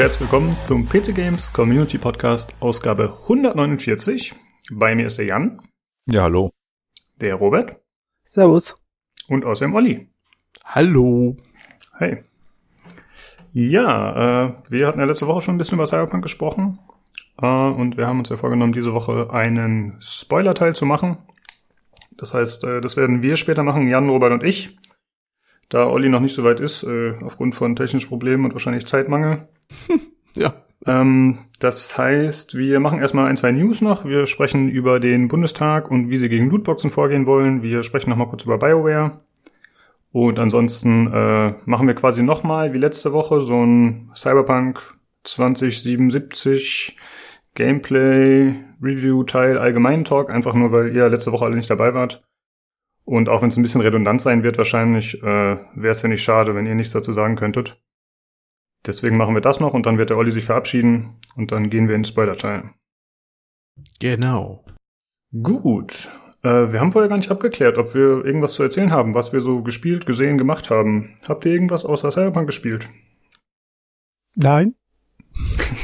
Herzlich willkommen zum PC Games Community Podcast Ausgabe 149. Bei mir ist der Jan. Ja, hallo. Der Robert. Servus. Und außerdem Olli. Hallo. Hey. Ja, äh, wir hatten ja letzte Woche schon ein bisschen über Cyberpunk gesprochen. Äh, und wir haben uns ja vorgenommen, diese Woche einen Spoiler-Teil zu machen. Das heißt, äh, das werden wir später machen, Jan, Robert und ich. Da Olli noch nicht so weit ist, äh, aufgrund von technischen Problemen und wahrscheinlich Zeitmangel. Ja. Ähm, das heißt, wir machen erstmal ein, zwei News noch. Wir sprechen über den Bundestag und wie sie gegen Lootboxen vorgehen wollen. Wir sprechen nochmal kurz über BioWare. Und ansonsten äh, machen wir quasi nochmal, wie letzte Woche, so ein Cyberpunk 2077 Gameplay Review Teil allgemeinen Talk, einfach nur, weil ihr letzte Woche alle nicht dabei wart. Und auch wenn es ein bisschen redundant sein wird, wahrscheinlich äh, wäre es, wenn nicht schade, wenn ihr nichts dazu sagen könntet. Deswegen machen wir das noch und dann wird der Olli sich verabschieden und dann gehen wir in den Spoiler-Teil. Genau. Gut. Äh, wir haben vorher gar nicht abgeklärt, ob wir irgendwas zu erzählen haben, was wir so gespielt, gesehen, gemacht haben. Habt ihr irgendwas außer Cyberpunk gespielt? Nein.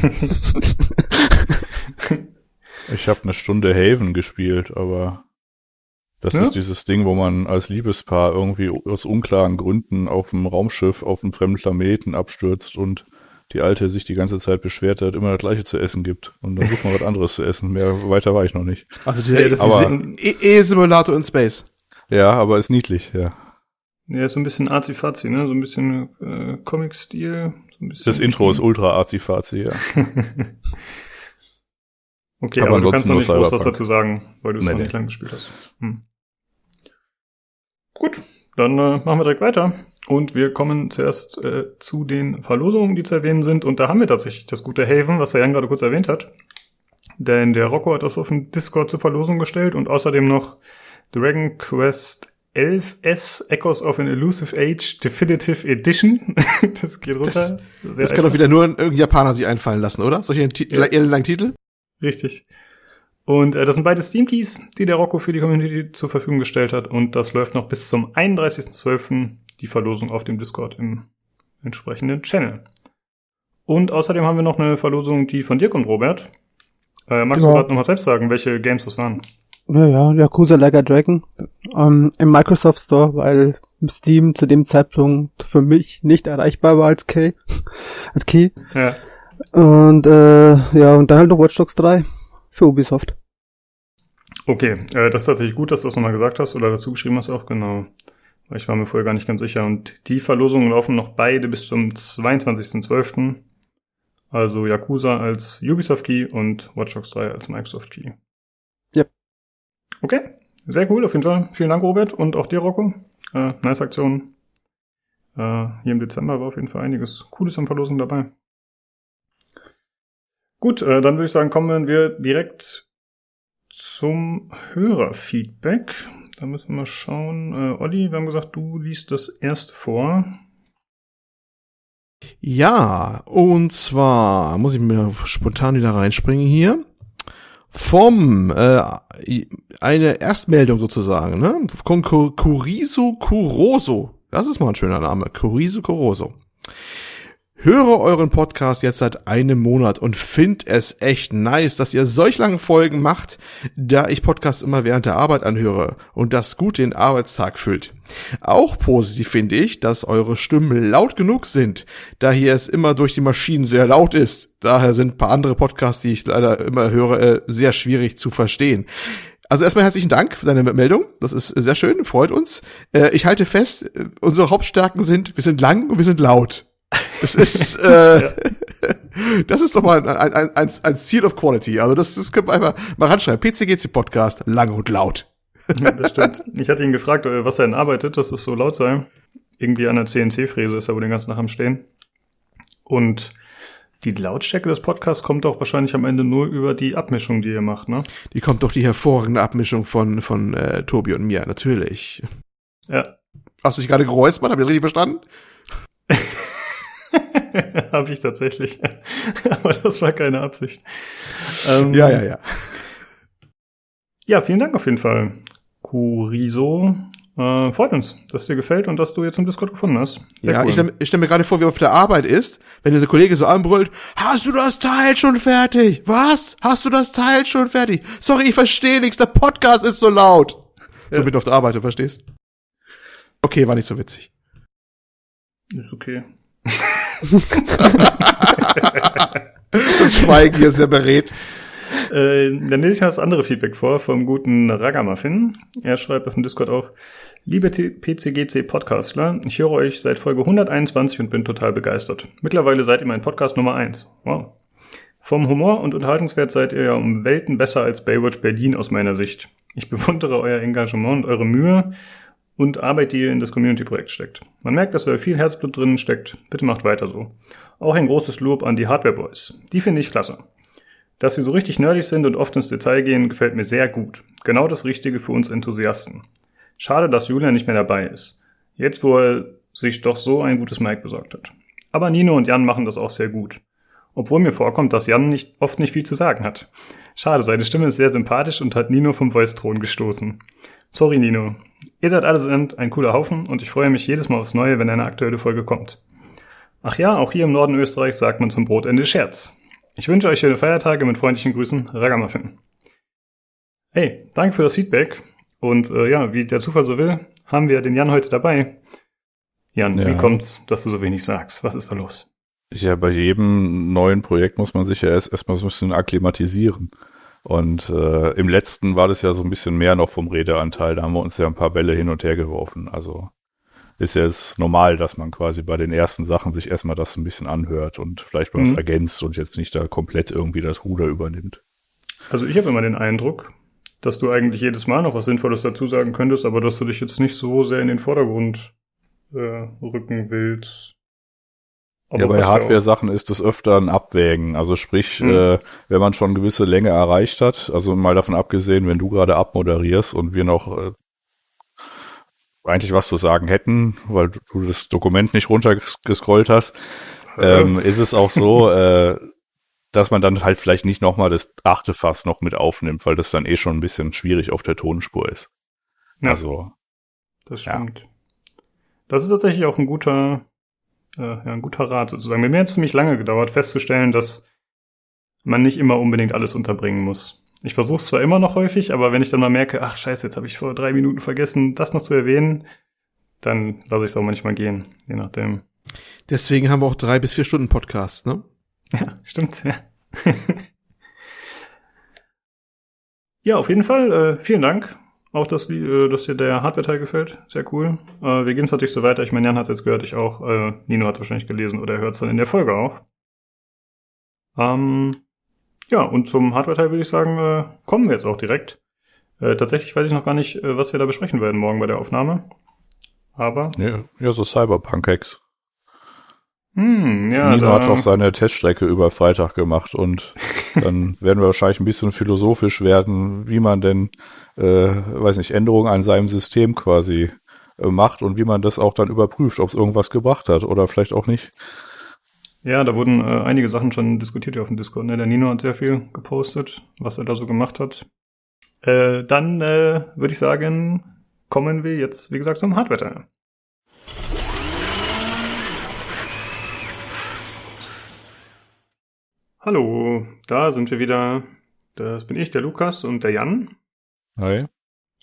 Ich habe eine Stunde Haven gespielt, aber das Ja? ist dieses Ding, wo man als Liebespaar irgendwie aus unklaren Gründen auf dem Raumschiff auf einem fremden Planeten abstürzt und die Alte sich die ganze Zeit beschwert hat, immer das gleiche zu essen gibt. Und dann sucht man was anderes zu essen. Mehr weiter war ich noch nicht. Also dieser Ja, das ist dieser ein- E- Ehe-Simulator in Space. Ja, aber ist niedlich, ja. Ja, ist so ein bisschen arzi-fazi, ne? So ein bisschen äh, Comic-Stil. So Das Intro ist ultra arzi-fazi, ja. Okay, Aber aber, du kannst noch nicht groß was dazu sagen, weil du es Nee, noch nee. nicht lang gespielt hast. Hm. Gut, dann äh, machen wir direkt weiter. Und wir kommen zuerst äh, zu den Verlosungen, die zu erwähnen sind. Und da haben wir tatsächlich das gute Haven, was der Jan gerade kurz erwähnt hat. Denn der Rocco hat das auf dem Discord zur Verlosung gestellt und außerdem noch Dragon Quest 11S Echoes of an Elusive Age Definitive Edition. das geht runter. Das- Das kann doch wieder nur irgendein Japaner sich einfallen lassen, oder? Solche Ja. ellenlangen Titel? Richtig. Und äh, das sind beide Steam Keys, die der Rocco für die Community zur Verfügung gestellt hat. Und das läuft noch bis zum 31.12. die Verlosung auf dem Discord im entsprechenden Channel. Und außerdem haben wir noch eine Verlosung, die von dir kommt, Robert. Äh, magst du Ja. gerade nochmal selbst sagen, welche Games das waren? Ja, ja, Yakuza Like a Dragon ähm, im Microsoft Store, weil Steam zu dem Zeitpunkt für mich nicht erreichbar war als Key. als Key. Ja. Und äh, ja, und dann halt noch Watch Dogs 3 für Ubisoft. Okay, äh, das ist tatsächlich gut, dass du das nochmal gesagt hast oder dazu geschrieben hast auch, genau. Weil Ich war mir vorher gar nicht ganz sicher. Und die Verlosungen laufen noch beide bis zum 22.12. Also Yakuza als Ubisoft Key und Watch Dogs 3 als Microsoft Key. Yep. Okay, sehr cool, auf jeden Fall. Vielen Dank, Robert, und auch dir, Rocco. Äh, nice Aktion. Äh, hier im Dezember war auf jeden Fall einiges Cooles an Verlosung dabei. Gut, äh, dann würde ich sagen, kommen wir direkt zum Hörerfeedback. Da müssen wir mal schauen. Äh, Olli, wir haben gesagt, du liest das erste vor. Ja, und zwar muss ich mir spontan wieder reinspringen hier. Vom, äh, eine Erstmeldung sozusagen, ne? Von Kurisu Kuroso. Das ist mal ein schöner Name. Kurisu Kuroso. Höre euren Podcast jetzt seit einem Monat und find es echt nice, dass ihr solch lange Folgen macht, da ich Podcasts immer während der Arbeit anhöre und das gut den Arbeitstag füllt. Auch positiv finde ich, dass eure Stimmen laut genug sind, da hier es immer durch die Maschinen sehr laut ist. Daher sind paar andere Podcasts, die ich leider immer höre, äh, sehr schwierig zu verstehen. Also erstmal herzlichen Dank für deine Meldung. Das ist sehr schön, freut uns. Äh, Ich halte fest, äh, unsere Hauptstärken sind, wir sind lang und wir sind laut. Das ist, äh, das ist doch mal ein, ein, ein, ein, Seal of Quality. Also das, das können wir einfach mal ranschreiben. PCGC Podcast, lang und laut. Ja, das stimmt. Ich hatte ihn gefragt, äh, was er denn arbeitet, dass es so laut sei. Irgendwie an der CNC-Fräse ist er wohl den ganzen Tag am Stehen. Und die Lautstärke des Podcasts kommt doch wahrscheinlich am Ende nur über die Abmischung, die ihr macht, ne? Die kommt doch die hervorragende Abmischung von, von äh, Tobi und mir, natürlich. Ja. Hast du dich gerade geräuspert? Hab ich das richtig verstanden? Habe ich tatsächlich. Aber das war keine Absicht. Ähm, Ja, ja, ja. Ja, vielen Dank auf jeden Fall. Kuriso. Äh, freut uns, dass es dir gefällt und dass du jetzt im Discord gefunden hast. Sehr ja, cool. ich stelle ich stell mir gerade vor, wie auf der Arbeit ist, wenn der Kollege so anbrüllt, hast du das Teil schon fertig? Was? Hast du das Teil schon fertig? Sorry, ich verstehe nichts, der Podcast ist so laut. So mitten auf der Arbeit, du verstehst? Okay, war nicht so witzig. Ist okay. Das Schweigen hier sehr berät. Äh, dann lese ich mal das andere Feedback vor vom guten Ragamuffin. Er schreibt auf dem Discord auch, liebe T- PCGC Podcastler, ich höre euch seit Folge 121 und bin total begeistert. Mittlerweile seid ihr mein Podcast Nummer 1. Wow. Vom Humor und Unterhaltungswert seid ihr ja um Welten besser als Baywatch Berlin aus meiner Sicht. Ich bewundere euer Engagement und eure Mühe und Arbeit, die ihr in das Community-Projekt steckt. Man merkt, dass da viel Herzblut drin steckt. Bitte macht weiter so. Auch ein großes Lob an die Hardware Boys. Die finde ich klasse. Dass sie so richtig nerdig sind und oft ins Detail gehen, gefällt mir sehr gut. Genau das Richtige für uns Enthusiasten. Schade, dass Julian nicht mehr dabei ist. Jetzt, wo er sich doch so ein gutes Mic besorgt hat. Aber Nino und Jan machen das auch sehr gut. Obwohl mir vorkommt, dass Jan nicht, oft nicht viel zu sagen hat. Schade, seine Stimme ist sehr sympathisch und hat Nino vom Voice-Thron gestoßen. Sorry, Nino. Ihr seid allesamt ein cooler Haufen und ich freue mich jedes Mal aufs Neue, wenn eine aktuelle Folge kommt. Ach ja, auch hier im Norden Österreichs sagt man zum Brotende Scherz. Ich wünsche euch schöne Feiertage mit freundlichen Grüßen, Ragamuffin. Hey, danke für das Feedback. Und äh, ja, wie der Zufall so will, haben wir den Jan heute dabei. Jan, Ja. wie kommt's, dass du so wenig sagst? Was ist da los? Ja, bei jedem neuen Projekt muss man sich ja erst erstmal so ein bisschen akklimatisieren. Und äh, im letzten war das ja so ein bisschen mehr noch vom Redeanteil. Da haben wir uns ja ein paar Bälle hin und her geworfen. Also ist ja jetzt normal, dass man quasi bei den ersten Sachen sich erstmal das ein bisschen anhört und vielleicht was Mhm. ergänzt und jetzt nicht da komplett irgendwie das Ruder übernimmt. Also ich habe immer den Eindruck, dass du eigentlich jedes Mal noch was Sinnvolles dazu sagen könntest, aber dass du dich jetzt nicht so sehr in den Vordergrund äh, rücken willst. Aber ja, bei Hardware-Sachen ist es öfter ein Abwägen. Also sprich, Mhm. äh, wenn man schon gewisse Länge erreicht hat, also mal davon abgesehen, wenn du gerade abmoderierst und wir noch äh, eigentlich was zu sagen hätten, weil du, das Dokument nicht runtergescrollt hast, ähm, ist es auch so, äh, dass man dann halt vielleicht nicht nochmal das achte Fass noch mit aufnimmt, weil das dann eh schon ein bisschen schwierig auf der Tonspur ist. Ja. Also, Das Ja. stimmt. Das ist tatsächlich auch ein guter, äh, ja, ein guter Rat sozusagen. Mir hat es ziemlich lange gedauert, festzustellen, dass man nicht immer unbedingt alles unterbringen muss. Ich versuche es zwar immer noch häufig, aber wenn ich dann mal merke, ach scheiße, jetzt habe ich vor drei Minuten vergessen, das noch zu erwähnen, dann lasse ich es auch manchmal gehen, je nachdem. Deswegen haben wir auch drei bis vier Stunden Podcast, ne? Ja, stimmt. Ja, ja auf jeden Fall. Äh, vielen Dank. Auch, dass, die, äh, dass dir der Hardware-Teil gefällt. Sehr cool. Äh, wir gehen es natürlich so weiter. Ich meine, Jan hat es jetzt gehört, ich auch. Äh, Nino hat wahrscheinlich gelesen oder er hört es dann in der Folge auch. Ähm, ja, und zum Hardware-Teil würde ich sagen, äh, kommen wir jetzt auch direkt. Äh, tatsächlich weiß ich noch gar nicht, äh, was wir da besprechen werden morgen bei der Aufnahme. Aber, ja, ja so Cyberpunk-Hacks. Hm, ja, Nino hat auch seine Teststrecke über Freitag gemacht und dann werden wir wahrscheinlich ein bisschen philosophisch werden, wie man denn, äh, weiß nicht, Änderungen an seinem System quasi äh, macht und wie man das auch dann überprüft, ob es irgendwas gebracht hat oder vielleicht auch nicht. Ja, da wurden äh, einige Sachen schon diskutiert hier auf dem Discord. Ne? Der Nino hat sehr viel gepostet, was er da so gemacht hat. Äh, dann äh, würde ich sagen, kommen wir jetzt, wie gesagt, zum Hardware-Teil. Hallo, da sind wir wieder. Das bin ich, der Lukas und der Jan Hi.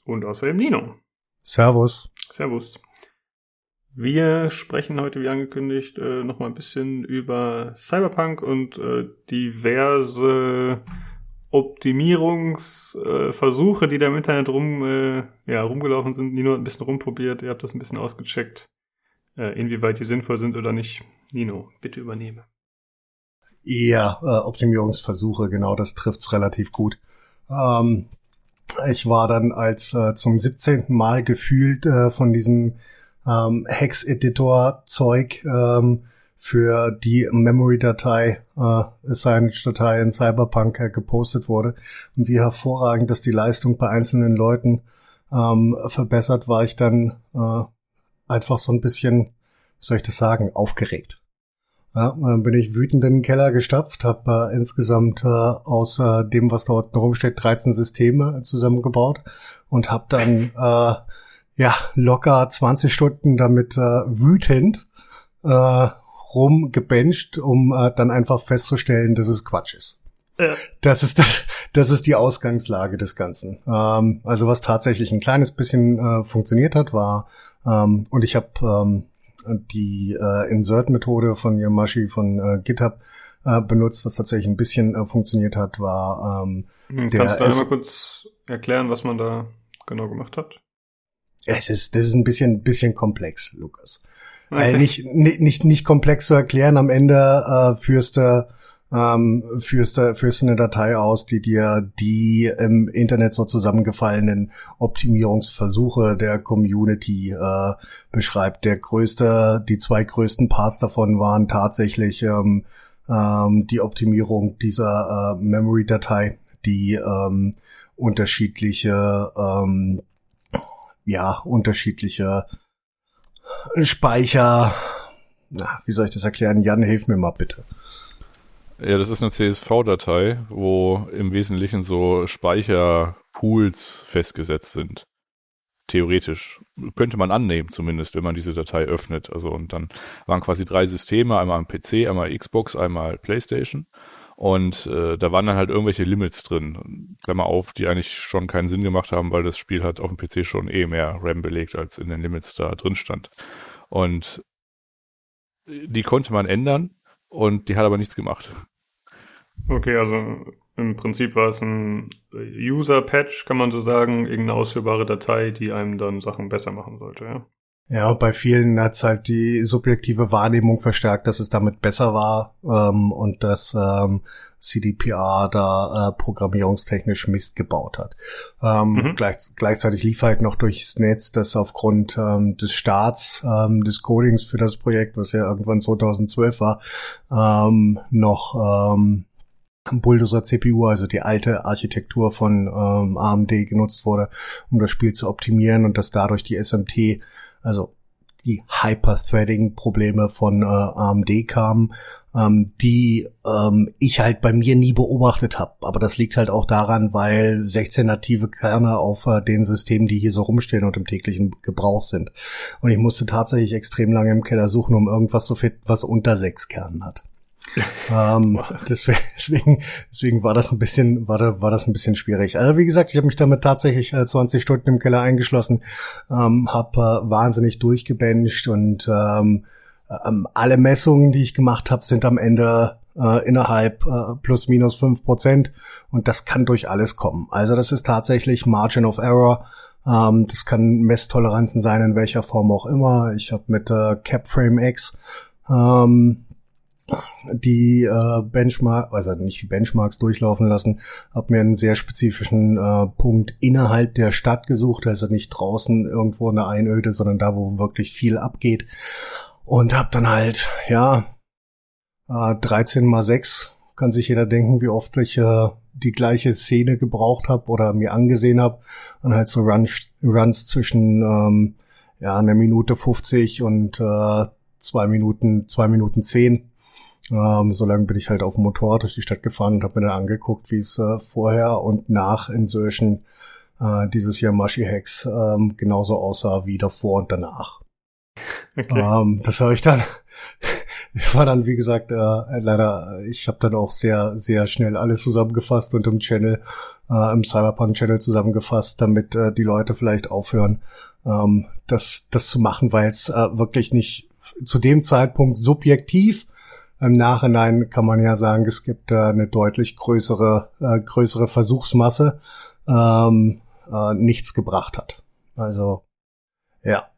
und außerdem Nino. Servus. Servus. Wir sprechen heute, wie angekündigt, äh, nochmal ein bisschen über Cyberpunk und äh, diverse Optimierungsversuche, die da im Internet rum, äh, ja, rumgelaufen sind. Nino hat ein bisschen rumprobiert, ihr habt das ein bisschen ausgecheckt, inwieweit die sinnvoll sind oder nicht. Nino, bitte übernehme. Ja, äh, Optimierungsversuche, genau, das trifft's relativ gut. Ähm, ich war dann als äh, zum 17. Mal gefühlt äh, von diesem ähm, Hex-Editor-Zeug ähm, für die Memory-Datei, äh, Assigned-Datei in Cyberpunk äh, gepostet wurde und wie hervorragend, dass die Leistung bei einzelnen Leuten ähm, verbessert, war ich dann äh, einfach so ein bisschen, wie soll ich das sagen, aufgeregt. Ja, dann bin ich wütend in den Keller gestapft, habe äh, insgesamt äh, aus äh, dem, was unten rumsteht, 13 Systeme zusammengebaut und habe dann äh, ja locker 20 Stunden damit äh, wütend äh, rumgebencht, um äh, dann einfach festzustellen, dass es Quatsch ist. Ja. Das ist das, das ist die Ausgangslage des Ganzen. Ähm, also was tatsächlich ein kleines bisschen äh, funktioniert hat, war ähm, und ich habe ähm, die äh, Insert-Methode von Yamashi von äh, GitHub äh, benutzt, was tatsächlich ein bisschen äh, funktioniert hat, war ähm, hm, Kannst du einmal kurz erklären, was man da genau gemacht hat? Es ist, das ist ein bisschen, bisschen komplex, Lukas. Okay. Also nicht, nicht, nicht komplex zu erklären. Am Ende äh, führst du ähm, führst, führst du eine Datei aus, die dir die im Internet so zusammengefallenen Optimierungsversuche der Community äh, beschreibt. Der größte, die zwei größten Parts davon waren tatsächlich ähm, ähm, die Optimierung dieser äh, Memory-Datei, die ähm, unterschiedliche, ähm, ja, unterschiedliche Speicher, na, wie soll ich das erklären? Jan, hilf mir mal bitte. Ja, das ist eine CSV-Datei, wo im Wesentlichen so Speicherpools festgesetzt sind. Theoretisch. Könnte man annehmen, zumindest, wenn man diese Datei öffnet. Also, und dann waren quasi drei Systeme, einmal am PC, einmal Xbox, einmal PlayStation. Und äh, da waren dann halt irgendwelche Limits drin, Klammer auf, die eigentlich schon keinen Sinn gemacht haben, weil das Spiel hat auf dem PC schon eh mehr RAM belegt, als in den Limits da drin stand. Und die konnte man ändern und die hat aber nichts gemacht. Okay, also im Prinzip war es ein User-Patch, kann man so sagen, irgendeine ausführbare Datei, die einem dann Sachen besser machen sollte, ja? Ja, bei vielen hat's halt die subjektive Wahrnehmung verstärkt, dass es damit besser war ähm, und dass ähm, CDPR da äh, programmierungstechnisch Mist gebaut hat. Ähm, mhm. gleich, gleichzeitig lief halt noch durchs Netz, dass aufgrund ähm, des Starts ähm, des Codings für das Projekt, was ja irgendwann 2012 war, ähm, noch ähm, Bulldozer CPU, also die alte Architektur von ähm, AMD genutzt wurde, um das Spiel zu optimieren und dass dadurch die SMT, also die Hyper-Threading-Probleme von äh, AMD kamen, ähm, die ähm, ich halt bei mir nie beobachtet habe. Aber das liegt halt auch daran, weil 16 native Kerne auf äh, den Systemen, die hier so rumstehen und im täglichen Gebrauch sind. Und ich musste tatsächlich extrem lange im Keller suchen, um irgendwas zu finden, was unter sechs Kernen hat ähm, deswegen, deswegen war das ein bisschen, war, da, war das ein bisschen schwierig. Also wie gesagt, ich habe mich damit tatsächlich äh, 20 Stunden im Keller eingeschlossen, ähm, habe äh, wahnsinnig durchgebencht und ähm, ähm, alle Messungen, die ich gemacht habe, sind am Ende äh, innerhalb äh, plus minus fünf Prozent und das kann durch alles kommen. Also das ist tatsächlich Margin of Error. Ähm, das kann Messtoleranzen sein, in welcher Form auch immer. Ich habe mit äh, CapFrame X ähm, die äh, Benchmark, also nicht die Benchmarks durchlaufen lassen, habe mir einen sehr spezifischen äh, Punkt innerhalb der Stadt gesucht, also nicht draußen irgendwo in der Einöde, sondern da, wo wirklich viel abgeht. Und habe dann halt, ja, äh, 13 mal 6, kann sich jeder denken, wie oft ich äh, die gleiche Szene gebraucht habe oder mir angesehen habe und halt so Runs, Runs zwischen ähm, ja, einer Minute 50 und äh, zwei Minuten, zwei Minuten zehn ähm, so lange bin ich halt auf dem Motorrad durch die Stadt gefahren und habe mir dann angeguckt, wie es äh, vorher und nach Insertion äh, dieses Yamashi-Hacks ähm, genauso aussah wie davor und danach. Okay. Ähm, das habe ich dann, ich war dann, wie gesagt, äh, leider, ich habe dann auch sehr, sehr schnell alles zusammengefasst und im Channel, äh, im Cyberpunk-Channel zusammengefasst, damit äh, die Leute vielleicht aufhören, ähm, das, das zu machen, weil es äh, wirklich nicht zu dem Zeitpunkt subjektiv im Nachhinein kann man ja sagen, es gibt äh, eine deutlich größere, äh, größere Versuchsmasse, ähm, äh, nichts gebracht hat. Also, ja.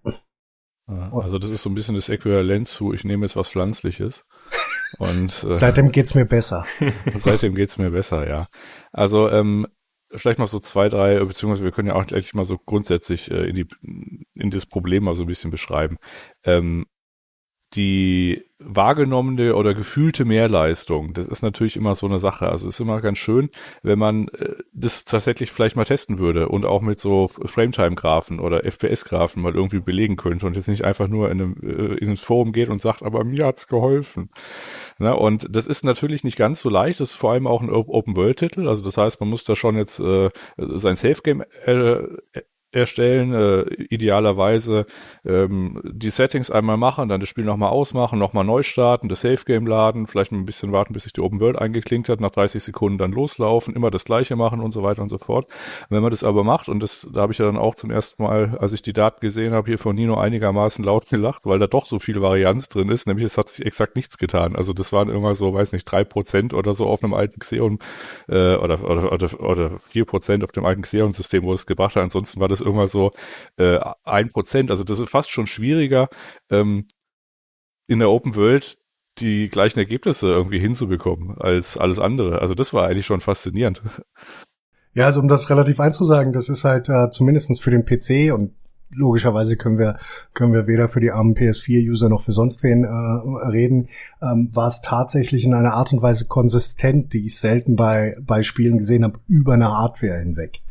Also das ist so ein bisschen das Äquivalent zu, ich nehme jetzt was Pflanzliches. Und äh, seitdem geht's mir besser. seitdem geht's mir besser, ja. Also ähm, vielleicht mal so zwei, drei, beziehungsweise wir können ja auch gleich mal so grundsätzlich äh, in die in das Problem mal so ein bisschen beschreiben. Ähm, die wahrgenommene oder gefühlte Mehrleistung, das ist natürlich immer so eine Sache. Also es ist immer ganz schön, wenn man äh, das tatsächlich vielleicht mal testen würde und auch mit so Frametime-Graphen oder FPS-Graphen mal irgendwie belegen könnte und jetzt nicht einfach nur in einem, äh, in ins Forum geht und sagt, aber mir hat's geholfen. Na, und das ist natürlich nicht ganz so leicht. Das ist vor allem auch ein Open-World-Titel. Also das heißt, man muss da schon jetzt äh, sein Safe-Game äh, erstellen, äh, idealerweise ähm, die Settings einmal machen, dann das Spiel nochmal ausmachen, nochmal neu starten, das Safe Game laden, vielleicht ein bisschen warten, bis sich die Open World eingeklinkt hat, nach 30 Sekunden dann loslaufen, immer das gleiche machen und so weiter und so fort. wenn man das aber macht, und das, da habe ich ja dann auch zum ersten Mal, als ich die Daten gesehen habe, hier von Nino einigermaßen laut gelacht, weil da doch so viel Varianz drin ist, nämlich es hat sich exakt nichts getan. Also das waren immer so, weiß nicht, drei Prozent oder so auf einem alten Xeon äh, oder, oder, oder, oder vier Prozent auf dem alten Xeon-System, wo es gebracht hat. Ansonsten war das irgendwann so äh, ein Prozent. Also das ist fast schon schwieriger, ähm, in der Open World die gleichen Ergebnisse irgendwie hinzubekommen als alles andere. Also das war eigentlich schon faszinierend. Ja, also um das relativ einzusagen, das ist halt äh, zumindestens für den PC und logischerweise können wir können wir weder für die armen PS4-User noch für sonst wen äh, reden, ähm, war es tatsächlich in einer Art und Weise konsistent, die ich selten bei bei Spielen gesehen habe, über eine Hardware hinweg.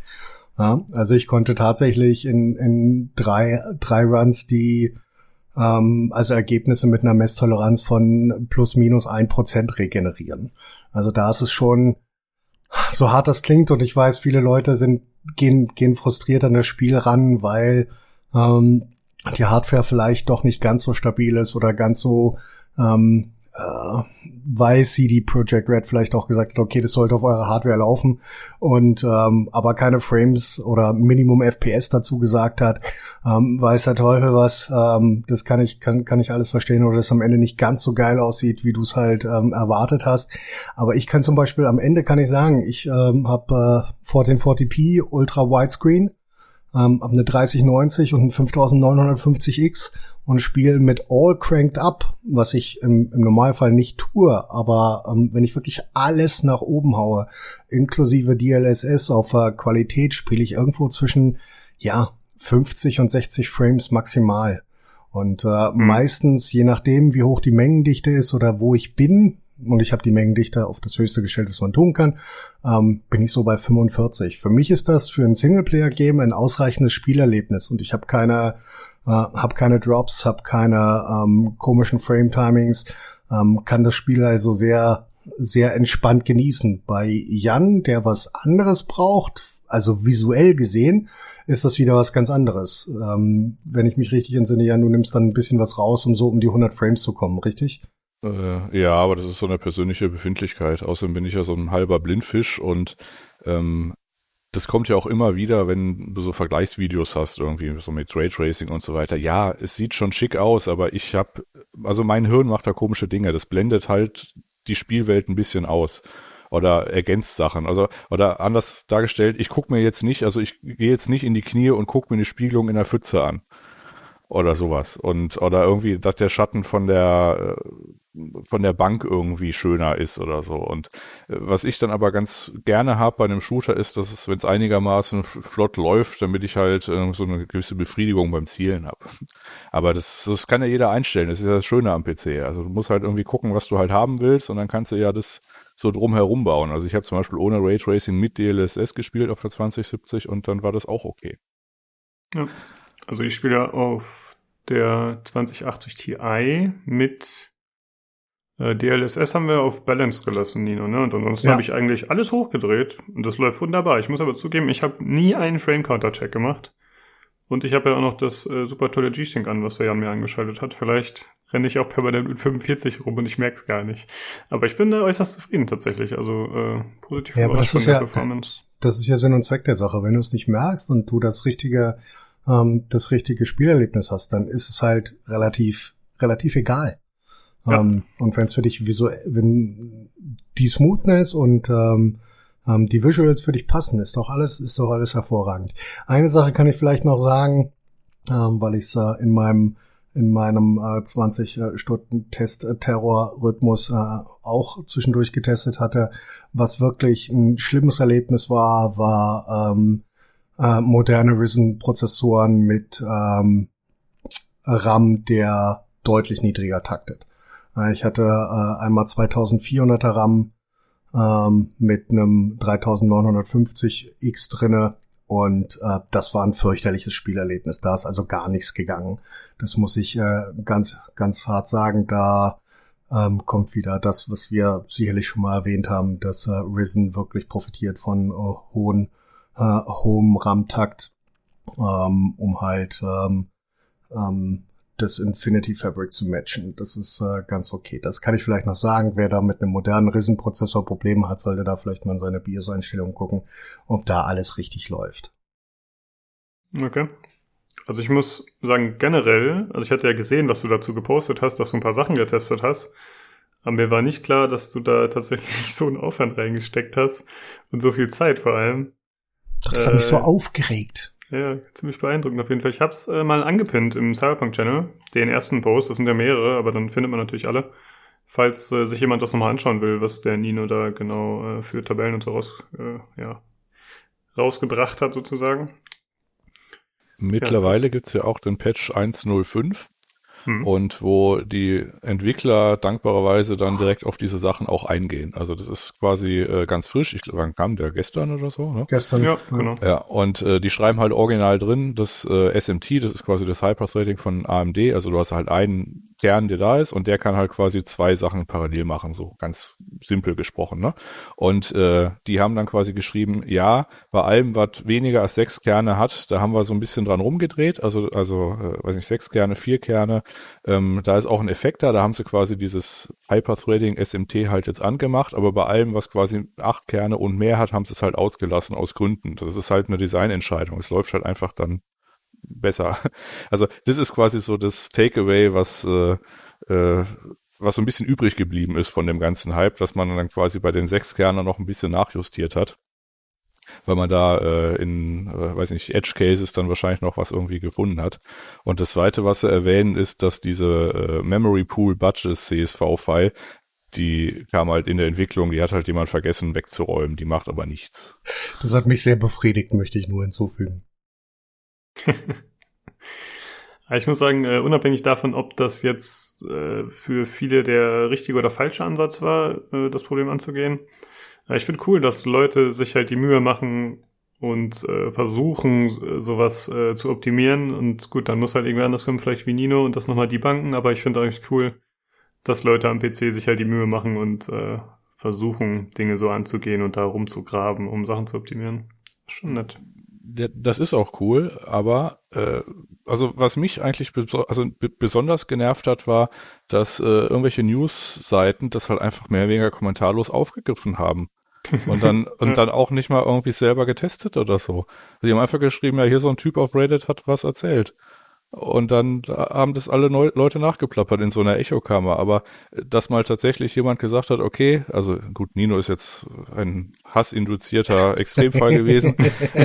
Ja, also ich konnte tatsächlich in, in drei, drei Runs die ähm, also Ergebnisse mit einer Messtoleranz von plus minus ein Prozent regenerieren. Also da ist es schon, so hart das klingt, und ich weiß, viele Leute sind, gehen, gehen frustriert an das Spiel ran, weil ähm, die Hardware vielleicht doch nicht ganz so stabil ist oder ganz so ähm, äh, weil CD Projekt Red vielleicht auch gesagt hat, okay, das sollte auf eurer Hardware laufen. Und ähm, aber keine Frames oder Minimum FPS dazu gesagt hat, ähm, weiß der Teufel was, ähm, das kann ich kann kann ich alles verstehen. Oder das am Ende nicht ganz so geil aussieht, wie du es halt ähm, erwartet hast. Aber ich kann zum Beispiel am Ende kann ich sagen, ich ähm, habe äh, 1440p Ultra Widescreen ähm, ab eine 3090 und ein 5950X und spiele mit All Cranked Up, was ich im, im Normalfall nicht tue, aber ähm, wenn ich wirklich alles nach oben haue, inklusive DLSS auf äh, Qualität, spiele ich irgendwo zwischen, ja, 50 und 60 Frames maximal. Und äh, mhm. meistens, je nachdem, wie hoch die Mengendichte ist oder wo ich bin, und ich habe die Mengendichte auf das höchste gestellt, was man tun kann, ähm, bin ich so bei 45. Für mich ist das für ein Singleplayer-Game ein ausreichendes Spielerlebnis und ich habe keine, äh, hab keine Drops, habe keine ähm, komischen Frame-Timings, ähm, kann das Spiel also sehr, sehr entspannt genießen. Bei Jan, der was anderes braucht, also visuell gesehen, ist das wieder was ganz anderes. Ähm, wenn ich mich richtig entsinne, Jan, du nimmst dann ein bisschen was raus, um so um die 100 Frames zu kommen, richtig? Äh, ja, aber das ist so eine persönliche Befindlichkeit. Außerdem bin ich ja so ein halber Blindfisch und ähm, das kommt ja auch immer wieder, wenn du so Vergleichsvideos hast, irgendwie so mit Raytracing und so weiter. Ja, es sieht schon schick aus, aber ich habe, also mein Hirn macht da komische Dinge. Das blendet halt die Spielwelt ein bisschen aus oder ergänzt Sachen. Also, oder anders dargestellt, ich gucke mir jetzt nicht, also ich gehe jetzt nicht in die Knie und gucke mir eine Spiegelung in der Pfütze an oder sowas. Und oder irgendwie, dass der Schatten von der äh, von der Bank irgendwie schöner ist oder so. Und äh, was ich dann aber ganz gerne habe bei einem Shooter ist, dass es, wenn es einigermaßen flott läuft, damit ich halt äh, so eine gewisse Befriedigung beim Zielen habe. Aber das, das kann ja jeder einstellen. Das ist ja das Schöne am PC. Also du musst halt irgendwie gucken, was du halt haben willst und dann kannst du ja das so drumherum bauen. Also ich habe zum Beispiel ohne Raytracing mit DLSS gespielt auf der 2070 und dann war das auch okay. Ja. Also ich spiele auf der 2080 Ti mit DLSS haben wir auf Balance gelassen, Nino, ne? Und ansonsten ja. habe ich eigentlich alles hochgedreht und das läuft wunderbar. Ich muss aber zugeben, ich habe nie einen Frame-Counter-Check gemacht. Und ich habe ja auch noch das äh, super tolle G-Sync an, was der Jan mir angeschaltet hat. Vielleicht renne ich auch permanent mit 45 rum und ich merke es gar nicht. Aber ich bin da äußerst zufrieden tatsächlich. Also äh, positiv ja, aber das ist ja, Performance. Das ist ja Sinn und Zweck der Sache. Wenn du es nicht merkst und du das richtige ähm, das richtige Spielerlebnis hast, dann ist es halt relativ, relativ egal. Ähm, und wenn es für dich visuell, wenn die Smoothness und ähm, ähm, die Visuals für dich passen, ist doch alles, ist doch alles hervorragend. Eine Sache kann ich vielleicht noch sagen, ähm, weil ich es äh, in meinem in meinem äh, 20 äh, Stunden Test Terror Rhythmus äh, auch zwischendurch getestet hatte, was wirklich ein schlimmes Erlebnis war, war ähm, äh, moderne Risen-Prozessoren mit ähm, RAM, der deutlich niedriger taktet. Äh, ich hatte äh, einmal 2400er RAM ähm, mit einem 3950X drinne und äh, das war ein fürchterliches Spielerlebnis. Da ist also gar nichts gegangen. Das muss ich äh, ganz, ganz hart sagen. Da ähm, kommt wieder das, was wir sicherlich schon mal erwähnt haben, dass äh, Risen wirklich profitiert von äh, hohen äh, hohem RAM-Takt. ähm, um halt ähm, ähm, das Infinity Fabric zu matchen. Das ist äh, ganz okay. Das kann ich vielleicht noch sagen. Wer da mit einem modernen Risen-Prozessor Probleme hat, sollte da vielleicht mal in seine BIOS-Einstellungen gucken, ob da alles richtig läuft. Okay. Also ich muss sagen, generell, also ich hatte ja gesehen, was du dazu gepostet hast, dass du ein paar Sachen getestet hast. Aber mir war nicht klar, dass du da tatsächlich so einen Aufwand reingesteckt hast und so viel Zeit vor allem. Das hat mich so aufgeregt. Ja, ziemlich beeindruckend auf jeden Fall. Ich hab's äh, mal angepinnt im Cyberpunk-Channel, den ersten Post, das sind ja mehrere, aber dann findet man natürlich alle. Falls äh, sich jemand das nochmal anschauen will, was der Nino da genau äh, für Tabellen und so raus, äh, ja, rausgebracht hat sozusagen. Mittlerweile ja, gibt's ja auch den Patch 105. Hm. Und wo die Entwickler dankbarerweise dann direkt auf diese Sachen auch eingehen. Also das ist quasi äh, ganz frisch. Ich glaube, wann kam der gestern oder so? Ne? Gestern, ja, genau. Ja, und äh, die schreiben halt original drin, das äh, SMT, das ist quasi das Hyperthreading von AMD. Also du hast halt einen Kern, der da ist und der kann halt quasi zwei Sachen parallel machen, so ganz simpel gesprochen. Ne? Und äh, die haben dann quasi geschrieben, ja, bei allem, was weniger als sechs Kerne hat, da haben wir so ein bisschen dran rumgedreht, also, also äh, weiß nicht, sechs Kerne, vier Kerne, ähm, da ist auch ein Effekt da, da haben sie quasi dieses Hyperthreading SMT halt jetzt angemacht, aber bei allem, was quasi acht Kerne und mehr hat, haben sie es halt ausgelassen aus Gründen. Das ist halt eine Designentscheidung. Es läuft halt einfach dann besser. Also das ist quasi so das Takeaway, was äh, äh, was so ein bisschen übrig geblieben ist von dem ganzen Hype, dass man dann quasi bei den sechs Kernen noch ein bisschen nachjustiert hat. Weil man da äh, in, äh, weiß nicht, Edge Cases dann wahrscheinlich noch was irgendwie gefunden hat. Und das zweite, was sie erwähnen, ist, dass diese äh, Memory Pool Budget CSV-File, die kam halt in der Entwicklung, die hat halt jemand vergessen wegzuräumen, die macht aber nichts. Das hat mich sehr befriedigt, möchte ich nur hinzufügen. ich muss sagen, uh, unabhängig davon, ob das jetzt uh, für viele der richtige oder falsche Ansatz war, uh, das Problem anzugehen, ich finde cool, dass Leute sich halt die Mühe machen und versuchen, sowas zu optimieren. Und gut, dann muss halt irgendwer anders kommen, vielleicht wie Nino und das nochmal debunken. Aber ich finde eigentlich cool, dass Leute am PC sich halt die Mühe machen und versuchen, Dinge so anzugehen und da rumzugraben, um Sachen zu optimieren. Schon nett das ist auch cool, aber äh, also was mich eigentlich also besonders genervt hat, war, dass äh, irgendwelche News-Seiten das halt einfach mehr oder weniger kommentarlos aufgegriffen haben. Und dann, und dann auch nicht mal irgendwie selber getestet oder so. Sie haben einfach geschrieben, ja, hier so ein Typ auf Reddit hat was erzählt. Und dann haben das alle Neu Leute nachgeplappert in so einer Echokammer. Aber äh, dass mal tatsächlich jemand gesagt hat, okay, also gut, Nino ist jetzt ein hassinduzierter Extremfall gewesen.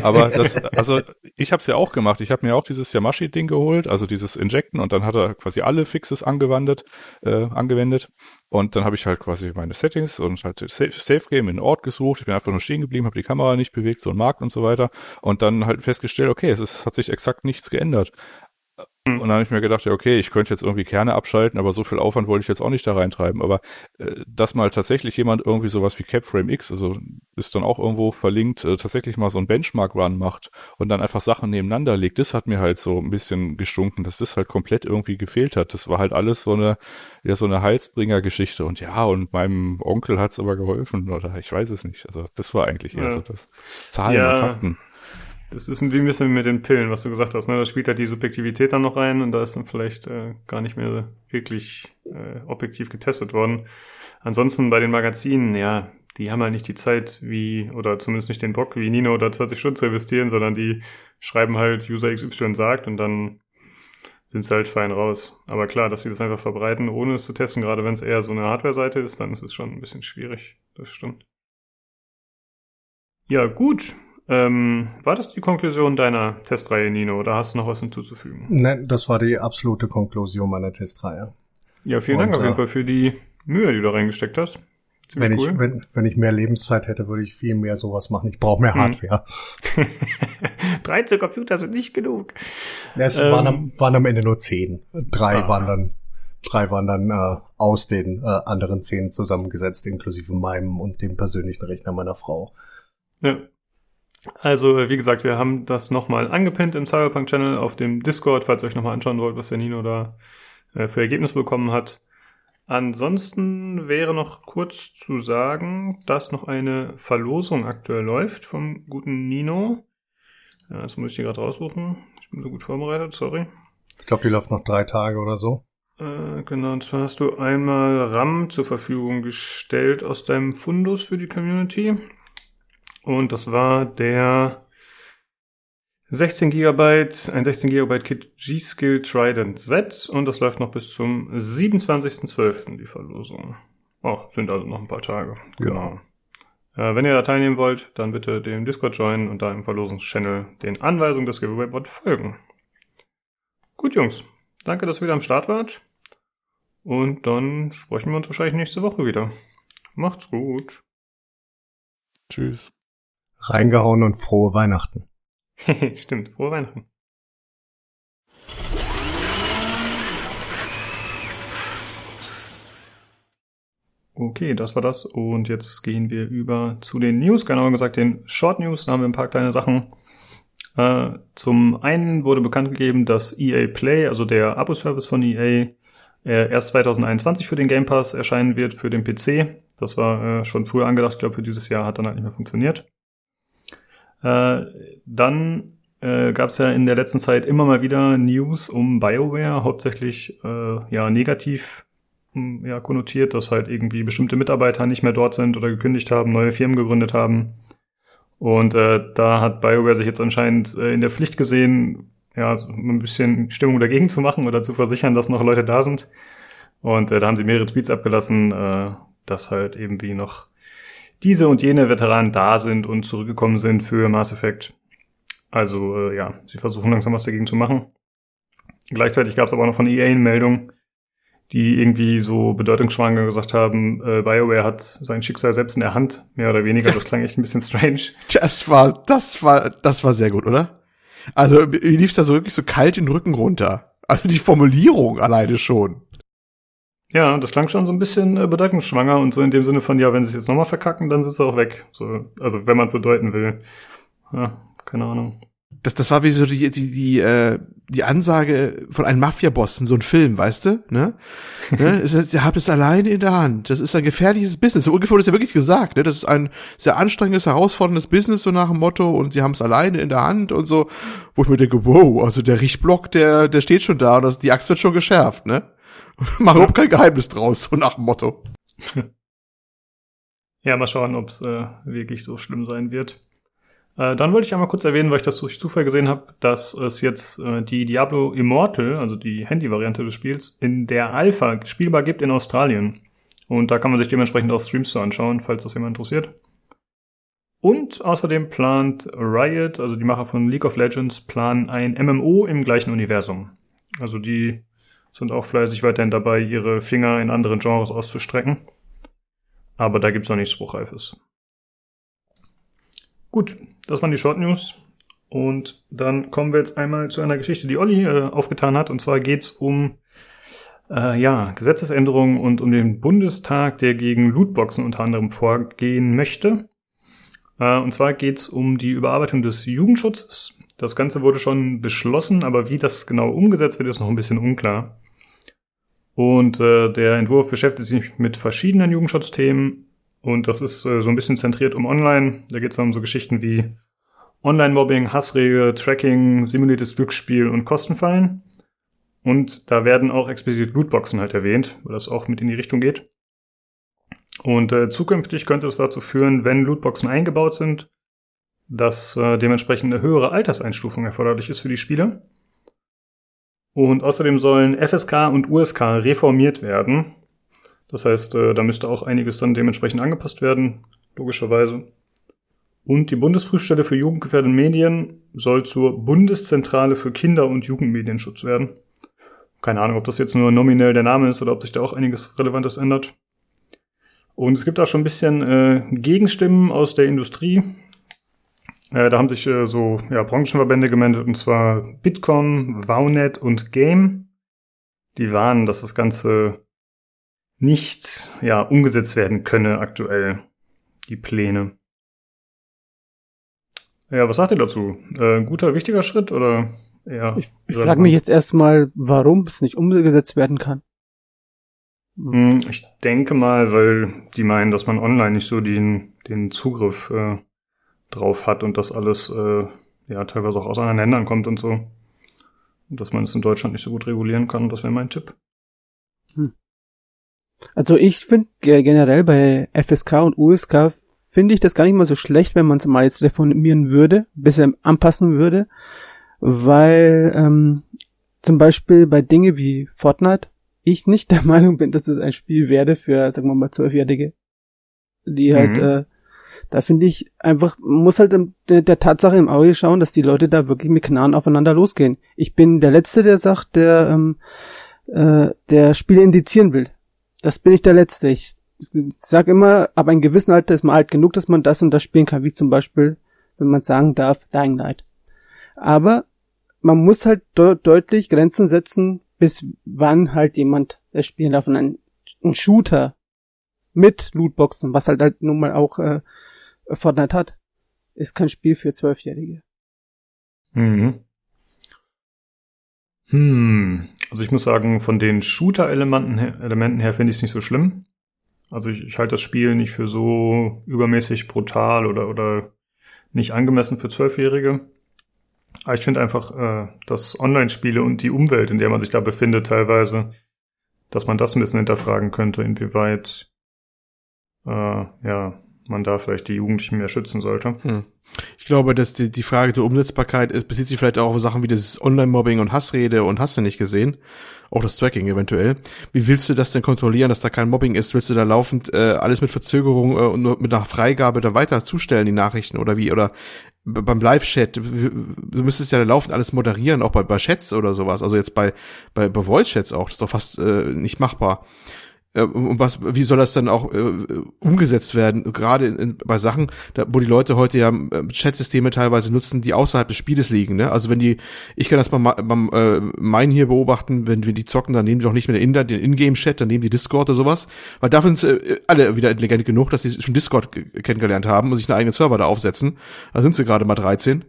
aber das, also ich habe es ja auch gemacht. Ich habe mir auch dieses Yamashi-Ding geholt, also dieses Injecten, und dann hat er quasi alle Fixes angewandt, äh, angewendet. Und dann habe ich halt quasi meine Settings und halt Safe, Safe Game in Ort gesucht. Ich bin einfach nur stehen geblieben, habe die Kamera nicht bewegt, so ein Markt und so weiter. Und dann halt festgestellt, okay, es ist, hat sich exakt nichts geändert. Und dann habe ich mir gedacht, ja, okay, ich könnte jetzt irgendwie Kerne abschalten, aber so viel Aufwand wollte ich jetzt auch nicht da reintreiben. Aber äh, dass mal tatsächlich jemand irgendwie sowas wie Capframe X, also ist dann auch irgendwo verlinkt, äh, tatsächlich mal so ein Benchmark-Run macht und dann einfach Sachen nebeneinander legt, das hat mir halt so ein bisschen gestunken, dass das halt komplett irgendwie gefehlt hat. Das war halt alles so eine, ja, so eine Halsbringer-Geschichte. Und ja, und meinem Onkel hat's aber geholfen, oder ich weiß es nicht. Also das war eigentlich eher ja. so das. Zahlen ja. und Fakten das ist wie ein bisschen mit den Pillen, was du gesagt hast. Ne? Da spielt halt die Subjektivität dann noch rein und da ist dann vielleicht äh, gar nicht mehr wirklich äh, objektiv getestet worden. Ansonsten bei den Magazinen, ja, die haben halt nicht die Zeit wie, oder zumindest nicht den Bock wie Nino oder 20 Stunden zu investieren, sondern die schreiben halt User XY sagt und dann sind sie halt fein raus. Aber klar, dass sie das einfach verbreiten, ohne es zu testen, gerade wenn es eher so eine Hardware-Seite ist, dann ist es schon ein bisschen schwierig. Das stimmt. Ja, gut. Ähm, war das die Konklusion deiner Testreihe, Nino, oder hast du noch was hinzuzufügen? Nein, das war die absolute Konklusion meiner Testreihe. Ja, vielen Und, Dank auf jeden äh, Fall für die Mühe, die du reingesteckt hast. Ziemlich wenn cool. ich, wenn, wenn ich mehr Lebenszeit hätte, würde ich viel mehr sowas machen. Ich brauche mehr hm. Hardware. 13 Computer sind nicht genug. Es ähm, waren, am, waren am Ende nur 10. Drei ah. waren dann, drei waren dann äh, aus den äh, anderen 10 zusammengesetzt, inklusive meinem und dem persönlichen Rechner meiner Frau. Ja. Also, wie gesagt, wir haben das nochmal angepinnt im Cyberpunk-Channel auf dem Discord, falls ihr euch nochmal anschauen wollt, was der Nino da äh, für Ergebnis bekommen hat. Ansonsten wäre noch kurz zu sagen, dass noch eine Verlosung aktuell läuft vom guten Nino. Ja, das muss ich dir gerade raussuchen. Ich bin so gut vorbereitet, sorry. Ich glaube, die läuft noch drei Tage oder so. Äh, genau, und zwar hast du einmal RAM zur Verfügung gestellt aus deinem Fundus für die Community. Und das war der 16 GB, ein 16 GB Kit G-Skill Trident Z und das läuft noch bis zum 27.12. die Verlosung. Oh, sind also noch ein paar Tage. Genau. Äh, wenn ihr da teilnehmen wollt, dann bitte dem Discord joinen und da im Verlosungschannel den Anweisungen des Giveaway-Bot folgen. Gut, Jungs. Danke, dass ihr wieder am Start wart. Und dann sprechen wir uns wahrscheinlich nächste Woche wieder. Macht's gut. Tschüss. Reingehauen und frohe Weihnachten. Stimmt, frohe Weihnachten. Okay, das war das. Und jetzt gehen wir über zu den News, genauer gesagt den Short News. Da haben wir ein paar kleine Sachen. Äh, zum einen wurde bekannt gegeben, dass EA Play, also der Abo-Service von EA, äh, erst 2021 für den Game Pass erscheinen wird für den PC. Das war äh, schon früher angedacht. Ich glaube, für dieses Jahr hat dann halt nicht mehr funktioniert. Äh, dann äh, gab es ja in der letzten Zeit immer mal wieder News um BioWare, hauptsächlich äh, ja negativ hm, ja, konnotiert, dass halt irgendwie bestimmte Mitarbeiter nicht mehr dort sind oder gekündigt haben, neue Firmen gegründet haben. Und äh, da hat BioWare sich jetzt anscheinend äh, in der Pflicht gesehen, ja, ein bisschen Stimmung dagegen zu machen oder zu versichern, dass noch Leute da sind. Und äh, da haben sie mehrere Tweets abgelassen, äh, dass halt eben wie noch diese und jene Veteranen da sind und zurückgekommen sind für Mass Effect. Also äh, ja, sie versuchen langsam was dagegen zu machen. Gleichzeitig gab es aber auch noch von EA eine Meldung, die irgendwie so bedeutungsschwanger gesagt haben, äh, BioWare hat sein Schicksal selbst in der Hand, mehr oder weniger. Das klang echt ein bisschen strange. Das war, das war, das war sehr gut, oder? Also mir lief's da so wirklich so kalt den Rücken runter. Also die Formulierung alleine schon. Ja, das klang schon so ein bisschen äh, bedeutungsschwanger und so in dem Sinne von, ja, wenn sie es jetzt nochmal verkacken, dann sind sie auch weg. So, also wenn man so deuten will. Ja, keine Ahnung das, das war wie so die, die, die, äh, die Ansage von einem Mafia-Boss in so einem Film, weißt du? Ne? ne? Es ist, ihr habt es alleine in der Hand. Das ist ein gefährliches Business. So ungefähr wurde es ja wirklich gesagt. Ne? Das ist ein sehr anstrengendes, herausforderndes Business, so nach dem Motto, und sie haben es alleine in der Hand und so. Wo ich mir denke, wow, also der Richtblock, der, der steht schon da und das, die Axt wird schon geschärft, ne? Mach überhaupt kein Geheimnis draus, so nach dem Motto. Ja, mal schauen, ob es äh, wirklich so schlimm sein wird. Äh, dann wollte ich einmal kurz erwähnen, weil ich das durch Zufall gesehen habe, dass es jetzt äh, die Diablo Immortal, also die Handy-Variante des Spiels, in der Alpha spielbar gibt in Australien. Und da kann man sich dementsprechend auch Streams zu anschauen, falls das jemand interessiert. Und außerdem plant Riot, also die Macher von League of Legends, planen ein MMO im gleichen Universum. Also die sind auch fleißig weiterhin dabei, ihre Finger in anderen Genres auszustrecken. Aber da gibt's noch nichts Spruchreifes. Gut, das waren die Short News. Und dann kommen wir jetzt einmal zu einer Geschichte, die Olli äh, aufgetan hat. Und zwar geht's um äh, ja, Gesetzesänderungen und um den Bundestag, der gegen Lootboxen unter anderem vorgehen möchte. Äh, und zwar geht's um die Überarbeitung des Jugendschutzes. Das Ganze wurde schon beschlossen, aber wie das genau umgesetzt wird, ist noch ein bisschen unklar. Und äh, der Entwurf beschäftigt sich mit verschiedenen Jugendschutzthemen und das ist äh, so ein bisschen zentriert um Online. Da geht es um so Geschichten wie Online-Mobbing, Hassregel, Tracking, simuliertes Glücksspiel und Kostenfallen. Und da werden auch explizit Lootboxen halt erwähnt, weil das auch mit in die Richtung geht. Und äh, zukünftig könnte es dazu führen, wenn Lootboxen eingebaut sind, dass äh, dementsprechend eine höhere Alterseinstufung erforderlich ist für die Spieler. Und außerdem sollen FSK und USK reformiert werden, das heißt, äh, da müsste auch einiges dann dementsprechend angepasst werden, logischerweise. Und die Bundesprüfstelle für jugendgefährdende Medien soll zur Bundeszentrale für Kinder- und Jugendmedienschutz werden. Keine Ahnung, ob das jetzt nur nominell der Name ist oder ob sich da auch einiges Relevantes ändert. Und es gibt auch schon ein bisschen äh, Gegenstimmen aus der Industrie. Äh, da haben sich äh, so ja, Branchenverbände gemeldet, und zwar Bitkom, Wownet und Game. Die warnen, dass das Ganze nicht ja, umgesetzt werden könne aktuell, die Pläne. Ja, was sagt ihr dazu? Äh, guter, wichtiger Schritt oder ja? Ich, ich frage mich jetzt erstmal, warum es nicht umgesetzt werden kann. Hm, ich denke mal, weil die meinen, dass man online nicht so den, den Zugriff äh, drauf hat und das alles äh, ja teilweise auch aus anderen Ländern kommt und so. Und dass man es in Deutschland nicht so gut regulieren kann, das wäre mein Tipp. Also ich finde generell bei FSK und USK finde ich das gar nicht mal so schlecht, wenn man es mal jetzt reformieren würde, bisschen anpassen würde, weil ähm, zum Beispiel bei Dinge wie Fortnite ich nicht der Meinung bin, dass es ein Spiel werde für, sagen wir mal, Zwölfjährige, die halt, Mhm. äh, da finde ich einfach, muss halt der, der Tatsache im Auge schauen, dass die Leute da wirklich mit Knarren aufeinander losgehen. Ich bin der Letzte, der sagt, der, ähm, äh, der Spiele indizieren will. Das bin ich der Letzte. Ich sag immer, ab einem gewissen Alter ist man alt genug, dass man das und das spielen kann, wie zum Beispiel, wenn man sagen darf, Dying Light. Aber man muss halt de deutlich Grenzen setzen, bis wann halt jemand das spielen darf. Und ein, ein Shooter mit Lootboxen, was halt halt nun mal auch äh, Fortnite hat, ist kein Spiel für Zwölfjährige. Mhm. Hm, also ich muss sagen, von den Shooter-Elementen her, Elementen her finde ich es nicht so schlimm. Also ich, ich halte das Spiel nicht für so übermäßig brutal oder, oder nicht angemessen für Zwölfjährige. Aber ich finde einfach, äh, dass Online-Spiele und die Umwelt, in der man sich da befindet, teilweise, dass man das ein bisschen hinterfragen könnte, inwieweit äh, ja, man da vielleicht die Jugendlichen mehr schützen sollte. Hm. Ich glaube, dass die, die Frage der Umsetzbarkeit ist, bezieht sich vielleicht auch auf Sachen wie das Online-Mobbing und Hassrede und hast du nicht gesehen. Auch das Tracking eventuell. Wie willst du das denn kontrollieren, dass da kein Mobbing ist? Willst du da laufend äh, alles mit Verzögerung äh, und nur mit einer Freigabe dann weiter zustellen, die Nachrichten oder wie? Oder beim Live-Chat, du müsstest ja laufend alles moderieren, auch bei, bei Chats oder sowas. Also jetzt bei, bei, bei Voice-Chats auch, das ist doch fast äh, nicht machbar. Äh, Und was, wie soll das dann auch äh, umgesetzt werden? Gerade in, in, bei Sachen, da, wo die Leute heute ja äh, Chatsysteme teilweise nutzen, die außerhalb des Spieles liegen. Ne? Also wenn die, ich kann das beim, beim äh, Main hier beobachten, wenn wir die zocken, dann nehmen die doch nicht mehr den, In- den Ingame-Chat, dann nehmen die Discord oder sowas. Weil dafür sind äh, alle wieder intelligent genug, dass sie schon Discord ge- kennengelernt haben und sich einen eigenen Server da aufsetzen. Da sind sie gerade mal 13.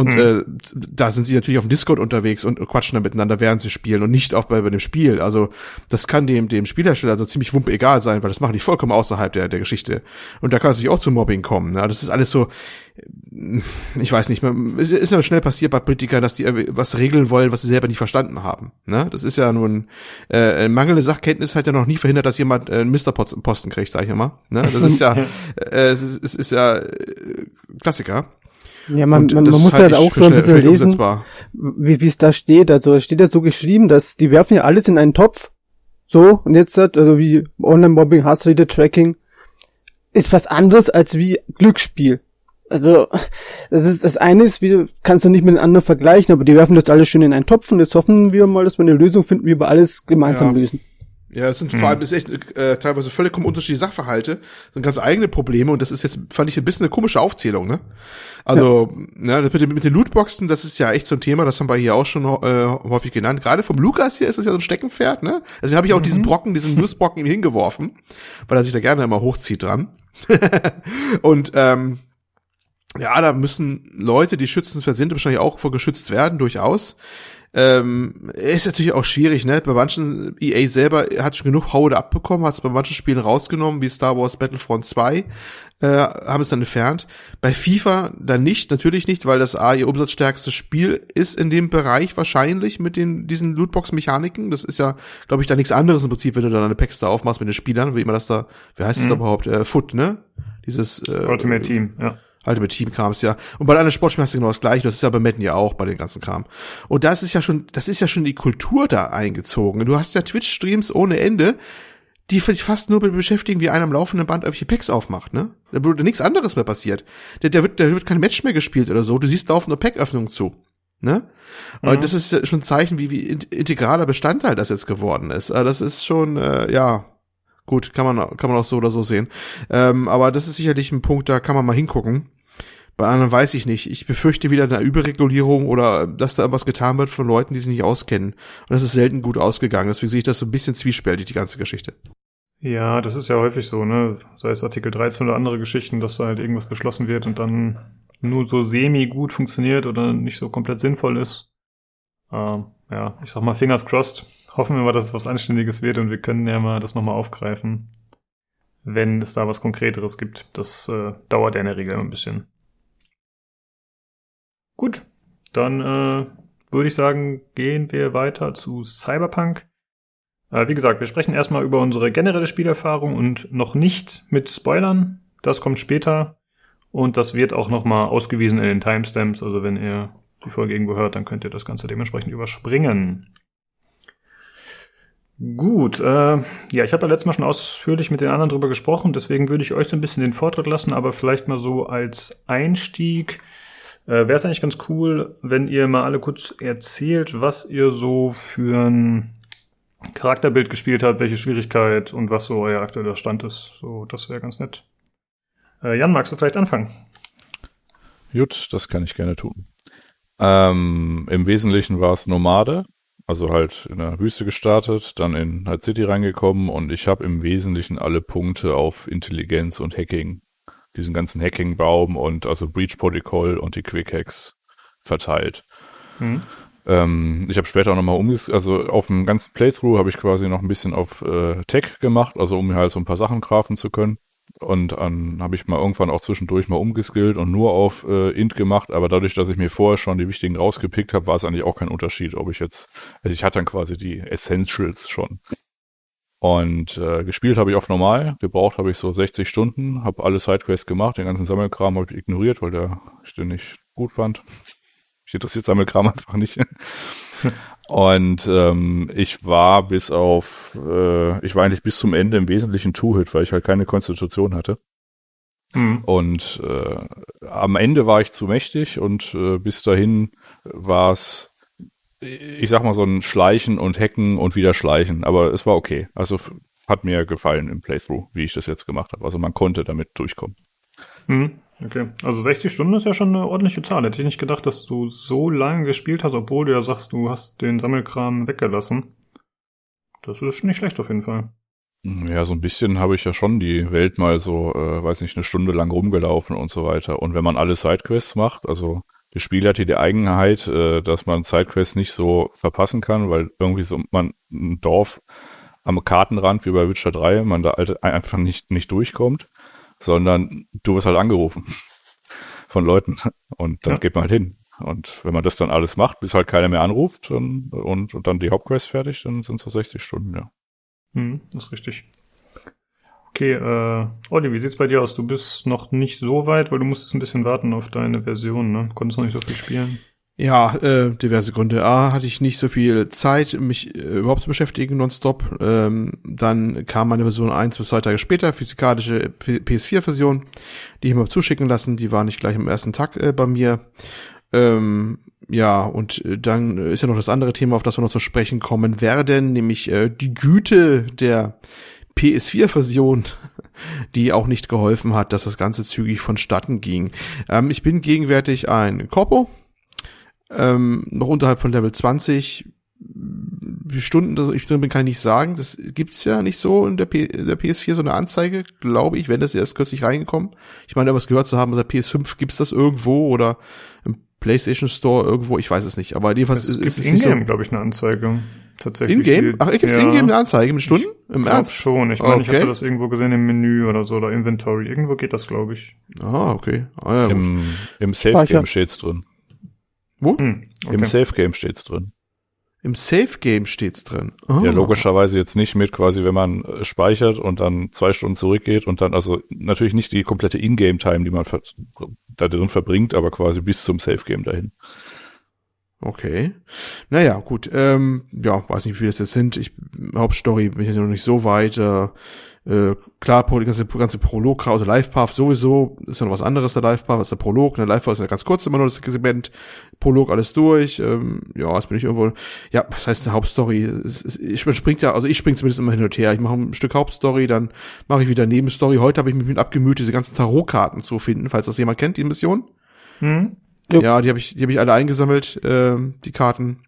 Und äh, da sind sie natürlich auf dem Discord unterwegs und quatschen dann miteinander, während sie spielen und nicht auch bei, bei dem Spiel. Also das kann dem, dem Spielhersteller also ziemlich wumpe egal sein, weil das machen die vollkommen außerhalb der, der Geschichte. Und da kann es natürlich auch zu Mobbing kommen. Ne? Das ist alles so, äh, ich weiß nicht, man, es ist ja schnell passiert bei Politikern, dass die was regeln wollen, was sie selber nicht verstanden haben. Ne? Das ist ja nun, äh, mangelnde Sachkenntnis hat ja noch nie verhindert, dass jemand äh, einen Misterposten kriegt, sag ich immer. Ne? Das ist ja, äh, es, ist, es ist ja äh, Klassiker. Ja, man, man, man muss halt ich auch so ein schnell- bisschen lesen, umsetzbar. wie es da steht. Also es steht ja so geschrieben, dass die werfen ja alles in einen Topf. So, und jetzt hat, also wie Online-Mobbing, Hassrede, Tracking, ist was anderes als wie Glücksspiel. Also, das ist, das eine ist, wie, kannst du nicht mit dem anderen vergleichen, aber die werfen das alles schön in einen Topf und jetzt hoffen wir mal, dass wir eine Lösung finden, wie wir alles gemeinsam Ja. lösen. Ja, es sind vor allem das ist echt äh, teilweise völlig unterschiedliche Sachverhalte, sind ganz eigene Probleme und das ist jetzt, fand ich, ein bisschen eine komische Aufzählung, ne? Also, ne, das mit, den, mit den Lootboxen, das ist ja echt so ein Thema, das haben wir hier auch schon äh, häufig genannt. Gerade vom Lukas hier ist das ja so ein Steckenpferd, ne? Also habe ich auch diesen Brocken, diesen Nussbrocken ihm hingeworfen, weil er sich da gerne immer hochzieht dran. und ähm, ja, da müssen Leute, die schützenswert sind, wahrscheinlich auch vor geschützt werden, durchaus. Ähm, ist natürlich auch schwierig, ne? Bei manchen, EA selber hat schon genug Haue da abbekommen, hat es bei manchen Spielen rausgenommen, wie Star Wars Battlefront 2, äh, haben es dann entfernt. Bei FIFA dann nicht, natürlich nicht, weil das A ihr umsatzstärkstes Spiel ist in dem Bereich wahrscheinlich mit den, diesen Lootbox-Mechaniken. Das ist ja, glaube ich, da nichts anderes im Prinzip, wenn du dann eine Packs da aufmachst mit den Spielern, wie immer das da, wie heißt es da überhaupt? Äh, Foot, ne? Dieses äh, Ultimate Team, ja. Ultimate Team Krams, ja. Und bei anderen Sportspielen hast du genau das gleiche. Das ist ja bei Madden ja auch, bei den ganzen Kram. Und das ist ja schon, das ist ja schon die Kultur da eingezogen. Du hast ja Twitch-Streams ohne Ende, die sich fast nur damit beschäftigen, wie einer am laufenden Band irgendwelche Packs aufmacht, ne? Da würde nichts anderes mehr passiert. Da, da, wird, da wird kein Match mehr gespielt oder so. Du siehst laufend nur Packöffnungen zu. Ne? Und das ist ja schon ein Zeichen, wie, wie in- integraler Bestandteil das jetzt geworden ist. Also Das ist schon, äh, ja, gut, kann man, kann man auch so oder so sehen. Ähm, aber das ist sicherlich ein Punkt, da kann man mal hingucken. Bei anderen weiß ich nicht. Ich befürchte wieder eine Überregulierung oder dass da was getan wird von Leuten, die sich nicht auskennen. Und das ist selten gut ausgegangen. Deswegen sehe ich das so ein bisschen zwiespältig, die ganze Geschichte. Ja, das ist ja häufig so, ne? Sei es Artikel 13 oder andere Geschichten, dass da halt irgendwas beschlossen wird und dann nur so semi gut funktioniert oder nicht so komplett sinnvoll ist. Ähm, ja, ich sag mal fingers crossed. Hoffen wir mal, dass es was Anständiges wird und wir können ja mal das nochmal aufgreifen, wenn es da was Konkreteres gibt. Das äh, dauert ja in der Regel ein bisschen. Gut, dann äh, würde ich sagen, gehen wir weiter zu Cyberpunk. Äh, wie gesagt, wir sprechen erstmal über unsere generelle Spielerfahrung und noch nicht mit Spoilern. Das kommt später und das wird auch nochmal ausgewiesen in den Timestamps. Also wenn ihr die Folge irgendwo hört, dann könnt ihr das Ganze dementsprechend überspringen. Gut, äh, ja, ich habe ja letztes Mal schon ausführlich mit den anderen drüber gesprochen, deswegen würde ich euch so ein bisschen den Vortritt lassen, aber vielleicht mal so als Einstieg äh, wäre es eigentlich ganz cool, wenn ihr mal alle kurz erzählt, was ihr so für ein Charakterbild gespielt habt, welche Schwierigkeit und was so euer aktueller Stand ist. So, das wäre ganz nett. Äh, Jan, magst du vielleicht anfangen? Gut, das kann ich gerne tun. Ähm, Im Wesentlichen war es Nomade, also halt in der Wüste gestartet, dann in Night City reingekommen und ich habe im Wesentlichen alle Punkte auf Intelligenz und Hacking, diesen ganzen Hacking-Baum und also Breach Protocol und die Quick Hacks verteilt. Hm. Ähm, ich habe später auch nochmal umges, also auf dem ganzen Playthrough habe ich quasi noch ein bisschen auf äh, Tech gemacht, also um mir halt so ein paar Sachen grafen zu können. Und dann habe ich mal irgendwann auch zwischendurch mal umgeskillt und nur auf äh, Int gemacht, aber dadurch, dass ich mir vorher schon die wichtigen rausgepickt habe, war es eigentlich auch kein Unterschied, ob ich jetzt, also ich hatte dann quasi die Essentials schon. Und äh, gespielt habe ich auf normal, gebraucht habe ich so 60 Stunden, habe alle Sidequests gemacht, den ganzen Sammelkram habe ich ignoriert, weil der ich den nicht gut fand. Ich interessiert Sammelkram einfach nicht. Und ähm, ich war bis auf, äh, ich war eigentlich bis zum Ende im Wesentlichen Two-Hit, weil ich halt keine Konstitution hatte. Mhm. Und äh, am Ende war ich zu mächtig und äh, bis dahin war es, ich sag mal, so ein Schleichen und Hacken und wieder Schleichen. Aber es war okay. Also hat mir gefallen im Playthrough, wie ich das jetzt gemacht habe. Also man konnte damit durchkommen. Mhm. Okay, also 60 Stunden ist ja schon eine ordentliche Zahl. Hätte ich nicht gedacht, dass du so lange gespielt hast, obwohl du ja sagst, du hast den Sammelkram weggelassen. Das ist nicht schlecht auf jeden Fall. Ja, so ein bisschen habe ich ja schon die Welt mal so, äh, weiß nicht, eine Stunde lang rumgelaufen und so weiter. Und wenn man alle Sidequests macht, also das Spiel hat hier die Eigenheit, äh, dass man Sidequests nicht so verpassen kann, weil irgendwie so man ein Dorf am Kartenrand wie bei Witcher 3, man da einfach nicht, nicht durchkommt sondern du wirst halt angerufen von Leuten und dann ja. geht man halt hin. Und wenn man das dann alles macht, bis halt keiner mehr anruft und, und, und dann die Hauptquest fertig, dann sind es so 60 Stunden, ja. Hm, das ist richtig. Okay, äh, Olli, wie sieht's bei dir aus? Du bist noch nicht so weit, weil du musstest ein bisschen warten auf deine Version, ne? Konntest noch nicht so viel spielen. Ja, äh, diverse Gründe. A, hatte ich nicht so viel Zeit, mich äh, überhaupt zu beschäftigen nonstop. Ähm, dann kam meine Version 1 bis zwei Tage später, physikalische PS4-Version, die ich mir zuschicken lassen. Die war nicht gleich am ersten Tag äh, bei mir. Ähm, ja, und äh, dann ist ja noch das andere Thema, auf das wir noch zu sprechen kommen werden, nämlich äh, die Güte der PS4-Version, die auch nicht geholfen hat, dass das Ganze zügig vonstatten ging. Ähm, ich bin gegenwärtig ein Corpo, ähm, noch unterhalb von Level 20. Wie Stunden ich drin bin, kann ich nicht sagen. Das gibt's ja nicht so in der, P der PS4, so eine Anzeige, glaube ich, wenn das erst kürzlich reingekommen. Ich meine, was gehört zu haben, seit PS5 gibt's das irgendwo oder im PlayStation Store irgendwo, ich weiß es nicht. Aber jedenfalls es ist es in Game, so, glaube ich, eine Anzeige. Tatsächlich. In-Game? Ach, gibt's ja. In-Game eine Anzeige mit Stunden? Ich Im Ernst? schon. Ich meine, okay. ich habe das irgendwo gesehen im Menü oder so, oder Inventory. Irgendwo geht das, glaube ich. Ah, okay. Ah, ja, Im, im Safe-Game steht's drin. Wo? Hm, okay. Im Safe Game steht's drin. Im Safe Game steht's drin. Oh. Ja, logischerweise jetzt nicht mit quasi, wenn man äh, speichert und dann zwei Stunden zurückgeht und dann, also natürlich nicht die komplette Ingame-Time, die man da drin verbringt, aber quasi bis zum Safe Game dahin. Okay. Naja, gut. Ähm, ja, weiß nicht, wie viele das jetzt sind. Ich, Hauptstory bin ich noch nicht so weit. Äh, äh, klar, die ganze, ganze Prolog, also Live-Path sowieso, ist ja noch was anderes, der Live-Path, als der Prolog. Der Live-Path ist ja ganz kurz immer nur das Segment. Prolog alles durch. Ähm, ja, jetzt bin ich irgendwo, ja, was heißt eine Hauptstory? Ich, man springt ja, also ich springe zumindest immer hin und her. Ich mache ein Stück Hauptstory, dann mache ich wieder Nebenstory. Heute habe ich mich mit abgemüht, diese ganzen Tarotkarten zu finden, falls das jemand kennt, die Mission. Hm? Ja, die habe ich, die habe ich alle eingesammelt, äh, die Karten.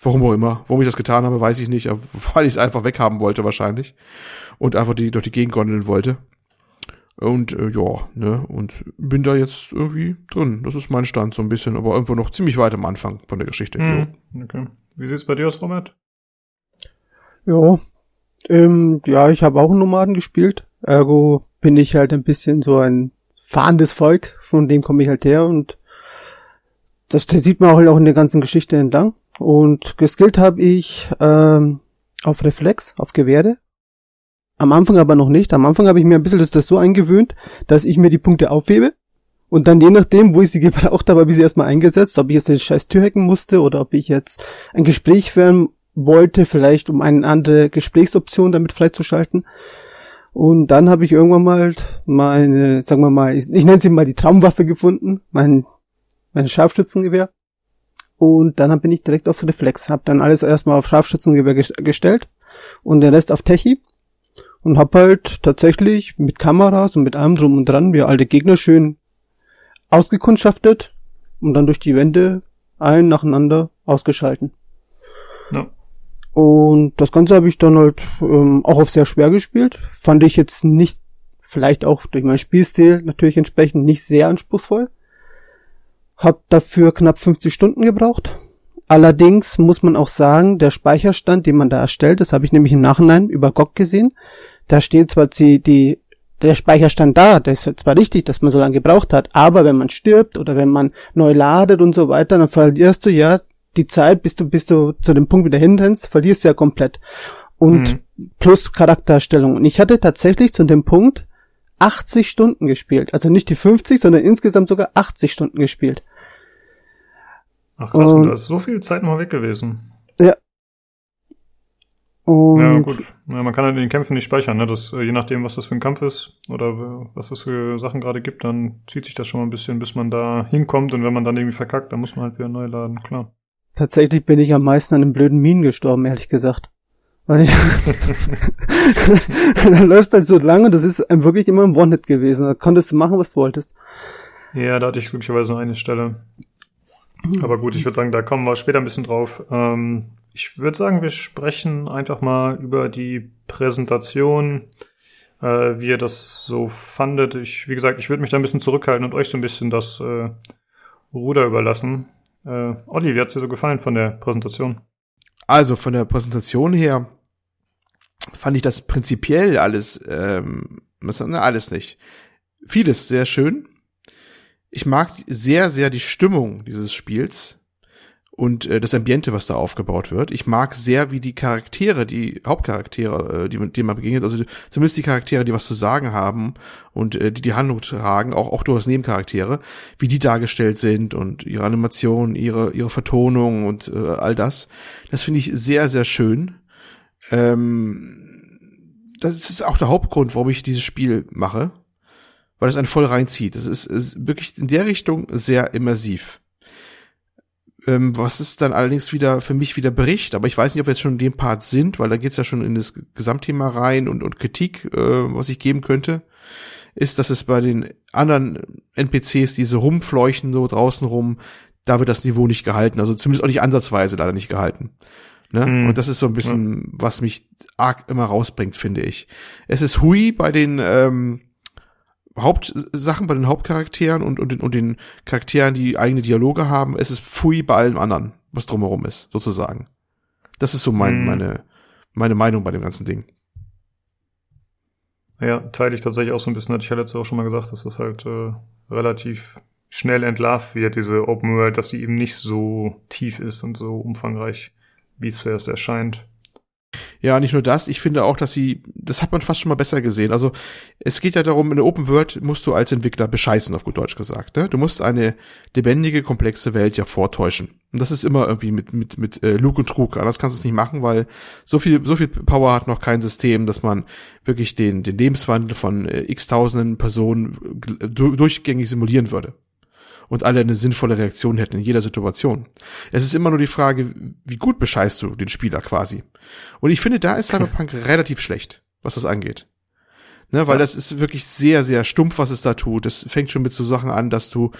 Warum auch immer. Warum ich das getan habe, weiß ich nicht, weil ich es einfach weghaben wollte wahrscheinlich. Und einfach die durch die Gegend gondeln wollte. Und äh, ja, ne, und bin da jetzt irgendwie drin. Das ist mein Stand so ein bisschen, aber irgendwo noch ziemlich weit am Anfang von der Geschichte. Hm, okay. Wie sieht's bei dir aus, Robert? Ja, ähm, ja, ich habe auch einen Nomaden gespielt. Ergo bin ich halt ein bisschen so ein fahrendes Volk, von dem komme ich halt her und das, das sieht man auch in der ganzen Geschichte entlang. Und geskillt habe ich ähm, auf Reflex, auf Gewehre. Am Anfang aber noch nicht. Am Anfang habe ich mir ein bisschen das, so eingewöhnt, dass ich mir die Punkte aufhebe und dann je nachdem, wo ich sie gebraucht habe, habe ich sie erstmal eingesetzt, ob ich jetzt eine scheiß Tür hacken musste oder ob ich jetzt ein Gespräch führen wollte, vielleicht um eine andere Gesprächsoption damit freizuschalten. Und dann habe ich irgendwann mal meine, sagen wir mal, ich, ich nenne sie mal die Traumwaffe gefunden, mein, mein Scharfschützengewehr. Und dann bin ich direkt auf Reflex, habe dann alles erstmal auf Scharfschützengewehr gestellt und den Rest auf Techie und hab halt tatsächlich mit Kameras und mit allem drum und dran wir alte Gegner schön ausgekundschaftet und dann durch die Wände ein nacheinander ausgeschalten. Ja. Und das Ganze habe ich dann halt ähm, auch auf sehr schwer gespielt. Fand ich jetzt nicht, vielleicht auch durch meinen Spielstil natürlich entsprechend nicht sehr anspruchsvoll. Hab dafür knapp 50 Stunden gebraucht. Allerdings muss man auch sagen, der Speicherstand, den man da erstellt, das habe ich nämlich im Nachhinein über GOG gesehen, da steht zwar die, die der Speicherstand da, das ist zwar richtig, dass man so lange gebraucht hat, aber wenn man stirbt oder wenn man neu ladet und so weiter, dann verlierst du ja die Zeit, bis du, bis du zu dem Punkt wieder hinrennst, verlierst du ja komplett. Und mhm. plus Charakterstellung. Und ich hatte tatsächlich zu dem Punkt 80 Stunden gespielt. Also nicht die 50, sondern insgesamt sogar 80 Stunden gespielt. Ach krass, und da ist so viel Zeit mal weg gewesen. Ja, und ja, gut. Ja, man kann halt in den Kämpfen nicht speichern, ne? Das, äh, je nachdem, was das für ein Kampf ist oder was das für Sachen gerade gibt, dann zieht sich das schon mal ein bisschen, bis man da hinkommt und wenn man dann irgendwie verkackt, dann muss man halt wieder neu laden, klar. Tatsächlich bin ich am meisten an den blöden Minen gestorben, ehrlich gesagt. Weil ich dann läufst halt so lange, das ist einem wirklich immer ein One-Hit gewesen. Da konntest du machen, was du wolltest. Ja, da hatte ich glücklicherweise nur eine Stelle. Aber gut, ich würde sagen, da kommen wir später ein bisschen drauf. Ähm, ich würde sagen, wir sprechen einfach mal über die Präsentation, äh, wie ihr das so fandet. Ich, wie gesagt, ich würde mich da ein bisschen zurückhalten und euch so ein bisschen das äh, Ruder überlassen. Äh, Olli, wie hat's dir so gefallen von der Präsentation? Also von der Präsentation her fand ich das prinzipiell alles, ähm, na, alles nicht. Vieles sehr schön. Ich mag sehr, sehr die Stimmung dieses Spiels und äh, das Ambiente, was da aufgebaut wird. Ich mag sehr, wie die Charaktere, die Hauptcharaktere, äh, die, denen man begegnet, also zumindest die Charaktere, die was zu sagen haben und äh, die die Handlung tragen, auch auch durchaus Nebencharaktere, wie die dargestellt sind und ihre Animation, ihre ihre Vertonung und äh, all das. Das finde ich sehr sehr schön. Ähm, das ist auch der Hauptgrund, warum ich dieses Spiel mache, weil es einen voll reinzieht. Es ist, ist wirklich in der Richtung sehr immersiv. Ähm, was ist dann allerdings wieder für mich wieder Bericht, aber ich weiß nicht, ob wir jetzt schon in dem Part sind, weil da geht's ja schon in das Gesamtthema rein und, und Kritik, äh, was ich geben könnte, ist, dass es bei den anderen NPCs, die so rumfleuchen, so draußen rum, da wird das Niveau nicht gehalten, also zumindest auch nicht ansatzweise leider nicht gehalten. Ne? Mhm. Und das ist so ein bisschen, was mich arg immer rausbringt, finde ich. Es ist Hui bei den ähm, Hauptsachen bei den Hauptcharakteren und, und, den, und den Charakteren, die eigene Dialoge haben, es ist Pfui bei allem anderen, was drumherum ist, sozusagen. Das ist so mein, mm. meine, meine Meinung bei dem ganzen Ding. Ja, teile ich tatsächlich auch so ein bisschen, hatte ich ja letztes auch schon mal gesagt, dass das halt äh, relativ schnell entlarvt wird, diese Open World, dass sie eben nicht so tief ist und so umfangreich, wie es zuerst erscheint. Ja, nicht nur das, ich finde auch, dass sie, das hat man fast schon mal besser gesehen. Also es geht ja darum, in der Open World musst du als Entwickler bescheißen, auf gut Deutsch gesagt. Ne? Du musst eine lebendige, komplexe Welt ja vortäuschen. Und das ist immer irgendwie mit, mit, mit äh, Lug und Trug. Anders kannst du es nicht machen, weil so viel, so viel Power hat noch kein System, dass man wirklich den, den Lebenswandel von äh, x tausenden Personen durchgängig simulieren würde und alle eine sinnvolle Reaktion hätten in jeder Situation. Es ist immer nur die Frage, wie gut bescheißt du den Spieler quasi. Und ich finde, da ist Cyberpunk relativ schlecht, was das angeht. Ne, weil ja. das ist wirklich sehr, sehr stumpf, was es da tut. Es fängt schon mit so Sachen an, dass du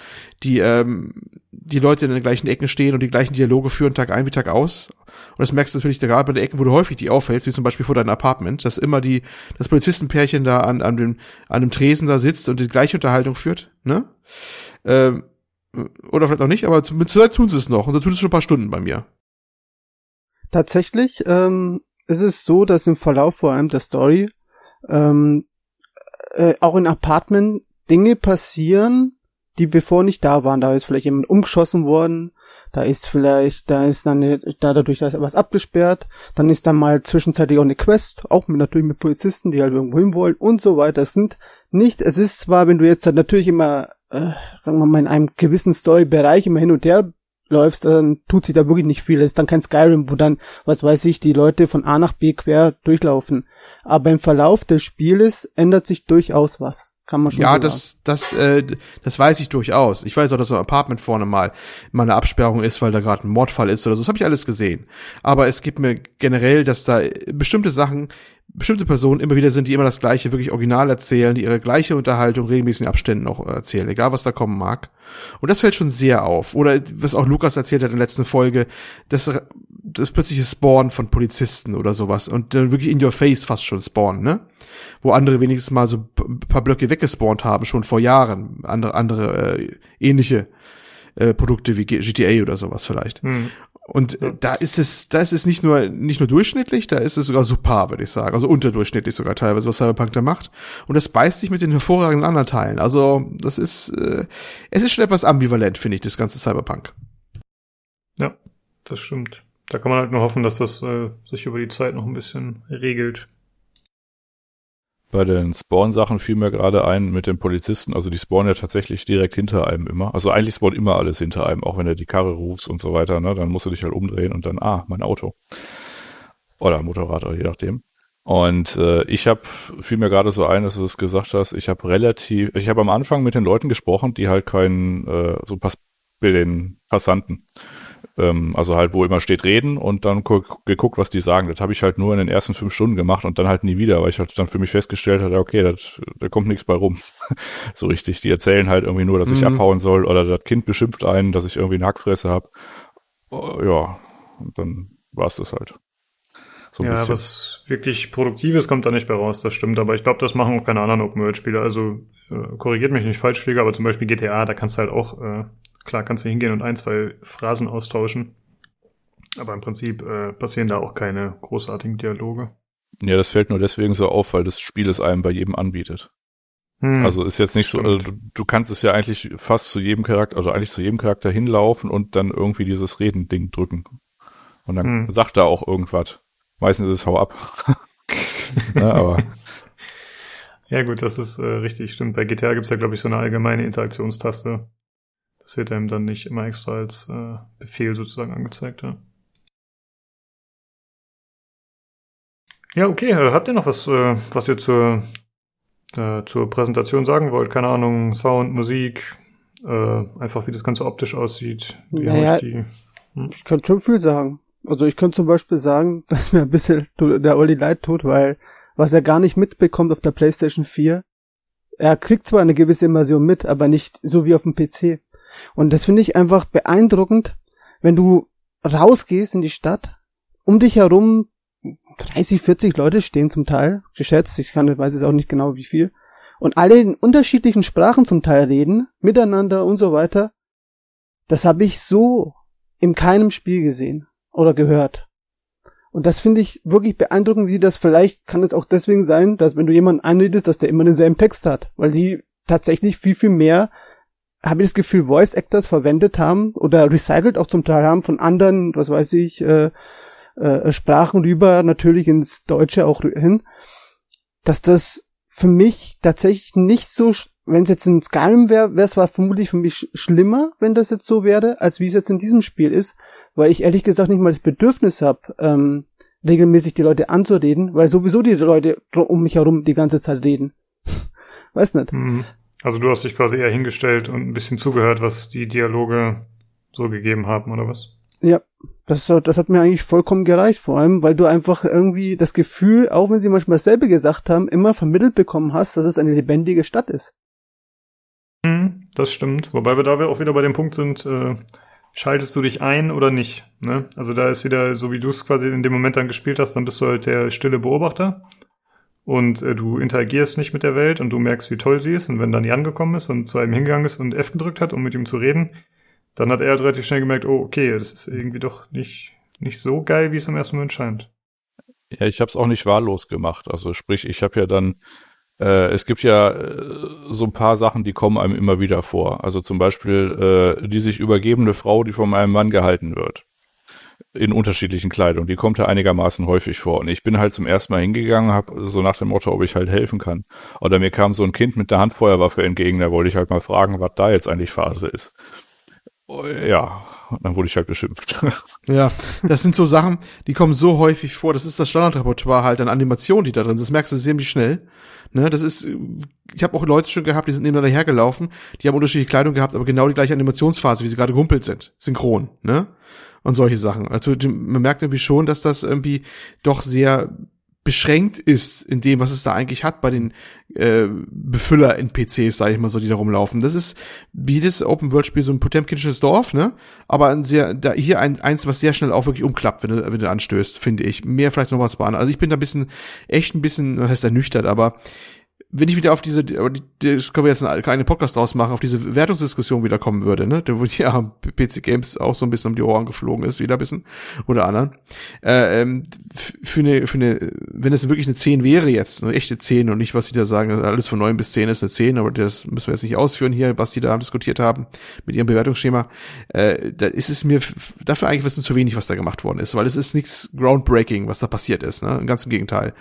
die, ähm, die Leute in den gleichen Ecken stehen und die gleichen Dialoge führen Tag ein wie Tag aus. Und das merkst du natürlich gerade bei den Ecken, wo du häufig die auffällst, wie zum Beispiel vor deinem Apartment, dass immer die, das Polizistenpärchen da an, an dem, an dem Tresen da sitzt und die gleiche Unterhaltung führt, ne? Ähm, oder vielleicht auch nicht, aber zumindest tun sie es noch. Und da tun es schon ein paar Stunden bei mir. Tatsächlich ähm, ist es so, dass im Verlauf vor allem der Story ähm, äh, auch in Apartment Dinge passieren, die bevor nicht da waren. Da ist vielleicht jemand umgeschossen worden, da ist vielleicht, da ist dann da dadurch da was abgesperrt, dann ist dann mal zwischenzeitlich auch eine Quest, auch mit natürlich mit Polizisten, die halt irgendwo hin wollen und so weiter. Es sind nicht, es ist zwar, wenn du jetzt natürlich immer, äh, sagen wir mal, in einem gewissen Story-Bereich immer hin und her läufst, dann tut sich da wirklich nicht viel. Es ist dann kein Skyrim, wo dann, was weiß ich, die Leute von A nach B quer durchlaufen. Aber im Verlauf des Spieles ändert sich durchaus was. Kann man schon ja, so das, das, äh, das weiß ich durchaus. Ich weiß auch, dass so ein Apartment vorne mal, mal eine Absperrung ist, weil da gerade ein Mordfall ist oder so. Das habe ich alles gesehen. Aber es gibt mir generell, dass da bestimmte Sachen, bestimmte Personen immer wieder sind, die immer das gleiche wirklich original erzählen, die ihre gleiche Unterhaltung regelmäßig in Abständen auch erzählen, egal was da kommen mag. Und das fällt schon sehr auf. Oder was auch Lukas erzählt hat in der letzten Folge, das, das plötzliche Spawn von Polizisten oder sowas und dann wirklich in your face fast schon spawnen, ne? Wo andere wenigstens mal so ein paar Blöcke weggespawnt haben, schon vor Jahren. Andere, andere äh, ähnliche äh, Produkte wie GTA oder sowas vielleicht. Hm. Und äh, da ist es, da ist es nicht nur nicht nur durchschnittlich, da ist es sogar super, würde ich sagen. Also unterdurchschnittlich sogar teilweise, was Cyberpunk da macht. Und das beißt sich mit den hervorragenden anderen Teilen. Also das ist, äh, es ist schon etwas ambivalent, finde ich, das ganze Cyberpunk. Ja, das stimmt. Da kann man halt nur hoffen, dass das äh, sich über die Zeit noch ein bisschen regelt. Bei den Spawn-Sachen fiel mir gerade ein mit den Polizisten. Also die spawnen ja tatsächlich direkt hinter einem immer. Also eigentlich spawnt immer alles hinter einem, auch wenn du die Karre rufst und so weiter. Ne? Dann musst du dich halt umdrehen und dann, ah, mein Auto. Oder Motorrad, oder je nachdem. Und äh, ich habe, fiel mir gerade so ein, dass du es gesagt hast, ich habe relativ, ich habe am Anfang mit den Leuten gesprochen, die halt keinen, äh, so pass mit den Passanten ähm, also halt, wo immer steht reden und dann geguckt, was die sagen. Das habe ich halt nur in den ersten fünf Stunden gemacht und dann halt nie wieder, weil ich halt dann für mich festgestellt hatte, okay, das, da kommt nichts bei rum. so richtig. Die erzählen halt irgendwie nur, dass ich mhm. abhauen soll oder das Kind beschimpft einen, dass ich irgendwie eine Hackfresse habe. Oh, ja, und dann war es das halt. So ja, bisschen. was wirklich Produktives kommt da nicht bei raus, das stimmt. Aber ich glaube, das machen auch keine anderen Open-World-Spieler. Also äh, korrigiert mich nicht falsch, Flieger, aber zum Beispiel GTA, da kannst du halt auch äh, Klar kannst du hingehen und ein, zwei Phrasen austauschen. Aber im Prinzip äh, passieren da auch keine großartigen Dialoge. Ja, das fällt nur deswegen so auf, weil das Spiel es einem bei jedem anbietet. Hm, also ist jetzt nicht stimmt. so, also du, du, kannst es ja eigentlich fast zu jedem Charakter, also eigentlich zu jedem Charakter hinlaufen und dann irgendwie dieses Redending drücken. Und dann hm. sagt er auch irgendwas. Meistens ist es hau ab. ja, aber. Ja gut, das ist äh, richtig, stimmt. Bei GTA gibt's ja, glaube ich, so eine allgemeine Interaktionstaste. Das wird einem dann nicht immer extra als äh, Befehl sozusagen angezeigt, ja. Ja, okay. Äh, habt ihr noch was, äh, was ihr zur, äh, zur Präsentation sagen wollt? Keine Ahnung, Sound, Musik, äh, einfach wie das Ganze optisch aussieht. Wie naja, ich die. Hm? Ich könnte schon viel sagen. Also ich könnte zum Beispiel sagen, dass mir ein bisschen der Olli leid tut, weil was er gar nicht mitbekommt auf der PlayStation 4, er kriegt zwar eine gewisse Immersion mit, aber nicht so wie auf dem PC. Und das finde ich einfach beeindruckend, wenn du rausgehst in die Stadt, um dich herum 30, 40 Leute stehen zum Teil, geschätzt, ich kann, weiß es auch nicht genau wie viel, und alle in unterschiedlichen Sprachen zum Teil reden, miteinander und so weiter. Das habe ich so in keinem Spiel gesehen oder gehört. Und das finde ich wirklich beeindruckend, wie das vielleicht kann es auch deswegen sein, dass wenn du jemanden einredest, dass der immer denselben Text hat, weil die tatsächlich viel, viel mehr habe ich das Gefühl, Voice Actors verwendet haben oder recycelt auch zum Teil haben von anderen, was weiß ich, äh, äh, Sprachen rüber, natürlich ins Deutsche auch hin, dass das für mich tatsächlich nicht so, wenn es jetzt in Skyrim wäre, wäre es vermutlich für mich schlimmer, wenn das jetzt so wäre, als wie es jetzt in diesem Spiel ist, weil ich ehrlich gesagt nicht mal das Bedürfnis habe, ähm, regelmäßig die Leute anzureden, weil sowieso die Leute um mich herum die ganze Zeit reden. Weiß nicht. Mhm. Also du hast dich quasi eher hingestellt und ein bisschen zugehört, was die Dialoge so gegeben haben, oder was? Ja, das, das hat mir eigentlich vollkommen gereicht, vor allem, weil du einfach irgendwie das Gefühl, auch wenn sie manchmal dasselbe gesagt haben, immer vermittelt bekommen hast, dass es eine lebendige Stadt ist. Hm, das stimmt. Wobei wir da auch wieder bei dem Punkt sind, äh, schaltest du dich ein oder nicht? Ne? Also da ist wieder, so wie du es quasi in dem Moment dann gespielt hast, dann bist du halt der stille Beobachter und äh, du interagierst nicht mit der Welt und du merkst, wie toll sie ist. Und wenn dann Jan gekommen ist und zu einem hingegangen ist und F gedrückt hat, um mit ihm zu reden, dann hat er halt relativ schnell gemerkt, oh, okay, das ist irgendwie doch nicht, nicht so geil, wie es im ersten Moment scheint. Ja, ich habe es auch nicht wahllos gemacht. Also sprich, ich habe ja dann Äh, es gibt ja äh, so ein paar Sachen, die kommen einem immer wieder vor. Also zum Beispiel äh, die sich übergebene Frau, die von einem Mann gehalten wird. In unterschiedlichen Kleidung. Die kommt ja einigermaßen häufig vor. Und ich bin halt zum ersten Mal hingegangen, habe so nach dem Motto, ob ich halt helfen kann. Oder mir kam so ein Kind mit der Handfeuerwaffe entgegen, da wollte ich halt mal fragen, was da jetzt eigentlich Phase ist. Oh, ja, und dann wurde ich halt beschimpft. Ja, das sind so Sachen, die kommen so häufig vor. Das ist das Standardrepertoire halt an Animationen, die da drin sind. Das merkst du ziemlich schnell. Ne, das ist, ich habe auch Leute schon gehabt, die sind nebeneinander hergelaufen, die haben unterschiedliche Kleidung gehabt, aber genau die gleiche Animationsphase, wie sie gerade gehumpelt sind. Synchron, ne? Und solche Sachen. Also man merkt irgendwie schon, dass das irgendwie doch sehr beschränkt ist in dem, was es da eigentlich hat bei den äh, Befüller-NPCs, sage ich mal so, die da rumlaufen. Das ist wie jedes Open-World-Spiel so ein potemkinsches Dorf, ne? Aber ein sehr, da hier ein, eins, was sehr schnell auch wirklich umklappt, wenn du, wenn du anstößt, finde ich. Mehr vielleicht noch was bahn. Also ich bin da ein bisschen, echt ein bisschen, was heißt ernüchtert, aber wenn ich wieder auf diese, das können wir jetzt einen kleinen Podcast draus machen, auf diese Wertungsdiskussion wieder kommen würde, ne, wo die ja PC Games auch so ein bisschen um die Ohren geflogen ist, wieder ein bisschen, oder anderen, äh, ähm, für eine, für eine, wenn es wirklich eine 10 wäre jetzt, eine echte 10 und nicht, was sie da sagen, alles von 9 bis 10 ist eine 10, aber das müssen wir jetzt nicht ausführen hier, was sie da diskutiert haben mit ihrem Bewertungsschema, äh, da ist es mir dafür eigentlich ein bisschen zu wenig, was da gemacht worden ist, weil es ist nichts groundbreaking, was da passiert ist, ne, ganz im Gegenteil.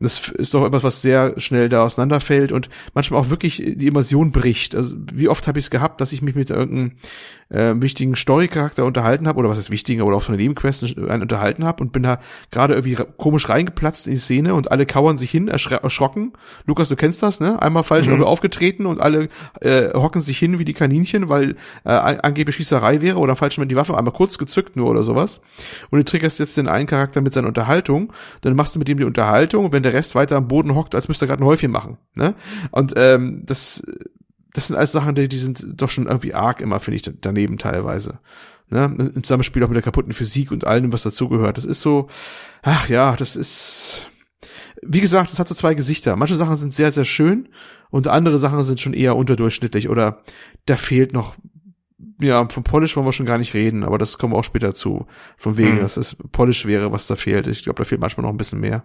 Das ist doch etwas, was sehr schnell da auseinanderfällt und manchmal auch wirklich die Immersion bricht. Also wie oft habe ich es gehabt, dass ich mich mit irgendeinem äh, wichtigen Story-Charakter unterhalten habe, oder was ist wichtiger, oder auch so eine Nebenquest einen unterhalten habe und bin da gerade irgendwie komisch reingeplatzt in die Szene und alle kauern sich hin, erschrocken. Lukas, du kennst das, ne? Einmal falsch mhm. aufgetreten und alle äh, hocken sich hin wie die Kaninchen, weil äh, angeblich Schießerei wäre oder falsch mit die Waffe einmal kurz gezückt nur oder sowas. Und du triggerst jetzt den einen Charakter mit seiner Unterhaltung, dann machst du mit ihm die Unterhaltung, wenn der Rest weiter am Boden hockt, als müsste er gerade ein Häufchen machen. Ne? Und ähm, das das sind alles Sachen, die, die sind doch schon irgendwie arg immer, finde ich, daneben teilweise. Ne? Im Zusammenspiel auch mit der kaputten Physik und allem, was dazugehört. Das ist so, ach ja, das ist, wie gesagt, es hat so zwei Gesichter. Manche Sachen sind sehr, sehr schön und andere Sachen sind schon eher unterdurchschnittlich oder da fehlt noch, ja, vom Polish wollen wir schon gar nicht reden, aber das kommen wir auch später zu. Von wegen, hm. dass es Polish wäre, was da fehlt. Ich glaube, da fehlt manchmal noch ein bisschen mehr.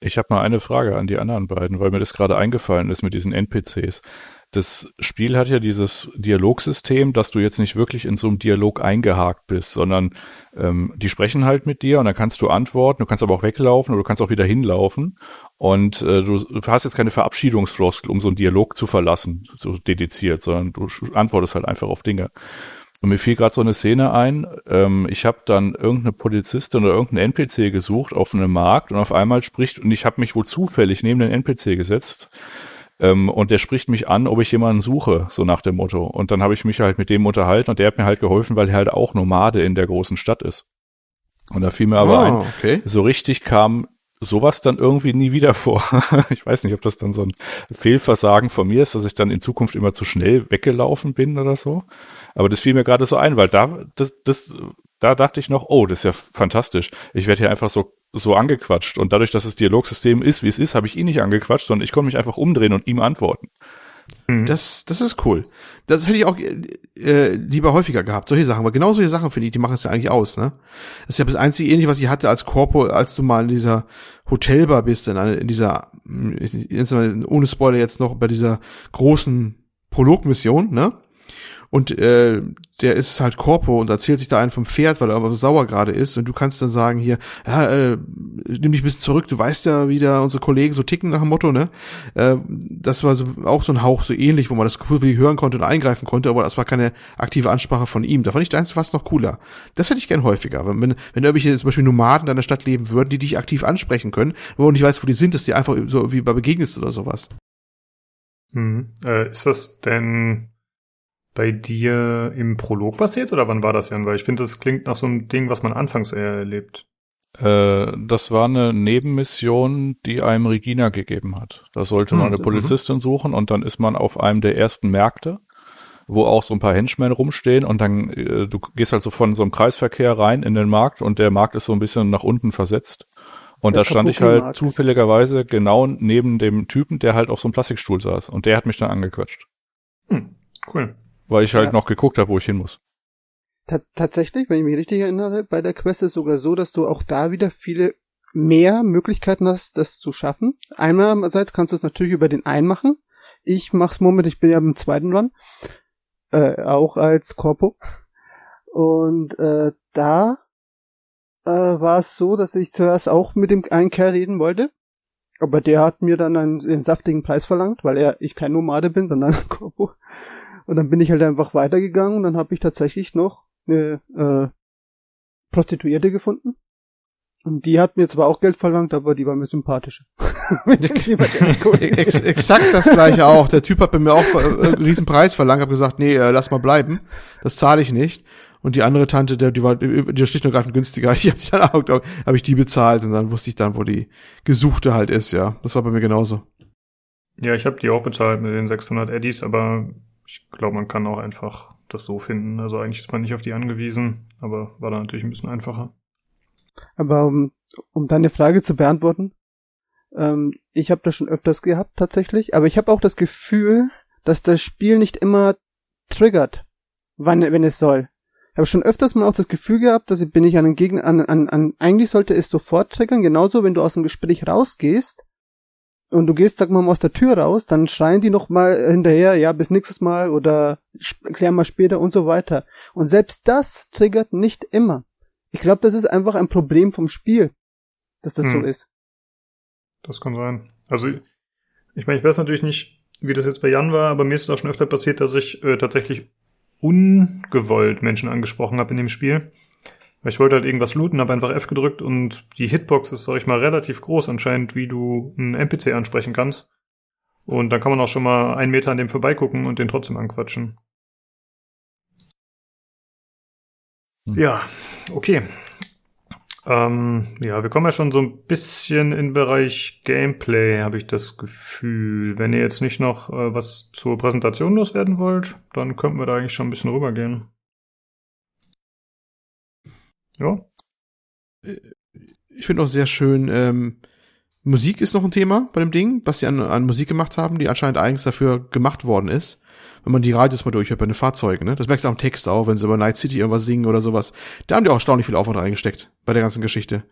Ich habe mal eine Frage an die anderen beiden, weil mir das gerade eingefallen ist mit diesen NPCs. Das Spiel hat ja dieses Dialogsystem, dass du jetzt nicht wirklich in so einem Dialog eingehakt bist, sondern ähm, die sprechen halt mit dir und dann kannst du antworten, du kannst aber auch weglaufen oder du kannst auch wieder hinlaufen und äh, du, du hast jetzt keine Verabschiedungsfloskel, um so einen Dialog zu verlassen, so dediziert, sondern du antwortest halt einfach auf Dinge. Und mir fiel gerade so eine Szene ein. Ähm, ich habe dann irgendeine Polizistin oder irgendeinen NPC gesucht auf einem Markt und auf einmal spricht, und ich habe mich wohl zufällig neben den NPC gesetzt. Ähm, und der spricht mich an, ob ich jemanden suche, so nach dem Motto. Und dann habe ich mich halt mit dem unterhalten und der hat mir halt geholfen, weil er halt auch Nomade in der großen Stadt ist. Und da fiel mir aber oh, ein, okay. so richtig kam sowas dann irgendwie nie wieder vor. ich weiß nicht, ob das dann so ein Fehlversagen von mir ist, dass ich dann in Zukunft immer zu schnell weggelaufen bin oder so. Aber das fiel mir gerade so ein, weil da, das, das, da dachte ich noch, oh, das ist ja fantastisch. Ich werde hier einfach so, so angequatscht. Und dadurch, dass das Dialogsystem ist, wie es ist, habe ich ihn nicht angequatscht, sondern ich konnte mich einfach umdrehen und ihm antworten. Mhm. Das, das ist cool. Das hätte ich auch äh, lieber häufiger gehabt, solche Sachen. Aber genau solche Sachen, finde ich, die machen es ja eigentlich aus, ne? Das ist ja das einzige ähnliche, was ich hatte als Corpo, als du mal in dieser Hotelbar bist, in, in dieser, ohne Spoiler jetzt noch, bei dieser großen Prologmission, ne? Und äh, der ist halt Corpo und erzählt sich da einen vom Pferd, weil er aber sauer gerade ist. Und du kannst dann sagen hier, ja, äh, nimm dich ein bisschen zurück, du weißt ja, wie da unsere Kollegen so ticken nach dem Motto, ne? Äh, das war so, auch so ein Hauch so ähnlich, wo man das wie hören konnte und eingreifen konnte, aber das war keine aktive Ansprache von ihm. Da fand ich deins fast noch cooler. Das hätte ich gern häufiger. Wenn, wenn, wenn irgendwelche zum Beispiel Nomaden in der Stadt leben würden, die dich aktiv ansprechen können, wo du nicht weißt, wo die sind, dass die einfach so wie bei begegnest oder sowas. Hm. Äh, ist das denn bei dir im Prolog passiert oder wann war das, Jan? Weil ich finde, das klingt nach so einem Ding, was man anfangs eher erlebt. Äh, das war eine Nebenmission, die einem Regina gegeben hat. Da sollte man hm, eine mhm. Polizistin suchen und dann ist man auf einem der ersten Märkte, wo auch so ein paar Henchmen rumstehen und dann, äh, du gehst halt so von so einem Kreisverkehr rein in den Markt und der Markt ist so ein bisschen nach unten versetzt. Und da stand ich halt zufälligerweise genau neben dem Typen, der halt auf so einem Plastikstuhl saß. Und der hat mich dann angequatscht. Hm, cool weil ich halt ja. noch geguckt habe, wo ich hin muss. T tatsächlich, wenn ich mich richtig erinnere, bei der Quest ist sogar so, dass du auch da wieder viele mehr Möglichkeiten hast, das zu schaffen. Einerseits kannst du es natürlich über den einen machen. Ich mach's momentan, ich bin ja im zweiten Run, äh, auch als Corpo. Und äh, da äh, war es so, dass ich zuerst auch mit dem einen Kerl reden wollte. Aber der hat mir dann einen, einen saftigen Preis verlangt, weil er ich kein Nomade bin, sondern Corpo. Und dann bin ich halt einfach weitergegangen und dann habe ich tatsächlich noch eine äh, Prostituierte gefunden. Und die hat mir zwar auch Geld verlangt, aber die war mir sympathischer. Ex exakt das gleiche auch. Der Typ hat bei mir auch äh, einen riesen Preis verlangt, hab gesagt, nee, äh, lass mal bleiben. Das zahle ich nicht. Und die andere Tante, der, die war, die war schlicht und greifend günstiger. Ich habe die dann auch, habe ich die bezahlt und dann wusste ich dann, wo die Gesuchte halt ist, ja. Das war bei mir genauso. Ja, ich habe die auch bezahlt mit den 600 Eddies, aber ich glaube, man kann auch einfach das so finden. Also eigentlich ist man nicht auf die angewiesen, aber war dann natürlich ein bisschen einfacher. Aber um, um deine Frage zu beantworten, ähm, ich habe das schon öfters gehabt tatsächlich, aber ich habe auch das Gefühl, dass das Spiel nicht immer triggert, wann, wenn es soll. Ich habe schon öfters mal auch das Gefühl gehabt, dass ich bin ich an den Gegner, an, an, an, eigentlich sollte es sofort triggern, genauso wenn du aus dem Gespräch rausgehst, und du gehst, sag mal, aus der Tür raus, dann schreien die noch mal hinterher, ja, bis nächstes Mal oder klär mal später und so weiter. Und selbst das triggert nicht immer. Ich glaube, das ist einfach ein Problem vom Spiel, dass das hm. so ist. Das kann sein. Also, ich meine, ich weiß natürlich nicht, wie das jetzt bei Jan war, aber mir ist es auch schon öfter passiert, dass ich äh, tatsächlich ungewollt Menschen angesprochen habe in dem Spiel. Ich wollte halt irgendwas looten, habe einfach F gedrückt und die Hitbox ist, sag ich mal, relativ groß anscheinend, wie du einen NPC ansprechen kannst. Und dann kann man auch schon mal einen Meter an dem vorbeigucken und den trotzdem anquatschen. Hm. Ja, okay. Ähm, ja, wir kommen ja schon so ein bisschen in Bereich Gameplay, habe ich das Gefühl. Wenn ihr jetzt nicht noch äh, was zur Präsentation loswerden wollt, dann könnten wir da eigentlich schon ein bisschen rübergehen. Ja. Ich finde auch sehr schön, ähm, Musik ist noch ein Thema bei dem Ding, was sie an, an Musik gemacht haben, die anscheinend eigens dafür gemacht worden ist. Wenn man die Radios mal durchhört bei den Fahrzeugen, ne? Das merkst du am Text auch, wenn sie über Night City irgendwas singen oder sowas. Da haben die auch erstaunlich viel Aufwand reingesteckt bei der ganzen Geschichte.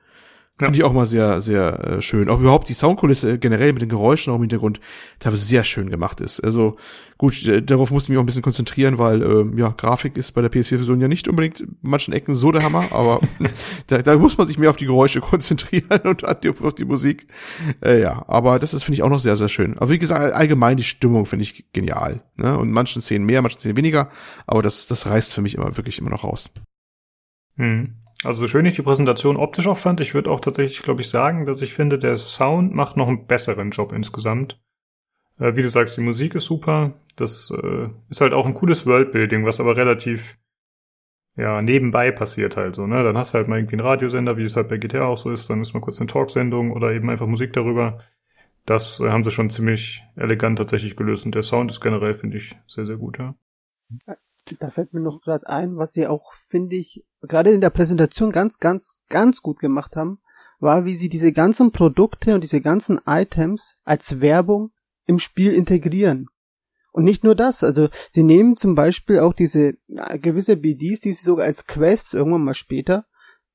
Finde ich auch mal sehr, sehr äh, schön. Auch überhaupt die Soundkulisse generell mit den Geräuschen auch im Hintergrund teilweise sehr schön gemacht ist. Also gut, äh, darauf musste ich mich auch ein bisschen konzentrieren, weil äh, ja, Grafik ist bei der PS4-Version ja nicht unbedingt in manchen Ecken so der Hammer, aber da, da muss man sich mehr auf die Geräusche konzentrieren und auf die Musik. Äh, ja, aber das ist, finde ich, auch noch sehr, sehr schön. Aber wie gesagt, allgemein die Stimmung finde ich genial. Ne? Und manchen Szenen mehr, manchen Szenen weniger, aber das, das reißt für mich immer wirklich immer noch raus. Hm. Also so schön ich die Präsentation optisch auch fand, ich würde auch tatsächlich, glaube ich, sagen, dass ich finde, der Sound macht noch einen besseren Job insgesamt. Äh, wie du sagst, die Musik ist super. Das äh, ist halt auch ein cooles Worldbuilding, was aber relativ ja nebenbei passiert halt so. Ne, dann hast du halt mal irgendwie einen Radiosender, wie es halt bei GTA auch so ist. Dann ist mal kurz eine Talksendung oder eben einfach Musik darüber. Das äh, haben sie schon ziemlich elegant tatsächlich gelöst und der Sound ist generell finde ich sehr sehr gut. Ja. Da fällt mir noch gerade ein, was sie auch finde ich gerade in der Präsentation ganz, ganz, ganz gut gemacht haben, war, wie sie diese ganzen Produkte und diese ganzen Items als Werbung im Spiel integrieren. Und nicht nur das, also sie nehmen zum Beispiel auch diese äh, gewisse BDs, die sie sogar als Quests irgendwann mal später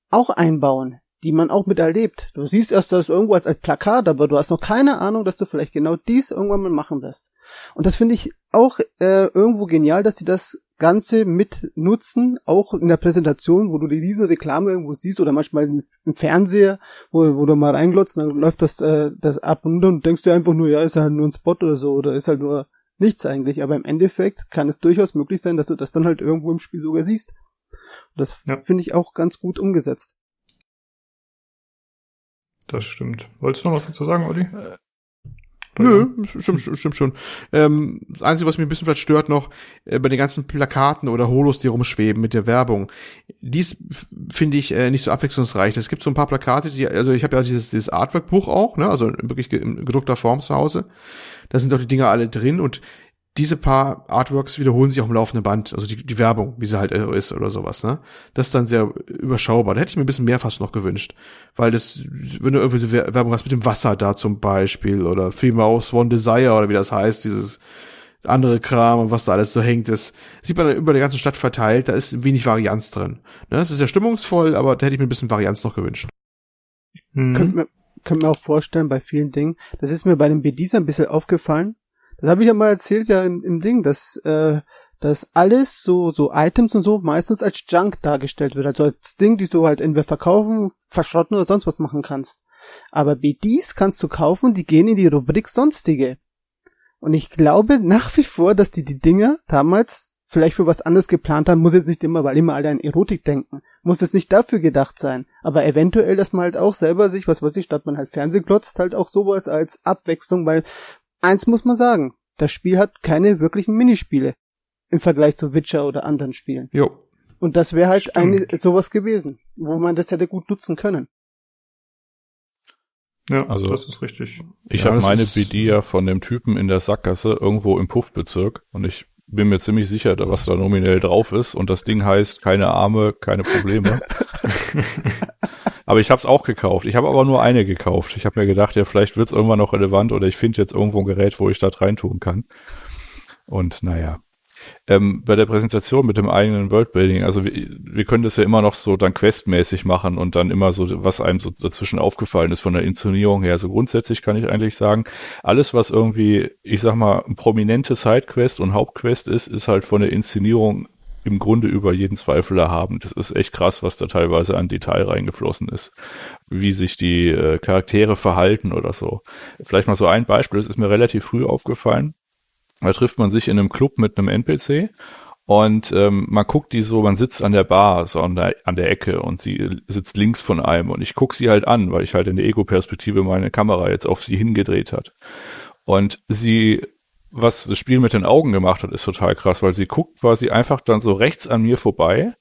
auch einbauen, die man auch mit erlebt. Du siehst erst das irgendwo als, als Plakat, aber du hast noch keine Ahnung, dass du vielleicht genau dies irgendwann mal machen wirst. Und das finde ich auch äh, irgendwo genial, dass die das Ganze mit nutzen, auch in der Präsentation, wo du die riesen Reklame irgendwo siehst oder manchmal im Fernseher, wo, wo du mal reinglotzt, dann läuft das, äh, das ab und dann denkst du einfach nur, ja, ist halt nur ein Spot oder so oder ist halt nur nichts eigentlich. Aber im Endeffekt kann es durchaus möglich sein, dass du das dann halt irgendwo im Spiel sogar siehst. Und das ja. finde ich auch ganz gut umgesetzt. Das stimmt. Wolltest du noch was dazu sagen, Olli? Nö, stimmt, stimmt schon. Ähm, das Einzige, was mich ein bisschen vielleicht stört noch, äh, bei den ganzen Plakaten oder Holos, die rumschweben mit der Werbung, dies finde ich äh, nicht so abwechslungsreich. Es gibt so ein paar Plakate, die, also ich habe ja dieses, dieses Artwork-Buch auch, ne, also wirklich in gedruckter Form zu Hause. Da sind auch die Dinger alle drin und diese paar Artworks wiederholen sich auch im laufenden Band, also die, die Werbung, wie sie halt ist oder sowas, ne? Das ist dann sehr überschaubar. Da hätte ich mir ein bisschen mehr fast noch gewünscht. Weil das, wenn du irgendwie Werbung hast mit dem Wasser da zum Beispiel oder Three Mouse, One Desire oder wie das heißt, dieses andere Kram und was da alles so hängt, das sieht man dann über der ganzen Stadt verteilt, da ist wenig Varianz drin. Ne? Das ist ja stimmungsvoll, aber da hätte ich mir ein bisschen Varianz noch gewünscht. mhm. könnte mir, könnt mir auch vorstellen bei vielen Dingen. Das ist mir bei den BDs ein bisschen aufgefallen. Das habe ich ja mal erzählt ja im, im Ding, dass äh, dass alles so so Items und so meistens als Junk dargestellt wird, also als Ding, die du halt entweder verkaufen, verschrotten oder sonst was machen kannst. Aber BDs kannst du kaufen, die gehen in die Rubrik sonstige. Und ich glaube nach wie vor, dass die die Dinger damals vielleicht für was anderes geplant haben, muss jetzt nicht immer, weil immer alle an Erotik denken, muss jetzt nicht dafür gedacht sein, aber eventuell, dass man halt auch selber sich, was weiß ich, statt man halt Fernseh glotzt, halt auch sowas als Abwechslung, weil eins muss man sagen, das Spiel hat keine wirklichen Minispiele im Vergleich zu Witcher oder anderen Spielen. Jo. Und das wäre halt eine, sowas gewesen, wo man das hätte gut nutzen können. Ja, also das ist richtig. Ich ja, habe meine BD ja von dem Typen in der Sackgasse irgendwo im Puffbezirk und ich bin mir ziemlich sicher, was da nominell drauf ist und das Ding heißt keine Arme, keine Probleme. aber ich habe es auch gekauft. Ich habe aber nur eine gekauft. Ich habe mir gedacht, ja, vielleicht wird es irgendwann noch relevant oder ich finde jetzt irgendwo ein Gerät, wo ich das reintun kann. Und naja, ähm, bei der Präsentation mit dem eigenen Worldbuilding, also wir, wir können das ja immer noch so dann questmäßig machen und dann immer so, was einem so dazwischen aufgefallen ist von der Inszenierung her. So grundsätzlich kann ich eigentlich sagen, alles, was irgendwie, ich sag mal, ein prominente Sidequest und Hauptquest ist, ist halt von der Inszenierung im Grunde über jeden Zweifel erhaben. Das ist echt krass, was da teilweise an Detail reingeflossen ist. Wie sich die äh, Charaktere verhalten oder so. Vielleicht mal so ein Beispiel, das ist mir relativ früh aufgefallen. Da trifft man sich in einem Club mit einem NPC und ähm, man guckt die so, man sitzt an der Bar, so an der, an der Ecke und sie sitzt links von einem und ich gucke sie halt an, weil ich halt in der Ego-Perspektive meine Kamera jetzt auf sie hingedreht hat. Und sie, was das Spiel mit den Augen gemacht hat, ist total krass, weil sie guckt quasi einfach dann so rechts an mir vorbei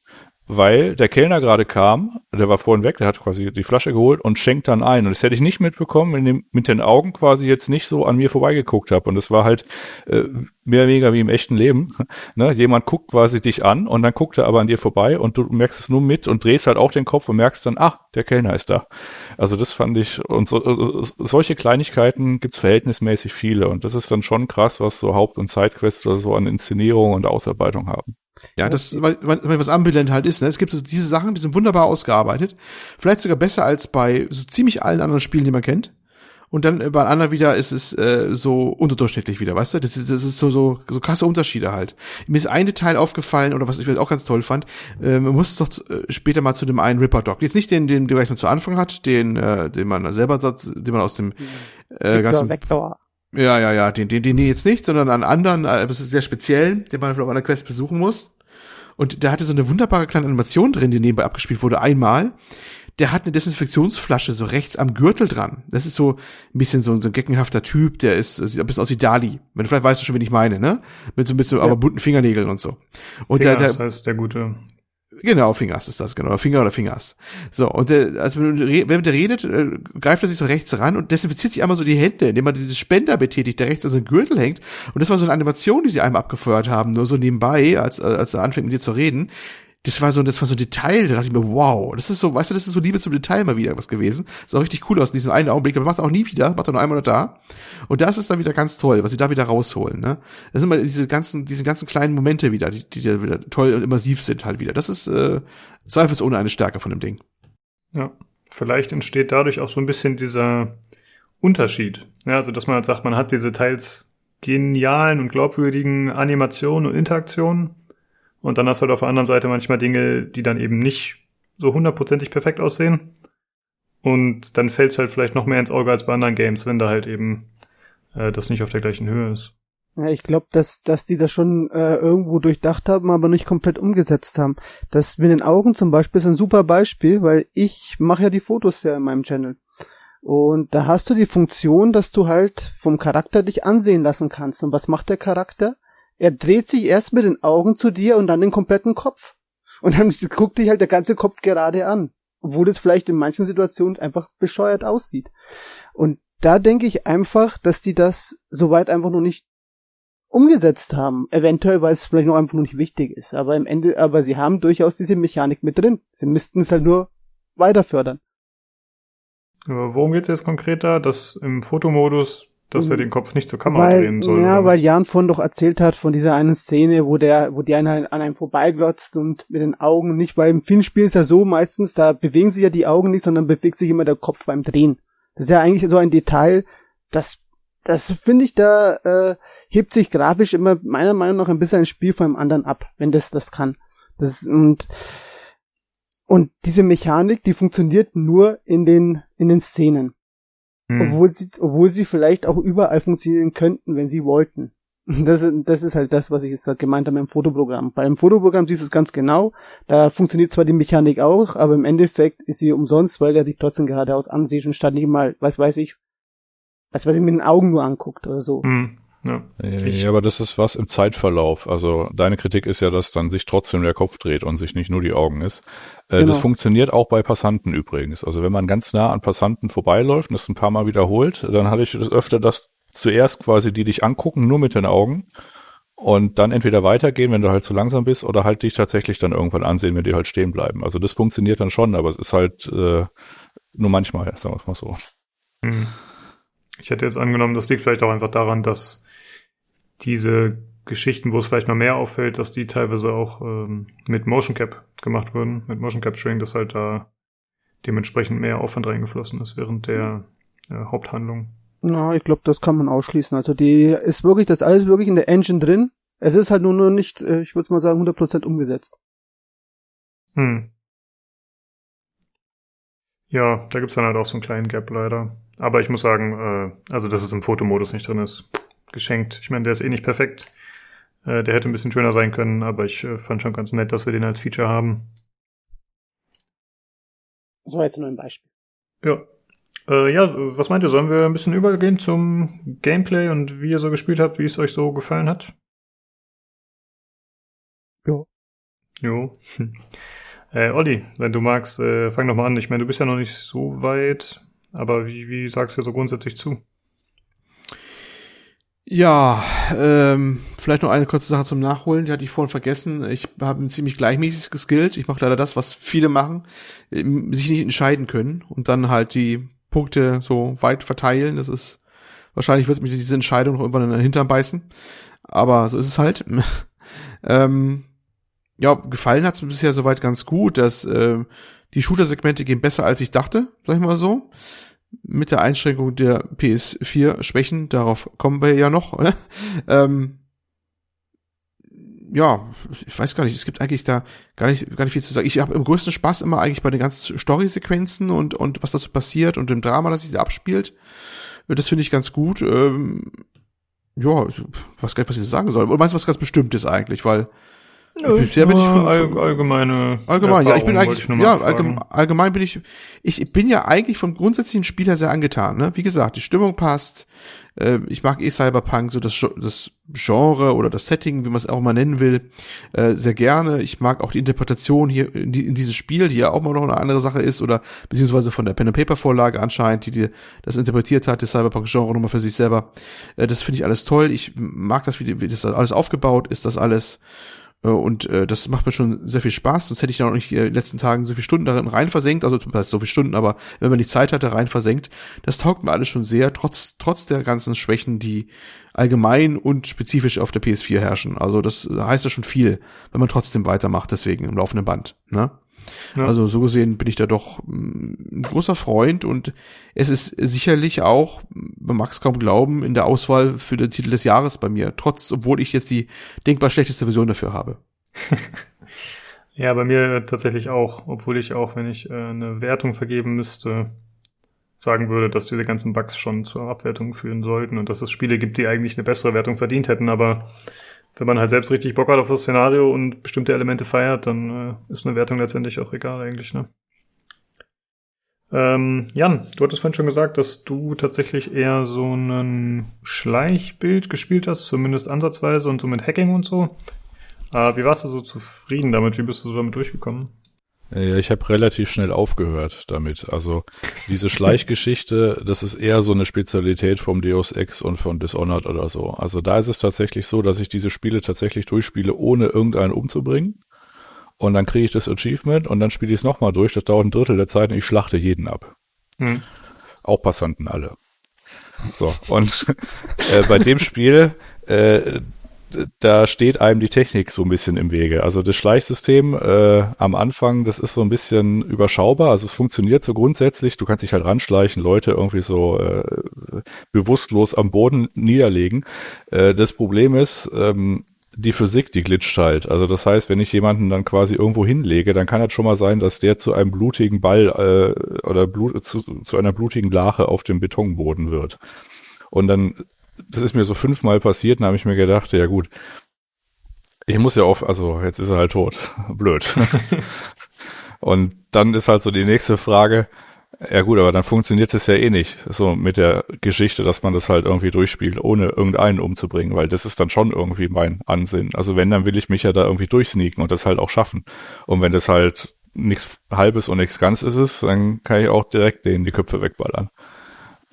weil der Kellner gerade kam, der war vorhin weg, der hat quasi die Flasche geholt und schenkt dann ein. Und das hätte ich nicht mitbekommen, wenn ich mit den Augen quasi jetzt nicht so an mir vorbeigeguckt habe. Und das war halt äh, mehr oder weniger wie im echten Leben. ne? Jemand guckt quasi dich an und dann guckt er aber an dir vorbei und du merkst es nur mit und drehst halt auch den Kopf und merkst dann, ah, der Kellner ist da. Also das fand ich, und so, solche Kleinigkeiten gibt's verhältnismäßig viele. Und das ist dann schon krass, was so Haupt- und Sidequests oder so an Inszenierung und Ausarbeitung haben. Ja, das, weil, weil, was ambulant halt ist, ne? Es gibt so diese Sachen, die sind wunderbar ausgearbeitet. Vielleicht sogar besser als bei so ziemlich allen anderen Spielen, die man kennt. Und dann bei anderen wieder ist es äh, so unterdurchschnittlich wieder, weißt du? Das ist, das ist so, so, so krasse Unterschiede halt. Mir ist ein Detail aufgefallen, oder was ich auch ganz toll fand, äh, man muss doch äh, später mal zu dem einen Ripper Dog. Jetzt nicht den, den, den man zu Anfang hat, den, äh, den man selber, den man aus dem äh, ganzen. Vector. Ja, ja, ja, den, den, den jetzt nicht, sondern an anderen, äh, sehr speziellen, den man auf einer Quest besuchen muss. Und der hatte so eine wunderbare kleine Animation drin, die nebenbei abgespielt wurde, einmal. Der hat eine Desinfektionsflasche so rechts am Gürtel dran. Das ist so ein bisschen so, so ein geckenhafter Typ, der ist, sieht ein bisschen aus wie Dali. Wenn du vielleicht weißt du schon, wen ich meine, ne? Mit so ein bisschen, ja. aber bunten Fingernägeln und so. Und Fingers der, der, heißt der gute Genau, Fingers ist das, genau. Finger oder Fingers. So, und der, also wenn der redet, äh, greift er sich so rechts ran und desinfiziert sich einmal so die Hände, indem er dieses Spender betätigt, der rechts an seinen Gürtel hängt. Und das war so eine Animation, die sie einmal abgefeuert haben, nur so nebenbei, als, als er anfängt mit dir zu reden das war so, das war so ein Detail, da dachte ich mir, wow, das ist so, weißt du, das ist so Liebe zum Detail mal wieder was gewesen. Das sah richtig cool aus in diesem einen Augenblick, aber macht auch nie wieder, macht er nur einmal oder da. Und das ist dann wieder ganz toll, was sie da wieder rausholen, ne? Das sind mal diese ganzen, diese ganzen kleinen Momente wieder, die, die wieder toll und immersiv sind halt wieder. Das ist, äh, zweifelsohne eine Stärke von dem Ding. Ja. Vielleicht entsteht dadurch auch so ein bisschen dieser Unterschied. Ja, also, dass man halt sagt, man hat diese teils genialen und glaubwürdigen Animationen und Interaktionen und dann hast du halt auf der anderen Seite manchmal Dinge, die dann eben nicht so hundertprozentig perfekt aussehen. Und dann fällt es halt vielleicht noch mehr ins Auge als bei anderen Games, wenn da halt eben äh, das nicht auf der gleichen Höhe ist. Ja, ich glaube, dass, dass die das schon äh, irgendwo durchdacht haben, aber nicht komplett umgesetzt haben. Das mit den Augen zum Beispiel ist ein super Beispiel, weil ich mache ja die Fotos ja in meinem Channel. Und da hast du die Funktion, dass du halt vom Charakter dich ansehen lassen kannst. Und was macht der Charakter? Er dreht sich erst mit den Augen zu dir und dann den kompletten Kopf. Und dann guckt dich halt der ganze Kopf gerade an. Obwohl es vielleicht in manchen Situationen einfach bescheuert aussieht. Und da denke ich einfach, dass die das soweit einfach noch nicht umgesetzt haben. Eventuell, weil es vielleicht noch einfach noch nicht wichtig ist. Aber im Ende, aber sie haben durchaus diese Mechanik mit drin. Sie müssten es halt nur weiter fördern. worum geht's jetzt konkreter? Dass im Fotomodus dass er Mhm. den Kopf nicht zur Kamera weil, drehen soll. ja, weil? Jan von doch erzählt hat von dieser einen Szene, wo der, wo die einer an einem vorbeiglotzt und mit den Augen nicht, weil im Filmspiel ist ja so meistens, da bewegen sich ja die Augen nicht, sondern bewegt sich immer der Kopf beim Drehen. Das ist ja eigentlich so ein Detail, das, das finde ich, da äh, hebt sich grafisch immer meiner Meinung nach ein bisschen ein Spiel von dem anderen ab, wenn das das kann. Das und und diese Mechanik, die funktioniert nur in den in den Szenen Hm. obwohl sie, obwohl sie vielleicht auch überall funktionieren könnten, wenn sie wollten. Das, ist- das ist halt das, was ich jetzt gemeint habe im Fotoprogramm. Bei dem Fotoprogramm siehst du es ganz genau. Da funktioniert zwar die Mechanik auch, aber im Endeffekt ist sie umsonst, weil er dich trotzdem geradeaus ansieht und statt nicht mal, was weiß ich, was weiß ich, mit den Augen nur anguckt oder so. Hm. Ja. Ja, aber das ist was im Zeitverlauf. Also deine Kritik ist ja, dass dann sich trotzdem der Kopf dreht und sich nicht nur die Augen ist. Äh, Genau. Das funktioniert auch bei Passanten übrigens. Also wenn man ganz nah an Passanten vorbeiläuft und das ein paar Mal wiederholt, dann hatte ich das öfter, dass zuerst quasi die dich angucken, nur mit den Augen und dann entweder weitergehen, wenn du halt zu langsam bist, oder halt dich tatsächlich dann irgendwann ansehen, wenn die halt stehen bleiben. Also das funktioniert dann schon, aber es ist halt äh, nur manchmal, sagen wir es mal so. Hm. Ich hätte jetzt angenommen, das liegt vielleicht auch einfach daran, dass diese Geschichten, wo es vielleicht mal mehr auffällt, dass die teilweise auch ähm, mit Motion Cap gemacht wurden, mit Motion Capturing, dass halt da dementsprechend mehr Aufwand reingeflossen ist während der äh, Haupthandlung. Na, ich glaube, das kann man ausschließen. Also die ist wirklich, das ist alles wirklich in der Engine drin. Es ist halt nur, nur nicht, äh, ich würde mal sagen, 100% umgesetzt. Hm. Ja, da gibt's dann halt auch so einen kleinen Gap leider. Aber ich muss sagen, äh, also dass es im Fotomodus nicht drin ist, geschenkt. Ich meine, der ist eh nicht perfekt. Äh, der hätte ein bisschen schöner sein können, aber ich äh, fand schon ganz nett, dass wir den als Feature haben. Das war jetzt nur ein Beispiel. Ja. Äh, ja, was meint ihr? Sollen wir ein bisschen übergehen zum Gameplay und wie ihr so gespielt habt, wie es euch so gefallen hat? Jo. Jo. Äh, Olli, wenn du magst, äh, fang doch mal an. Ich meine, du bist ja noch nicht so weit, aber wie, wie sagst du so grundsätzlich zu? Ja, ähm, vielleicht noch eine kurze Sache zum Nachholen, die hatte ich vorhin vergessen. Ich habe ein ziemlich gleichmäßiges geskillt. Ich mache leider das, was viele machen, ähm, sich nicht entscheiden können und dann halt die Punkte so weit verteilen. Das ist wahrscheinlich wird mich diese Entscheidung noch irgendwann in den Hintern beißen. Aber so ist es halt. ähm, ja, gefallen hat's mir bisher soweit ganz gut, dass äh, die Shooter-Segmente gehen besser, als ich dachte, sag ich mal so mit der Einschränkung der PS4-Schwächen, darauf kommen wir ja noch, oder? Ähm, ja, ich weiß gar nicht, es gibt eigentlich da gar nicht, gar nicht viel zu sagen. Ich habe im größten Spaß immer eigentlich bei den ganzen Story-Sequenzen und, und was da so passiert und dem Drama, das sich da abspielt. Das finde ich ganz gut. Ähm, ja, ich weiß gar nicht, was ich sagen soll. Oder meinst du was ganz Bestimmtes eigentlich? Weil bisher bin ich von, all, allgemeine Allgemein, ja, ich bin eigentlich, mal ja, allgemein, allgemein bin ich, ich bin ja eigentlich vom grundsätzlichen Spieler sehr angetan, ne? Wie gesagt, die Stimmung passt, äh, ich mag eh Cyberpunk, so das, das Genre oder das Setting, wie man es auch mal nennen will, äh, sehr gerne. Ich mag auch die Interpretation hier in, die, in dieses Spiel, die ja auch mal noch eine andere Sache ist, oder beziehungsweise von der Pen-and-Paper-Vorlage anscheinend, die, die das interpretiert hat, das Cyberpunk-Genre nochmal für sich selber. Äh, das finde ich alles toll. Ich mag das, wie, wie das alles aufgebaut ist, das alles. Äh, Und äh, das macht mir schon sehr viel Spaß, sonst hätte ich ja noch nicht äh, in den letzten Tagen so viele Stunden darin rein versenkt, also das heißt so viele Stunden, aber wenn man die Zeit hatte, rein versenkt, das taugt mir alles schon sehr, trotz, trotz der ganzen Schwächen, die allgemein und spezifisch auf der PS4 herrschen. Also das heißt ja schon viel, wenn man trotzdem weitermacht, deswegen im laufenden Band. Ne? Ja. Also so gesehen bin ich da doch mm, ein großer Freund und es ist sicherlich auch, man mag es kaum glauben, in der Auswahl für den Titel des Jahres bei mir, trotz, obwohl ich jetzt die denkbar schlechteste Version dafür habe. Ja, bei mir tatsächlich auch, obwohl ich auch, wenn ich äh, eine Wertung vergeben müsste, sagen würde, dass diese ganzen Bugs schon zur Abwertung führen sollten und dass es Spiele gibt, die eigentlich eine bessere Wertung verdient hätten, aber wenn man halt selbst richtig Bock hat auf das Szenario und bestimmte Elemente feiert, dann äh, ist eine Wertung letztendlich auch egal eigentlich, ne? Ähm, Jan, du hattest vorhin schon gesagt, dass du tatsächlich eher so ein Schleichbild gespielt hast, zumindest ansatzweise und so mit Hacking und so. Äh, wie warst du so zufrieden damit? Wie bist du so damit durchgekommen? Ja, ich habe relativ schnell aufgehört damit. Also diese Schleichgeschichte, das ist eher so eine Spezialität vom Deus Ex und von Dishonored oder so. Also da ist es tatsächlich so, dass ich diese Spiele tatsächlich durchspiele, ohne irgendeinen umzubringen. Und dann kriege ich das Achievement und dann spiele ich es nochmal durch. Das dauert ein Drittel der Zeit und ich schlachte jeden ab. Hm. Auch Passanten alle. So, und äh, bei dem Spiel, äh, da steht einem die Technik so ein bisschen im Wege. Also das Schleichsystem äh, am Anfang, das ist so ein bisschen überschaubar. Also es funktioniert so grundsätzlich. Du kannst dich halt ranschleichen, Leute irgendwie so äh, bewusstlos am Boden niederlegen. Äh, das Problem ist, ähm, die Physik, die glitscht halt. Also das heißt, wenn ich jemanden dann quasi irgendwo hinlege, dann kann es schon mal sein, dass der zu einem blutigen Ball äh, oder Blut, zu, zu einer blutigen Lache auf dem Betonboden wird. Und dann, das ist mir so fünfmal passiert, dann habe ich mir gedacht, ja gut, ich muss ja auf, also jetzt ist er halt tot. Blöd. Und dann ist halt so die nächste Frage, ja gut, aber dann funktioniert es ja eh nicht, so mit der Geschichte, dass man das halt irgendwie durchspielt, ohne irgendeinen umzubringen, weil das ist dann schon irgendwie mein Ansinn. Also wenn, dann will ich mich ja da irgendwie durchsneaken und das halt auch schaffen. Und wenn das halt nichts Halbes und nichts Ganzes ist, dann kann ich auch direkt denen die Köpfe wegballern.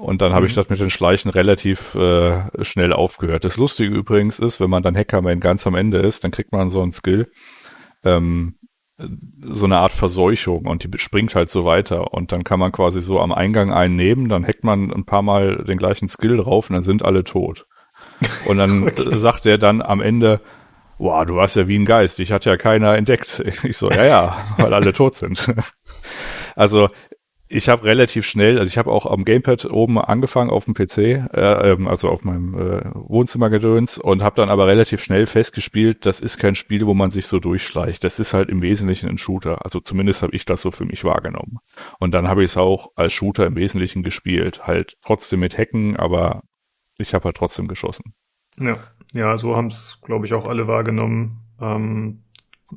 Und dann mhm. habe ich das mit den Schleichen relativ äh, schnell aufgehört. Das Lustige übrigens ist, wenn man dann Hackerman ganz am Ende ist, dann kriegt man so einen Skill, ähm, so eine Art Verseuchung und die springt halt so weiter und dann kann man quasi so am Eingang einen nehmen, dann hackt man ein paar Mal den gleichen Skill drauf und dann sind alle tot. Und dann okay. sagt er dann am Ende, wow, du warst ja wie ein Geist, ich hatte ja keiner entdeckt. Ich so, ja, ja, weil alle tot sind. Also ich habe relativ schnell, also ich habe auch am Gamepad oben angefangen auf dem PC, äh, ähm, also auf meinem äh, Wohnzimmergedöns und habe dann aber relativ schnell festgespielt, das ist kein Spiel, wo man sich so durchschleicht. Das ist halt im Wesentlichen ein Shooter. Also zumindest habe ich das so für mich wahrgenommen. Und dann habe ich es auch als Shooter im Wesentlichen gespielt. Halt trotzdem mit Hacken, aber ich habe halt trotzdem geschossen. Ja, ja, so haben es, glaube ich, auch alle wahrgenommen. Ähm,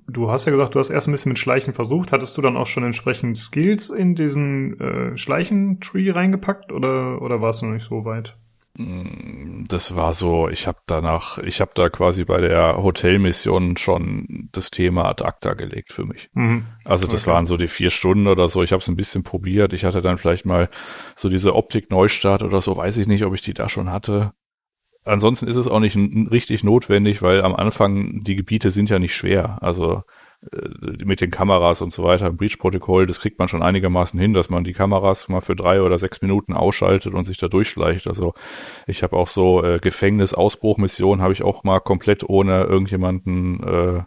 Du hast ja gesagt, du hast erst ein bisschen mit Schleichen versucht. Hattest du dann auch schon entsprechend Skills in diesen äh, Schleichen-Tree reingepackt oder, oder warst du noch nicht so weit? Mm, das war so, ich habe danach, ich habe da quasi bei der Hotelmission schon das Thema ad acta gelegt für mich. Mhm. Also das okay. waren so die vier Stunden oder so. Ich habe es ein bisschen probiert. Ich hatte dann vielleicht mal so diese Optik-Neustart oder so, weiß ich nicht, ob ich die da schon hatte ansonsten ist es auch nicht richtig notwendig, weil am Anfang die Gebiete sind ja nicht schwer. Also äh, mit den Kameras und so weiter, Breach-Protokoll, das kriegt man schon einigermaßen hin, dass man die Kameras mal für drei oder sechs Minuten ausschaltet und sich da durchschleicht. Also ich habe auch so äh, Gefängnis-Ausbruchmissionen habe ich auch mal komplett ohne irgendjemanden äh,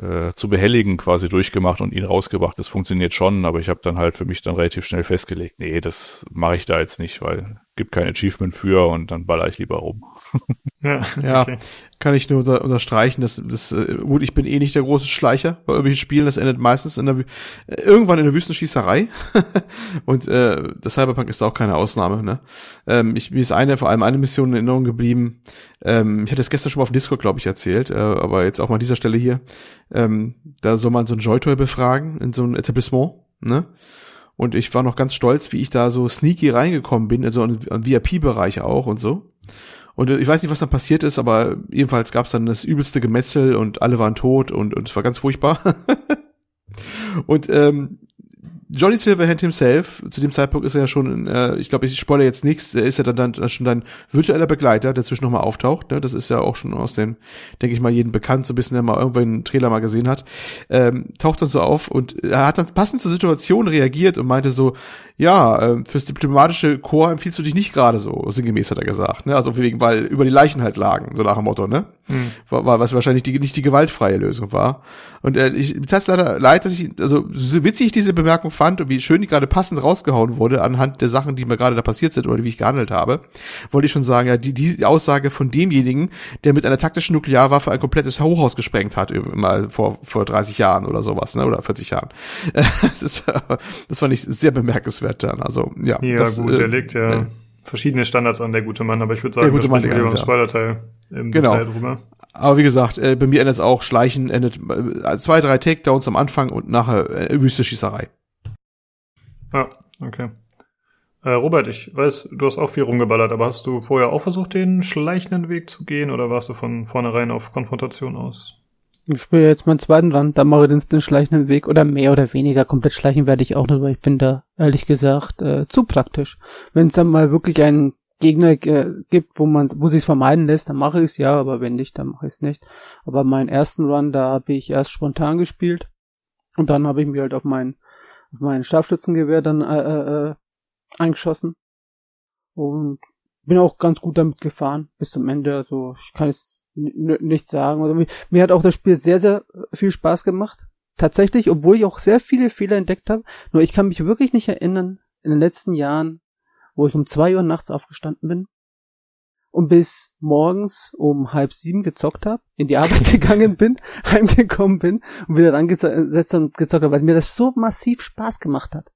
äh, zu behelligen quasi durchgemacht und ihn rausgebracht. Das funktioniert schon, aber ich habe dann halt für mich dann relativ schnell festgelegt, nee, das mache ich da jetzt nicht, weil gibt kein Achievement für und dann baller ich lieber rum. ja, ja okay. kann ich nur unter, unterstreichen, dass das äh, gut, ich bin eh nicht der große Schleicher bei irgendwelchen Spielen, das endet meistens in der äh, irgendwann in der Wüstenschießerei und äh, das Cyberpunk ist auch keine Ausnahme. Ne? Ähm, ich, mir ist eine, vor allem eine Mission in Erinnerung geblieben. Ähm, ich hatte es gestern schon mal auf Discord, glaube ich, erzählt, äh, aber jetzt auch mal an dieser Stelle hier. Ähm, da soll man so ein Joy-Toy befragen in so ein Etablissement, ne? Und ich war noch ganz stolz, wie ich da so sneaky reingekommen bin, also im VIP-Bereich auch und so. Und ich weiß nicht, was dann passiert ist, aber jedenfalls gab es dann das übelste Gemetzel und alle waren tot und, und es war ganz furchtbar. und ähm, Johnny Silverhand himself, zu dem Zeitpunkt ist er ja schon, äh, ich glaube, ich spoilere jetzt nichts, ist ja dann, dann schon dein virtueller Begleiter, der zwischen nochmal auftaucht. Ne? Das ist ja auch schon aus dem, denke ich mal, jeden bekannt, so ein bisschen, der mal irgendwann einen Trailer mal gesehen hat. Ähm, taucht dann so auf und er hat dann passend zur Situation reagiert und meinte so, ja, äh, fürs diplomatische Chor empfiehlst du dich nicht gerade so, sinngemäß hat er gesagt. Ne? Also wegen, weil über die Leichen halt lagen, so nach dem Motto, ne? Mhm. War, war, was wahrscheinlich die, nicht die gewaltfreie Lösung war. Und äh, ich, mir tat leider leid, dass ich, also so witzig ich diese Bemerkung fand und wie schön die gerade passend rausgehauen wurde anhand der Sachen, die mir gerade da passiert sind oder wie ich gehandelt habe, wollte ich schon sagen, ja, die, die Aussage von demjenigen, der mit einer taktischen Nuklearwaffe ein komplettes Hochhaus gesprengt hat, mal vor, vor 30 Jahren oder sowas, ne? Oder 40 Jahren. das, ist, das fand ich sehr bemerkenswert wert dann. Also ja. Ja das, gut, äh, der legt ja äh, verschiedene Standards an, der gute Mann, aber ich würde sagen, der gute Mann, wir beim Spoiler-Teil im genau. Detail drüber. Aber wie gesagt, äh, bei mir endet es auch Schleichen, endet äh, zwei, drei Takedowns am Anfang und nachher äh, wüste Schießerei. Ja, okay. Äh, Robert, ich weiß, du hast auch viel rumgeballert, aber hast du vorher auch versucht, den schleichenden Weg zu gehen oder warst du von vornherein auf Konfrontation aus? Ich spiele jetzt meinen zweiten Rand, da mache ich den, den schleichenden Weg oder mehr oder weniger. Komplett schleichen werde ich auch nicht, weil ich bin da ehrlich gesagt äh, zu praktisch. Wenn es dann mal wirklich einen Gegner äh, gibt, wo man wo sich vermeiden lässt, dann mache ich es ja, aber wenn nicht, dann mache ich es nicht. Aber meinen ersten Run, da habe ich erst spontan gespielt und dann habe ich mich halt auf mein auf mein Scharfschützengewehr dann äh, äh, äh eingeschossen und bin auch ganz gut damit gefahren bis zum Ende. Also ich kann jetzt nichts sagen. Also, mir hat auch das Spiel sehr, sehr viel Spaß gemacht. Tatsächlich, obwohl ich auch sehr viele Fehler entdeckt habe. Nur ich kann mich wirklich nicht erinnern, in den letzten Jahren, wo ich um zwei Uhr nachts aufgestanden bin und bis morgens um halb sieben gezockt habe, in die Arbeit gegangen bin, heimgekommen bin und wieder rangesetzt und gezockt habe, weil mir das so massiv Spaß gemacht hat.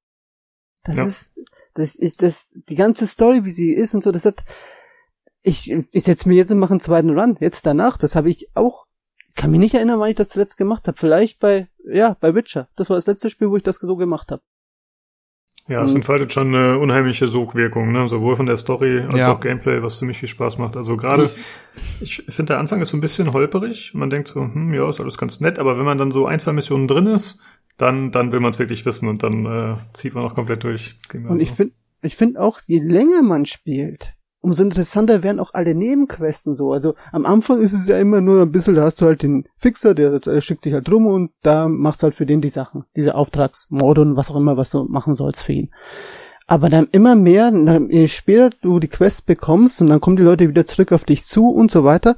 Das ja. ist, das, ich, das, die ganze Story, wie sie ist und so, das hat, ich, ich setze mir jetzt und mache einen zweiten Run, jetzt danach, das habe ich auch, ich kann mich nicht erinnern, wann ich das zuletzt gemacht habe. Vielleicht bei, ja, bei Witcher. Das war das letzte Spiel, wo ich das so gemacht habe. Ja, es entfaltet schon eine unheimliche Sogwirkung, ne? sowohl von der Story als ja. auch Gameplay, was ziemlich viel Spaß macht. Also gerade, ich finde, der Anfang ist so ein bisschen holperig. Man denkt so, hm, ja, ist alles ganz nett, aber wenn man dann so ein, zwei Missionen drin ist, dann, dann will man es wirklich wissen und dann äh, zieht man auch komplett durch. Und ich finde, ich finde auch, je länger man spielt, umso interessanter werden auch alle Nebenquesten so. Also am Anfang ist es ja immer nur ein bisschen, da hast du halt den Fixer, der, der schickt dich halt rum und da machst du halt für den die Sachen, diese Auftragsmorde und was auch immer, was du machen sollst für ihn. Aber dann immer mehr, je später du die Quest bekommst und dann kommen die Leute wieder zurück auf dich zu und so weiter,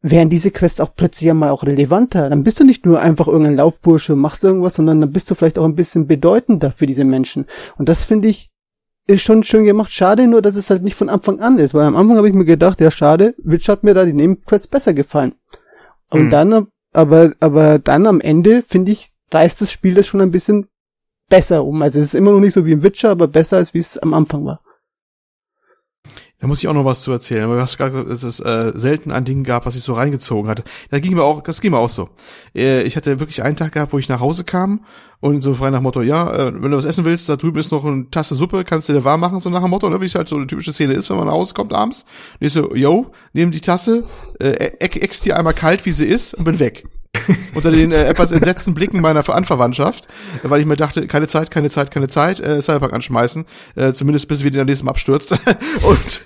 werden diese Quests auch plötzlich einmal auch relevanter. Dann bist du nicht nur einfach irgendein Laufbursche und machst irgendwas, sondern dann bist du vielleicht auch ein bisschen bedeutender für diese Menschen. Und das finde ich ist schon schön gemacht. Schade nur, dass es halt nicht von Anfang an ist, weil am Anfang habe ich mir gedacht, ja schade, Witch hat mir da die Nebenquests besser gefallen. Und hm. dann, aber, aber dann am Ende, finde ich, reißt das Spiel das schon ein bisschen besser um. Also es ist immer noch nicht so wie im Witcher, aber besser als wie es am Anfang war. Da muss ich auch noch was zu erzählen. du hast gesagt, dass es äh, selten ein Ding gab, was ich so reingezogen hatte. Da ging mir auch, das ging mir auch so. Äh, ich hatte wirklich einen Tag gehabt, wo ich nach Hause kam und so frei nach Motto, ja, äh, wenn du was essen willst, da drüben ist noch eine Tasse Suppe, kannst du dir warm machen, so nach dem Motto, ne, wie es halt so eine typische Szene ist, wenn man nach Hause kommt abends. Und ich so, yo, nehm die Tasse, äh, ex die einmal kalt, wie sie ist und bin weg. Unter den äh, etwas entsetzten Blicken meiner Anverwandtschaft, weil ich mir dachte, keine Zeit, keine Zeit, keine Zeit, äh, Cyberpunk anschmeißen, äh, zumindest bis wieder in der nächsten abstürzt. und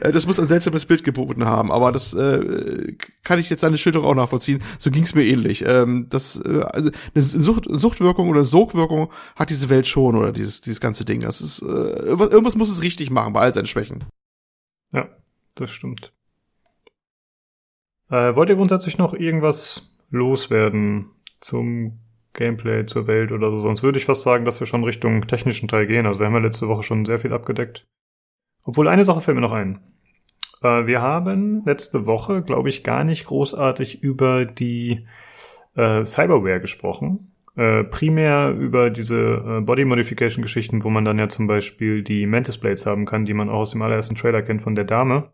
äh, das muss ein seltsames Bild geboten haben, aber das äh, kann ich jetzt seine Schilderung auch nachvollziehen. So ging's mir ähnlich. Ähm, das, äh, also eine Sucht, Suchtwirkung oder Sogwirkung hat diese Welt schon oder dieses, dieses ganze Ding. Das ist, äh, irgendwas muss es richtig machen bei all seinen Schwächen. Ja, das stimmt. Äh, wollt ihr grundsätzlich noch irgendwas loswerden zum Gameplay, zur Welt oder so? Sonst würde ich fast sagen, dass wir schon Richtung technischen Teil gehen. Also wir haben ja letzte Woche schon sehr viel abgedeckt. Obwohl eine Sache fällt mir noch ein. Äh, wir haben letzte Woche, glaube ich, gar nicht großartig über die äh, Cyberware gesprochen. Äh, primär über diese äh, Body Modification Geschichten, wo man dann ja zum Beispiel die Mantis Blades haben kann, die man auch aus dem allerersten Trailer kennt von der Dame.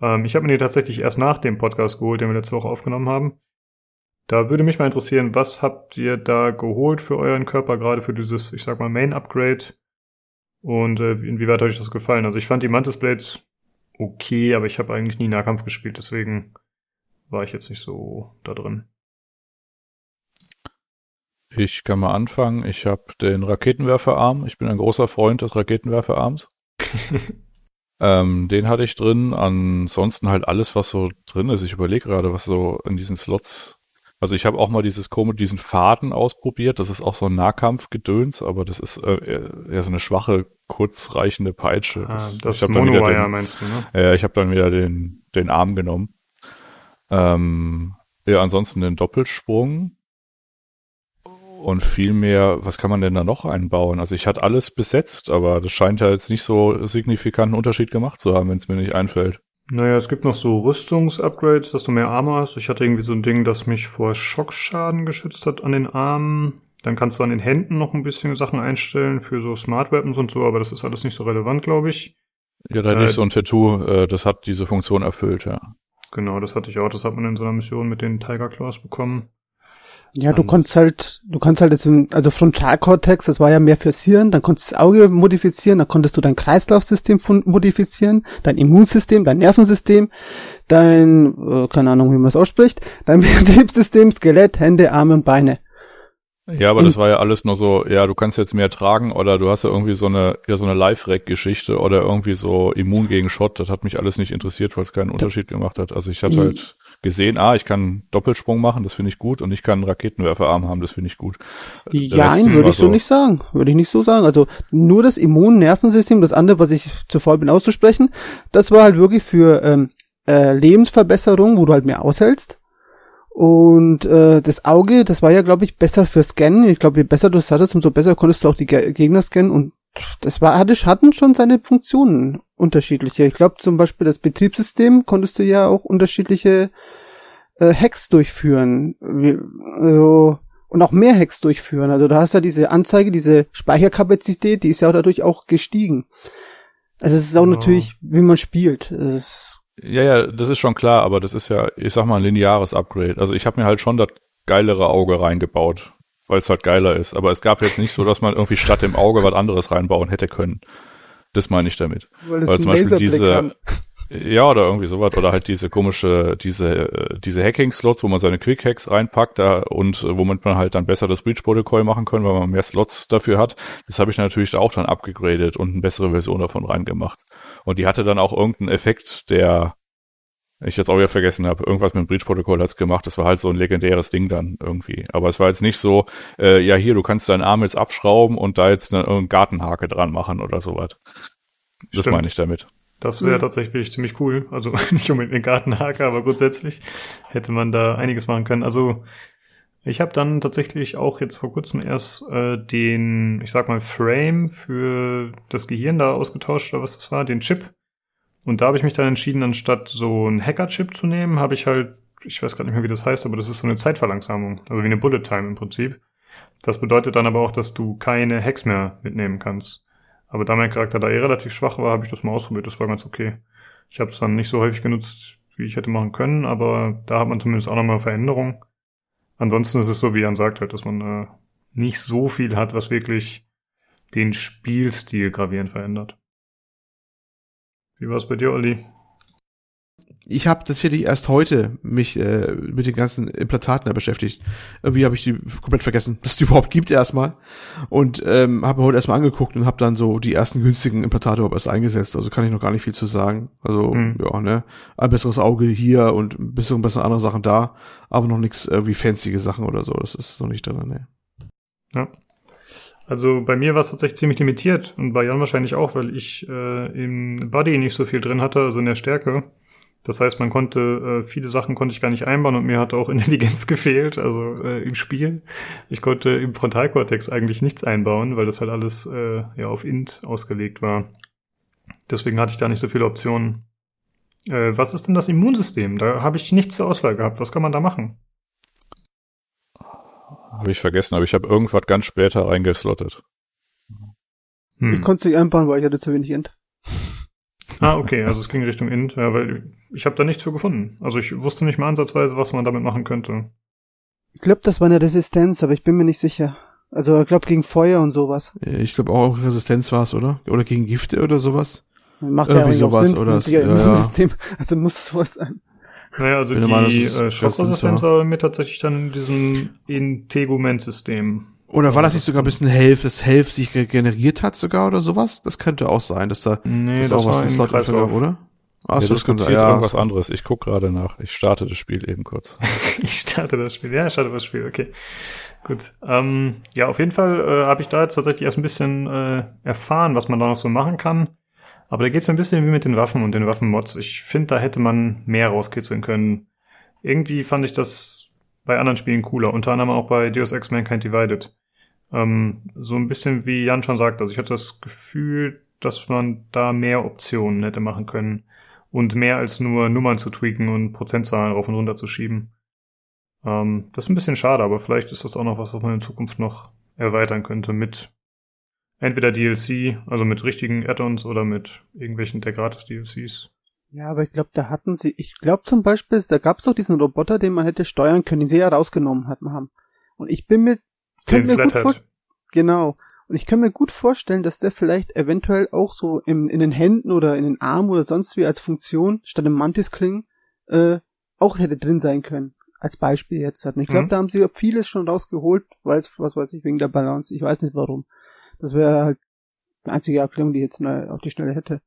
Ähm, ich habe mir die tatsächlich erst nach dem Podcast geholt, den wir letzte Woche aufgenommen haben. Da würde mich mal interessieren, was habt ihr da geholt für euren Körper, gerade für dieses, ich sag mal, Main-Upgrade? Und äh, inwieweit hat euch das gefallen? Also ich fand die Mantis Blades okay, aber ich habe eigentlich nie Nahkampf gespielt, deswegen war ich jetzt nicht so da drin. Ich kann mal anfangen. Ich habe den Raketenwerferarm. Ich bin ein großer Freund des Raketenwerferarms. Ähm, den hatte ich drin. Ansonsten halt alles, was so drin ist. Ich überlege gerade, was so in diesen Slots. Also ich habe auch mal dieses komische, diesen Faden ausprobiert. Das ist auch so ein Nahkampfgedöns, aber das ist äh, eher so eine schwache, kurzreichende Peitsche. Ah, das, das Monowire meinst du, ne? Ja, ich habe dann wieder den, den Arm genommen. Ähm, ja, ansonsten den Doppelsprung und viel mehr, was kann man denn da noch einbauen? Also ich hatte alles besetzt, aber das scheint ja jetzt nicht so signifikanten Unterschied gemacht zu haben, wenn es mir nicht einfällt. Naja, es gibt noch so Rüstungsupgrades, dass du mehr Armor hast. Ich hatte irgendwie so ein Ding, das mich vor Schockschaden geschützt hat an den Armen. Dann kannst du an den Händen noch ein bisschen Sachen einstellen für so Smart Weapons und so, aber das ist alles nicht so relevant, glaube ich. Ja, da hatte äh, ich so ein Tattoo, äh, das hat diese Funktion erfüllt, ja. Genau, das hatte ich auch. Das hat man in so einer Mission mit den Tiger Claws bekommen. Ja, du konntest halt, du kannst halt, jetzt, also Frontalkortex, das war ja mehr fürs Hirn, dann konntest du das Auge modifizieren, dann konntest du dein Kreislaufsystem modifizieren, dein Immunsystem, dein Nervensystem, dein, äh, keine Ahnung, wie man es ausspricht, dein Betriebssystem, Skelett, Hände, Arme und Beine. Ja, aber das war ja alles nur so, ja, du kannst jetzt mehr tragen oder du hast ja irgendwie so eine, ja, so eine Live-Rack-Geschichte oder irgendwie so immun gegen Schott. Das hat mich alles nicht interessiert, weil es keinen Unterschied gemacht hat. Also ich hatte Mhm. halt gesehen, ah, ich kann Doppelsprung machen, das finde ich gut und ich kann einen Raketenwerferarm haben, das finde ich gut. Rest würde ich so nicht sagen. Würde ich nicht so sagen. Also nur das Immunnervensystem, das andere, was ich zu voll bin auszusprechen, das war halt wirklich für ähm, äh, Lebensverbesserung, wo du halt mehr aushältst. Und äh, das Auge, das war ja, glaube ich, besser für Scannen. Ich glaube, je besser du es hattest, umso besser konntest du auch die Ge Gegner scannen. Und das war, hatte, hatten schon seine Funktionen unterschiedliche. Ich glaube zum Beispiel das Betriebssystem konntest du ja auch unterschiedliche äh, Hacks durchführen. Wie, also, und auch mehr Hacks durchführen. Also da hast du ja diese Anzeige, diese Speicherkapazität, die ist ja auch dadurch auch gestiegen. Also es ist auch Ja. natürlich, wie man spielt. Es ist, Ja, ja, das ist schon klar, aber das ist ja, ich sag mal, ein lineares Upgrade. Also ich habe mir halt schon das geilere Auge reingebaut, weil es halt geiler ist. Aber es gab jetzt nicht so, dass man irgendwie statt dem Auge was anderes reinbauen hätte können. Das meine ich damit. weil es Weil zum Beispiel diese, kann. ja, oder irgendwie sowas, oder halt diese komische, diese, äh, diese Hacking-Slots, wo man seine Quick-Hacks reinpackt da und äh, womit man halt dann besser das Breach-Protokoll machen kann, weil man mehr Slots dafür hat. Das habe ich natürlich auch dann abgegradet und eine bessere Version davon reingemacht. Und die hatte dann auch irgendeinen Effekt, der ich jetzt auch wieder vergessen habe. Irgendwas mit dem Breach-Protokoll hat's gemacht. Das war halt so ein legendäres Ding dann irgendwie. Aber es war jetzt nicht so, äh, ja hier, du kannst deinen Arm jetzt abschrauben und da jetzt eine, eine Gartenhake dran machen oder sowas. Das meine ich damit. Das wäre Mhm. tatsächlich ziemlich cool. Also nicht unbedingt eine Gartenhake, aber grundsätzlich hätte man da einiges machen können. Also ich habe dann tatsächlich auch jetzt vor kurzem erst äh, den, ich sag mal, Frame für das Gehirn da ausgetauscht oder was das war, den Chip. Und da habe ich mich dann entschieden, anstatt so einen Hacker-Chip zu nehmen, habe ich halt, ich weiß gerade nicht mehr, wie das heißt, aber das ist so eine Zeitverlangsamung, also wie eine Bullet Time im Prinzip. Das bedeutet dann aber auch, dass du keine Hacks mehr mitnehmen kannst. Aber da mein Charakter da eh relativ schwach war, habe ich das mal ausprobiert. Das war ganz okay. Ich habe es dann nicht so häufig genutzt, wie ich hätte machen können, aber da hat man zumindest auch nochmal Veränderung. Ansonsten ist es so, wie Jan sagt halt, dass man äh, nicht so viel hat, was wirklich den Spielstil gravierend verändert. Wie war es bei dir, Olli? Ich habe tatsächlich erst heute mich äh, mit den ganzen Implantaten da beschäftigt. Irgendwie habe ich die komplett vergessen, dass es die überhaupt gibt erstmal. Und ähm, habe mir heute erstmal angeguckt und habe dann so die ersten günstigen Implantate überhaupt erst eingesetzt. Also kann ich noch gar nicht viel zu sagen. Also Hm. ja, ne, ein besseres Auge hier und ein bisschen bessere andere Sachen da, aber noch nichts irgendwie fancy Sachen oder so. Das ist noch nicht drin. Ne. Ja. Also bei mir war es tatsächlich ziemlich limitiert und bei Jan wahrscheinlich auch, weil ich äh, im Body nicht so viel drin hatte, also in der Stärke. Das heißt, man konnte äh, viele Sachen konnte ich gar nicht einbauen und mir hat auch Intelligenz gefehlt, also äh, im Spiel. Ich konnte im Frontalkortex eigentlich nichts einbauen, weil das halt alles äh, ja auf int ausgelegt war. Deswegen hatte ich da nicht so viele Optionen. Äh, was ist denn das Immunsystem? Da habe ich nichts zur Auswahl gehabt. Was kann man da machen? Habe ich vergessen, aber ich habe irgendwas ganz später reingeslottet. Ich Hm. konnte es nicht einbauen, weil ich hatte zu wenig Int. Ah, okay, also es ging Richtung Int, ja, weil ich habe da nichts für gefunden. Also ich wusste nicht mal ansatzweise, was man damit machen könnte. Ich glaube, das war eine Resistenz, aber ich bin mir nicht sicher. Also ich glaube gegen Feuer und sowas. Ich glaube auch Resistenz war es, oder? Oder gegen Gifte oder sowas? Macht Irgendwie ja sowas, Sinn. oder ja, ja. Immunsystem. Also muss es sowas sein. Naja, also die äh, Resistenz, Schockresistenz ja. war mir tatsächlich dann in diesem Integument-System. Oder war das nicht sogar ein bisschen Health, das Health sich regeneriert hat sogar oder sowas? Das könnte auch sein, dass da Nee, das, das, auch was im Slot Kreislauf. oder? Ach so, das kann sein. Ja, irgendwas anderes. Ich guck gerade nach. Ich starte das Spiel eben kurz. Ich starte das Spiel. Ja, ich starte das Spiel, okay. Gut. Ähm, ja, auf jeden Fall äh, habe ich da jetzt tatsächlich erst ein bisschen äh, erfahren, was man da noch so machen kann. Aber da geht es ein bisschen wie mit den Waffen und den Waffenmods. Ich finde, da hätte man mehr rauskitzeln können. Irgendwie fand ich das bei anderen Spielen cooler, unter anderem auch bei Deus Ex Mankind Divided. Ähm, so ein bisschen wie Jan schon sagt, also ich hatte das Gefühl, dass man da mehr Optionen hätte machen können und mehr als nur Nummern zu tweaken und Prozentzahlen rauf und runter zu schieben. Ähm, das ist ein bisschen schade, aber vielleicht ist das auch noch was, was man in Zukunft noch erweitern könnte mit entweder DLC, also mit richtigen Add-ons oder mit irgendwelchen der Gratis-DLCs. Ja, aber ich glaube, da hatten sie, ich glaube zum Beispiel, da gab es doch diesen Roboter, den man hätte steuern können, den sie ja rausgenommen hatten haben. Und ich bin mir, Den mir gut vor, genau. Und ich kann mir gut vorstellen, dass der vielleicht eventuell auch so im, in den Händen oder in den Armen oder sonst wie als Funktion statt im Mantis klingen äh, auch hätte drin sein können. Als Beispiel jetzt hat. Und ich glaube, Mhm. da haben sie vieles schon rausgeholt, weil was weiß ich, wegen der Balance. Ich weiß nicht warum. Das wäre halt die einzige Erklärung, die ich jetzt auf die Schnelle hätte.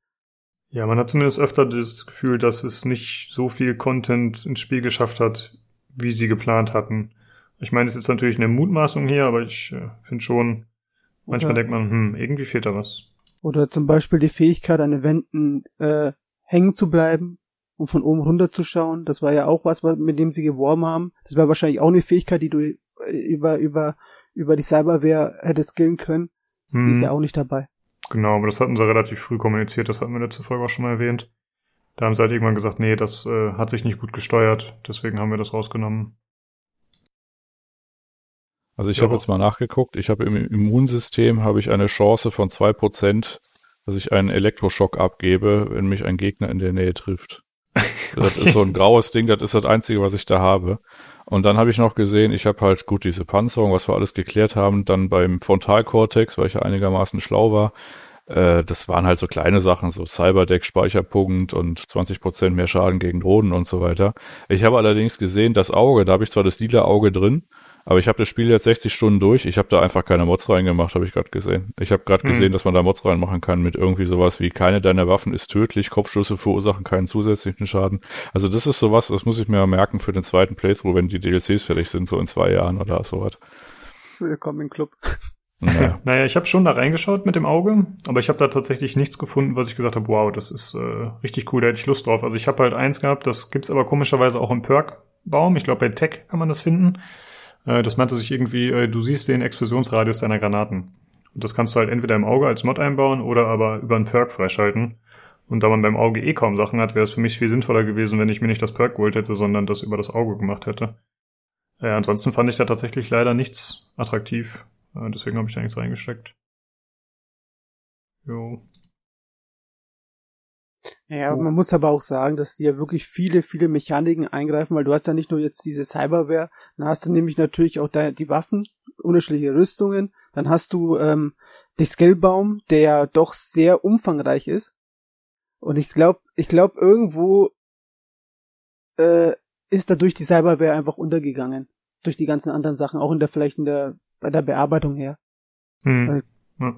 Ja, man hat zumindest öfter das Gefühl, dass es nicht so viel Content ins Spiel geschafft hat, wie sie geplant hatten. Ich meine, es ist jetzt natürlich eine Mutmaßung hier, aber ich äh, finde schon, manchmal Oder- denkt man, hm, irgendwie fehlt da was. Oder zum Beispiel die Fähigkeit, an den Wänden äh, hängen zu bleiben und von oben runter zu schauen. Das war ja auch was, mit dem sie geworben haben. Das wäre wahrscheinlich auch eine Fähigkeit, die du äh, über, über, über die Cyberware hättest skillen können. Die ist Hm, ja auch nicht dabei. Genau, aber das hatten sie relativ früh kommuniziert, das hatten wir letzte Folge auch schon mal erwähnt. Da haben sie halt irgendwann gesagt, nee, das äh, hat sich nicht gut gesteuert, deswegen haben wir das rausgenommen. Also ich Ja. habe jetzt mal nachgeguckt. Ich habe im Immunsystem habe ich eine Chance von zwei Prozent, dass ich einen Elektroschock abgebe, wenn mich ein Gegner in der Nähe trifft. Das ist so ein graues Ding, das ist das Einzige, was ich da habe. Und dann habe ich noch gesehen, ich habe halt gut diese Panzerung, was wir alles geklärt haben, dann beim Frontalkortex, weil ich ja einigermaßen schlau war, äh, das waren halt so kleine Sachen, so Cyberdeck, Speicherpunkt und 20% mehr Schaden gegen Drohnen und so weiter. Ich habe allerdings gesehen, das Auge, da habe ich zwar das lila Auge drin, aber ich habe das Spiel jetzt 60 Stunden durch. Ich habe da einfach keine Mods reingemacht, habe ich gerade gesehen. Ich habe gerade Hm. gesehen, dass man da Mods reinmachen kann mit irgendwie sowas wie keine deiner Waffen ist tödlich, Kopfschüsse verursachen keinen zusätzlichen Schaden. Also das ist sowas, das muss ich mir merken für den zweiten Playthrough, wenn die DLCs fertig sind, so in zwei Jahren oder sowas. Willkommen im Club. Naja. Naja, ich habe schon da reingeschaut mit dem Auge, aber ich habe da tatsächlich nichts gefunden, was ich gesagt habe, wow, das ist äh, richtig cool, da hätte ich Lust drauf. Also ich habe halt eins gehabt, das gibt's aber komischerweise auch im Perk-Baum. Ich glaube, bei Tech kann man das finden. Äh, das nannte sich irgendwie, äh, du siehst den Explosionsradius deiner Granaten. Und das kannst du halt entweder im Auge als Mod einbauen oder aber über einen Perk freischalten. Und da man beim Auge eh kaum Sachen hat, wäre es für mich viel sinnvoller gewesen, wenn ich mir nicht das Perk geholt hätte, sondern das über das Auge gemacht hätte. Äh, ansonsten fand ich da tatsächlich leider nichts attraktiv. Äh, deswegen habe ich da nichts reingesteckt. Jo. Ja, man muss aber auch sagen, dass die ja wirklich viele, viele Mechaniken eingreifen, weil du hast ja nicht nur jetzt diese Cyberware, dann hast du nämlich natürlich auch da die Waffen, unterschiedliche Rüstungen, dann hast du ähm, den Skillbaum, der ja doch sehr umfangreich ist. Und ich glaube, ich glaube irgendwo äh, ist dadurch die Cyberware einfach untergegangen. Durch die ganzen anderen Sachen, auch in der vielleicht in der bei der Bearbeitung her. Hm. Ja.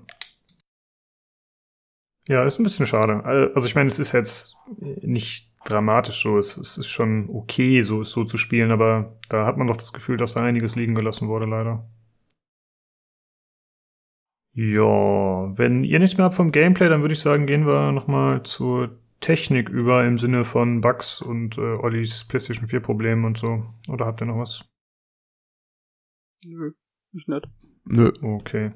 Ja, ist ein bisschen schade. Also ich meine, es ist jetzt nicht dramatisch so, es, es ist schon okay, so so zu spielen, aber da hat man doch das Gefühl, dass da einiges liegen gelassen wurde, leider. Ja, wenn ihr nichts mehr habt vom Gameplay, dann würde ich sagen, gehen wir nochmal zur Technik über im Sinne von Bugs und äh, Ollis PlayStation 4 Problemen und so. Oder habt ihr noch was? Nö, ich nicht. Nö. Okay.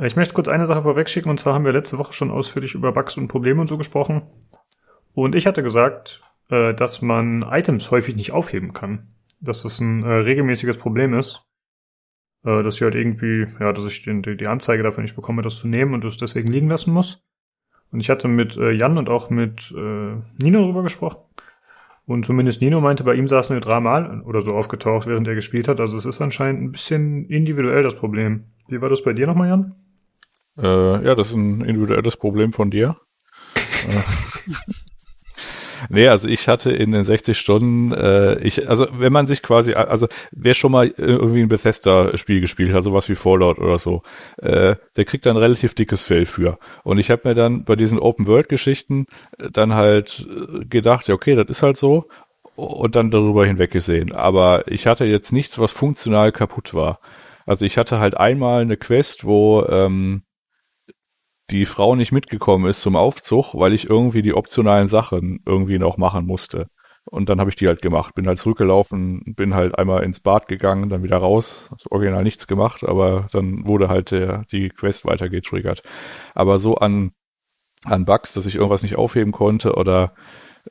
Äh, Ich möchte kurz eine Sache vorwegschicken, und zwar haben wir letzte Woche schon ausführlich über Bugs und Probleme und so gesprochen. Und ich hatte gesagt, äh, dass man Items häufig nicht aufheben kann. Dass das ein äh, regelmäßiges Problem ist. Dass ich halt irgendwie, ja, dass ich die, Anzeige dafür nicht bekomme, das zu nehmen und das deswegen liegen lassen muss. Und ich hatte mit Jan und auch mit Nino darüber gesprochen. Und zumindest Nino meinte, bei ihm saß eine dreimal oder so aufgetaucht, während er gespielt hat. Also es ist anscheinend ein bisschen individuell das Problem. Wie war das bei dir nochmal, Jan? Äh, ja, das ist ein individuelles Problem von dir. Äh, nee, also ich hatte in den 60 Stunden, äh, ich, also wenn man sich quasi, also wer schon mal irgendwie ein Bethesda-Spiel gespielt hat, sowas wie Fallout oder so, äh, der kriegt dann relativ dickes Fell für. Und ich habe mir dann bei diesen Open-World-Geschichten dann halt äh, gedacht, ja okay, das ist halt so und dann darüber hinweggesehen. Aber ich hatte jetzt nichts, was funktional kaputt war. Also ich hatte halt einmal eine Quest, wo ähm, die Frau nicht mitgekommen ist zum Aufzug, weil ich irgendwie die optionalen Sachen irgendwie noch machen musste. Und dann habe ich die halt gemacht. Bin halt zurückgelaufen, bin halt einmal ins Bad gegangen, dann wieder raus. Das Original nichts gemacht, aber dann wurde halt der, die Quest weiter getriggert. Aber so an, an Bugs, dass ich irgendwas nicht aufheben konnte oder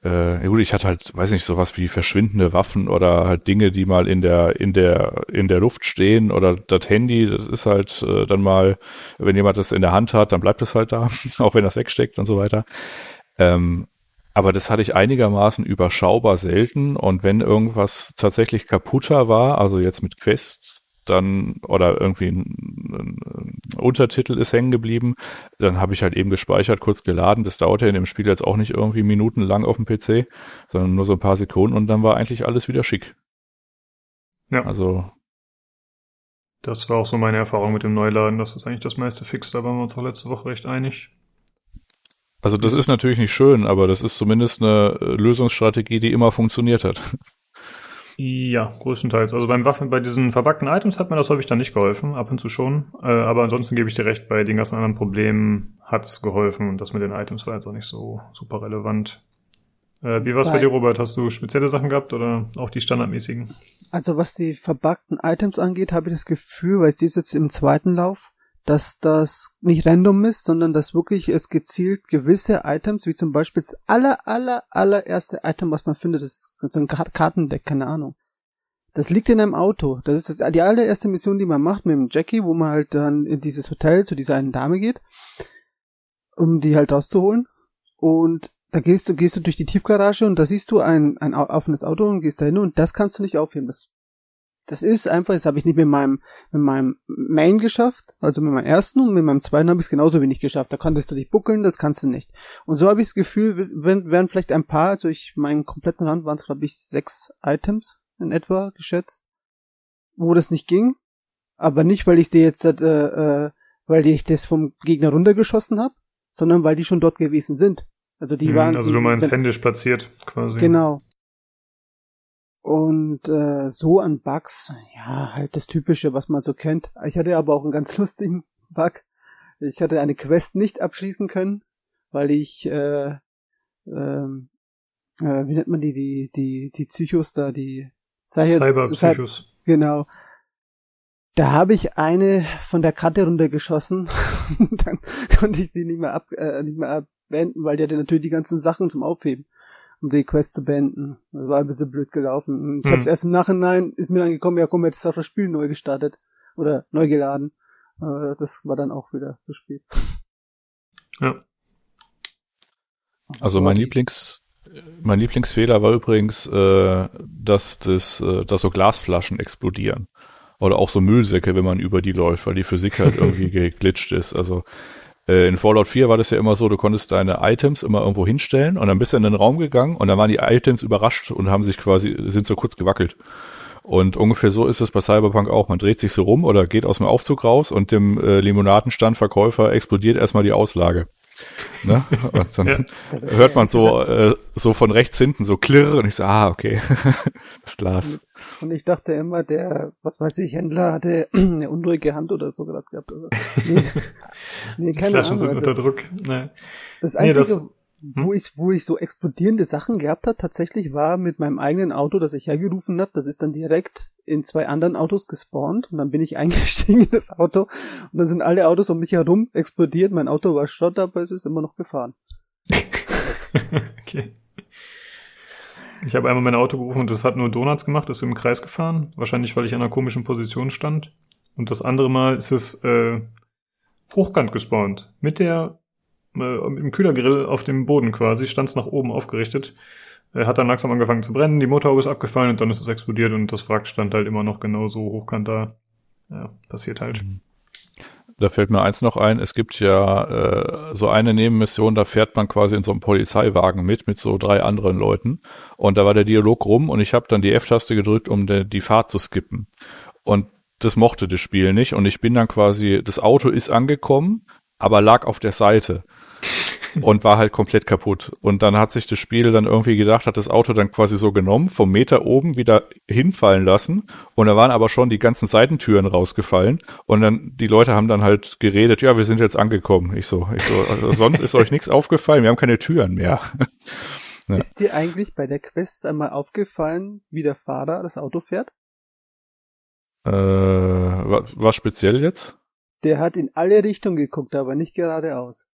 äh, gut, ich hatte halt, weiß nicht, sowas wie verschwindende Waffen oder halt Dinge, die mal in der, in der, in der Luft stehen oder das Handy, das ist halt äh, dann mal, wenn jemand das in der Hand hat, dann bleibt es halt da, auch wenn das wegsteckt und so weiter. Ähm, aber das hatte ich einigermaßen überschaubar selten und wenn irgendwas tatsächlich kaputter war, also jetzt mit Quests, dann oder irgendwie ein, ein, Untertitel ist hängen geblieben, dann habe ich halt eben gespeichert, kurz geladen. Das dauerte in dem Spiel jetzt auch nicht irgendwie minutenlang auf dem PC, sondern nur so ein paar Sekunden und dann war eigentlich alles wieder schick. Ja. Also Das war auch so meine Erfahrung mit dem Neuladen, dass das eigentlich das meiste fixt. Da waren wir uns auch letzte Woche recht einig. Also das ist natürlich nicht schön, aber das ist zumindest eine äh, Lösungsstrategie, die immer funktioniert hat. Ja, größtenteils. Also beim Waffen, bei diesen verpackten Items hat mir das häufig dann nicht geholfen, ab und zu schon. Äh, aber ansonsten gebe ich dir recht, bei den ganzen anderen Problemen hat's geholfen und das mit den Items war jetzt auch nicht so super relevant. Äh, wie war's bei Bei- dir, Robert? Hast du spezielle Sachen gehabt oder auch die standardmäßigen? Also was die verpackten Items angeht, habe ich das Gefühl, weil es jetzt im zweiten Lauf, dass das nicht random ist, sondern dass wirklich es gezielt gewisse Items, wie zum Beispiel das aller, aller, allererste Item, was man findet, das ist so ein Kar- Kartendeck, keine Ahnung. Das liegt in einem Auto. Das ist das, die allererste Mission, die man macht mit dem Jackie, wo man halt dann in dieses Hotel zu dieser einen Dame geht, um die halt rauszuholen. Und da gehst du, gehst du durch die Tiefgarage und da siehst du ein, ein offenes Auto und gehst da hin und das kannst du nicht aufheben. Das, das ist einfach, das habe ich nicht mit meinem, mit meinem Main geschafft, also mit meinem ersten und mit meinem zweiten habe ich es genauso wenig geschafft. Da konntest du dich buckeln, das kannst du nicht. Und so habe ich das Gefühl, wenn, wären vielleicht ein paar, also ich meinen kompletten Rand waren es glaube ich sechs Items in etwa geschätzt, wo das nicht ging. Aber nicht, weil ich die jetzt, äh, äh, weil ich das vom Gegner runtergeschossen habe, sondern weil die schon dort gewesen sind. Also die Hm, waren. also du meinst händisch platziert quasi. Genau. Und äh, so an Bugs, ja, halt das Typische, was man so kennt. Ich hatte aber auch einen ganz lustigen Bug. Ich hatte eine Quest nicht abschließen können, weil ich, äh, ähm, äh, wie nennt man die, die, die, die Psychos da, die Cyber- Cyberpsychos. Genau. Da habe ich eine von der Karte runtergeschossen. dann konnte ich die nicht mehr ab, äh, nicht mehr beenden, weil die hatte natürlich die ganzen Sachen zum Aufheben, um die Quest zu beenden. Das war ein bisschen blöd gelaufen. Und ich Hm. hab's erst im Nachhinein, ist mir dann gekommen, ja komm, jetzt ist auch das Spiel neu gestartet. Oder neu geladen. Das war dann auch wieder zu spät. Ja. Also mein Lieblings, mein Lieblingsfehler war übrigens, äh, dass das, äh, dass so Glasflaschen explodieren. Oder auch so Müllsäcke, wenn man über die läuft, weil die Physik halt irgendwie geglitscht ist. Also in Fallout 4 war das ja immer so, du konntest deine Items immer irgendwo hinstellen und dann bist du in den Raum gegangen und dann waren die Items überrascht und haben sich quasi, sind so kurz gewackelt. Und ungefähr so ist es bei Cyberpunk auch. Man dreht sich so rum oder geht aus dem Aufzug raus und dem äh, Limonadenstandverkäufer explodiert erstmal die Auslage. Ne? Und dann Ja. Hört man so, äh, so von rechts hinten so klirr und ich so, ah, okay, das Glas. Und ich dachte immer, der, was weiß ich, Händler hatte eine unruhige Hand oder so gerade gehabt. Also, nee, nee, keine Flaschen Ahnung. sind Also, unter Druck. Nee. Das Nee, Einzige, das- hm? wo ich, wo ich so explodierende Sachen gehabt hat, tatsächlich war mit meinem eigenen Auto, das ich hergerufen hat. Das ist dann direkt in zwei anderen Autos gespawnt und dann bin ich eingestiegen in das Auto und dann sind alle Autos um mich herum explodiert. Mein Auto war Schrott, aber es ist immer noch gefahren. okay. Ich habe einmal mein Auto gerufen und das hat nur Donuts gemacht, ist im Kreis gefahren. Wahrscheinlich, weil ich in einer komischen Position stand. Und das andere Mal ist es äh, hochkant gespawnt. Mit der äh, dem Kühlergrill auf dem Boden quasi, stand es nach oben aufgerichtet. Er hat dann langsam angefangen zu brennen, die Motorhaube ist abgefallen und dann ist es explodiert und das Wrack stand halt immer noch genauso hochkant da. Ja, passiert halt. Da fällt mir eins noch ein, es gibt ja äh, so eine Nebenmission, da fährt man quasi in so einem Polizeiwagen mit, mit so drei anderen Leuten. Und da war der Dialog rum und ich habe dann die F-Taste gedrückt, um de, die Fahrt zu skippen. Und das mochte das Spiel nicht und ich bin dann quasi, das Auto ist angekommen, aber lag auf der Seite und war halt komplett kaputt. Und dann hat sich das Spiel dann irgendwie gedacht, hat das Auto dann quasi so genommen, vom Meter oben wieder hinfallen lassen und da waren aber schon die ganzen Seitentüren rausgefallen und dann, die Leute haben dann halt geredet, ja, wir sind jetzt angekommen. Ich so, ich so, also sonst ist euch nichts aufgefallen, wir haben keine Türen mehr. Ja. Ist dir eigentlich bei der Quest einmal aufgefallen, wie der Fahrer das Auto fährt? Äh, was, was speziell jetzt? Der hat in alle Richtungen geguckt, aber nicht geradeaus.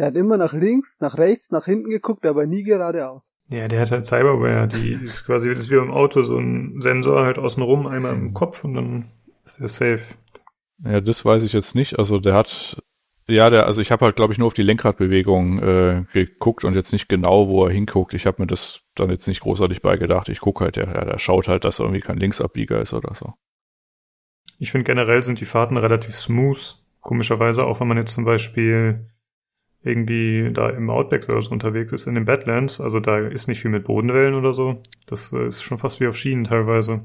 Der hat immer nach links, nach rechts, nach hinten geguckt, aber nie geradeaus. Ja, der hat halt Cyberware, die ist quasi, das ist wie beim Auto, so ein Sensor halt außenrum, einmal im Kopf und dann ist er safe. Ja, das weiß ich jetzt nicht. Also der hat, ja, der, also ich habe halt, glaube ich, nur auf die Lenkradbewegung äh, geguckt und jetzt nicht genau, wo er hinguckt. Ich habe mir das dann jetzt nicht großartig beigedacht. Ich gucke halt, der, ja, der schaut halt, dass er irgendwie kein Linksabbieger ist oder so. Ich finde generell sind die Fahrten relativ smooth. Komischerweise, auch wenn man jetzt zum Beispiel irgendwie da im Outback oder so unterwegs ist, in den Badlands. Also da ist nicht viel mit Bodenwellen oder so. Das äh, ist schon fast wie auf Schienen teilweise.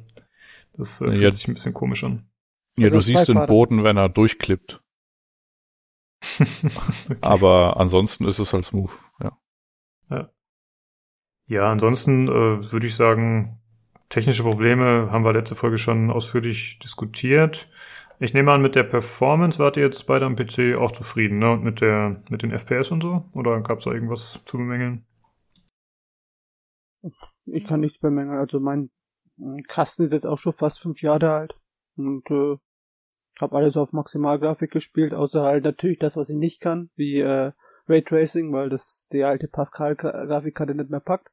Das äh, fühlt Ja. sich ein bisschen komisch an. Ja, Also du siehst den. Boden, wenn er durchklippt. Aber ansonsten ist es halt smooth. Ja. Ja, ansonsten äh, würde ich sagen, technische Probleme haben wir letzte Folge schon ausführlich diskutiert. Ich nehme an, mit der Performance wart ihr jetzt beide am PC auch zufrieden, ne? Und mit der, mit den FPS und so? Oder gab es da irgendwas zu bemängeln? Ich kann nichts bemängeln. Also mein Kasten ist jetzt auch schon fast fünf Jahre alt. Und äh, habe alles auf Maximalgrafik gespielt, außer halt natürlich das, was ich nicht kann, wie äh, Raytracing, weil das die alte Pascal-Grafikkarte nicht mehr packt.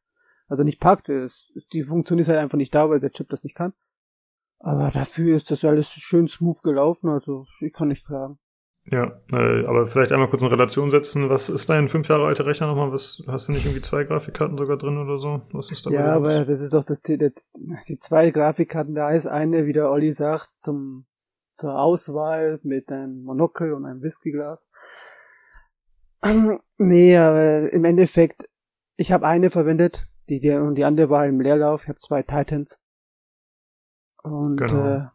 Also nicht packt, es, die Funktion ist halt einfach nicht da, weil der Chip das nicht kann. Aber dafür ist das alles schön smooth gelaufen, also ich kann nicht klagen. Ja, äh, aber vielleicht einmal kurz in Relation setzen. Was ist dein fünf Jahre alter Rechner nochmal? Was, hast du nicht irgendwie zwei Grafikkarten sogar drin oder so? Was ist da Ja, aber das ist doch das, die, die zwei Grafikkarten, da ist eine, wie der Olli sagt, zum, zur Auswahl mit einem Monokel und einem Whiskyglas. Nee, aber im Endeffekt, ich habe eine verwendet, die, die, und die andere war im Leerlauf. Ich habe zwei Titans. Und Genau. äh,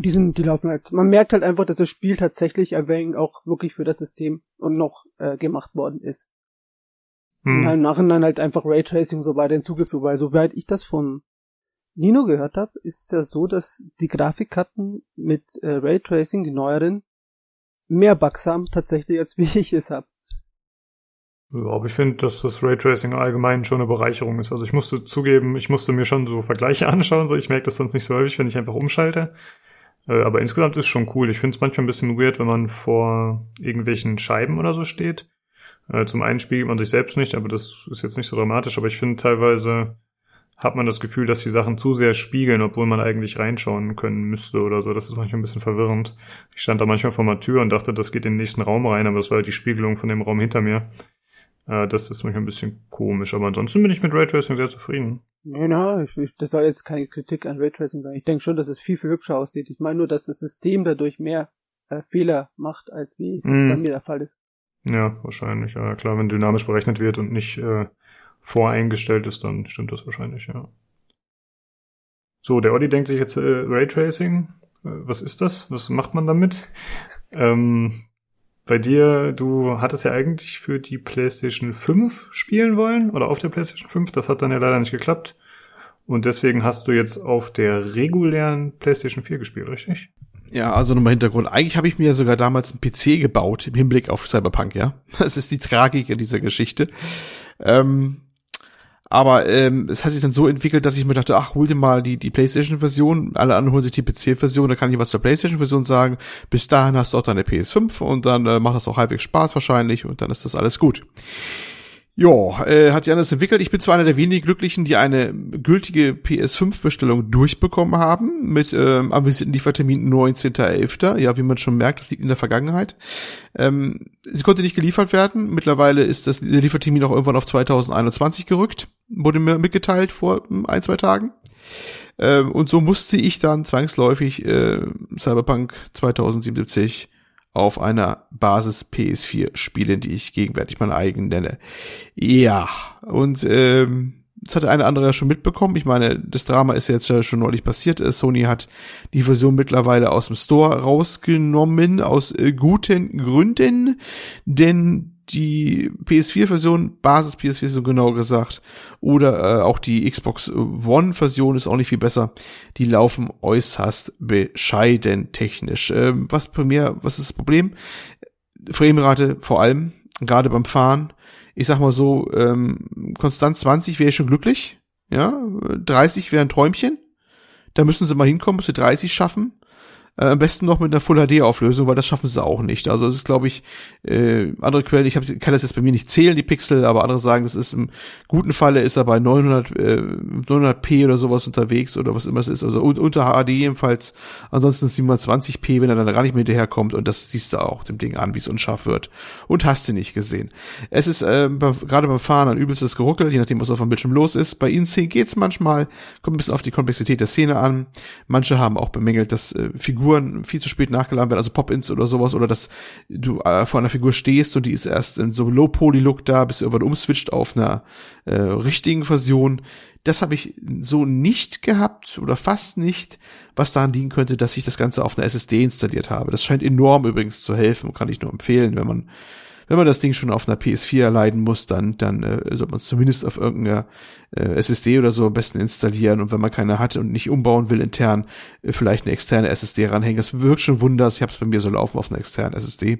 die sind, die laufen halt. Man merkt halt einfach, dass das Spiel tatsächlich wenig auch wirklich für das System und noch äh, gemacht worden ist. Hm. Und im Nachhinein halt einfach Raytracing und so weiter hinzugefügt, weil soweit ich das von Nino gehört habe, ist es ja so, dass die Grafikkarten mit äh, Raytracing, die neueren, mehr Bugs haben tatsächlich, als wie ich es habe. Ja, aber ich finde, dass das Raytracing allgemein schon eine Bereicherung ist. Also ich musste zugeben, ich musste mir schon so Vergleiche anschauen, so ich merke das sonst nicht so häufig, wenn ich einfach umschalte. Äh, Aber insgesamt ist schon cool. Ich finde es manchmal ein bisschen weird, wenn man vor irgendwelchen Scheiben oder so steht. Äh, Zum einen spiegelt man sich selbst nicht, aber das ist jetzt nicht so dramatisch. Aber ich finde teilweise hat man das Gefühl, dass die Sachen zu sehr spiegeln, obwohl man eigentlich reinschauen können müsste oder so. Das ist manchmal ein bisschen verwirrend. Ich stand da manchmal vor der Tür und dachte, das geht in den nächsten Raum rein, aber das war halt die Spiegelung von dem Raum hinter mir. Äh, Das ist manchmal ein bisschen komisch, aber ansonsten bin ich mit Raytracing sehr zufrieden. Ich, ich, das soll jetzt keine Kritik an Raytracing sein. Ich denke schon, dass es viel, viel hübscher aussieht. Ich meine nur, dass das System dadurch mehr äh, Fehler macht, als wie es Mhm. bei mir der Fall ist. Ja, wahrscheinlich. Ja, klar, wenn dynamisch berechnet wird und nicht äh, voreingestellt ist, dann stimmt das wahrscheinlich, ja. So, der Olli denkt sich jetzt äh, Raytracing. Äh, was ist das? Was macht man damit? Ähm, bei dir, du hattest ja eigentlich für die PlayStation 5 spielen wollen oder auf der PlayStation 5. Das hat dann ja leider nicht geklappt. Und deswegen hast du jetzt auf der regulären PlayStation 4 gespielt, richtig? Ja, also nochmal Hintergrund. Eigentlich habe ich mir ja sogar damals einen PC gebaut im Hinblick auf Cyberpunk, ja. Das ist die Tragik in dieser Geschichte. Ähm, aber ähm, es hat sich dann so entwickelt, dass ich mir dachte, ach, hol dir mal die, die PlayStation-Version, alle anderen holen sich die PC-Version, da kann ich was zur PlayStation-Version sagen. Bis dahin hast du auch deine PS5 und dann äh, macht das auch halbwegs Spaß wahrscheinlich und dann ist das alles gut. Ja, äh, hat sich anders entwickelt. Ich bin zwar einer der wenigen Glücklichen, die eine gültige PS5-Bestellung durchbekommen haben, mit ähm, anvisierten Liefertermin 19.11. Ja, wie man schon merkt, das liegt in der Vergangenheit. Ähm, sie konnte nicht geliefert werden. Mittlerweile ist das, Liefertermin auch irgendwann auf 2021 gerückt. Wurde mir mitgeteilt vor ähm, ein, zwei Tagen. Ähm, und so musste ich dann zwangsläufig äh, Cyberpunk 2077 auf einer Basis PS4 spielen, die ich gegenwärtig meine eigen nenne. Ja, und ähm, das hat der eine andere ja schon mitbekommen. Ich meine, das Drama ist ja jetzt schon neulich passiert. Äh, Sony hat die Version mittlerweile aus dem Store rausgenommen, aus äh, guten Gründen, denn die PS4-Version, Basis-PS4-Version genau gesagt, oder äh, auch die Xbox One-Version ist auch nicht viel besser. Die laufen äußerst bescheiden technisch. Ähm, was bei mir, was ist das Problem? Framerate vor allem, gerade beim Fahren. Ich sag mal so, ähm, konstant 20 wäre ich schon glücklich. Ja, 30 wäre ein Träumchen. Da müssen sie mal hinkommen, bis sie 30 schaffen. Äh, am besten noch mit einer Full HD Auflösung, weil das schaffen sie auch nicht. Also es ist, glaube ich, äh, andere Quellen. Ich hab, kann das jetzt bei mir nicht zählen, die Pixel, aber andere sagen, das ist im guten Falle ist er bei 900 äh, 900p oder sowas unterwegs oder was immer es ist. Also un unter HD jedenfalls. Ansonsten 720p, wenn er dann gar nicht mehr hinterherkommt. Und das siehst du auch dem Ding an, wie es unscharf wird. Und hast du nicht gesehen. Es ist äh, bei, gerade beim Fahren ein übelstes Geruckel, je nachdem, was auf dem Bildschirm los ist. Bei InSync geht's manchmal, kommt ein bisschen auf die Komplexität der Szene an. Manche haben auch bemängelt, dass äh, Figuren Figuren viel zu spät nachgeladen werden, also Pop-ins oder sowas, oder dass du äh, vor einer Figur stehst und die ist erst in so Low-Poly-Look da, bis irgendwann umswitcht auf einer äh, richtigen Version. Das habe ich so nicht gehabt oder fast nicht, was daran liegen könnte, dass ich das Ganze auf einer SSD installiert habe. Das scheint enorm übrigens zu helfen, kann ich nur empfehlen, wenn man wenn man das Ding schon auf einer PS4 leiden muss, dann, dann äh, sollte man es zumindest auf irgendeiner äh, SSD oder so am besten installieren und wenn man keine hat und nicht umbauen will intern, äh, vielleicht eine externe SSD ranhängen. Das wirkt schon Wunders. Ich habe es bei mir so laufen auf einer externen SSD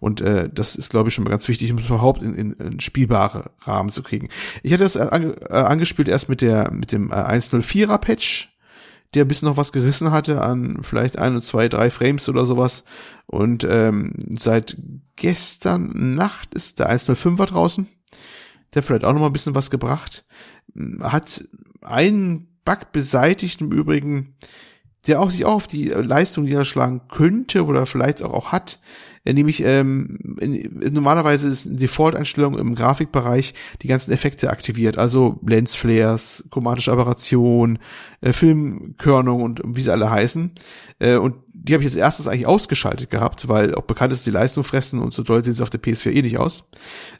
und äh, das ist, glaube ich, schon mal ganz wichtig, um es überhaupt in, in, in spielbare Rahmen zu kriegen. Ich hatte das äh, ange, äh, angespielt erst mit der mit dem äh, 104er Patch der bis noch was gerissen hatte an vielleicht ein, zwei, drei Frames oder sowas. Und ähm, seit gestern Nacht ist der 105er draußen. Der vielleicht auch noch mal ein bisschen was gebracht. Hat einen Bug beseitigt im Übrigen, der auch sich auch auf die Leistung niederschlagen könnte oder vielleicht auch, auch hat. Nämlich ähm, in, normalerweise ist eine Default-Einstellung im Grafikbereich die ganzen Effekte aktiviert, also Lensflares, chromatische Aberration, äh, Filmkörnung und wie sie alle heißen. Äh, und die habe ich jetzt erstes eigentlich ausgeschaltet gehabt, weil auch bekannt ist, die Leistung fressen und so doll sehen sie auf der PS4 eh nicht aus.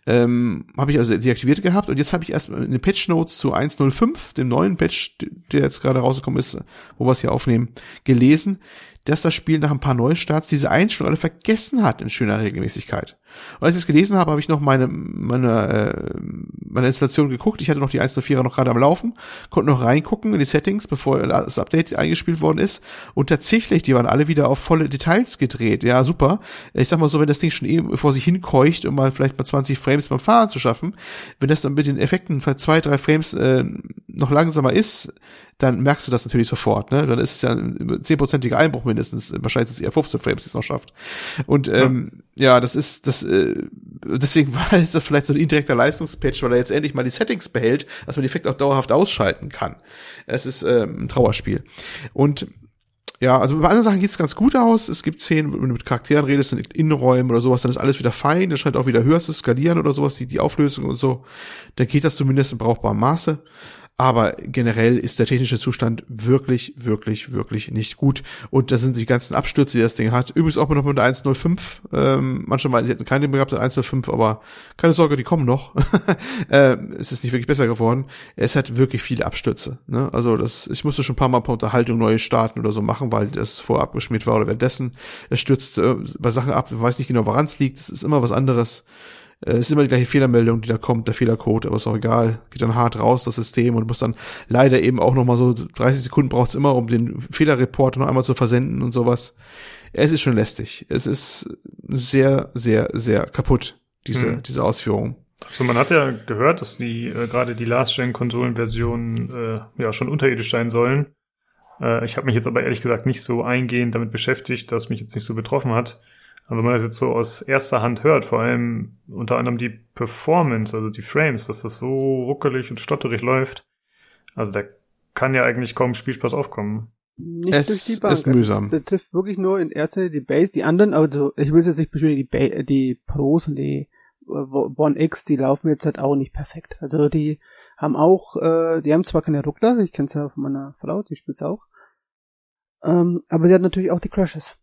Ähm, habe ich also deaktiviert gehabt und jetzt habe ich erst in den Patch Notes zu 1.05, dem neuen Patch, der jetzt gerade rausgekommen ist, wo wir es hier aufnehmen, gelesen, dass das Spiel nach ein paar Neustarts diese Einstellungen alle vergessen hat in schöner Regelmäßigkeit. Und als ich es gelesen habe, habe ich noch meine, meine, äh, meine Installation geguckt. Ich hatte noch die 1.04er noch gerade am Laufen, konnte noch reingucken in die Settings, bevor das Update eingespielt worden ist. Und tatsächlich, die waren alle wieder auf volle Details gedreht. Ja, super. Ich sag mal so, wenn das Ding schon eben vor sich hinkeucht, um mal vielleicht mal 20 Frames beim Fahren zu schaffen, wenn das dann mit den Effekten für zwei, drei Frames äh, noch langsamer ist, dann merkst du das natürlich sofort. Ne? Dann ist es ja ein zehnprozentiger Einbruch mindestens. Wahrscheinlich ist es eher 15 Frames, die es noch schafft. Und ähm, ja. Ja, das ist, das, äh, deswegen war es das vielleicht so ein indirekter Leistungspatch, weil er jetzt endlich mal die Settings behält, dass man die Effekte auch dauerhaft ausschalten kann. Es ist ähm, ein Trauerspiel. Und ja, also bei anderen Sachen geht's ganz gut aus. Es gibt Szenen, wenn du mit Charakteren redest, in Innenräumen oder sowas, dann ist alles wieder fein. Das scheint auch wieder höher zu skalieren oder sowas, die, die Auflösung und so. Dann geht das zumindest in brauchbarem Maße. Aber generell ist der technische Zustand wirklich, wirklich, wirklich nicht gut. Und da sind die ganzen Abstürze, die das Ding hat. Übrigens auch noch mit der 1.05. Ähm, manche meinen, die hätten keine mehr gehabt, der 1.05, aber keine Sorge, die kommen noch. ähm, es ist nicht wirklich besser geworden. Es hat wirklich viele Abstürze. Ne? Also das, ich musste schon ein paar Mal per Unterhaltung neue starten oder so machen, weil das vorher abgeschmiert war oder währenddessen. Es stürzt äh, bei Sachen ab, ich weiß nicht genau, woran es liegt. Es ist immer was anderes. Äh, es ist immer die gleiche Fehlermeldung, die da kommt, der Fehlercode, aber ist auch egal. Geht dann hart raus, das System, und muss dann leider eben auch nochmal so 30 Sekunden braucht's immer, um den Fehlerreport noch einmal zu versenden und sowas. Es ist schon lästig. Es ist sehr, sehr, sehr kaputt, diese, hm. diese Ausführung. Also man hat ja gehört, dass die äh, gerade die Last-Gen-Konsolen-Versionen äh, ja schon unterirdisch sein sollen. Äh, ich habe mich jetzt aber ehrlich gesagt nicht so eingehend damit beschäftigt, dass mich jetzt nicht so betroffen hat. Aber wenn man das jetzt so aus erster Hand hört, vor allem unter anderem die Performance, also die Frames, dass das so ruckelig und stotterig läuft, also da kann ja eigentlich kaum Spielspaß aufkommen. Nicht es durch die Bank. Ist mühsam. Also es betrifft wirklich nur in erster Linie die Base. Die anderen, also ich will jetzt nicht beschuldigen, die, ba die Pros und die äh, One X, die laufen jetzt halt auch nicht perfekt. Also die haben auch, äh, die haben zwar keine Ruckler, ich kenne es ja von meiner Frau, die spielt's auch, ähm, aber sie hat natürlich auch die Crashes.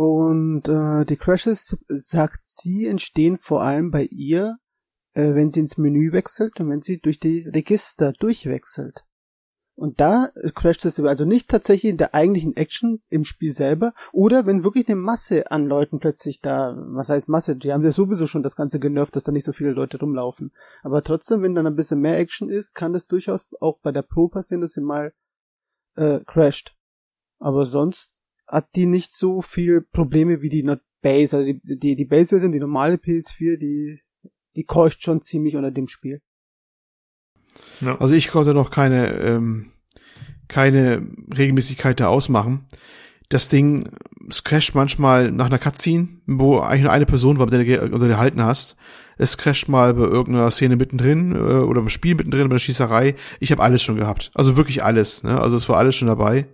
Und äh, die Crashes, sagt sie, entstehen vor allem bei ihr, äh, wenn sie ins Menü wechselt und wenn sie durch die Register durchwechselt. Und da crasht es also nicht tatsächlich in der eigentlichen Action im Spiel selber oder wenn wirklich eine Masse an Leuten plötzlich da, was heißt Masse, die haben ja sowieso schon das Ganze genervt, dass da nicht so viele Leute rumlaufen. Aber trotzdem, wenn dann ein bisschen mehr Action ist, kann das durchaus auch bei der Pro passieren, dass sie mal äh, crasht. Aber sonst hat die nicht so viel Probleme wie die Base. Also die, die, die Base-Version, die normale PS4, die, die keucht schon ziemlich unter dem Spiel. Ja. Also ich konnte noch keine, ähm, keine Regelmäßigkeit da ausmachen. Das Ding, es crasht manchmal nach einer Cutscene, wo eigentlich nur eine Person war, mit der du gehalten hast. Es crasht mal bei irgendeiner Szene mittendrin äh, oder beim Spiel mittendrin, bei der Schießerei. Ich habe alles schon gehabt. Also wirklich alles. Ne? Also es war alles schon dabei.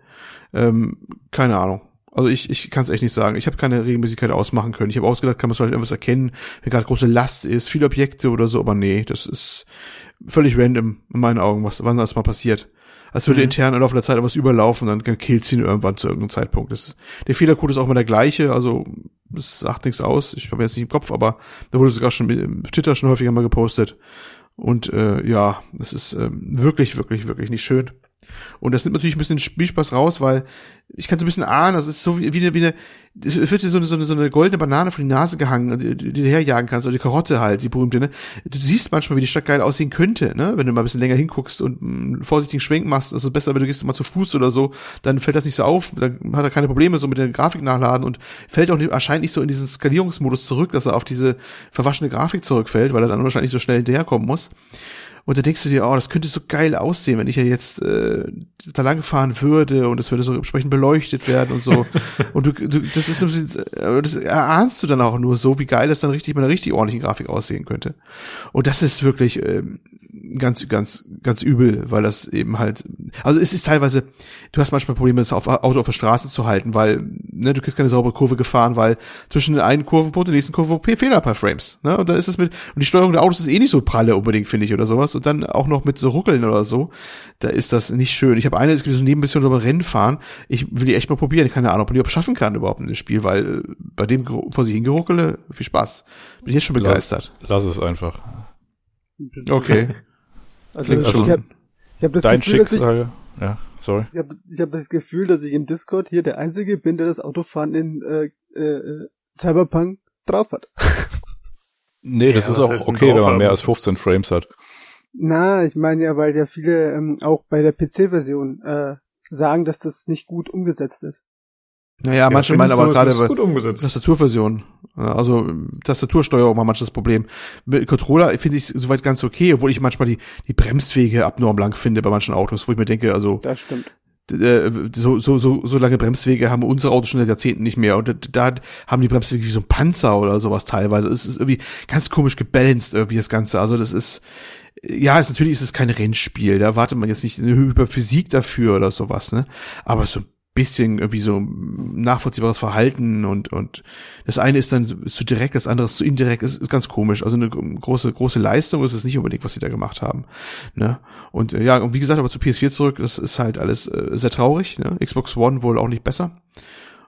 Ähm, keine Ahnung. Also ich, ich kann es echt nicht sagen. Ich habe keine Regelmäßigkeit ausmachen können. Ich habe ausgedacht, kann man vielleicht irgendwas erkennen, wenn gerade große Last ist, viele Objekte oder so, aber nee, das ist völlig random in meinen Augen, was wann das mal passiert. Als würde Mhm. intern im Laufe der Zeit etwas überlaufen, dann killt sie ihn irgendwann zu irgendeinem Zeitpunkt. Das ist, der Fehlercode ist auch immer der gleiche, also es sagt nichts aus. Ich habe jetzt nicht im Kopf, aber da wurde sogar schon im Twitter schon häufiger mal gepostet. Und äh, ja, das ist ähm, wirklich, wirklich, wirklich nicht schön. Und das nimmt natürlich ein bisschen Spielspaß raus, weil ich kann so ein bisschen ahnen, das ist so wie, wie eine, wie eine es wird dir so eine, so eine, so eine goldene Banane von die Nase gehangen, die, du herjagen kannst, oder die Karotte halt, die berühmte, ne? Du siehst manchmal, wie die Stadt geil aussehen könnte, ne? Wenn du mal ein bisschen länger hinguckst und einen vorsichtigen Schwenk machst, es besser, wenn du gehst mal zu Fuß oder so, dann fällt das nicht so auf, dann hat er keine Probleme so mit der Grafik nachladen und fällt auch nicht, erscheint nicht so in diesen Skalierungsmodus zurück, dass er auf diese verwaschene Grafik zurückfällt, weil er dann wahrscheinlich so schnell hinterherkommen muss. Und da denkst du dir, oh, das könnte so geil aussehen, wenn ich ja jetzt äh, da lang fahren würde und es würde so entsprechend beleuchtet werden und so. und du, du das ist äh, das erahnst du dann auch nur so, wie geil das dann richtig mit einer richtig ordentlichen Grafik aussehen könnte. Und das ist wirklich ähm, ganz, ganz, ganz übel, weil das eben halt, also es ist teilweise, du hast manchmal Probleme, das auf, Auto auf der Straße zu halten, weil, ne, du kriegst keine saubere Kurve gefahren, weil zwischen den einen Kurvenpunkt und der nächsten Kurve Fehler per Frames, ne, und dann ist es mit, und die Steuerung der Autos ist eh nicht so pralle unbedingt, finde ich, oder sowas, und dann auch noch mit so Ruckeln oder so, da ist das nicht schön. Ich habe eine, es gibt so neben ein bisschen über Rennen fahren, ich will die echt mal probieren, keine Ahnung, ob man die überhaupt schaffen kann überhaupt in dem Spiel, weil äh, bei dem vor sich hingeruckele, viel Spaß. Bin ich jetzt schon begeistert. Lass es einfach. Okay. Also, Klingt ich also- habe ich hab das Dein Gefühl, dass ich, Schicksal. Ja, sorry. ich habe ich hab das Gefühl, dass ich im Discord hier der Einzige bin, der das Autofahren in äh, äh, Cyberpunk drauf hat. Nee, das Ja, ist auch okay, wenn man mehr als 15 ist- Frames hat. Na, ich meine ja, weil ja viele ähm, auch bei der PC-Version äh, sagen, dass das nicht gut umgesetzt ist. Naja, manche meinen aber gerade ist bei gut umgesetzt. Tastaturversion. Ja, Also Tastatursteuerung war manchmal das Problem. Mit Controller finde ich soweit ganz okay, obwohl ich manchmal die, die Bremswege abnorm lang finde bei manchen Autos, wo ich mir denke, also Das stimmt. äh, so, so, so, so lange Bremswege haben unsere Autos schon seit Jahrzehnten nicht mehr. Und da haben die Bremswege wie so ein Panzer oder sowas teilweise. Es ist irgendwie ganz komisch gebalanced irgendwie das Ganze. Also das ist, ja, es, natürlich ist es kein Rennspiel. Da wartet man jetzt nicht eine Hyperphysik dafür oder sowas, ne? Aber so ein bisschen irgendwie so nachvollziehbares Verhalten und, und das eine ist dann zu direkt, das andere ist zu indirekt. Es ist ganz komisch. Also eine große, große Leistung ist es nicht unbedingt, was sie da gemacht haben. Ne? Und äh, ja, und wie gesagt, aber zu PS4 zurück, das ist halt alles äh, sehr traurig. Ne? Xbox One wohl auch nicht besser.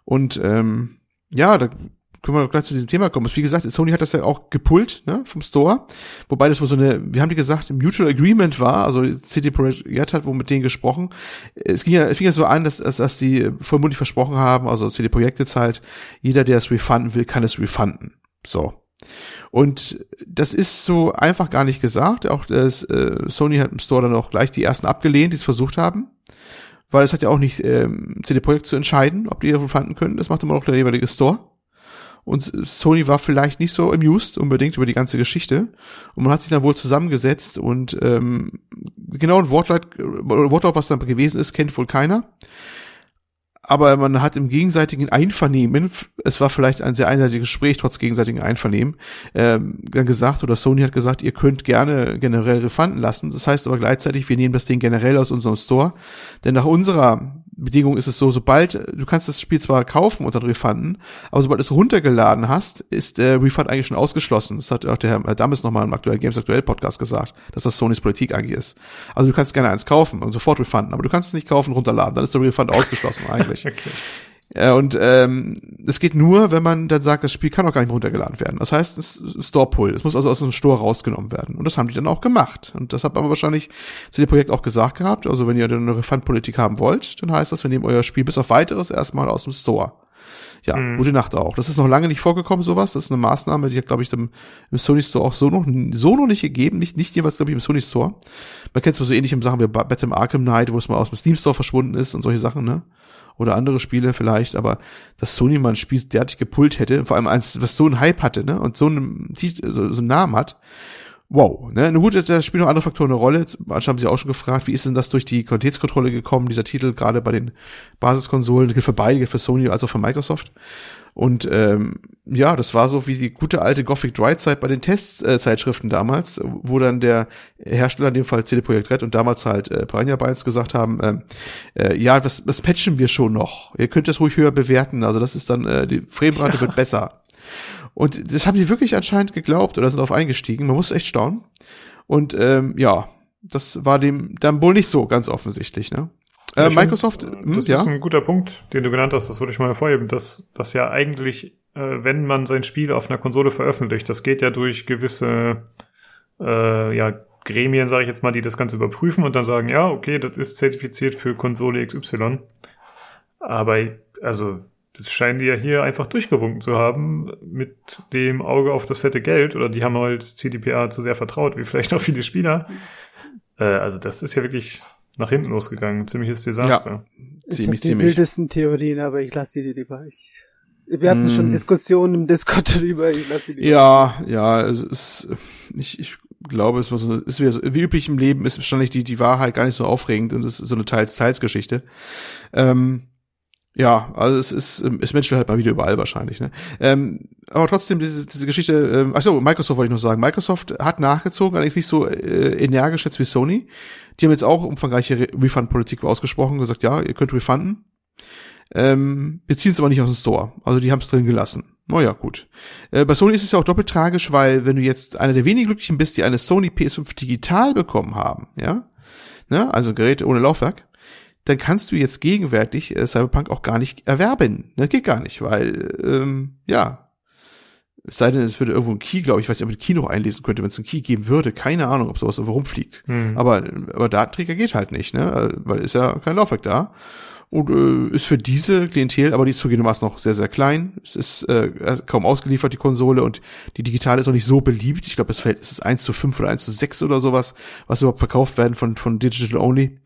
Und ähm, ja, da können wir gleich zu diesem Thema kommen. Wie gesagt, Sony hat das ja auch gepullt ne, vom Store, wobei das wohl so eine, wir haben die gesagt, Mutual Agreement war, also CD Projekt hat wohl mit denen gesprochen. Es ging ja, es fing ja so an, dass, dass, dass die vermutlich versprochen haben, also CD Projekt jetzt halt, jeder, der es refunden will, kann es refunden. So. Und das ist so einfach gar nicht gesagt. Auch das, äh, Sony hat im Store dann auch gleich die ersten abgelehnt, die es versucht haben. Weil es hat ja auch nicht ähm, CD Projekt zu entscheiden, ob die refunden können. Das macht immer noch der jeweilige Store. Und Sony war vielleicht nicht so amused unbedingt über die ganze Geschichte. Und man hat sich dann wohl zusammengesetzt und ähm, genau ein Wortlaut, Wortlaut, was dann gewesen ist, kennt wohl keiner. Aber man hat im gegenseitigen Einvernehmen, es war vielleicht ein sehr einseitiges Gespräch, trotz gegenseitigen Einvernehmen, ähm, dann gesagt, oder Sony hat gesagt, ihr könnt gerne generell refunden lassen. Das heißt aber gleichzeitig, wir nehmen das Ding generell aus unserem Store. Denn nach unserer Bedingung ist es so, sobald, du kannst das Spiel zwar kaufen und dann refunden, aber sobald du es runtergeladen hast, ist der Refund eigentlich schon ausgeschlossen. Das hat auch der Herr Dammes nochmal im aktuellen Games Aktuell Podcast gesagt, dass das Sonys Politik eigentlich ist. Also du kannst gerne eins kaufen und sofort refunden, aber du kannst es nicht kaufen und runterladen, dann ist der Refund ausgeschlossen eigentlich. Okay. Äh, Und ähm, das geht nur, wenn man dann sagt, das Spiel kann auch gar nicht mehr runtergeladen werden. Das heißt, es ist Store-Pull. Es muss also aus dem Store rausgenommen werden. Und das haben die dann auch gemacht. Und das hat aber wahrscheinlich CD Projekt auch gesagt gehabt. Also wenn ihr dann eine Refund-Politik haben wollt, dann heißt das, wir nehmen euer Spiel bis auf weiteres erstmal aus dem Store. Ja, Mhm. gute Nacht auch. Das ist noch lange nicht vorgekommen, sowas. Das ist eine Maßnahme, die hat, glaube ich, im, im Sony Store auch so noch, so noch nicht gegeben. Nicht, nicht jeweils, glaube ich, im Sony Store. Man kennt es mal so ähnlich im Sachen wie Ba- Batman Arkham Knight, wo es mal aus dem Steam Store verschwunden ist und solche Sachen, ne? Oder andere Spiele vielleicht, aber dass Sony mal ein Spiel derartig gepult hätte, vor allem eins, was so einen Hype hatte, ne? Und so einen, so einen Namen hat. Wow, ne? Nur gut, da spielen noch andere Faktoren eine Rolle. Manche haben sich auch schon gefragt, wie ist denn das durch die Qualitätskontrolle gekommen, dieser Titel, gerade bei den Basiskonsolen, gilt für beide, gilt für Sony als auch für Microsoft. Und ähm, ja, das war so wie die gute alte Gothic Dry Zeit bei den Testzeitschriften damals, wo dann der Hersteller, in dem Fall CD Projekt Red und damals halt äh, Piranha Bytes gesagt haben, ähm, äh, ja, was, was patchen wir schon noch? Ihr könnt das ruhig höher bewerten, also das ist dann, äh, die Framerate wird besser. Und das haben die wirklich anscheinend geglaubt oder sind darauf eingestiegen. Man muss echt staunen. Und ähm, ja, Das war dem dann wohl nicht so ganz offensichtlich, ne? Äh, Microsoft, find, hm, das ja. ist ein guter Punkt, den du genannt hast, das würde ich mal hervorheben, dass das ja eigentlich, äh, wenn man sein Spiel auf einer Konsole veröffentlicht, das geht ja durch gewisse äh, ja, Gremien, sage ich jetzt mal, die das Ganze überprüfen und dann sagen, ja, okay, das ist zertifiziert für Konsole XY. Aber also das scheinen die ja hier einfach durchgewunken zu haben mit dem Auge auf das fette Geld oder die haben halt CDPA zu sehr vertraut, wie vielleicht auch viele Spieler. Äh, also das ist ja wirklich nach hinten losgegangen, ziemliches Desaster. Ich Ziemlich, hab die ziemlich. wildesten Theorien, aber ich lasse die lieber. Ich, wir hatten Mm. schon Diskussionen im Discord drüber, ich lasse die lieber. Ja, ja, es ist, ich, ich glaube, es so, ist so, wie üblich im Leben ist wahrscheinlich die, die Wahrheit gar nicht so aufregend und es ist so eine Teils-Teils-Geschichte. Ähm, ja, also es ist, ähm, es menschelt halt mal wieder überall wahrscheinlich, ne? Ähm, aber trotzdem, diese, diese Geschichte, ähm, ach so, Microsoft wollte ich noch sagen. Microsoft hat nachgezogen, allerdings nicht so äh, energisch jetzt wie Sony. Die haben jetzt auch umfangreiche Re- Refund-Politik ausgesprochen, gesagt, ja, ihr könnt refunden. Ähm, beziehen es aber nicht aus dem Store. Also die haben es drin gelassen. Naja, gut. Äh, bei Sony ist es ja auch doppelt tragisch, weil wenn du jetzt einer der wenigen Glücklichen bist, die eine Sony PS5 digital bekommen haben, ja, ne, also Geräte ohne Laufwerk, dann kannst du jetzt gegenwärtig äh, Cyberpunk auch gar nicht erwerben. Ne, geht gar nicht, weil, ähm, ja, es sei denn, es würde irgendwo ein Key, glaube ich, ich weiß nicht, ob man den Key noch einlesen könnte, wenn es einen Key geben würde. Keine Ahnung, ob sowas irgendwo rumfliegt. Hm. Aber, aber Datenträger geht halt nicht, ne? Weil ist ja kein Laufwerk da. Und äh, ist für diese Klientel, aber die ist zugegebenermaßen noch sehr, sehr klein. Es ist äh, kaum ausgeliefert, die Konsole, und die digitale ist auch nicht so beliebt. Ich glaube, das Verhältnis ist 1 zu 5 oder 1 zu 6 oder sowas, was überhaupt verkauft werden von, von Digital Only.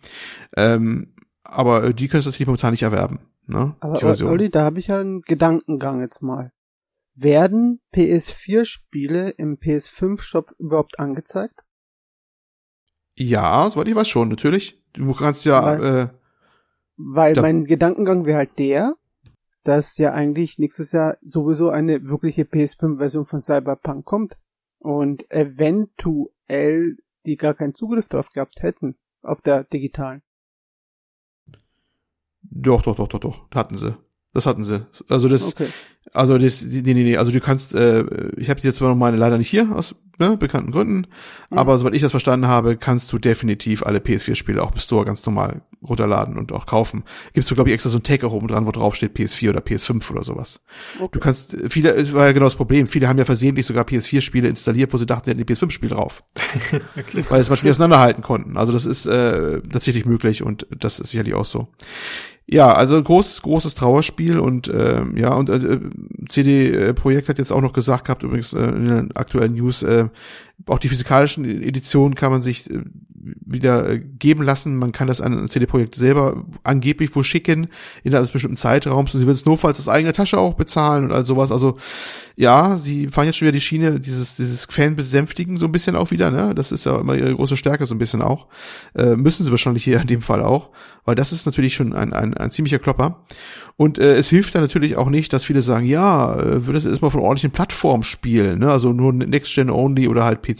Ähm, aber äh, die können es tatsächlich momentan nicht erwerben. Ne? Aber, Version. Olli, da habe ich ja einen Gedankengang jetzt mal. Werden PS4-Spiele im PS5-Shop überhaupt angezeigt? Ja, soweit ich weiß schon, natürlich. Du kannst ja, Weil- äh, Weil mein Gedankengang wäre halt der, dass ja eigentlich nächstes Jahr sowieso eine wirkliche PS5-Version von Cyberpunk kommt. Und eventuell die gar keinen Zugriff drauf gehabt hätten. Auf der digitalen. Doch, doch, doch, doch, doch, hatten sie. Das hatten sie. Also das, Okay. Also das, nee, nee, nee, also du kannst, äh, ich habe jetzt zwar noch meine leider nicht hier aus ne, bekannten Gründen, Mhm. aber soweit ich das verstanden habe, kannst du definitiv alle PS4-Spiele auch im Store ganz normal runterladen und auch kaufen. Gibst du glaube ich extra so ein Tag auch oben dran, wo drauf steht PS4 oder PS5 oder sowas. okay. Du kannst, viele, es war ja genau das Problem, viele haben ja versehentlich sogar PS4-Spiele installiert, wo sie dachten, sie hätten die PS5-Spiel drauf, weil sie es mal auseinanderhalten konnten. Also das ist äh, tatsächlich möglich und das ist sicherlich auch so. Ja, also großes, großes Trauerspiel und ähm, ja, und äh, CD Projekt hat jetzt auch noch gesagt gehabt, übrigens äh, in den aktuellen News, äh, auch die physikalischen Editionen kann man sich äh, wieder äh, geben lassen. Man kann das an CD Projekt selber angeblich wohl schicken innerhalb eines bestimmten Zeitraums und sie wird es notfalls aus eigener Tasche auch bezahlen und all sowas. Also ja, sie fahren jetzt schon wieder die Schiene, dieses, dieses Fan besänftigen so ein bisschen auch wieder, ne? Das ist ja immer ihre große Stärke so ein bisschen auch. Äh, müssen sie wahrscheinlich hier in dem Fall auch, weil das ist natürlich schon ein, ein, ein ziemlicher Klopper. Und äh, es hilft dann natürlich auch nicht, dass viele sagen, ja, äh, würde es erstmal von ordentlichen Plattformen spielen, ne? Also nur Next Gen Only oder halt PC.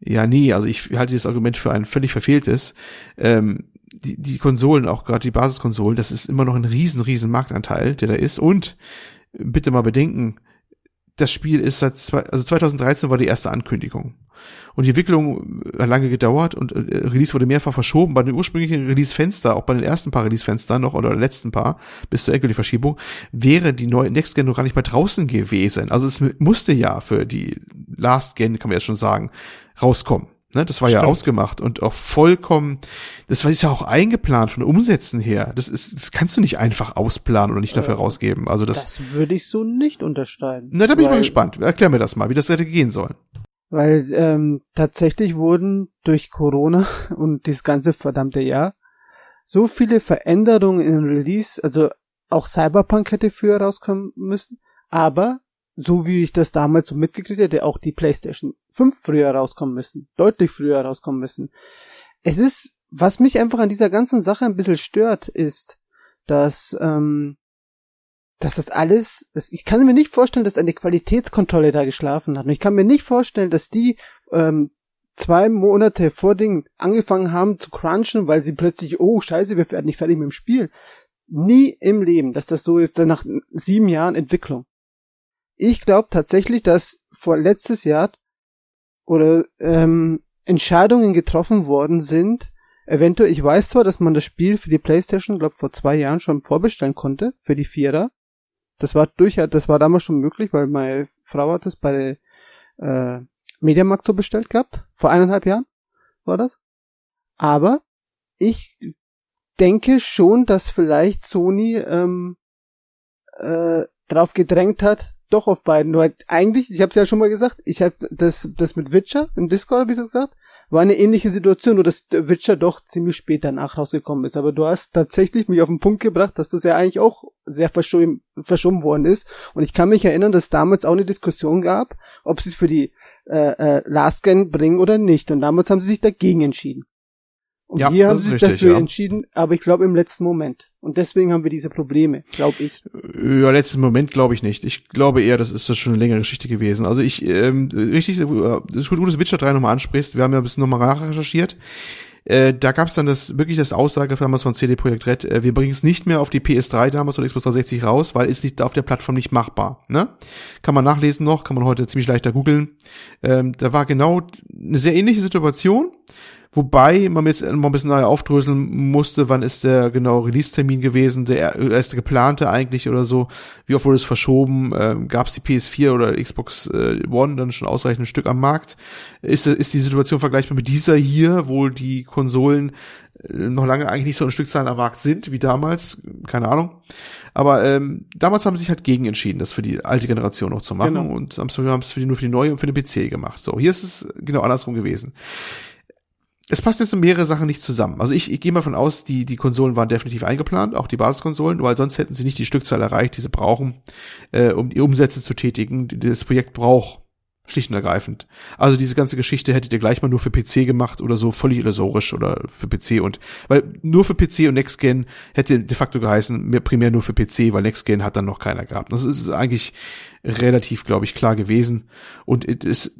Ja, nee, also ich halte das Argument für ein völlig verfehltes. Ähm, die, die Konsolen, auch gerade die Basiskonsolen, das ist immer noch ein riesen, riesen Marktanteil, der da ist. Und bitte mal bedenken, das Spiel ist seit zwei, also 2013 war die erste Ankündigung. Und die Entwicklung hat lange gedauert und äh, Release wurde mehrfach verschoben. Bei den ursprünglichen Release-Fenster, auch bei den ersten paar Release-Fenstern noch oder letzten paar, bis zur endgültigen Verschiebung, wäre die neue Next Gen noch gar nicht mal draußen gewesen. Also es musste ja für die Last Gen, kann man jetzt schon sagen, rauskommen. Ne, das war ja Stimmt. ausgemacht und auch vollkommen, das war ist ja auch eingeplant von Umsätzen her. Das ist, das kannst du nicht einfach ausplanen oder nicht dafür Äh, rausgeben. Also das, Das würde ich so nicht unterschreiben. na, da bin ich mal Weil- gespannt. Erklär mir das mal, wie das hätte gehen sollen. Weil ähm, tatsächlich wurden durch Corona und dieses ganze verdammte Jahr so viele Veränderungen im Release, also auch Cyberpunk hätte früher rauskommen müssen, aber so wie ich das damals so mitgekriegt hätte, auch die PlayStation 5 früher rauskommen müssen, deutlich früher rauskommen müssen. Es ist, was mich einfach an dieser ganzen Sache ein bisschen stört, ist, dass ähm, dass das alles, das, ich kann mir nicht vorstellen, dass eine Qualitätskontrolle da geschlafen hat. Und ich kann mir nicht vorstellen, dass die ähm, zwei Monate vor Ding angefangen haben zu crunchen, weil sie plötzlich, oh scheiße, wir werden nicht fertig mit dem Spiel. Nie im Leben, dass das so ist, dann nach sieben Jahren Entwicklung. Ich glaube tatsächlich, dass vor letztes Jahr oder ähm, Entscheidungen getroffen worden sind. Eventuell, ich weiß zwar, dass man das Spiel für die Playstation, glaube vor zwei Jahren schon vorbestellen konnte, für die Vierer. Das war durchaus, das war damals schon möglich, weil meine Frau hat es bei äh, Mediamarkt so bestellt gehabt. Vor eineinhalb Jahren war das. Aber ich denke schon, dass vielleicht Sony ähm, äh, drauf gedrängt hat, doch auf beiden. Nur eigentlich, ich habe ja schon mal gesagt, ich habe das, das mit Witcher im Discord, habe ich gesagt, war eine ähnliche Situation, nur dass Witcher doch ziemlich spät danach rausgekommen ist. Aber du hast tatsächlich mich auf den Punkt gebracht, dass das ja eigentlich auch sehr verschoben, verschoben worden ist. Und ich kann mich erinnern, dass damals auch eine Diskussion gab, ob sie es für die äh, äh, Last Gen bringen oder nicht. Und damals haben sie sich dagegen entschieden. Und Ja, hier haben ist sie sich richtig, dafür ja. entschieden, aber ich glaube im letzten Moment. Und deswegen haben wir diese Probleme, glaube ich. Ja, letzten Moment glaube ich nicht. Ich glaube eher, das ist das schon eine längere Geschichte gewesen. Also ich, ähm, richtig, äh, das ist gut, dass Witcher 3 nochmal ansprichst. Wir haben ja ein bisschen nochmal nachrecherchiert. Äh, da gab es dann das wirklich das Aussage damals von CD Projekt Red, äh, wir bringen es nicht mehr auf die PS3 damals oder Xbox 360 raus, weil es nicht auf der Plattform nicht machbar. Ne? Kann man nachlesen noch, kann man heute ziemlich leichter googeln. Ähm, da war genau eine sehr ähnliche Situation. Wobei man jetzt mal ein bisschen neu aufdröseln musste, wann ist der genaue Release-Termin gewesen, der erste geplante eigentlich oder so, wie oft wurde es verschoben, ähm, gab es die PS4 oder Xbox äh, One dann schon ausreichend ein Stück am Markt. Ist, ist die Situation vergleichbar mit dieser hier, wo die Konsolen äh, noch lange eigentlich nicht so ein Stückzahlen am Markt sind wie damals, keine Ahnung. Aber ähm, damals haben sie sich halt gegen entschieden, das für die alte Generation noch zu machen Genau. und haben es für die, nur für die neue und für den PC gemacht. So, hier ist es genau andersrum gewesen es passt jetzt so mehrere Sachen nicht zusammen. Also ich, ich gehe mal von aus, die, die Konsolen waren definitiv eingeplant, auch die Basiskonsolen, weil sonst hätten sie nicht die Stückzahl erreicht, die sie brauchen, äh, um die Umsätze zu tätigen, die das Projekt braucht. Schlicht und ergreifend. Also diese ganze Geschichte hättet ihr gleich mal nur für PC gemacht oder so, völlig illusorisch oder für PC und, weil nur für PC und Next Gen hätte de facto geheißen, mehr, primär nur für PC, weil Next Gen hat dann noch keiner gehabt. Das ist eigentlich relativ, glaube ich, klar gewesen. Und es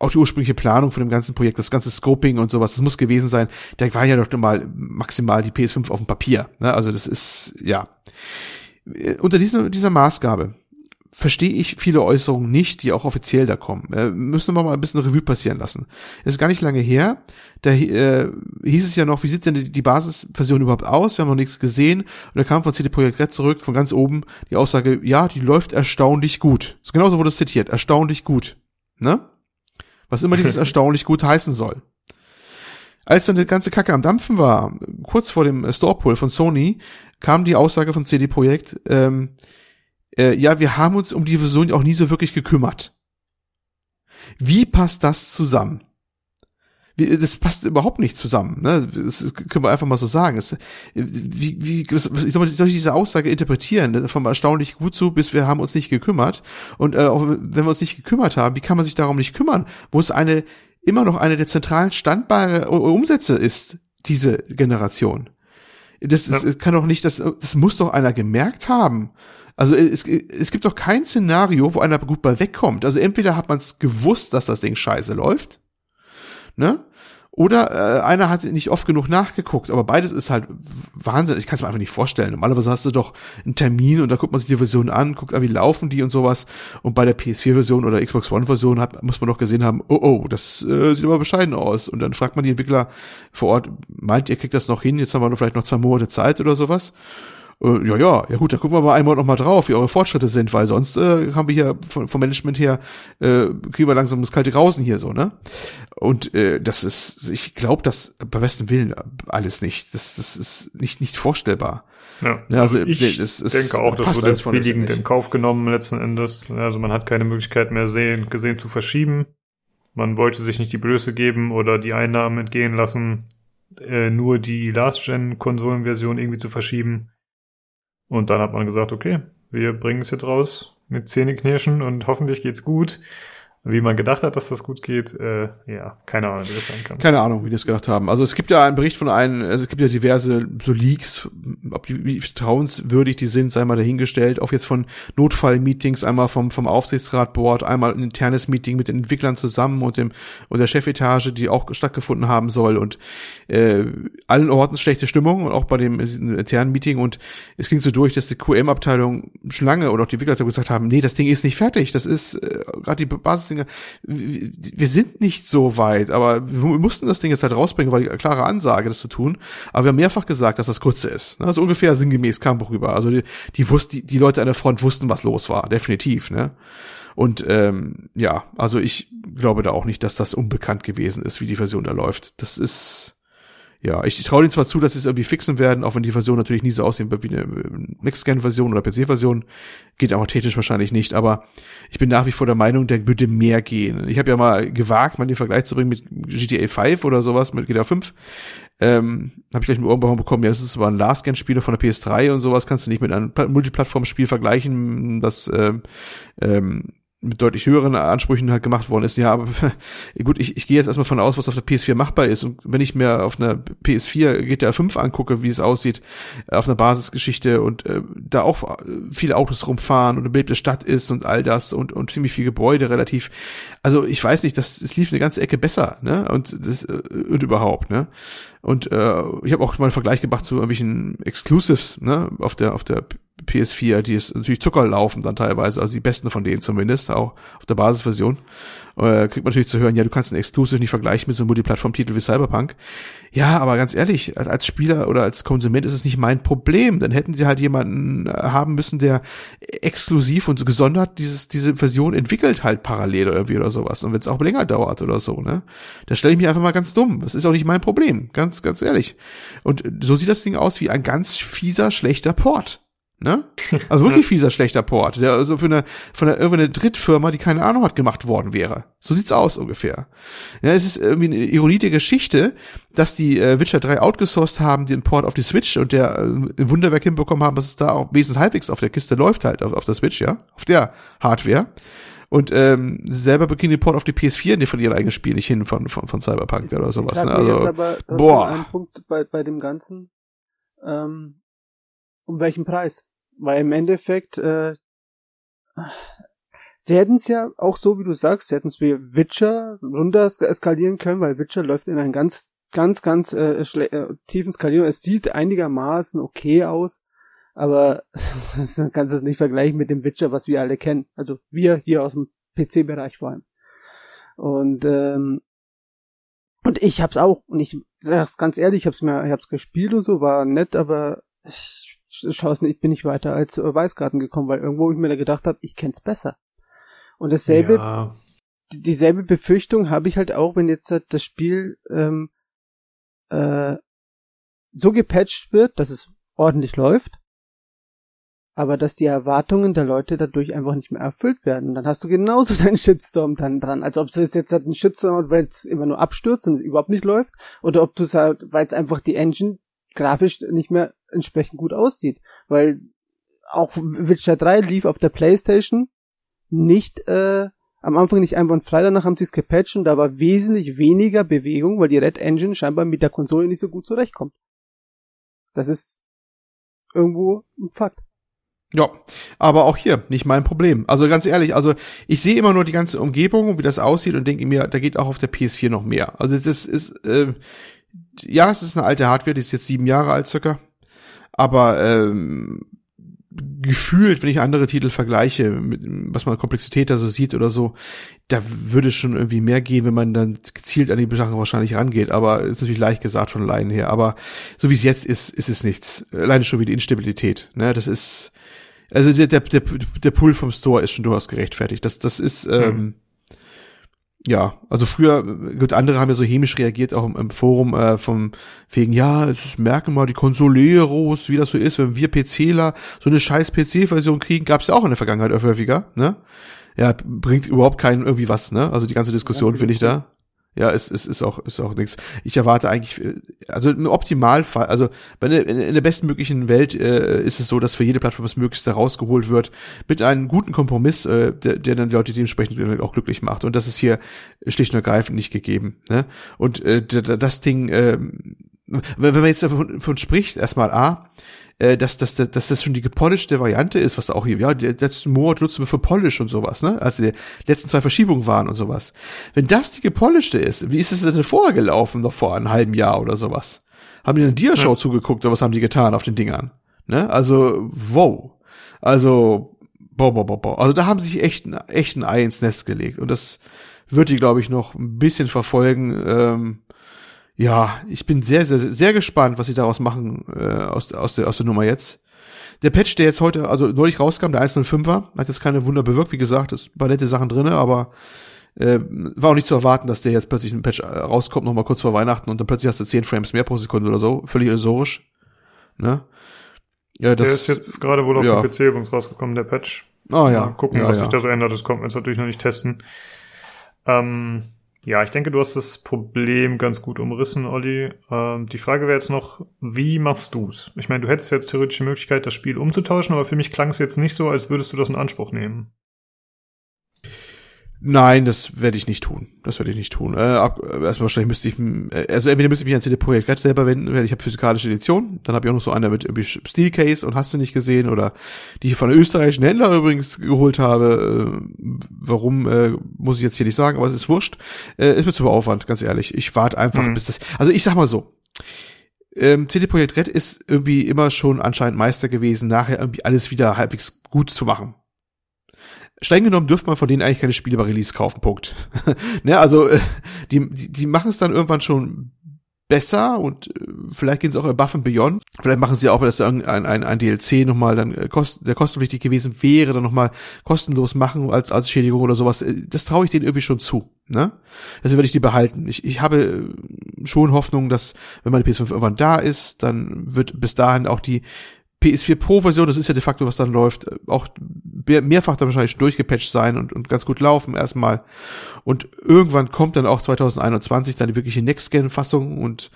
auch die ursprüngliche Planung von dem ganzen Projekt, das ganze Scoping und sowas, das muss gewesen sein. Da war ja doch mal maximal die PS5 auf dem Papier. Ne? Also das ist, ja. Äh, Unter dieser, dieser Maßgabe verstehe ich viele Äußerungen nicht, die auch offiziell da kommen. Äh, müssen wir mal ein bisschen Revue passieren lassen. Es ist gar nicht lange her, da äh, hieß es ja noch, wie sieht denn die, Basisversion überhaupt aus? Wir haben noch nichts gesehen. Und da kam von CD Projekt Red zurück, von ganz oben, die Aussage, ja, die läuft erstaunlich gut. So, genauso wurde es zitiert, erstaunlich gut. Ne? Was immer dieses erstaunlich gut heißen soll. Als dann die ganze Kacke am Dampfen war, kurz vor dem äh, Store-Pull von Sony, kam die Aussage von CD Projekt, ähm, äh, ja, wir haben uns um die Version auch nie so wirklich gekümmert. Wie passt das zusammen? Das passt überhaupt nicht zusammen. Ne? Das können wir einfach mal so sagen. Das, wie, wie, wie soll, soll ich diese Aussage interpretieren? Vom erstaunlich gut zu, bis wir haben uns nicht gekümmert. Und äh, auch wenn wir uns nicht gekümmert haben, wie kann man sich darum nicht kümmern, wo es eine immer noch eine der zentralen standbare Umsätze ist, diese Generation. Das, Ja. kann doch nicht, das, das muss doch einer gemerkt haben. Also es, es gibt doch kein Szenario, wo einer gut bei wegkommt. Also entweder hat man es gewusst, dass das Ding scheiße läuft, ne? Oder äh, einer hat nicht oft genug nachgeguckt, aber beides ist halt Wahnsinn. Ich kann es mir einfach nicht vorstellen. Normalerweise hast du doch einen Termin und da guckt man sich die Version an, guckt an, wie laufen die und sowas. Und bei der PS4-Version oder Xbox One-Version muss man doch gesehen haben, oh oh, das äh, sieht aber bescheiden aus. Und dann fragt man die Entwickler vor Ort, meint ihr kriegt das noch hin? Jetzt haben wir vielleicht noch zwei Monate Zeit oder sowas. Äh, ja, ja, ja gut, da gucken wir mal einmal noch mal drauf, wie eure Fortschritte sind, weil sonst äh, haben wir hier von, vom Management her, äh, kriegen wir langsam das kalte Grausen hier so, ne? Und äh, das ist, ich glaube das bei bestem Willen alles nicht. Das, das ist nicht, nicht vorstellbar. Ja. Ja, also, ich das ist- denke auch, das jetzt uns billigend in Kauf genommen letzten Endes. Also man hat keine Möglichkeit mehr sehen, gesehen zu verschieben. Man wollte sich nicht die Blöße geben oder die Einnahmen entgehen lassen, äh, nur die Last-Gen-Konsolenversion irgendwie zu verschieben. Und dann hat man gesagt, okay, wir bringen es jetzt raus mit Zähneknirschen und hoffentlich geht's gut. Wie man gedacht hat, dass das gut geht, äh, ja, keine Ahnung, wie das sein kann. Keine Ahnung, wie die das gedacht haben. Also es gibt ja einen Bericht von einem, also es gibt ja diverse so Leaks, ob die, wie vertrauenswürdig die sind, sei mal dahingestellt, auch jetzt von Notfallmeetings, einmal vom, vom Aufsichtsratboard, einmal ein internes Meeting mit den Entwicklern zusammen und dem, und der Chefetage, die auch stattgefunden haben soll und, äh, allen Orten schlechte Stimmung und auch bei dem internen Meeting und es ging so durch, dass die QM-Abteilung schon lange oder auch die Entwickler gesagt haben, nee, das Ding ist nicht fertig, das ist, äh, gerade die Basisdinger, wir, wir sind nicht so weit, aber wir mussten das Ding jetzt halt rausbringen, weil die klare Ansage, das zu tun, aber wir haben mehrfach gesagt, dass das kurze ist. Also ungefähr sinngemäß kam rüber. Also die, die, wussten, die, die Leute an der Front wussten, was los war, definitiv. Ne? Und ähm, ja, also ich glaube da auch nicht, dass das unbekannt gewesen ist, wie die Version da läuft. Das ist ja, ich, ich traue ihnen zwar zu, dass sie es irgendwie fixen werden, auch wenn die Version natürlich nie so aussehen wird wie eine Next-Gen-Version oder PC-Version. Geht aber technisch wahrscheinlich nicht, aber ich bin nach wie vor der Meinung, der würde mehr gehen. Ich habe ja mal gewagt, mal den Vergleich zu bringen mit GTA 5 oder sowas, mit GTA 5. Ähm, habe ich gleich mit Ohren bekommen, ja, das ist aber ein Last-Gen-Spieler von der PS3 und sowas, kannst du nicht mit einem Multiplattform-Spiel vergleichen, das ähm, ähm, mit deutlich höheren Ansprüchen halt gemacht worden ist. Ja, aber gut, ich, ich gehe jetzt erstmal von aus, was auf der PS4 machbar ist. Und wenn ich mir auf einer PS4 GTA 5 angucke, wie es aussieht, auf einer Basisgeschichte und äh, da auch viele Autos rumfahren und eine belebte Stadt ist und all das und, und ziemlich viel Gebäude relativ. Also ich weiß nicht, das, es lief eine ganze Ecke besser, ne? Und das äh, und überhaupt, ne? Und äh, ich habe auch mal einen Vergleich gemacht zu irgendwelchen Exclusives, ne, auf der auf der PS4, die ist natürlich Zucker laufen dann teilweise, also die besten von denen zumindest, auch auf der Basisversion. Äh, kriegt man natürlich zu hören, ja, du kannst einen Exclusive nicht vergleichen mit so einem Multiplattform-Titel wie Cyberpunk. Ja, aber ganz ehrlich, als Spieler oder als Konsument ist es nicht mein Problem. Dann hätten sie halt jemanden äh, haben müssen, der exklusiv und gesondert dieses, diese Version entwickelt halt parallel irgendwie oder sowas. Und wenn es auch länger dauert oder so, ne? Da stelle ich mich einfach mal ganz dumm. Das ist auch nicht mein Problem. Ganz, ganz ehrlich. Und so sieht das Ding aus wie ein ganz fieser, schlechter Port. Ne? Also wirklich fieser, schlechter Port, der also für eine, von einer, irgendeine Drittfirma, die keine Ahnung hat, gemacht worden wäre. So sieht's aus ungefähr. Ja, es ist irgendwie eine Ironie der Geschichte, dass die äh, Witcher 3 outgesourced haben, den Port auf die Switch und der äh, ein Wunderwerk hinbekommen haben, dass es da auch wesentlich halbwegs auf der Kiste läuft halt, auf, auf der Switch, ja, auf der Hardware. Und ähm, selber beginnen den Port auf die PS4 nee, von ihren eigenen Spielen nicht hin von, von, von Cyberpunk oder sowas. Ne? Also, jetzt aber boah. ein Punkt bei, bei dem Ganzen. Ähm, um welchen Preis? Weil im Endeffekt, äh, sie hätten es ja auch so, wie du sagst, sie hätten es wie Witcher runter eskalieren können, weil Witcher läuft in einen ganz, ganz, ganz äh, äh, tiefen Skalierung. Es sieht einigermaßen okay aus, aber du kannst es nicht vergleichen mit dem Witcher, was wir alle kennen. Also wir hier aus dem PC-Bereich vor allem. Und ähm, und ich hab's auch, und ich sag's ganz ehrlich, ich hab's mir, ich hab's gespielt und so, war nett, aber ich Chancen, ich bin nicht weiter als äh, Weißgarten gekommen, weil irgendwo ich mir da gedacht habe, ich kenn's besser. Und dasselbe, ja. dieselbe Befürchtung habe ich halt auch, wenn jetzt halt das Spiel ähm, äh, so gepatcht wird, dass es ordentlich läuft, aber dass die Erwartungen der Leute dadurch einfach nicht mehr erfüllt werden. dann hast du genauso deinen Shitstorm dann dran, als ob es jetzt halt ein Shitstorm, weil es immer nur abstürzt und es überhaupt nicht läuft, oder ob du es halt, weil es einfach die Engine grafisch nicht mehr entsprechend gut aussieht. Weil auch Witcher 3 lief auf der Playstation nicht äh, am Anfang nicht einfach frei, danach haben sie es gepatcht und da war wesentlich weniger Bewegung, weil die Red Engine scheinbar mit der Konsole nicht so gut zurechtkommt. Das ist irgendwo ein Fakt. Ja, aber auch hier nicht mein Problem. Also ganz ehrlich, also ich sehe immer nur die ganze Umgebung und wie das aussieht und denke mir, da geht auch auf der PS4 noch mehr. Also das ist, äh, ja, es ist eine alte Hardware, die ist jetzt sieben Jahre alt circa. Aber ähm, gefühlt, wenn ich andere Titel vergleiche, mit, was man Komplexität da so sieht oder so, da würde schon irgendwie mehr gehen, wenn man dann gezielt an die Sache wahrscheinlich rangeht. Aber ist natürlich leicht gesagt von allein her. Aber so wie es jetzt ist, ist es nichts. Alleine schon wie die Instabilität. Ne, das ist also der, der, der, der Pull vom Store ist schon durchaus gerechtfertigt. Das, das ist ähm, hm ja, also früher, gut, andere haben ja so hämisch reagiert, auch im, im Forum äh, vom wegen, ja, es merken mal die Consoleros, wie das so ist, wenn wir PCler so eine scheiß PC-Version kriegen, gab's ja auch in der Vergangenheit häufiger, ne? Ja, bringt überhaupt keinen irgendwie was, ne? Also die ganze Diskussion finde ich da. Ja, es, es ist auch, ist auch nichts. Ich erwarte eigentlich, äh, also im Optimalfall, also in, in der bestmöglichen Welt äh, ist es so, dass für jede Plattform das Möglichste rausgeholt wird, mit einem guten Kompromiss, äh, der, der dann die Leute dementsprechend auch glücklich macht. Und das ist hier schlicht und ergreifend nicht gegeben. Ne? Und äh, das Ding, äh, wenn wenn man jetzt davon, davon spricht, erstmal A, äh, dass, dass, dass das schon die gepolischte Variante ist, was auch hier, ja, die letzten Monat nutzen wir für Polish und sowas, ne? Also die letzten zwei Verschiebungen waren und sowas. Wenn das die gepolischte ist, wie ist es denn vorher gelaufen, noch vor einem halben Jahr oder sowas? Haben die eine Dia-Show Ja. zugeguckt oder was haben die getan auf den Dingern? Ne? Also, wow. Also, boah, boah, boah, boah. Also da haben sie sich echt, ein- echt ein Ei ins Nest gelegt. Und das wird die, glaube ich, noch ein bisschen verfolgen. Ähm, ja, ich bin sehr, sehr, sehr gespannt, was sie daraus machen äh, aus, aus, der, aus der Nummer jetzt. Der Patch, der jetzt heute, also neulich rauskam, der 105er, hat jetzt keine Wunder bewirkt. Wie gesagt, es ein paar nette Sachen drinne, aber äh, war auch nicht zu erwarten, dass der jetzt plötzlich ein Patch äh, rauskommt, noch mal kurz vor Weihnachten und dann plötzlich hast du 10 Frames mehr pro Sekunde oder so. Völlig illusorisch. Ne? Ja, das der ist jetzt gerade wohl auf ja. dem PC übrigens rausgekommen, der Patch. Ah ja. Mal gucken, ja, was ja. sich da so ändert. Das kommt wir jetzt natürlich noch nicht testen. Ähm, ja, ich denke, du hast das Problem ganz gut umrissen, Olli. Ähm, die Frage wäre jetzt noch, wie machst du's? Ich meine, du hättest jetzt theoretisch die Möglichkeit, das Spiel umzutauschen, aber für mich klang es jetzt nicht so, als würdest du das in Anspruch nehmen. Nein, das werde ich nicht tun. Das werde ich nicht tun. Äh, ab, äh, erstmal wahrscheinlich müsste ich, äh, also entweder müsste ich mich an CD Projekt Red selber wenden, weil ich habe physikalische Edition, dann habe ich auch noch so eine mit irgendwie Steelcase und hast du nicht gesehen oder die ich von einem österreichischen Händler übrigens geholt habe. Äh, warum äh, muss ich jetzt hier nicht sagen, aber es ist wurscht. Äh, ist mir zu viel Aufwand, ganz ehrlich. Ich warte einfach, Mhm. bis das. Also ich sag mal so. Ähm, CD Projekt Red ist irgendwie immer schon anscheinend Meister gewesen, nachher irgendwie alles wieder halbwegs gut zu machen streng genommen dürfte man von denen eigentlich keine Spiele bei Release kaufen, Punkt. ne, also äh, die, die, die machen es dann irgendwann schon besser und äh, vielleicht gehen sie auch above and beyond. Vielleicht machen sie auch, dass da ein, ein, ein DLC nochmal dann äh, kost, der kostenpflichtig gewesen wäre, dann nochmal kostenlos machen als, als Schädigung oder sowas. Äh, Das traue ich denen irgendwie schon zu. Ne? Deswegen werde ich die behalten. Ich, ich habe schon Hoffnung, dass wenn meine PS5 irgendwann da ist, dann wird bis dahin auch die PS4 Pro Version, das ist ja de facto, was dann läuft, äh, auch mehr- mehrfach dann wahrscheinlich durchgepatcht sein und, und ganz gut laufen erstmal. Und irgendwann kommt dann auch 2021 dann die wirkliche Next-Gen-Fassung und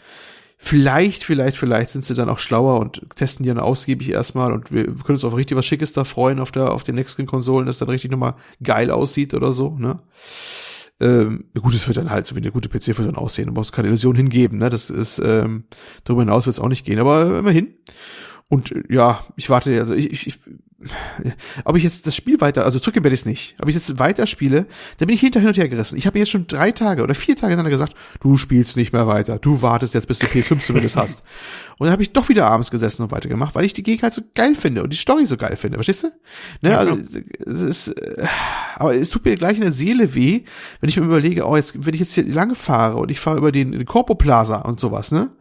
vielleicht, vielleicht, vielleicht sind sie dann auch schlauer und testen die dann ausgiebig erstmal und wir können uns auf richtig was Schickes da freuen auf der, auf den Next-Gen-Konsolen, das dann richtig nochmal geil aussieht oder so, ne? Ähm, gut, es wird dann halt so wie eine gute PC-Version aussehen, du brauchst keine Illusion hingeben, ne? Das ist, ähm, darüber hinaus wird es auch nicht gehen, aber immerhin. Und äh, ja, ich warte, also ich, ich, ich ob ich jetzt das Spiel weiter, also zurückgeben werde ich es nicht, ob ich jetzt weiter spiele, dann bin ich hinter hin und her gerissen. Ich habe jetzt schon drei Tage oder vier Tage hintereinander gesagt, du spielst nicht mehr weiter, du wartest jetzt, bis du PS5 zumindest hast. Und dann habe ich doch wieder abends gesessen und weitergemacht, weil ich die Gegend halt so geil finde und die Story so geil finde, verstehst du? Ne, Ja, also es ist, äh, aber es tut mir gleich in der Seele weh, wenn ich mir überlege, oh, jetzt, wenn ich jetzt hier lange fahre und ich fahre über den, den Corpo Plaza und sowas, ne?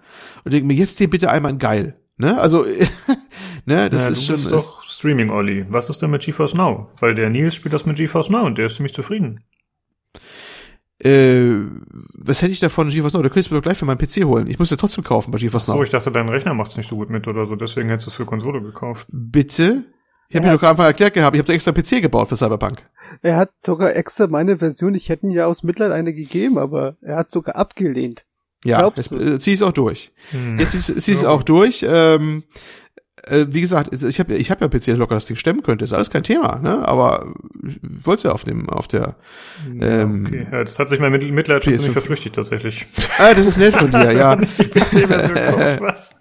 Und denke mir, jetzt den bitte einmal in geil. Ne? Also, ne, das Ja, ist du schon. bist doch Streaming, Olli. Was ist denn mit GeForce Now? Weil der Nils spielt das mit GeForce Now und der ist ziemlich zufrieden. äh, was hätte ich davon, GeForce Now? Da könntest du mir doch gleich für meinen PC holen. Ich muss ja trotzdem kaufen bei GeForce So, Now. ich dachte, dein Rechner macht's nicht so gut mit oder so, deswegen hättest du es für Konsole gekauft. Bitte? Ich habe Ja. mir doch Anfang erklärt gehabt, ich habe da extra einen PC gebaut für Cyberpunk. Er hat sogar extra meine Version, ich hätte ihm ja aus Mitleid eine gegeben, aber er hat sogar abgelehnt. Ja, Glaubst jetzt äh, zieh es auch durch. Hm. Jetzt zieh es Ja, auch durch. Ähm, äh, wie gesagt, ich habe ich hab ja PC, locker das Ding stemmen könnte. Ist alles kein Thema, ne? Aber ich wollte es ja auf dem, auf der. ähm, okay, ja, jetzt hat sich mein Mitleid schon PS5. ziemlich verflüchtigt, tatsächlich. Ah, das ist nett von dir, ja. Die PC-Version kauft, was?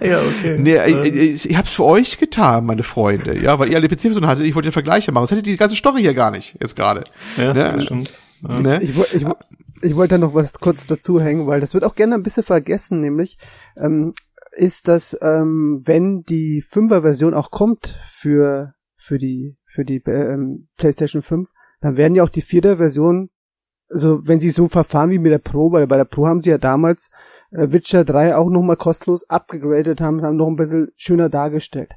Ja, okay. Nee, Ähm, ich, ich, hab's für euch getan, meine Freunde, ja, weil ihr alle PC-Version hattet, ich wollte den Vergleiche machen. Das hätte die ganze Story hier gar nicht, jetzt gerade. ja, ne? das stimmt. Ja. Ne? Ich, ich, ich wollte da noch was kurz dazu hängen, weil das wird auch gerne ein bisschen vergessen, nämlich ähm, ist, dass ähm, wenn die 5er Version auch kommt für für die für die ähm, PlayStation 5, dann werden ja auch die 4er Version also wenn sie so verfahren wie mit der Pro, weil bei der Pro haben sie ja damals äh, Witcher 3 auch nochmal kostenlos abgegradet haben, haben noch ein bisschen schöner dargestellt.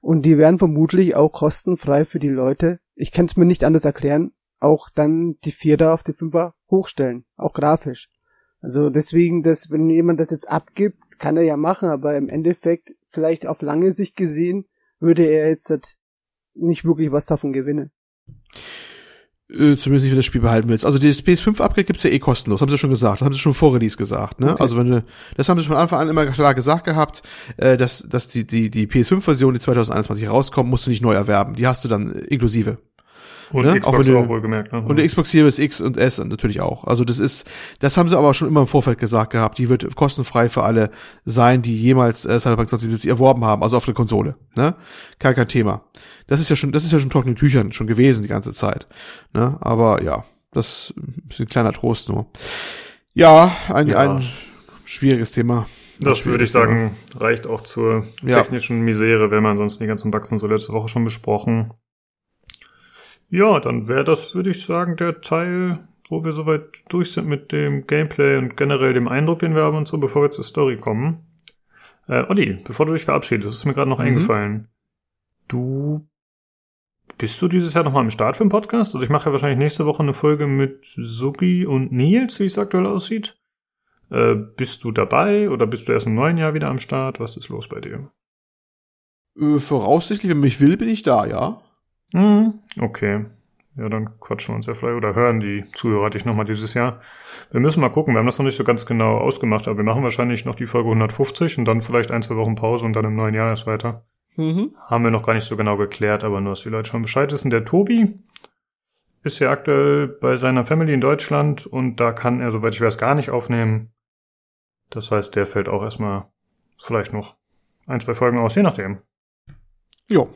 Und die werden vermutlich auch kostenfrei für die Leute, ich kann es mir nicht anders erklären, auch dann die Vierer auf die Fünfer hochstellen, auch grafisch. Also deswegen, dass wenn jemand das jetzt abgibt, kann er ja machen, aber im Endeffekt vielleicht auf lange Sicht gesehen würde er jetzt nicht wirklich was davon gewinnen. Äh, zumindest nicht, wenn du das Spiel behalten willst. Also das PS5-Upgrade gibt's ja eh kostenlos, haben sie schon gesagt. Das haben sie schon vor Release gesagt. Ne? Okay. Also wenn du, das haben sie von Anfang an immer klar gesagt gehabt, äh, dass, dass die, die, die PS5-Version, die 2021 rauskommt, musst du nicht neu erwerben. Die hast du dann inklusive. Und Ne? Xbox Auch auch wohlgemerkt. Ne? Und der Xbox Series X und S natürlich auch. Also das ist, das haben sie aber schon immer im Vorfeld gesagt gehabt. Die wird kostenfrei für alle sein, die jemals äh, Cyberpunk 2077 erworben haben, also auf der Konsole. Ne? Kein, kein Thema. Das ist ja schon, das ist ja schon trockene Tüchern schon gewesen die ganze Zeit. Ne? Aber ja, das ist ein kleiner Trost nur. Ja, ein, Ja. ein schwieriges Thema. Das würde ich sagen, reicht auch zur Ja. technischen Misere, wenn man sonst die ganzen Bugs so letzte Woche schon besprochen. Ja, dann wäre das, würde ich sagen, der Teil, wo wir soweit durch sind mit dem Gameplay und generell dem Eindruck, den wir haben und so, bevor wir zur Story kommen. Äh, Olli, bevor du dich verabschiedest, ist mir gerade noch Mhm. eingefallen. Du bist du dieses Jahr nochmal am Start für den Podcast? Also ich mache ja wahrscheinlich nächste Woche eine Folge mit Sugi und Nils, wie es aktuell aussieht. Äh, bist du dabei oder bist du erst im neuen Jahr wieder am Start? Was ist los bei dir? Äh, voraussichtlich, wenn mich will, bin ich da, ja. Hm, okay. Ja, dann quatschen wir uns ja vielleicht oder hören die Zuhörer dich nochmal dieses Jahr. Wir müssen mal gucken, wir haben das noch nicht so ganz genau ausgemacht, aber wir machen wahrscheinlich noch die Folge 150 und dann vielleicht ein, zwei Wochen Pause und dann im neuen Jahr erst weiter. Mhm. Haben wir noch gar nicht so genau geklärt, aber nur, dass die Leute schon Bescheid wissen. Der Tobi ist ja aktuell bei seiner Family in Deutschland und da kann er, soweit ich weiß, gar nicht aufnehmen. Das heißt, der fällt auch erstmal vielleicht noch ein, zwei Folgen aus, je nachdem. Jo.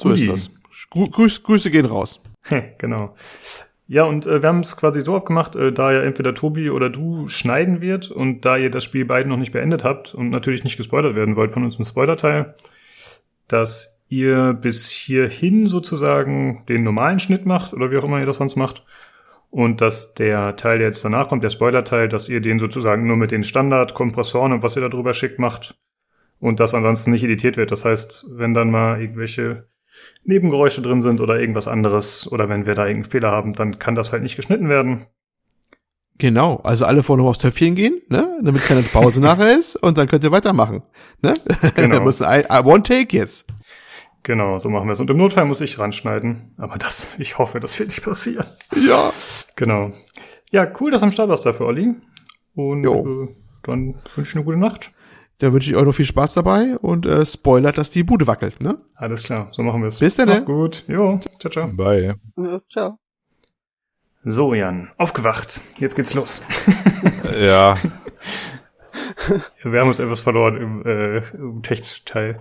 So Ui. ist das. Grü Grüß, Grüße gehen raus. genau. Ja, und äh, wir haben es quasi so abgemacht, äh, da ja entweder Tobi oder du schneiden wird und da ihr das Spiel beiden noch nicht beendet habt und natürlich nicht gespoilert werden wollt von uns im Spoilerteil, dass ihr bis hierhin sozusagen den normalen Schnitt macht oder wie auch immer ihr das sonst macht und dass der Teil, der jetzt danach kommt, der Spoiler-Teil, dass ihr den sozusagen nur mit den Standard-Kompressoren und was ihr da drüber schickt macht und das ansonsten nicht editiert wird. Das heißt, wenn dann mal irgendwelche Nebengeräusche drin sind oder irgendwas anderes oder wenn wir da irgendeinen Fehler haben, dann kann das halt nicht geschnitten werden. Genau, also alle vorne aufs Töpfchen gehen, ne? damit keine Pause nachher ist und dann könnt ihr weitermachen. Ne? Genau. Wir müssen ein, ein One Take jetzt. Genau, so machen wir es. Und im Notfall muss ich ranschneiden. Aber das, ich hoffe, das wird nicht passieren. Ja. Genau. Ja, cool, dass du am Start warst dafür, Olli. Und Jo. äh, dann wünsche ich eine gute Nacht. Dann wünsche ich euch noch viel Spaß dabei und äh, spoilert, dass die Bude wackelt. Ne? Alles klar, so machen wir es. Bis dann, ne? Mach's gut. Jo, ciao, ciao. Bye. Ja, ciao. So, Jan, aufgewacht. Jetzt geht's los. Ja, Wir haben uns etwas verloren im, äh, im Textteil.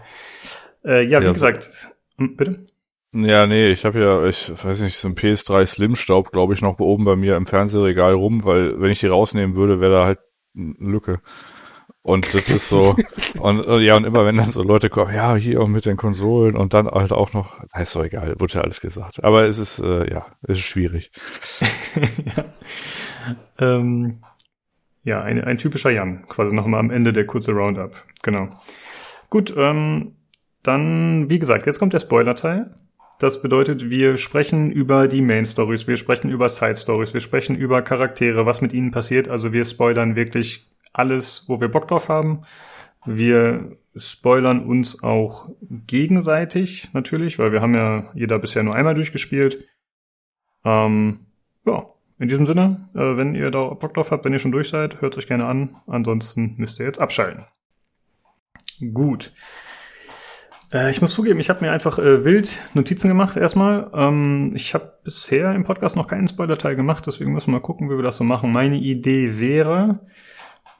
Äh, ja, wie Ja, so- gesagt. Hm, Bitte? ja, nee, ich habe ja, ich weiß nicht, so ein PS3 Slim Staub, glaube ich, noch oben bei mir im Fernsehregal rum, weil wenn ich die rausnehmen würde, wäre da halt eine Lücke. Und das ist so, und ja, und immer wenn dann so Leute kommen, ja, hier und mit den Konsolen und dann halt auch noch, na, ist doch egal, wurde ja alles gesagt. Aber es ist, äh, ja, es ist schwierig. ja. Ähm, ja, ein, ein typischer Jan, quasi nochmal am Ende der kurze Roundup. Genau. Gut, ähm, dann, wie gesagt, jetzt kommt der Spoiler-Teil. Das bedeutet, wir sprechen über die Main-Stories, wir sprechen über Side-Stories, wir sprechen über Charaktere, was mit ihnen passiert. Also wir spoilern wirklich alles, wo wir Bock drauf haben. Wir spoilern uns auch gegenseitig natürlich, weil wir haben ja jeder bisher nur einmal durchgespielt. Ähm, ja, in diesem Sinne, äh, wenn ihr da Bock drauf habt, wenn ihr schon durch seid, hört euch gerne an. Ansonsten müsst ihr jetzt abschalten. Gut. Äh, ich muss zugeben, ich habe mir einfach äh, wild Notizen gemacht erstmal. Ähm, ich habe bisher im Podcast noch keinen Spoiler-Teil gemacht, deswegen müssen wir mal gucken, wie wir das so machen. Meine Idee wäre,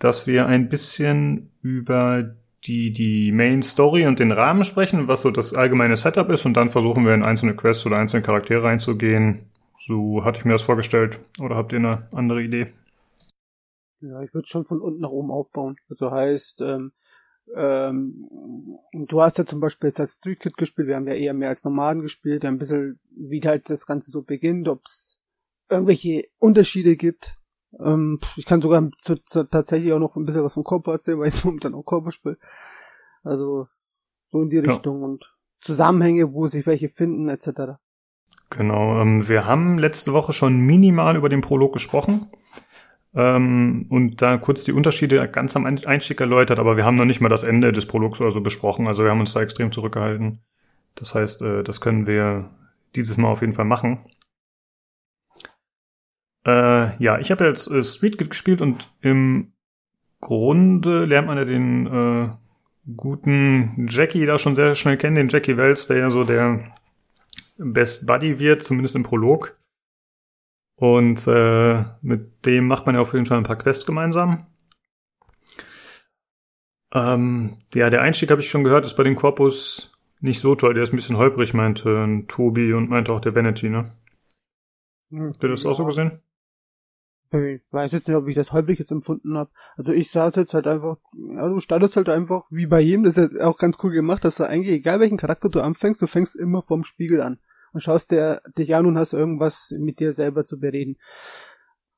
dass wir ein bisschen über die, die Main Story und den Rahmen sprechen, was so das allgemeine Setup ist und dann versuchen wir in einzelne Quests oder einzelne Charaktere reinzugehen. So hatte ich mir das vorgestellt. Oder habt ihr eine andere Idee? Ja, ich würde schon von unten nach oben aufbauen. Also heißt, ähm, ähm, du hast ja zum Beispiel jetzt als Street Kid gespielt, wir haben ja eher mehr als Nomaden gespielt, ein bisschen, wie halt das Ganze so beginnt, ob es irgendwelche Unterschiede gibt. Ähm, ich kann sogar zu, zu, tatsächlich auch noch ein bisschen was vom Körper erzählen, weil ich momentan auch Körper spiele. Also so in die Ja. Richtung und Zusammenhänge, wo sich welche finden, etc. Genau, ähm, wir haben letzte Woche schon minimal über den Prolog gesprochen ähm, und da kurz die Unterschiede ganz am Ein- Einstieg erläutert, aber wir haben noch nicht mal das Ende des Prologs oder so besprochen, also wir haben uns da extrem zurückgehalten. Das heißt, äh, das können wir dieses Mal auf jeden Fall machen. Äh, ja, ich habe jetzt äh, Street Kid gespielt und im Grunde lernt man ja den äh, guten Jackie da schon sehr schnell kennen, den Jackie Wells, der ja so der Best Buddy wird, zumindest im Prolog. Und äh, mit dem macht man ja auf jeden Fall ein paar Quests gemeinsam. Ähm, ja, der Einstieg habe ich schon gehört, ist bei den Corpus nicht so toll. Der ist ein bisschen holprig, meinte Tobi und meinte auch der Vanity, ne? Habt ihr das auch so gesehen? Ich weiß jetzt nicht, ob ich das holprig jetzt empfunden habe. Also ich saß jetzt halt einfach, ja, du startest halt einfach wie bei jedem, das ist ja auch ganz cool gemacht, dass du eigentlich, egal welchen Charakter du anfängst, du fängst immer vom Spiegel an und schaust dir dich an und hast irgendwas mit dir selber zu bereden.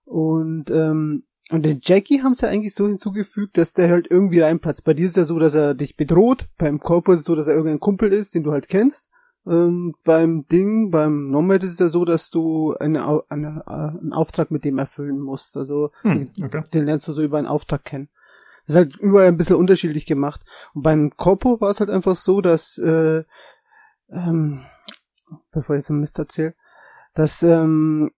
Und ähm, und den Jackie haben sie eigentlich so hinzugefügt, dass der halt irgendwie reinplatzt. Bei dir ist ja so, dass er dich bedroht. Beim Corpus ist es so, dass er irgendein Kumpel ist, den du halt kennst. Ähm, beim Ding, beim Nomad ist es ja so, dass du eine, eine, einen Auftrag mit dem erfüllen musst. Also hm, okay. den lernst du so über einen Auftrag kennen. Das ist halt überall ein bisschen unterschiedlich gemacht. Und beim Corpo war es halt einfach so, dass äh, ähm, bevor ich jetzt einen Mist erzähle, dass ähm,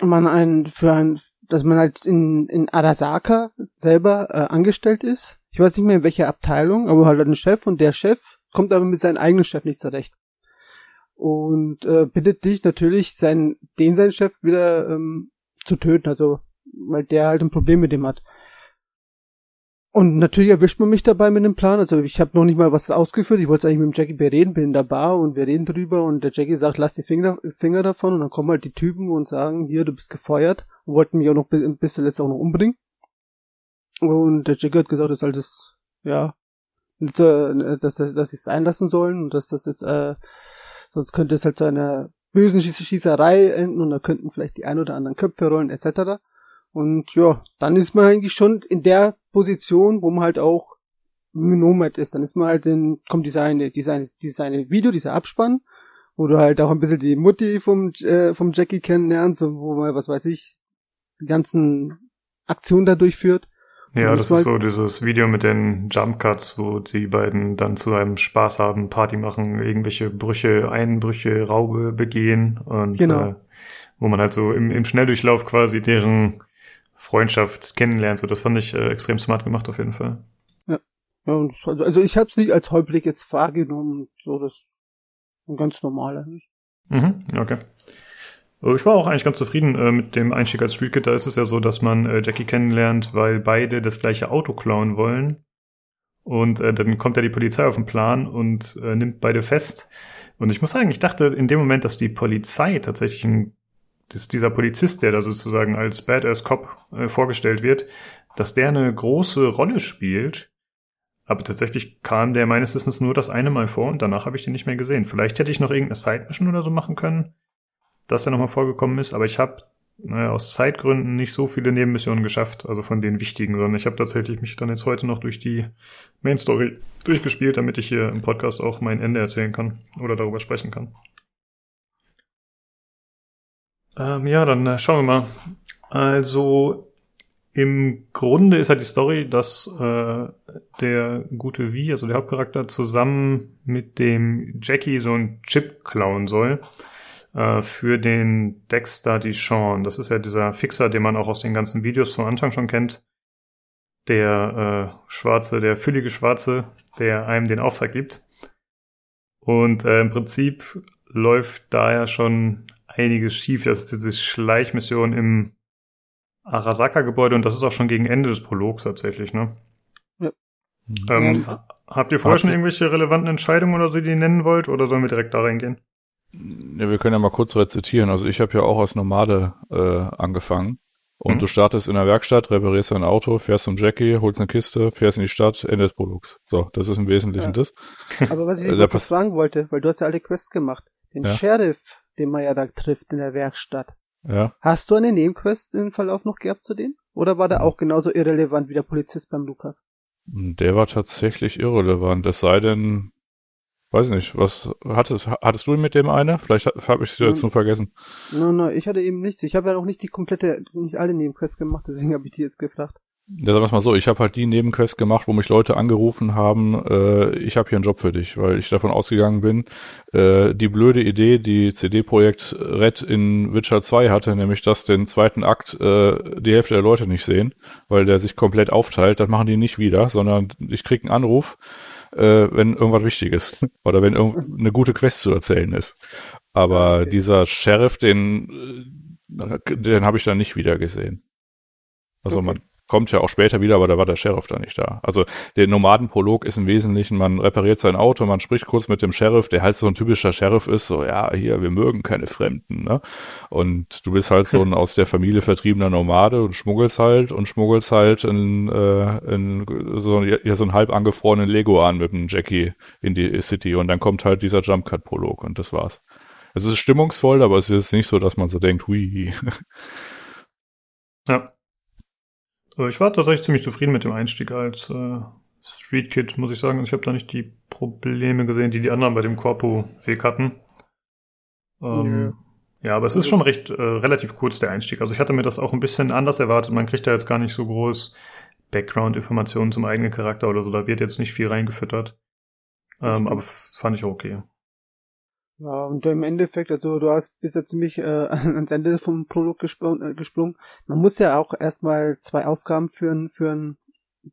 man ein für ein dass man halt in, in Arasaka selber äh, angestellt ist. Ich weiß nicht mehr in welcher Abteilung, aber halt ein Chef und der Chef kommt aber mit seinem eigenen Chef nicht zurecht. Und äh, bittet dich natürlich, seinen, den seinen Chef wieder ähm, zu töten, also weil der halt ein Problem mit dem hat. Und natürlich erwischt man mich dabei mit dem Plan. Also ich habe noch nicht mal was ausgeführt. Ich wollte eigentlich mit dem Jackie bereden, bin in der Bar und wir reden drüber und der Jackie sagt, lass die Finger, Finger davon und dann kommen halt die Typen und sagen, hier, du bist gefeuert und wollten mich auch noch bis zuletzt auch noch umbringen. Und der Jackie hat gesagt, das ist alles, ja, dass, dass, dass sie es einlassen sollen und dass das jetzt, äh, sonst könnte es halt zu einer bösen Schießerei enden und da könnten vielleicht die ein oder anderen Köpfe rollen etc. Und ja, dann ist man eigentlich schon in der Position, wo man halt auch Nomad ist. Dann ist man halt in, kommt dieser eine, dieser eine, dieser eine Video, dieser Abspann, wo du halt auch ein bisschen die Mutti vom, äh, vom Jackie kennenlernst und wo man, was weiß ich, die ganzen Aktionen da durchführt. Ja, das ist halt so dieses Video mit den Jump Cuts, wo die beiden dann zu einem Spaß haben, Party machen, irgendwelche Brüche, Einbrüche, Raube begehen und genau. äh, wo man halt so im, im Schnelldurchlauf quasi deren Freundschaft kennenlernt. So, das fand ich äh, extrem smart gemacht auf jeden Fall. Ja. ja also, ich habe es nicht als Holblick jetzt wahrgenommen. So, das ein ganz normaler. Mhm, okay. Äh, ich war auch eigentlich ganz zufrieden äh, mit dem Einstieg als Street Kid. Da ist es ja so, dass man äh, Jackie kennenlernt, weil beide das gleiche Auto klauen wollen. Und äh, dann kommt ja die Polizei auf den Plan und äh, nimmt beide fest. Und ich muss sagen, ich dachte in dem Moment, dass die Polizei tatsächlich ein dass dieser Polizist, der da sozusagen als Badass Cop äh, vorgestellt wird, dass der eine große Rolle spielt. Aber tatsächlich kam der meines Wissens nur das eine Mal vor und danach habe ich den nicht mehr gesehen. Vielleicht hätte ich noch irgendeine Side-Mission oder so machen können, dass er nochmal vorgekommen ist, aber ich habe naja, aus Zeitgründen nicht so viele Nebenmissionen geschafft, also von den wichtigen, sondern ich habe tatsächlich mich dann jetzt heute noch durch die Main Story durchgespielt, damit ich hier im Podcast auch mein Ende erzählen kann oder darüber sprechen kann. Ähm, ja, dann äh, schauen wir mal. Also im Grunde ist halt die Story, dass äh, der gute V, also der Hauptcharakter, zusammen mit dem Jackie so einen Chip klauen soll äh, für den Dexter Dijon. Das ist ja dieser Fixer, den man auch aus den ganzen Videos zum Anfang schon kennt. Der äh, Schwarze, der füllige Schwarze, der einem den Auftrag gibt. Und äh, im Prinzip läuft da ja schon einiges schief. Das ist diese Schleichmission im Arasaka-Gebäude und das ist auch schon gegen Ende des Prologs tatsächlich, ne? Ja. Ähm, ja. Habt ihr vorher schon irgendwelche relevanten Entscheidungen oder so, die ihr nennen wollt, oder sollen wir direkt da reingehen? Ja, wir können ja mal kurz rezitieren. Also ich habe ja auch als Nomade äh, angefangen. Und mhm. du startest in der Werkstatt, reparierst dein Auto, fährst zum Jackie, holst eine Kiste, fährst in die Stadt, Ende des Prologs. So, das ist im Wesentlichen ja. das. Aber was ich äh, kurz sagen wollte, weil du hast ja alle Quests gemacht. Den ja. Sheriff den man ja da trifft in der Werkstatt. Ja. Hast du eine Nebenquest im Verlauf noch gehabt zu denen? Oder war der auch genauso irrelevant wie der Polizist beim Lukas? Der war tatsächlich irrelevant. Es sei denn, weiß nicht, was hattest, hattest du mit dem eine? Vielleicht habe ich sie jetzt nur vergessen. Nein, nein, ich hatte eben nichts. Ich habe ja auch nicht die komplette, nicht alle Nebenquests gemacht, deswegen habe ich die jetzt gefragt. Ja, sagen wir mal so, ich habe halt die Nebenquest gemacht, wo mich Leute angerufen haben, äh, ich habe hier einen Job für dich, weil ich davon ausgegangen bin, äh, die blöde Idee, die CD-Projekt Red in Witcher 2 hatte, nämlich dass den zweiten Akt äh, die Hälfte der Leute nicht sehen, weil der sich komplett aufteilt, das machen die nicht wieder, sondern ich krieg einen Anruf, äh, wenn irgendwas wichtig ist oder wenn irgendeine gute Quest zu erzählen ist. Aber okay. dieser Sheriff, den, äh, den habe ich dann nicht wieder gesehen. Also Okay. man kommt ja auch später wieder, aber da war der Sheriff da nicht da. Also der Nomadenprolog ist im Wesentlichen, man repariert sein Auto, man spricht kurz mit dem Sheriff, der halt so ein typischer Sheriff ist, so ja, hier, wir mögen keine Fremden, ne? Und du bist halt so ein aus der Familie vertriebener Nomade und schmuggelst halt und schmuggelst halt in, äh, in so, ja, so einen halb angefrorenen Lego an mit dem Jackie in die City und dann kommt halt dieser Jump Cut Prolog und das war's. Es ist stimmungsvoll, aber es ist nicht so, dass man so denkt, hui. Ja. Also ich war tatsächlich ziemlich zufrieden mit dem Einstieg als äh, Street Kid, muss ich sagen. Also Ich habe da nicht die Probleme gesehen, die die anderen bei dem Corpo-Weg hatten. Ähm, Ja, aber es ist schon recht äh, relativ kurz der Einstieg. Also ich hatte mir das auch ein bisschen anders erwartet. Man kriegt da jetzt gar nicht so groß Background-Informationen zum eigenen Charakter oder so. Da wird jetzt nicht viel reingefüttert. Ähm, aber fand ich auch okay. Ja, und im Endeffekt, also du hast bist ja ziemlich äh, ans Ende vom Produkt gesprungen, äh, gesprungen. Man muss ja auch erstmal zwei Aufgaben für ein, für ein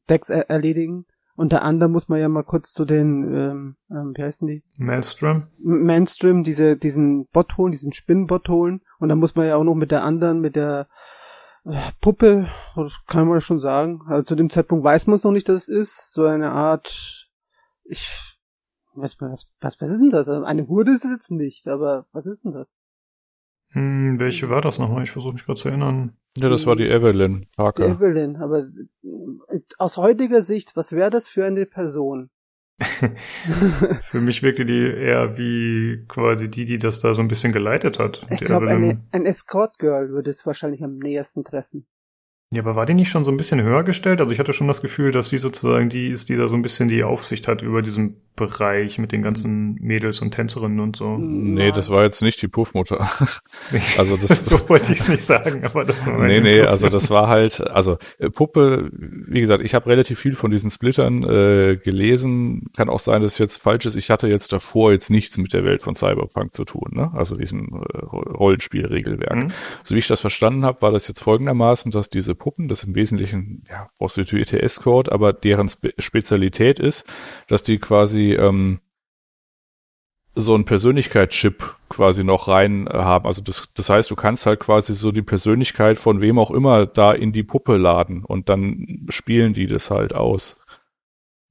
Dex er erledigen. Unter anderem muss man ja mal kurz zu den, ähm, ähm, wie heißen die? Maelstrom? M- Mainstream, diese, diesen Bot holen, diesen Spinnenbot holen. Und dann muss man ja auch noch mit der anderen, mit der äh, Puppe, kann man schon sagen. Also zu dem Zeitpunkt weiß man es noch nicht, dass es ist. So eine Art, ich, was, was, was, was ist denn das? Also Eine Hurde ist es jetzt nicht, aber was ist denn das? Hm, welche war das nochmal? Ich versuche mich gerade zu erinnern. Ja, das war die Evelyn Die Parker. Evelyn, aber äh, aus heutiger Sicht, was wäre das für eine Person? Für mich wirkte die eher wie quasi die, die das da so ein bisschen geleitet hat. Ich Die glaube, ein Escort Girl würde es wahrscheinlich am nähersten treffen. Ja, aber war die nicht schon so ein bisschen höher gestellt? Also ich hatte schon das Gefühl, dass sie sozusagen die ist, die da so ein bisschen die Aufsicht hat über diesen Bereich mit den ganzen Mädels und Tänzerinnen und so. Nee, das war jetzt nicht die Puffmutter. Also das- so wollte ich es nicht sagen, aber das war mein Nee, nee, also das war halt, also äh, Puppe, wie gesagt, ich habe relativ viel von diesen Splittern äh, gelesen. Kann auch sein, dass es jetzt falsch ist. Ich hatte jetzt davor jetzt nichts mit der Welt von Cyberpunk zu tun, ne? Also diesem äh, Rollenspielregelwerk. Mhm. So wie ich das verstanden habe, war das jetzt folgendermaßen, dass diese Puppen, das im Wesentlichen ja, prostituierte Escort, aber deren Spe Spezialität ist, dass die quasi ähm, so einen Persönlichkeitschip quasi noch rein äh, haben. Also das, das heißt, du kannst halt quasi so die Persönlichkeit von wem auch immer da in die Puppe laden und dann spielen die das halt aus.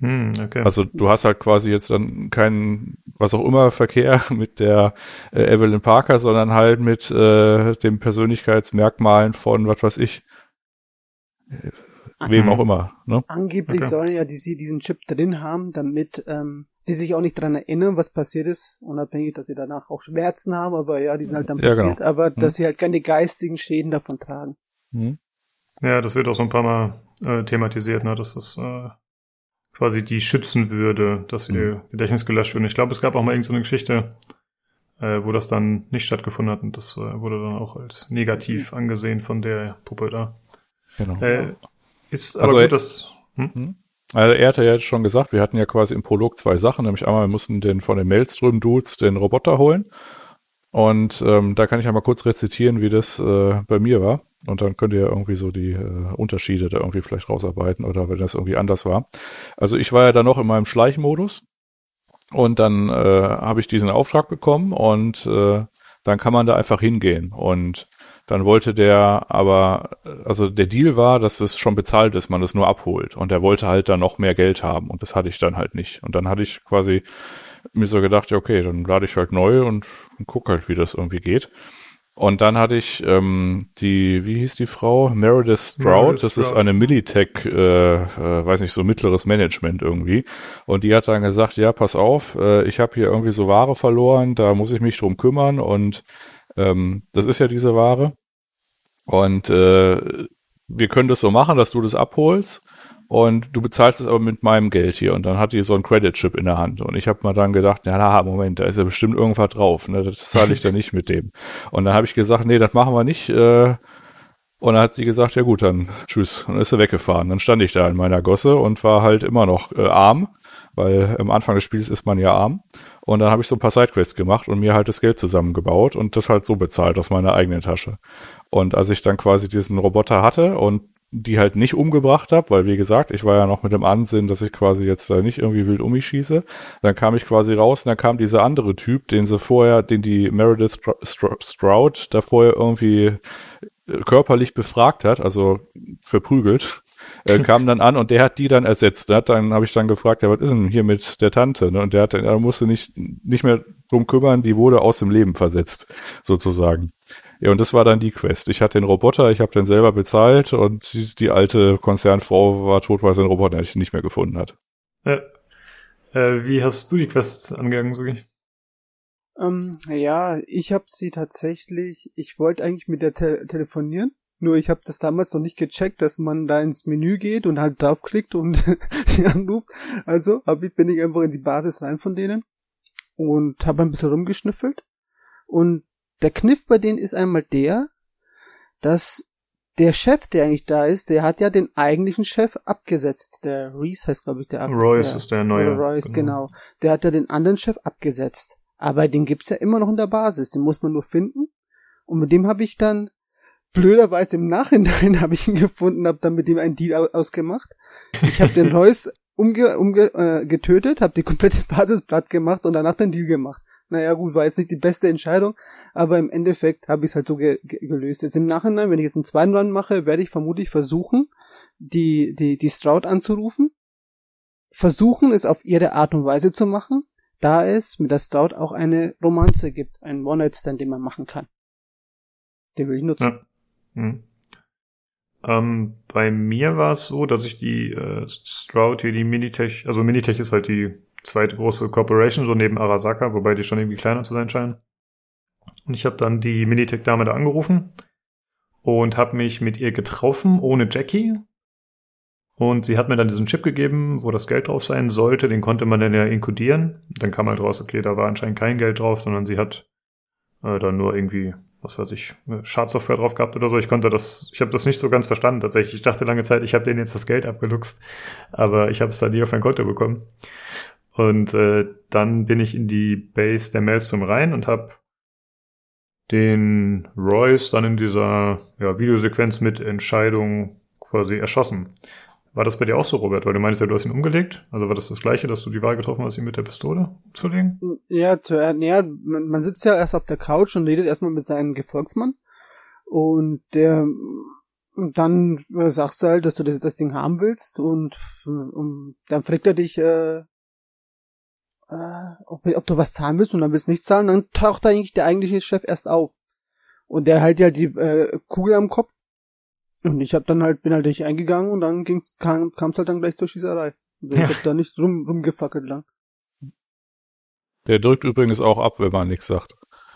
Hm, okay. Also du hast halt quasi jetzt dann keinen, was auch immer, Verkehr mit der äh, Evelyn Parker, sondern halt mit äh, den Persönlichkeitsmerkmalen von, was weiß ich, wem Mhm. auch immer. Ne? Angeblich Okay. sollen ja die, sie diesen Chip drin haben, damit ähm, sie sich auch nicht dran erinnern, was passiert ist, unabhängig, dass sie danach auch Schmerzen haben, aber ja, die sind halt dann Ja, passiert, genau. aber Mhm. dass sie halt keine geistigen Schäden davon tragen. Mhm. ja, das wird auch so ein paar Mal äh, thematisiert, ne, dass das äh, quasi die schützen würde, dass Mhm. ihr Gedächtnis gelöscht wird. Und ich glaube, es gab auch mal irgendeine Geschichte, äh, wo das dann nicht stattgefunden hat und das äh, wurde dann auch als negativ angesehen von der Puppe da. Genau. Äh, ist Also, aber äh, gut, dass hm? Also er hatte ja jetzt schon gesagt, wir hatten ja quasi im Prolog zwei Sachen, nämlich einmal wir mussten den von den Maelstrom-Dudes den Roboter holen. Und ähm, da kann ich ja mal kurz rezitieren, wie das äh, bei mir war. Und dann könnt ihr ja irgendwie so die äh, Unterschiede da irgendwie vielleicht rausarbeiten oder wenn das irgendwie anders war. Also ich war ja dann noch in meinem Schleichmodus. Und dann äh, habe ich diesen Auftrag bekommen und äh, dann kann man da einfach hingehen. Und dann wollte der aber, also der Deal war, dass es schon bezahlt ist, man es nur abholt. Und er wollte halt dann noch mehr Geld haben und das hatte ich dann halt nicht. Und dann hatte ich quasi mir so gedacht, ja okay, dann lade ich halt neu und, und guck halt, wie das irgendwie geht. Und dann hatte ich ähm, die, wie hieß die Frau? Meredith Stroud. Meredith das ist Stroud. eine Militech, äh, äh, weiß nicht, so mittleres Management irgendwie. Und die hat dann gesagt, ja, pass auf, äh, ich habe hier irgendwie so Ware verloren, da muss ich mich drum kümmern und ähm, das ist ja diese Ware. Und äh, wir können das so machen, dass du das abholst und du bezahlst es aber mit meinem Geld hier. Und dann hat die so einen Credit-Chip in der Hand. Und ich habe mal dann gedacht, ja, na, Moment, da ist ja bestimmt irgendwas drauf. Ne? Das zahle ich da nicht mit dem. Und dann habe ich gesagt, nee, das machen wir nicht. Äh, und dann hat sie gesagt, ja gut, dann tschüss. Und dann ist sie weggefahren. Dann stand ich da in meiner Gosse und war halt immer noch äh, arm, weil am Anfang des Spiels ist man ja arm. Und dann habe ich so ein paar Sidequests gemacht und mir halt das Geld zusammengebaut und das halt so bezahlt aus meiner eigenen Tasche. Und als ich dann quasi diesen Roboter hatte und die halt nicht umgebracht habe, weil wie gesagt, ich war ja noch mit dem Ansinn, dass ich quasi jetzt da nicht irgendwie wild um mich schieße. Dann kam ich quasi raus und dann kam dieser andere Typ, den sie vorher, den die Meredith Stroud da vorher irgendwie körperlich befragt hat, also verprügelt, äh, kam dann an und der hat die dann ersetzt. Hat dann habe ich dann gefragt, ja, was ist denn hier mit der Tante? Ne? Und der hat dann, er musste nicht nicht mehr drum kümmern, die wurde aus dem Leben versetzt, sozusagen. Ja, und das war dann die Quest. Ich hatte den Roboter, ich habe den selber bezahlt und die, die, alte Konzernfrau war tot, weil sie den Roboter nicht mehr gefunden hat. Ja. Äh, wie hast du die Quest angegangen, Sugi? Ähm, ja, ich habe sie tatsächlich, ich wollte eigentlich mit der te telefonieren, nur ich habe das damals noch nicht gecheckt, dass man da ins Menü geht und halt draufklickt und sie anruft. Also hab ich, bin ich einfach in die Basis rein von denen und habe ein bisschen rumgeschnüffelt. Und der Kniff bei denen ist einmal der, dass der Chef, der eigentlich da ist, der hat ja den eigentlichen Chef abgesetzt. Der Reese heißt, glaube ich, der Royce der, ist der neue. Royce, genau. genau. Der hat ja den anderen Chef abgesetzt. Aber den gibt's ja immer noch in der Basis. Den muss man nur finden. Und mit dem habe ich dann blöderweise im Nachhinein habe ich ihn gefunden, habe dann mit ihm einen Deal ausgemacht. Ich habe den Royce umge, umge äh, getötet, habe die komplette Basis platt gemacht und danach den Deal gemacht. Naja gut, war jetzt nicht die beste Entscheidung, aber im Endeffekt habe ich es halt so ge ge gelöst. Jetzt im Nachhinein, wenn ich jetzt einen zweiten Run mache, werde ich vermutlich versuchen, die, die, die Stroud anzurufen. Versuchen es auf ihre Art und Weise zu machen, da es mit der Stroud auch eine Romanze gibt, einen One-Night-Stand, den man machen kann. Den will ich nutzen. Ja. Hm. Ähm, bei mir war es so, dass ich die äh, Stroud hier, die Minitech, also Minitech ist halt die zweite große Corporation, so neben Arasaka, wobei die schon irgendwie kleiner zu sein scheinen. Und ich habe dann die Minitech-Dame da angerufen und habe mich mit ihr getroffen, ohne Jackie. Und sie hat mir dann diesen Chip gegeben, wo das Geld drauf sein sollte. Den konnte man dann ja inkodieren. Dann kam halt raus, okay, da war anscheinend kein Geld drauf, sondern sie hat äh, dann nur irgendwie, was weiß ich, Schadsoftware drauf gehabt oder so. Ich konnte das, ich habe das nicht so ganz verstanden tatsächlich. Ich dachte lange Zeit, ich habe denen jetzt das Geld abgeluchst, aber ich habe es dann nie auf mein Konto bekommen. Und äh, dann bin ich in die Base der Maelstrom rein und habe den Royce dann in dieser ja, Videosequenz mit Entscheidung quasi erschossen. War das bei dir auch so, Robert? Weil du meinst ja, du hast ihn umgelegt. Also war das das Gleiche, dass du die Wahl getroffen hast, ihn mit der Pistole zu legen? Ja, zu, ja man, sitzt ja erst auf der Couch und redet erstmal mit seinem Gefolgsmann. Und der dann sagst du halt, dass du das, das Ding haben willst und, und dann fragt er dich, äh, äh, ob, ob, du was zahlen willst und dann willst du nicht zahlen, dann taucht eigentlich der eigentliche Chef erst auf. Und der halt ja die äh, Kugel am Kopf. Und ich hab dann halt, bin halt nicht eingegangen und dann ging's, kam es halt dann gleich zur Schießerei. Also ja. Ich hab da nicht rum, rumgefackelt lang. Der drückt übrigens auch ab, wenn man nichts sagt.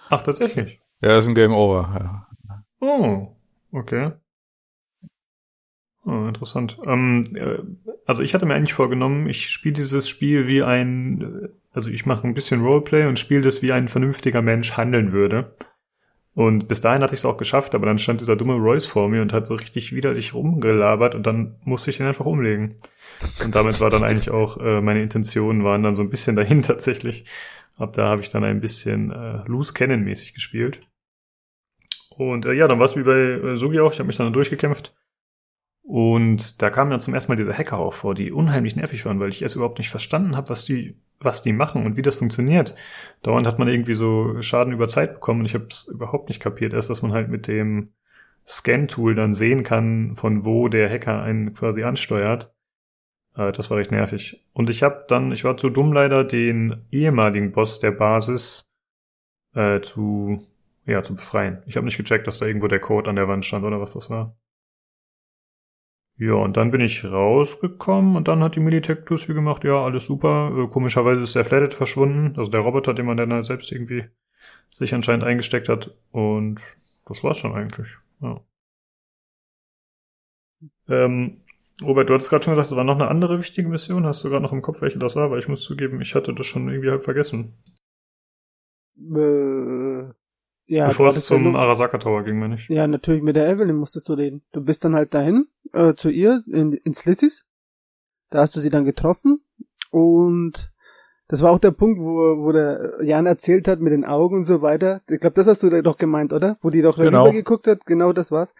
Ach, tatsächlich? Ja, ist ein Game Over, ja. Oh, okay. Oh, interessant. Ähm, äh, also ich hatte mir eigentlich vorgenommen, ich spiele dieses Spiel wie ein, äh, also ich mache ein bisschen Roleplay und spiele das wie ein vernünftiger Mensch handeln würde. Und bis dahin hatte ich es auch geschafft, aber dann stand dieser dumme Royce vor mir und hat so richtig widerlich rumgelabert und dann musste ich ihn einfach umlegen. Und damit war dann eigentlich auch äh, meine Intentionen waren dann so ein bisschen dahin tatsächlich. Ab da habe ich dann ein bisschen äh, Loose Cannon mäßig gespielt. Und äh, ja, dann war es wie bei äh, Sugi auch, ich habe mich dann durchgekämpft und da kamen dann zum ersten Mal diese Hacker auch vor, die unheimlich nervig waren, weil ich erst überhaupt nicht verstanden habe, was die, was die machen und wie das funktioniert. Dauernd hat man irgendwie so Schaden über Zeit bekommen und ich habe es überhaupt nicht kapiert. Erst, dass man halt mit dem Scan-Tool dann sehen kann, von wo der Hacker einen quasi ansteuert. Äh, das war recht nervig. Und ich habe dann, ich war zu dumm leider, den ehemaligen Boss der Basis äh, zu, ja, zu befreien. Ich habe nicht gecheckt, dass da irgendwo der Code an der Wand stand oder was das war. Ja, und dann bin ich rausgekommen und dann hat die Militech plus gemacht, ja, alles super. Äh, komischerweise ist der Flathead verschwunden, also der Roboter, den man dann halt selbst irgendwie sich anscheinend eingesteckt hat. Und das war's schon eigentlich. Ja. Ähm, Robert, du hattest gerade schon gesagt, es war noch eine andere wichtige Mission. Hast du gerade noch im Kopf, welche das war? Weil ich muss zugeben, ich hatte das schon irgendwie halb vergessen. Äh, ja, Bevor es zum Arasaka Tower ging, meine ich. Ja, natürlich mit der Evelyn musstest du reden. Du bist dann halt dahin, äh, zu ihr, in, ins Lissis. Da hast du sie dann getroffen. Und das war auch der Punkt, wo, wo der Jan erzählt hat mit den Augen und so weiter. Ich glaube, das hast du doch gemeint, oder? Wo die doch genau. geguckt hat. Genau das war's.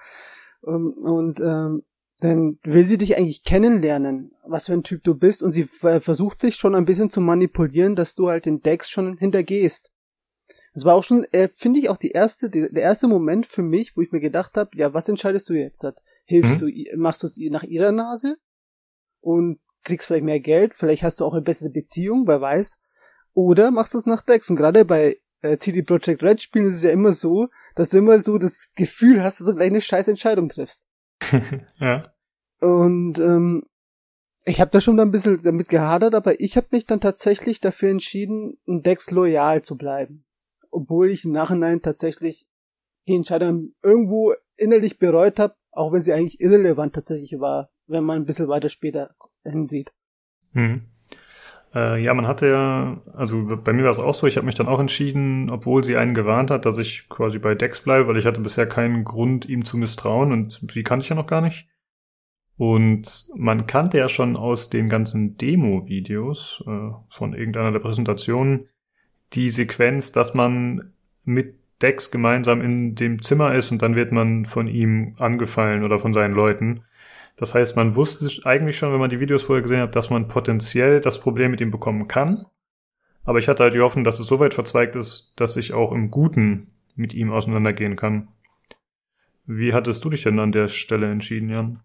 Und, ähm, und ähm, dann will sie dich eigentlich kennenlernen, was für ein Typ du bist, und sie versucht dich schon ein bisschen zu manipulieren, dass du halt den Dex schon hintergehst. Das war auch schon, äh, finde ich, auch die erste, die, der erste Moment für mich, wo ich mir gedacht habe, ja, was entscheidest du jetzt? Hilfst mhm. du, machst du es nach ihrer Nase und kriegst vielleicht mehr Geld, vielleicht hast du auch eine bessere Beziehung, wer weiß. Oder machst du es nach Dex. Und gerade bei äh, CD Projekt Red Spielen ist es ja immer so, dass du immer so das Gefühl hast, dass du gleich eine scheiß Entscheidung triffst. ja. Und ähm, ich habe da schon ein bisschen damit gehadert, aber ich habe mich dann tatsächlich dafür entschieden, Dex loyal zu bleiben. Obwohl ich im Nachhinein tatsächlich die Entscheidung irgendwo innerlich bereut habe, auch wenn sie eigentlich irrelevant tatsächlich war, wenn man ein bisschen weiter später hinsieht. Hm. Äh, ja, man hatte ja, also bei mir war es auch so, ich habe mich dann auch entschieden, obwohl sie einen gewarnt hat, dass ich quasi bei Dex bleibe, weil ich hatte bisher keinen Grund, ihm zu misstrauen und sie kannte ich ja noch gar nicht. Und man kannte ja schon aus den ganzen Demo-Videos äh, von irgendeiner der Präsentationen die Sequenz, dass man mit Dex gemeinsam in dem Zimmer ist und dann wird man von ihm angefallen oder von seinen Leuten. Das heißt, man wusste eigentlich schon, wenn man die Videos vorher gesehen hat, dass man potenziell das Problem mit ihm bekommen kann. Aber ich hatte halt die Hoffnung, dass es so weit verzweigt ist, dass ich auch im Guten mit ihm auseinandergehen kann. Wie hattest du dich denn an der Stelle entschieden, Jan?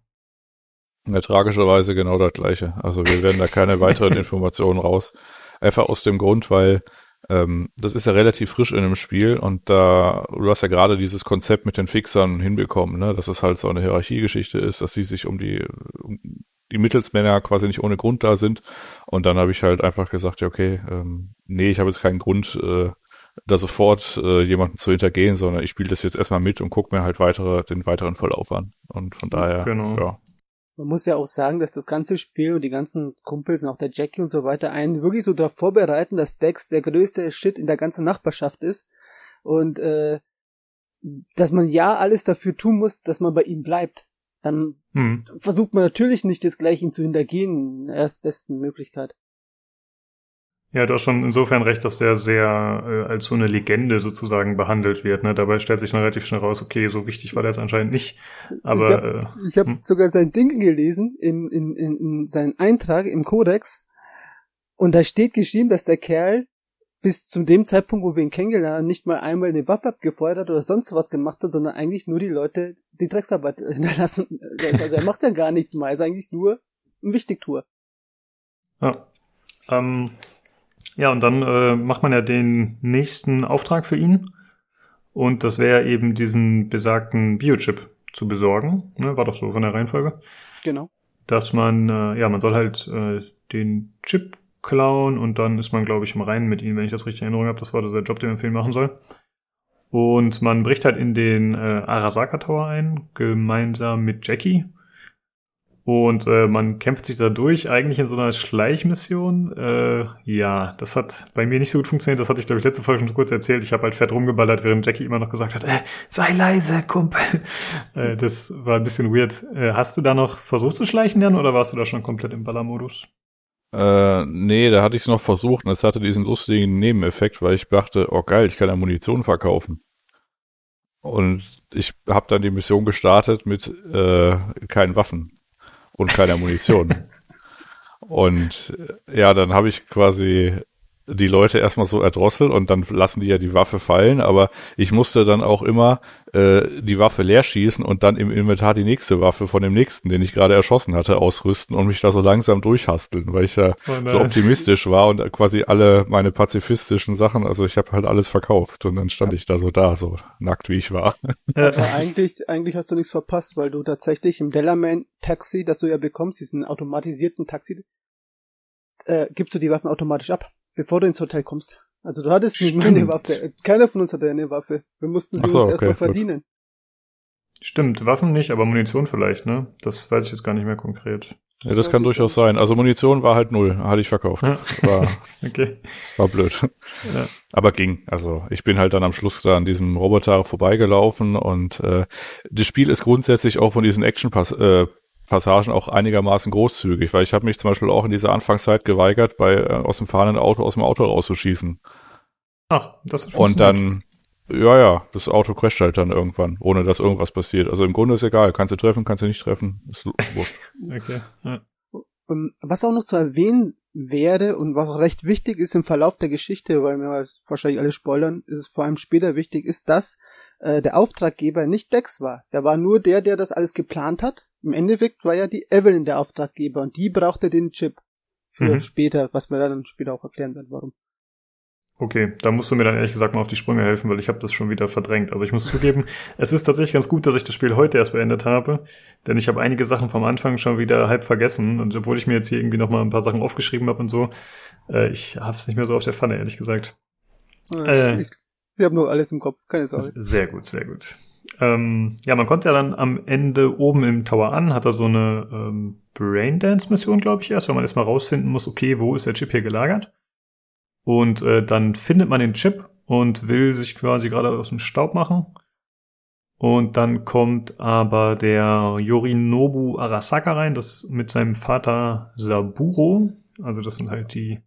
Ja, tragischerweise genau das gleiche. Also wir werden da keine weiteren Informationen raus. Einfach aus dem Grund, weil ähm, das ist ja relativ frisch in dem Spiel und da, du hast ja gerade dieses Konzept mit den Fixern hinbekommen, ne? dass es halt so eine Hierarchiegeschichte ist, dass sie sich um die, um die Mittelsmänner quasi nicht ohne Grund da sind. Und dann habe ich halt einfach gesagt, ja, okay, ähm, nee, ich habe jetzt keinen Grund, äh, da sofort äh, jemanden zu hintergehen, sondern ich spiele das jetzt erstmal mit und gucke mir halt weitere, den weiteren Verlauf an. Und von daher, genau. ja, man muss ja auch sagen, dass das ganze Spiel und die ganzen Kumpels und auch der Jackie und so weiter einen wirklich so darauf vorbereiten, dass Dex der größte Shit in der ganzen Nachbarschaft ist und äh, dass man ja alles dafür tun muss, dass man bei ihm bleibt. Dann hm. versucht man natürlich nicht das gleich ihn zu hintergehen, in der erstbesten Möglichkeit. Ja, du hast schon insofern recht, dass der sehr äh, als so eine Legende sozusagen behandelt wird. Ne? Dabei stellt sich dann relativ schnell raus, okay, so wichtig war der jetzt anscheinend nicht. Aber ich habe äh, hab hm. sogar sein Ding gelesen, in, in, in, in seinen Eintrag im Kodex. Und da steht geschrieben, dass der Kerl bis zu dem Zeitpunkt, wo wir ihn kennengelernt haben, nicht mal einmal eine Waffe abgefeuert hat oder sonst was gemacht hat, sondern eigentlich nur die Leute die Drecksarbeit hinterlassen. Also er macht ja gar nichts mehr, er ist eigentlich nur ein Wichtigtour. Ja. Ähm, ja, und dann äh, macht man ja den nächsten Auftrag für ihn. Und das wäre eben diesen besagten Biochip zu besorgen. Ne, war doch so von der Reihenfolge. Genau. Dass man, äh, ja, man soll halt äh, den Chip klauen und dann ist man, glaube ich, im Reinen mit ihm, wenn ich das richtig in Erinnerung habe. Das war der Job, den man für ihn machen soll. Und man bricht halt in den äh, Arasaka Tower ein, gemeinsam mit Jackie. Und äh, man kämpft sich da durch, eigentlich in so einer Schleichmission. Äh, ja, das hat bei mir nicht so gut funktioniert. Das hatte ich, glaube ich, letzte Folge schon kurz erzählt. Ich habe halt fett rumgeballert, während Jackie immer noch gesagt hat, äh, sei leise, Kumpel. äh, das war ein bisschen weird. Äh, hast du da noch versucht zu schleichen, Jan, oder warst du da schon komplett im Ballermodus? Äh, nee, da hatte ich es noch versucht und es hatte diesen lustigen Nebeneffekt, weil ich dachte, oh geil, ich kann ja Munition verkaufen. Und ich habe dann die Mission gestartet mit äh, keinen Waffen und keiner Munition. und äh, ja, dann habe ich quasi die Leute erstmal so erdrosselt und dann lassen die ja die Waffe fallen, aber ich musste dann auch immer äh, die Waffe leer schießen und dann im Inventar die nächste Waffe von dem nächsten, den ich gerade erschossen hatte, ausrüsten und mich da so langsam durchhasteln, weil ich ja oh so optimistisch war und quasi alle meine pazifistischen Sachen, also ich habe halt alles verkauft und dann stand ich da so da, so nackt wie ich war. Aber eigentlich, eigentlich hast du nichts verpasst, weil du tatsächlich im Dellerman Taxi, das du ja bekommst, diesen automatisierten Taxi, äh, gibst du die Waffen automatisch ab bevor du ins Hotel kommst. Also du hattest nicht mal eine Waffe. Keiner von uns hatte eine Waffe. Wir mussten sie so, uns okay, erstmal verdienen. Stimmt, Waffen nicht, aber Munition vielleicht, ne? Das weiß ich jetzt gar nicht mehr konkret. Ja, das kann durchaus sein. Also Munition war halt null, hatte ich verkauft. War, okay. war blöd. Ja. Aber ging. Also ich bin halt dann am Schluss da an diesem Roboter vorbeigelaufen und äh, das Spiel ist grundsätzlich auch von diesen Action-Pass äh, Passagen auch einigermaßen großzügig, weil ich habe mich zum Beispiel auch in dieser Anfangszeit geweigert, bei äh, aus dem fahrenden Auto aus dem Auto rauszuschießen. Ach, das ist Und dann Ja, ja, das Auto crasht halt dann irgendwann, ohne dass irgendwas passiert. Also im Grunde ist egal, kannst du treffen, kannst du nicht treffen, ist wurscht. Okay. Ja. Was auch noch zu erwähnen wäre und was auch recht wichtig ist im Verlauf der Geschichte, weil wir wahrscheinlich alle spoilern, ist es vor allem später wichtig, ist, dass äh, der Auftraggeber nicht Dex war. Der war nur der, der das alles geplant hat. Im Endeffekt war ja die Evelyn der Auftraggeber und die brauchte den Chip für Mhm. später, was wir dann später auch erklären werden, warum. Okay, da musst du mir dann ehrlich gesagt mal auf die Sprünge helfen, weil ich habe das schon wieder verdrängt. Also ich muss zugeben, es ist tatsächlich ganz gut, dass ich das Spiel heute erst beendet habe, denn ich habe einige Sachen vom Anfang schon wieder halb vergessen und obwohl ich mir jetzt hier irgendwie noch mal ein paar Sachen aufgeschrieben habe und so, äh, ich habe es nicht mehr so auf der Pfanne, ehrlich gesagt. Äh. ich ich habe nur alles im Kopf, keine Sorge. Sehr gut, sehr gut. Ähm, ja, man kommt ja dann am Ende oben im Tower an, hat da so eine ähm, Braindance-Mission, glaube ich, erst, weil man erstmal rausfinden muss, okay, wo ist der Chip hier gelagert? Und äh, dann findet man den Chip und will sich quasi gerade aus dem Staub machen. Und dann kommt aber der Yorinobu Arasaka rein, das mit seinem Vater Saburo. Also das sind halt die,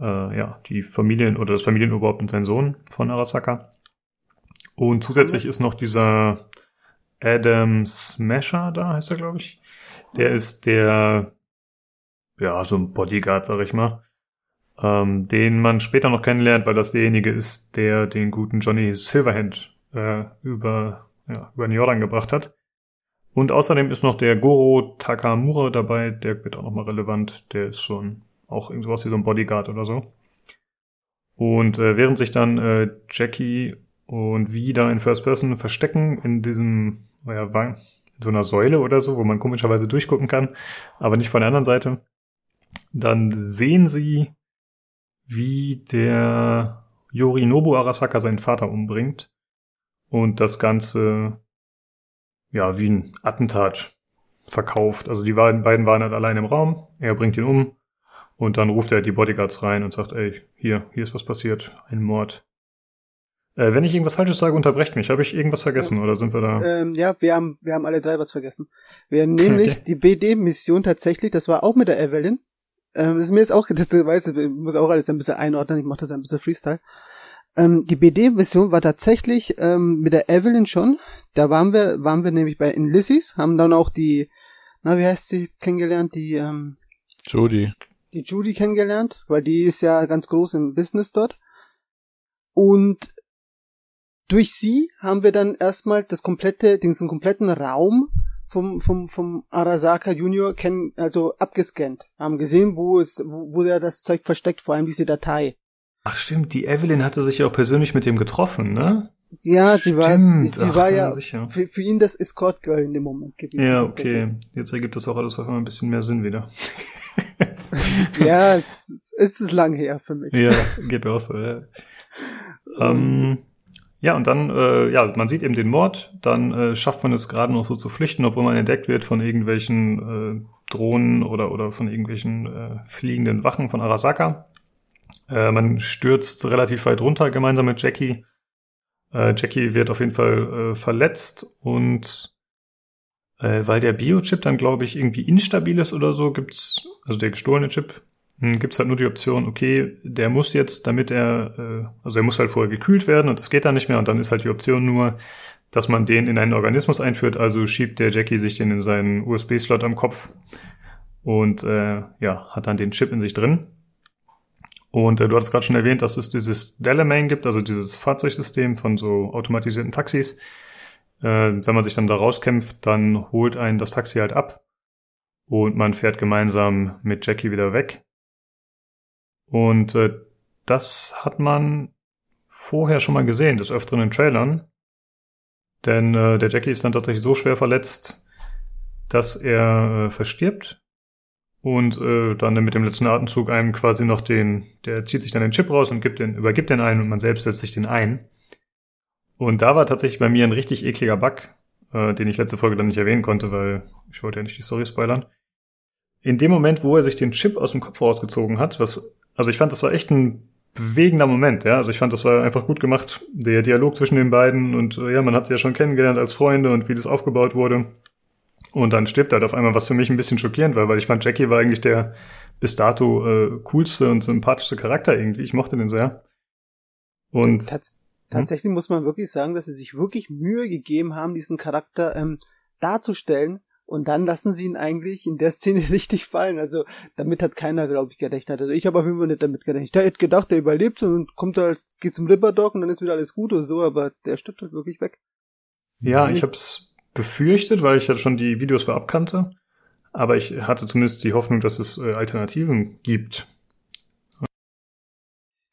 äh, ja, die Familien oder das Familienoberhaupt und sein Sohn von Arasaka. Und zusätzlich ist noch dieser Adam Smasher da, heißt er, glaube ich. Der ist der, ja, so ein Bodyguard, sag ich mal, ähm, den man später noch kennenlernt, weil das derjenige ist, der den guten Johnny Silverhand äh, über, ja, über den Jordan gebracht hat. Und außerdem ist noch der Goro Takamura dabei, der wird auch nochmal relevant. Der ist schon auch irgendwas wie so ein Bodyguard oder so. Und äh, während sich dann äh, Jackie und wie da in First Person verstecken in diesem, naja, in so einer Säule oder so, wo man komischerweise durchgucken kann, aber nicht von der anderen Seite, dann sehen sie, wie der Yorinobu Arasaka seinen Vater umbringt und das Ganze, ja, wie ein Attentat verkauft. Also die beiden beiden waren halt allein im Raum, er bringt ihn um und dann ruft er die Bodyguards rein und sagt, ey, hier, hier ist was passiert, ein Mord. Äh, wenn ich irgendwas Falsches sage, unterbrecht mich. Habe ich irgendwas vergessen oder sind wir da? Ähm, ja, wir haben, wir haben alle drei was vergessen. Wir haben nämlich Okay. die BD-Mission tatsächlich, das war auch mit der Evelyn. Ähm, das ist mir jetzt auch, das weiß ich, ich muss auch alles ein bisschen einordnen, ich mache das ein bisschen Freestyle. Ähm, die BD-Mission war tatsächlich ähm, mit der Evelyn schon. Da waren wir, waren wir nämlich bei in Lissys, haben dann auch die, na wie heißt sie kennengelernt, die ähm, Judy. die Judy kennengelernt, weil die ist ja ganz groß im Business dort. Und durch sie haben wir dann erstmal das komplette, diesen kompletten Raum vom, vom, vom Arasaka Junior kennen, also abgescannt. Haben gesehen, wo es, wo, wo er das Zeug versteckt, vor allem diese Datei. Ach stimmt, die Evelyn hatte sich ja auch persönlich mit dem getroffen, ne? Ja, sie war, sie, Stimmt, sie ach, war ja, für, für ihn das Escort Girl in dem Moment gewesen. Ja, okay. Jetzt ergibt das auch alles auf einmal ein bisschen mehr Sinn wieder. Ja, es, es ist lang her für mich. ja, geht mir auch so, ja. Ähm, ja, und dann, äh, ja, man sieht eben den Mord, dann äh, schafft man es gerade noch so zu flüchten, obwohl man entdeckt wird von irgendwelchen äh, Drohnen oder, oder von irgendwelchen äh, fliegenden Wachen von Arasaka. Äh, man stürzt relativ weit runter gemeinsam mit Jackie. Äh, Jackie wird auf jeden Fall äh, verletzt und äh, weil der Biochip dann, glaube ich, irgendwie instabil ist oder so, gibt's, also der gestohlene Chip, hm, gibt's halt nur die Option, okay, der muss jetzt, damit er, äh, also er muss halt vorher gekühlt werden und das geht dann nicht mehr und dann ist halt die Option nur, dass man den in einen Organismus einführt, also schiebt der Jackie sich den in seinen USB-Slot am Kopf und äh, ja, hat dann den Chip in sich drin. Und äh, du hattest gerade schon erwähnt, dass es dieses Delamain gibt, also dieses Fahrzeugsystem von so automatisierten Taxis. Äh, wenn man sich dann da rauskämpft, dann holt einen das Taxi halt ab und man fährt gemeinsam mit Jackie wieder weg. Und äh, das hat man vorher schon mal gesehen, des Öfteren in Trailern. Denn äh, der Jackie ist dann tatsächlich so schwer verletzt, dass er äh, verstirbt und äh, dann mit dem letzten Atemzug einem quasi noch den, der zieht sich dann den Chip raus und gibt den, übergibt den ein und man selbst setzt sich den ein. Und da war tatsächlich bei mir ein richtig ekliger Bug, äh, den ich letzte Folge dann nicht erwähnen konnte, weil ich wollte ja nicht die Story spoilern. In dem Moment, wo er sich den Chip aus dem Kopf rausgezogen hat, was, also ich fand, das war echt ein bewegender Moment, ja. Also ich fand, das war einfach gut gemacht, der Dialog zwischen den beiden und äh, ja, man hat sie ja schon kennengelernt als Freunde und wie das aufgebaut wurde. Und dann stirbt halt auf einmal, was für mich ein bisschen schockierend war, weil ich fand, Jackie war eigentlich der bis dato äh, coolste und sympathischste Charakter irgendwie. Ich mochte den sehr. Und Tats tatsächlich muss man wirklich sagen, dass sie sich wirklich Mühe gegeben haben, diesen Charakter ähm, darzustellen. Und dann lassen sie ihn eigentlich in der Szene richtig fallen. Also damit hat keiner, glaube ich, gerechnet. Also ich habe auf jeden Fall nicht damit gerechnet. Der hätte gedacht, der überlebt und kommt halt, geht zum Ripperdog und dann ist wieder alles gut oder so, aber der stirbt halt wirklich weg. Ja, ich habe es befürchtet, weil ich ja schon die Videos vorab kannte. Aber ich hatte zumindest die Hoffnung, dass es äh, Alternativen gibt.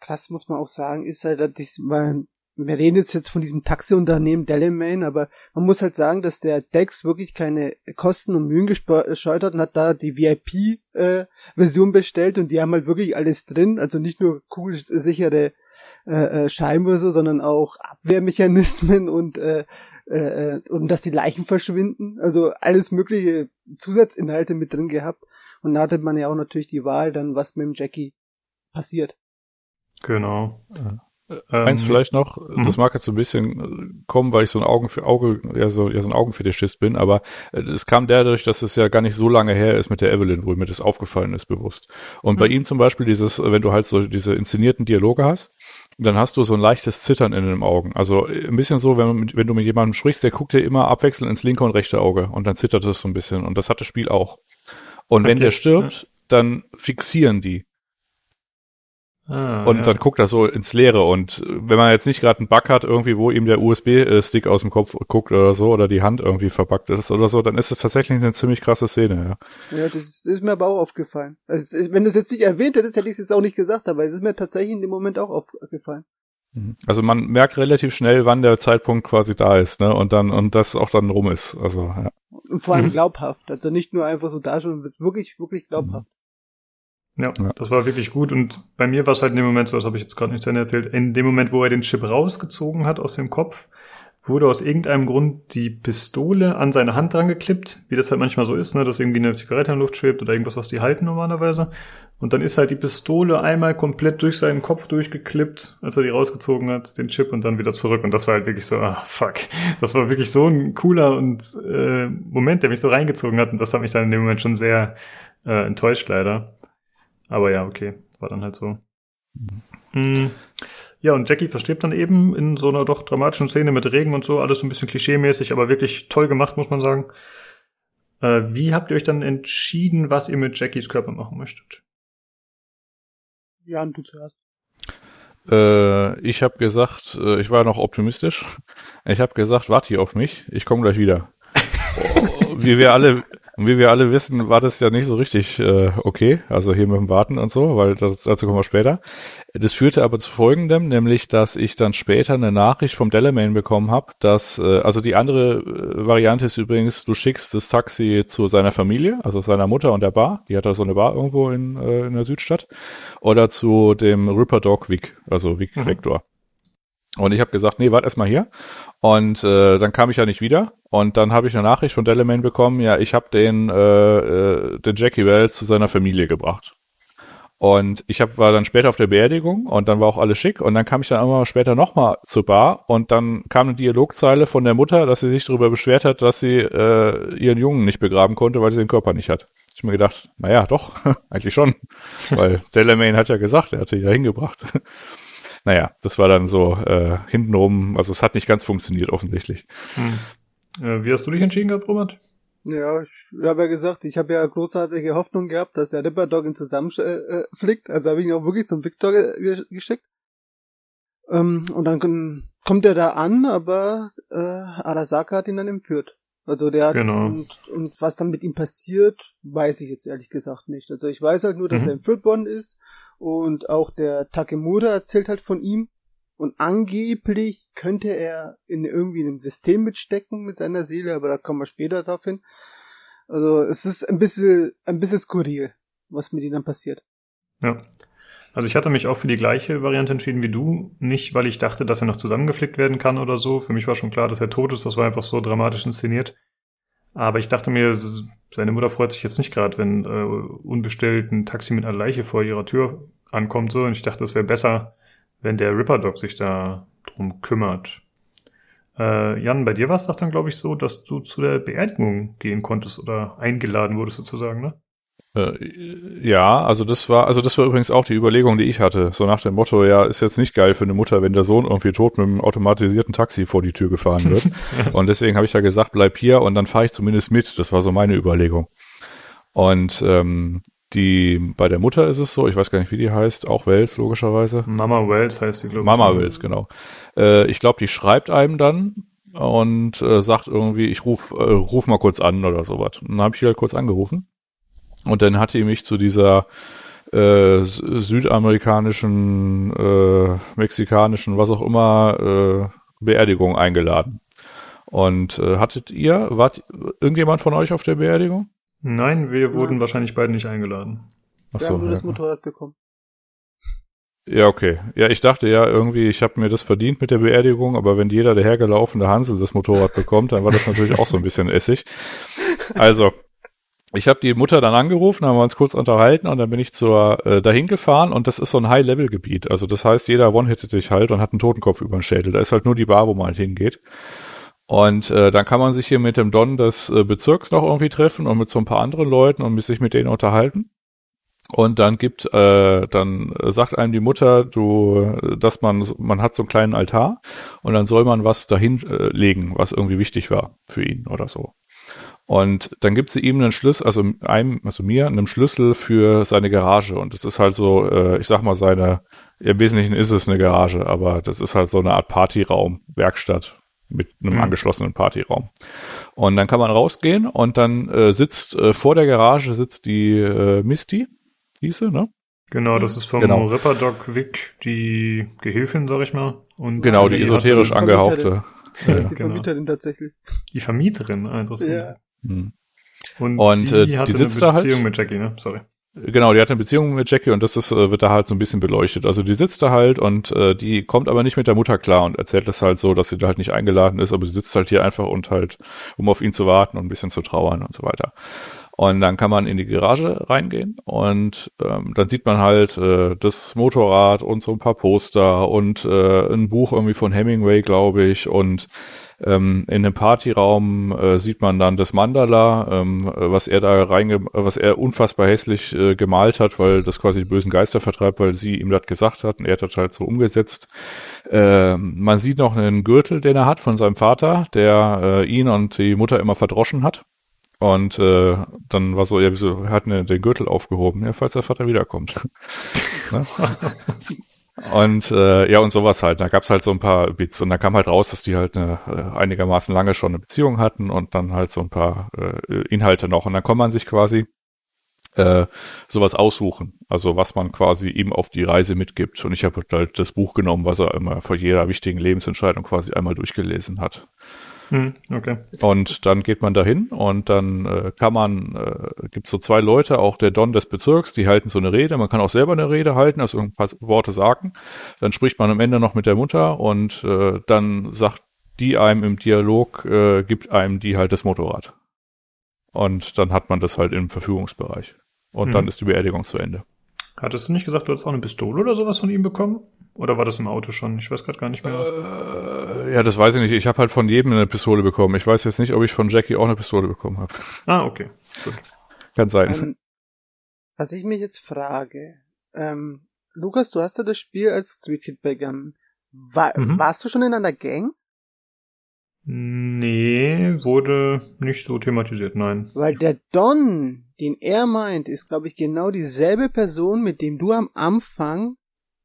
Krass muss man auch sagen, ist halt, dass man, wir reden jetzt, jetzt von diesem Taxiunternehmen Delamain, aber man muss halt sagen, dass der Dex wirklich keine Kosten und Mühen gescheut hat und hat da die VIP-Version äh, bestellt und die haben halt wirklich alles drin, also nicht nur kugelsichere äh, äh, Scheiben oder so, sondern auch Abwehrmechanismen und äh, äh, äh, und dass die Leichen verschwinden. Also alles mögliche Zusatzinhalte mit drin gehabt. Und da hatte man ja auch natürlich die Wahl, dann was mit dem Jackie passiert. Genau. Äh, eins ähm, vielleicht noch, mhm. das mag jetzt so ein bisschen kommen, weil ich so ein Augen für Auge, ja so, ja so ein Augenfetischist bin, aber es kam dadurch, dass es ja gar nicht so lange her ist mit der Evelyn, wo mir das aufgefallen ist bewusst. Und mhm. bei ihm zum Beispiel dieses, wenn du halt so diese inszenierten Dialoge hast, dann hast du so ein leichtes Zittern in den Augen. Also ein bisschen so, wenn, mit, wenn du mit jemandem sprichst, der guckt dir immer abwechselnd ins linke und rechte Auge und dann zittert es so ein bisschen. Und das hat das Spiel auch. Und wenn der stirbt, dann fixieren die. Ah, und ja. dann guckt er so ins Leere und wenn man jetzt nicht gerade einen Bug hat, irgendwie, wo ihm der USB-Stick aus dem Kopf guckt oder so, oder die Hand irgendwie verbuggt ist oder so, dann ist es tatsächlich eine ziemlich krasse Szene, ja. Ja, das ist, das ist mir aber auch aufgefallen. Also, wenn du es jetzt nicht erwähnt hättest, hätte ich es jetzt auch nicht gesagt, aber es ist mir tatsächlich in dem Moment auch aufgefallen. Mhm. Also man merkt relativ schnell, wann der Zeitpunkt quasi da ist, ne? Und dann, und das auch dann rum ist. Also, ja. Und vor allem mhm. glaubhaft. Also nicht nur einfach so da schon, wirklich, wirklich glaubhaft. Ja, ja, das war wirklich gut. Und bei mir war es halt in dem Moment, so das habe ich jetzt gerade nicht zu Ende erzählt, in dem Moment, wo er den Chip rausgezogen hat aus dem Kopf, wurde aus irgendeinem Grund die Pistole an seine Hand dran geklippt, wie das halt manchmal so ist, ne, dass irgendwie eine Zigarette in der Luft schwebt oder irgendwas, was die halten normalerweise. Und dann ist halt die Pistole einmal komplett durch seinen Kopf durchgeklippt, als er die rausgezogen hat, den Chip und dann wieder zurück. Und das war halt wirklich so, ah, fuck. Das war wirklich so ein cooler und äh, Moment, der mich so reingezogen hat. Und das hat mich dann in dem Moment schon sehr äh, enttäuscht, leider. Aber ja, okay, war dann halt so. Mhm. Ja, und Jackie verstirbt dann eben in so einer doch dramatischen Szene mit Regen und so, alles so ein bisschen klischeemäßig, aber wirklich toll gemacht, muss man sagen. Äh, wie habt ihr euch dann entschieden, was ihr mit Jackies Körper machen möchtet? Jan, du zuerst. Äh, ich habe gesagt, äh, ich war noch optimistisch. Ich habe gesagt, warte hier auf mich, ich komme gleich wieder. wie wir alle, wie wir alle wissen, war das ja nicht so richtig äh, okay, also hier mit dem Warten und so, weil das, dazu kommen wir später. Das führte aber zu folgendem, nämlich, dass ich dann später eine Nachricht vom Delamain bekommen habe, dass, äh, also die andere äh, Variante ist übrigens, du schickst das Taxi zu seiner Familie, also seiner Mutter und der Bar, die hat da so eine Bar irgendwo in, äh, in der Südstadt, oder zu dem Ripper Dog Vic, also Vic mhm. Und ich habe gesagt, nee, warte erstmal hier. Und äh, dann kam ich ja nicht wieder. Und dann habe ich eine Nachricht von Delamain bekommen, ja, ich habe den, äh, äh, den Jackie Wells zu seiner Familie gebracht. Und ich hab, war dann später auf der Beerdigung und dann war auch alles schick. Und dann kam ich dann immer später nochmal zur Bar und dann kam eine Dialogzeile von der Mutter, dass sie sich darüber beschwert hat, dass sie äh, ihren Jungen nicht begraben konnte, weil sie den Körper nicht hat. Ich mir gedacht, naja, doch, eigentlich schon. weil Delamain hat ja gesagt, er hatte ihn ja hingebracht. Naja, das war dann so äh, hintenrum, also es hat nicht ganz funktioniert offensichtlich. Hm. Äh, wie hast du dich entschieden gehabt, Robert? Ja, ich habe ja gesagt, ich habe ja großartige Hoffnung gehabt, dass der Ripper Dog ihn zusammenflickt. Äh, also habe ich ihn auch wirklich zum Victor ge geschickt. Ähm, und dann kommt er da an, aber äh, Arasaka hat ihn dann entführt. Also der genau. und, und was dann mit ihm passiert, weiß ich jetzt ehrlich gesagt nicht. Also ich weiß halt nur, dass mhm. er entführt worden ist und auch der Takemura erzählt halt von ihm. Und angeblich könnte er in irgendwie einem System mitstecken mit seiner Seele, aber da kommen wir später drauf hin. Also es ist ein bisschen, ein bisschen skurril, was mit ihm dann passiert. Ja. Also ich hatte mich auch für die gleiche Variante entschieden wie du. Nicht, weil ich dachte, dass er noch zusammengeflickt werden kann oder so. Für mich war schon klar, dass er tot ist. Das war einfach so dramatisch inszeniert. Aber ich dachte mir, seine Mutter freut sich jetzt nicht gerade, wenn äh, unbestellt ein Taxi mit einer Leiche vor ihrer Tür ankommt. So. Und ich dachte, es wäre besser, wenn der Ripper Dog sich da drum kümmert. Äh, Jan, bei dir war es doch dann, glaube ich, so, dass du zu der Beerdigung gehen konntest oder eingeladen wurdest sozusagen, ne? Äh, ja, also das war, also das war übrigens auch die Überlegung, die ich hatte. So nach dem Motto, ja, ist jetzt nicht geil für eine Mutter, wenn der Sohn irgendwie tot mit einem automatisierten Taxi vor die Tür gefahren wird. und deswegen habe ich ja gesagt, bleib hier und dann fahre ich zumindest mit. Das war so meine Überlegung. Und ähm, die bei der Mutter ist es so, ich weiß gar nicht, wie die heißt, auch Wells logischerweise. Mama Wells heißt sie, glaube ich. Mama Wells, genau. Äh, ich glaube, die schreibt einem dann und äh, sagt irgendwie, ich ruf, äh, ruf mal kurz an oder sowas. Und dann habe ich die halt kurz angerufen. Und dann hat die mich zu dieser äh, südamerikanischen, äh, mexikanischen, was auch immer, äh, Beerdigung eingeladen. Und äh, hattet ihr, wart irgendjemand von euch auf der Beerdigung? Nein, wir wurden ja. wahrscheinlich beide nicht eingeladen. Ach wir so, haben nur ja. das Motorrad bekommen. Ja, okay. Ja, ich dachte ja irgendwie, ich habe mir das verdient mit der Beerdigung, aber wenn jeder der hergelaufene Hansel das Motorrad bekommt, dann war das natürlich auch so ein bisschen Essig. Also, ich habe die Mutter dann angerufen, haben wir uns kurz unterhalten und dann bin ich zur äh, dahin gefahren und das ist so ein High-Level-Gebiet. Also das heißt, jeder one-hittet dich halt und hat einen Totenkopf über den Schädel. Da ist halt nur die Bar, wo man halt hingeht. Und äh, dann kann man sich hier mit dem Don des äh, Bezirks noch irgendwie treffen und mit so ein paar anderen Leuten und sich mit denen unterhalten. Und dann gibt, äh, dann sagt einem die Mutter, du, dass man, man hat so einen kleinen Altar und dann soll man was dahin äh, legen, was irgendwie wichtig war für ihn oder so. Und dann gibt sie ihm einen Schlüssel, also einem, also mir, einen Schlüssel für seine Garage. Und das ist halt so, äh, ich sag mal, seine, im Wesentlichen ist es eine Garage, aber das ist halt so eine Art Partyraum, Werkstatt mit einem mhm. angeschlossenen Partyraum. Und dann kann man rausgehen und dann äh, sitzt äh, vor der Garage sitzt die äh, Misty, hieße, ne? Genau, das ist vom genau. Ripperdoc Vic die Gehilfin, sag ich mal. Und genau, die, die esoterisch angehauchte. Ja, die genau. Vermieterin tatsächlich. Die Vermieterin, ah, interessant. Ja. Hm. Und, und, die, äh, die sitzt da halt. Beziehung mit Jackie, ne? Sorry. Genau, die hat eine Beziehung mit Jackie und das ist, äh, wird da halt so ein bisschen beleuchtet. Also die sitzt da halt und äh, die kommt aber nicht mit der Mutter klar und erzählt das halt so, dass sie da halt nicht eingeladen ist, aber sie sitzt halt hier einfach und halt, um auf ihn zu warten und ein bisschen zu trauern und so weiter. Und dann kann man in die Garage reingehen und ähm, dann sieht man halt äh, das Motorrad und so ein paar Poster und äh, ein Buch irgendwie von Hemingway, glaube ich, und ähm, in dem Partyraum äh, sieht man dann das Mandala, ähm, was er da reinge, was er unfassbar hässlich äh, gemalt hat, weil das quasi die bösen Geister vertreibt, weil sie ihm das gesagt hat und er hat das halt so umgesetzt. Ähm, man sieht noch einen Gürtel, den er hat von seinem Vater, der äh, ihn und die Mutter immer verdroschen hat. Und äh, dann war so, ja, wieso hat er den Gürtel aufgehoben? Ja, falls der Vater wiederkommt. ne? Und äh, ja, und sowas halt. Da gab's halt so ein paar Bits und da kam halt raus, dass die halt eine äh, einigermaßen lange schon eine Beziehung hatten und dann halt so ein paar äh, Inhalte noch. Und dann kann man sich quasi äh, sowas aussuchen. Also was man quasi ihm auf die Reise mitgibt. Und ich habe halt das Buch genommen, was er immer vor jeder wichtigen Lebensentscheidung quasi einmal durchgelesen hat. Hm, okay. Und dann geht man dahin und dann äh, kann man, äh, gibt so zwei Leute, auch der Don des Bezirks, die halten so eine Rede. Man kann auch selber eine Rede halten, also ein paar Worte sagen. Dann spricht man am Ende noch mit der Mutter und äh, dann sagt die einem im Dialog, äh, gibt einem die halt das Motorrad. Und dann hat man das halt im Verfügungsbereich. Und hm. dann ist die Beerdigung zu Ende. Hattest du nicht gesagt, du hattest auch eine Pistole oder sowas von ihm bekommen? Oder war das im Auto schon? Ich weiß gerade gar nicht mehr. Äh, ja, das weiß ich nicht. Ich habe halt von jedem eine Pistole bekommen. Ich weiß jetzt nicht, ob ich von Jackie auch eine Pistole bekommen habe. Ah, okay. Gut. Kann sein. Ähm, was ich mich jetzt frage, ähm, Lukas, du hast ja das Spiel als Street Kid begonnen. War, mhm. Warst du schon in einer Gang? Nee, wurde nicht so thematisiert, nein. Weil der Don, den er meint, ist, glaube ich, genau dieselbe Person, mit dem du am Anfang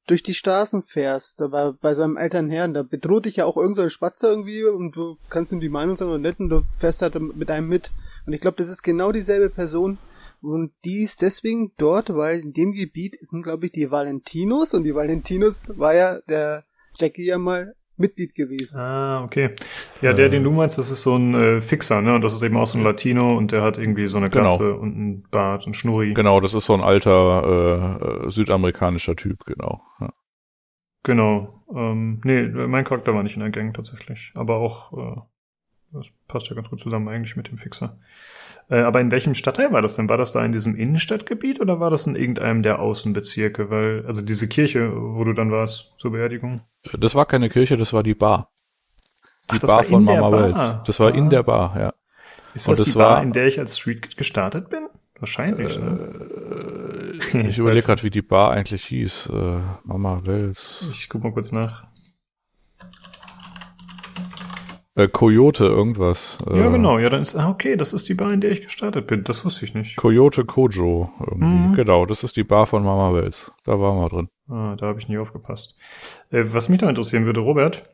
durch die Straßen fährst, war bei seinem alten Herrn, da bedroht dich ja auch irgendein so Spatzer irgendwie und du kannst ihm die Meinung sagen oder nicht und du fährst halt mit einem mit. Und ich glaube, das ist genau dieselbe Person und die ist deswegen dort, weil in dem Gebiet sind, glaube ich, die Valentinos und die Valentinos war ja der Jackie ja mal Mitglied gewesen. Ah, okay. Ja, der, den du meinst, das ist so ein äh, Fixer, ne? Und das ist eben auch so ein Latino und der hat irgendwie so eine Glatze genau. und ein Bart und Schnurri. Genau, das ist so ein alter äh, südamerikanischer Typ, genau. Ja. Genau. Ähm, nee, mein Charakter war nicht in der Gang tatsächlich. Aber auch, äh, das passt ja ganz gut zusammen eigentlich mit dem Fixer. Äh, aber in welchem Stadtteil war das denn? War das da in diesem Innenstadtgebiet oder war das in irgendeinem der Außenbezirke? Weil, also diese Kirche, wo du dann warst zur Beerdigung? Das war keine Kirche, das war die Bar. Die Ach, Bar von Mama Wells. Das war ah. in der Bar, ja. Ist das, das die Bar, in der ich als Street gestartet bin? Wahrscheinlich, ne? Äh, ich überlege gerade, wie die Bar eigentlich hieß. Äh, Mama Wels. Ich guck mal kurz nach. Äh, Coyote irgendwas. Ja, Äh, genau. Ja, dann ist, ah, okay, das ist die Bar, in der ich gestartet bin. Das wusste ich nicht. Coyote Kojo irgendwie. Mhm. Genau, das ist die Bar von Mama Wels. Da waren wir drin. Ah, da habe ich nie aufgepasst. Äh, was mich noch interessieren würde, Robert,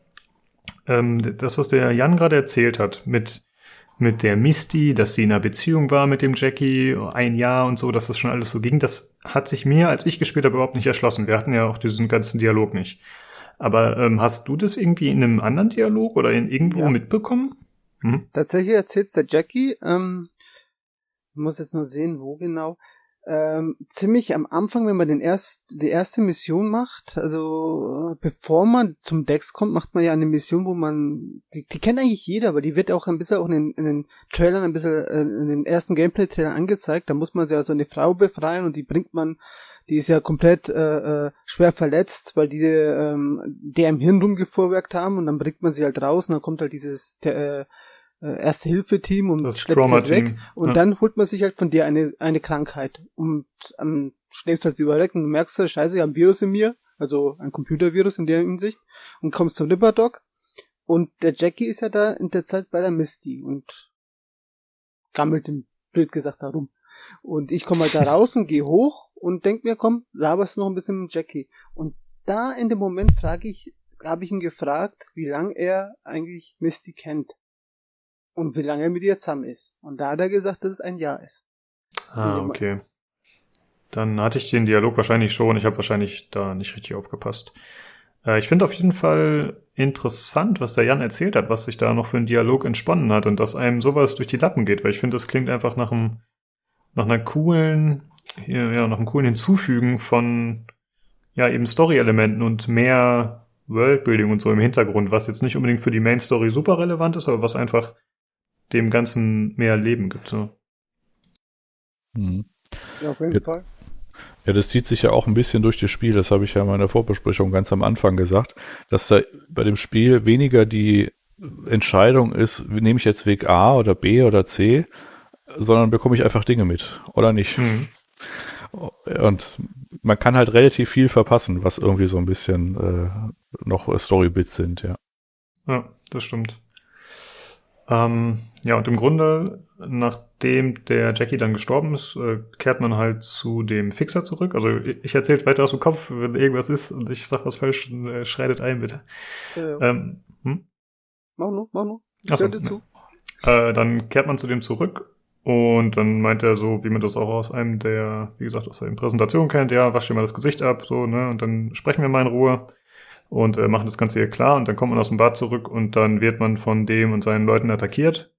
ähm, das, was der Jan gerade erzählt hat, mit, mit der Misty, dass sie in einer Beziehung war mit dem Jackie, ein Jahr und so, dass das schon alles so ging, das hat sich mir, als ich gespielt habe, überhaupt nicht erschlossen. Wir hatten ja auch diesen ganzen Dialog nicht. Aber ähm, hast du das irgendwie in einem anderen Dialog oder in irgendwo Ja. mitbekommen? Hm? Tatsächlich erzählt's der Jackie, ähm, ich muss jetzt nur sehen, wo genau. Ähm, ziemlich am Anfang, wenn man den erst, die erste Mission macht, also äh, bevor man zum Dex kommt, macht man ja eine Mission, wo man, die, die kennt eigentlich jeder, aber die wird auch ein bisschen auch in den, in den Trailern, ein bisschen äh, in den ersten Gameplay-Trailern angezeigt. Da muss man ja so eine Frau befreien und die bringt man, die ist ja komplett äh, äh, schwer verletzt, weil die ähm, der im Hirn rumgevorwerkt haben und dann bringt man sie halt raus und dann kommt halt dieses äh, äh, Erste-Hilfe-Team und Das schleppt sie halt weg. Und Ja. dann holt man sich halt von dir eine, eine Krankheit. Und ähm, schläfst halt über weg und merkst halt, scheiße, ich habe ein Virus in mir, also ein Computervirus in der Hinsicht, und kommst zum Ripperdoc. Und der Jackie ist ja da in der Zeit bei der Misty und gammelt im blöd gesagt da rum. Und ich komme halt da raus und gehe hoch und denk mir, komm, laberst noch ein bisschen mit Jackie. Und da in dem Moment frage ich, habe ich ihn gefragt, wie lange er eigentlich Misty kennt. Und wie lange er mit ihr zusammen ist. Und da hat er gesagt, dass es ein Jahr ist. Ah, okay. Dann hatte ich den Dialog wahrscheinlich schon. Ich habe wahrscheinlich da nicht richtig aufgepasst. Äh, ich finde auf jeden Fall interessant, was der Jan erzählt hat, was sich da noch für ein Dialog entsponnen hat und dass einem sowas durch die Lappen geht, weil ich finde, das klingt einfach nach einem, nach einer coolen, ja, ja, nach einem coolen Hinzufügen von, ja, eben Story-Elementen und mehr Worldbuilding und so im Hintergrund, was jetzt nicht unbedingt für die Main Story super relevant ist, aber was einfach dem Ganzen mehr Leben gibt, so. Mhm. Ja, auf jeden. Fall. Ja, das zieht sich ja auch ein bisschen durch das Spiel. Das habe ich ja in meiner Vorbesprechung ganz am Anfang gesagt, dass da bei dem Spiel weniger die Entscheidung ist, nehme ich jetzt Weg A oder B oder C, sondern bekomme ich einfach Dinge mit oder nicht. Mhm. Und man kann halt relativ viel verpassen, was irgendwie so ein bisschen äh, noch Storybits sind, ja. Ja, das stimmt. Ähm, ja, und im Grunde, nachdem der Jackie dann gestorben ist, äh, kehrt man halt zu dem Fixer zurück. Also ich ich erzähle weiter aus dem Kopf, wenn irgendwas ist und ich sag was falsch, dann äh, schreitet ein, bitte. Äh, Ähm, hm? mach nur, mach nur. Ich Ach so, höre dir ne. zu. Äh, dann kehrt man zu dem zurück und dann meint er so, wie man das auch aus einem der, wie gesagt, aus der Präsentation kennt, ja, wasch dir mal das Gesicht ab, so, ne, und dann sprechen wir mal in Ruhe und äh, machen das Ganze hier klar und dann kommt man aus dem Bad zurück und dann wird man von dem und seinen Leuten attackiert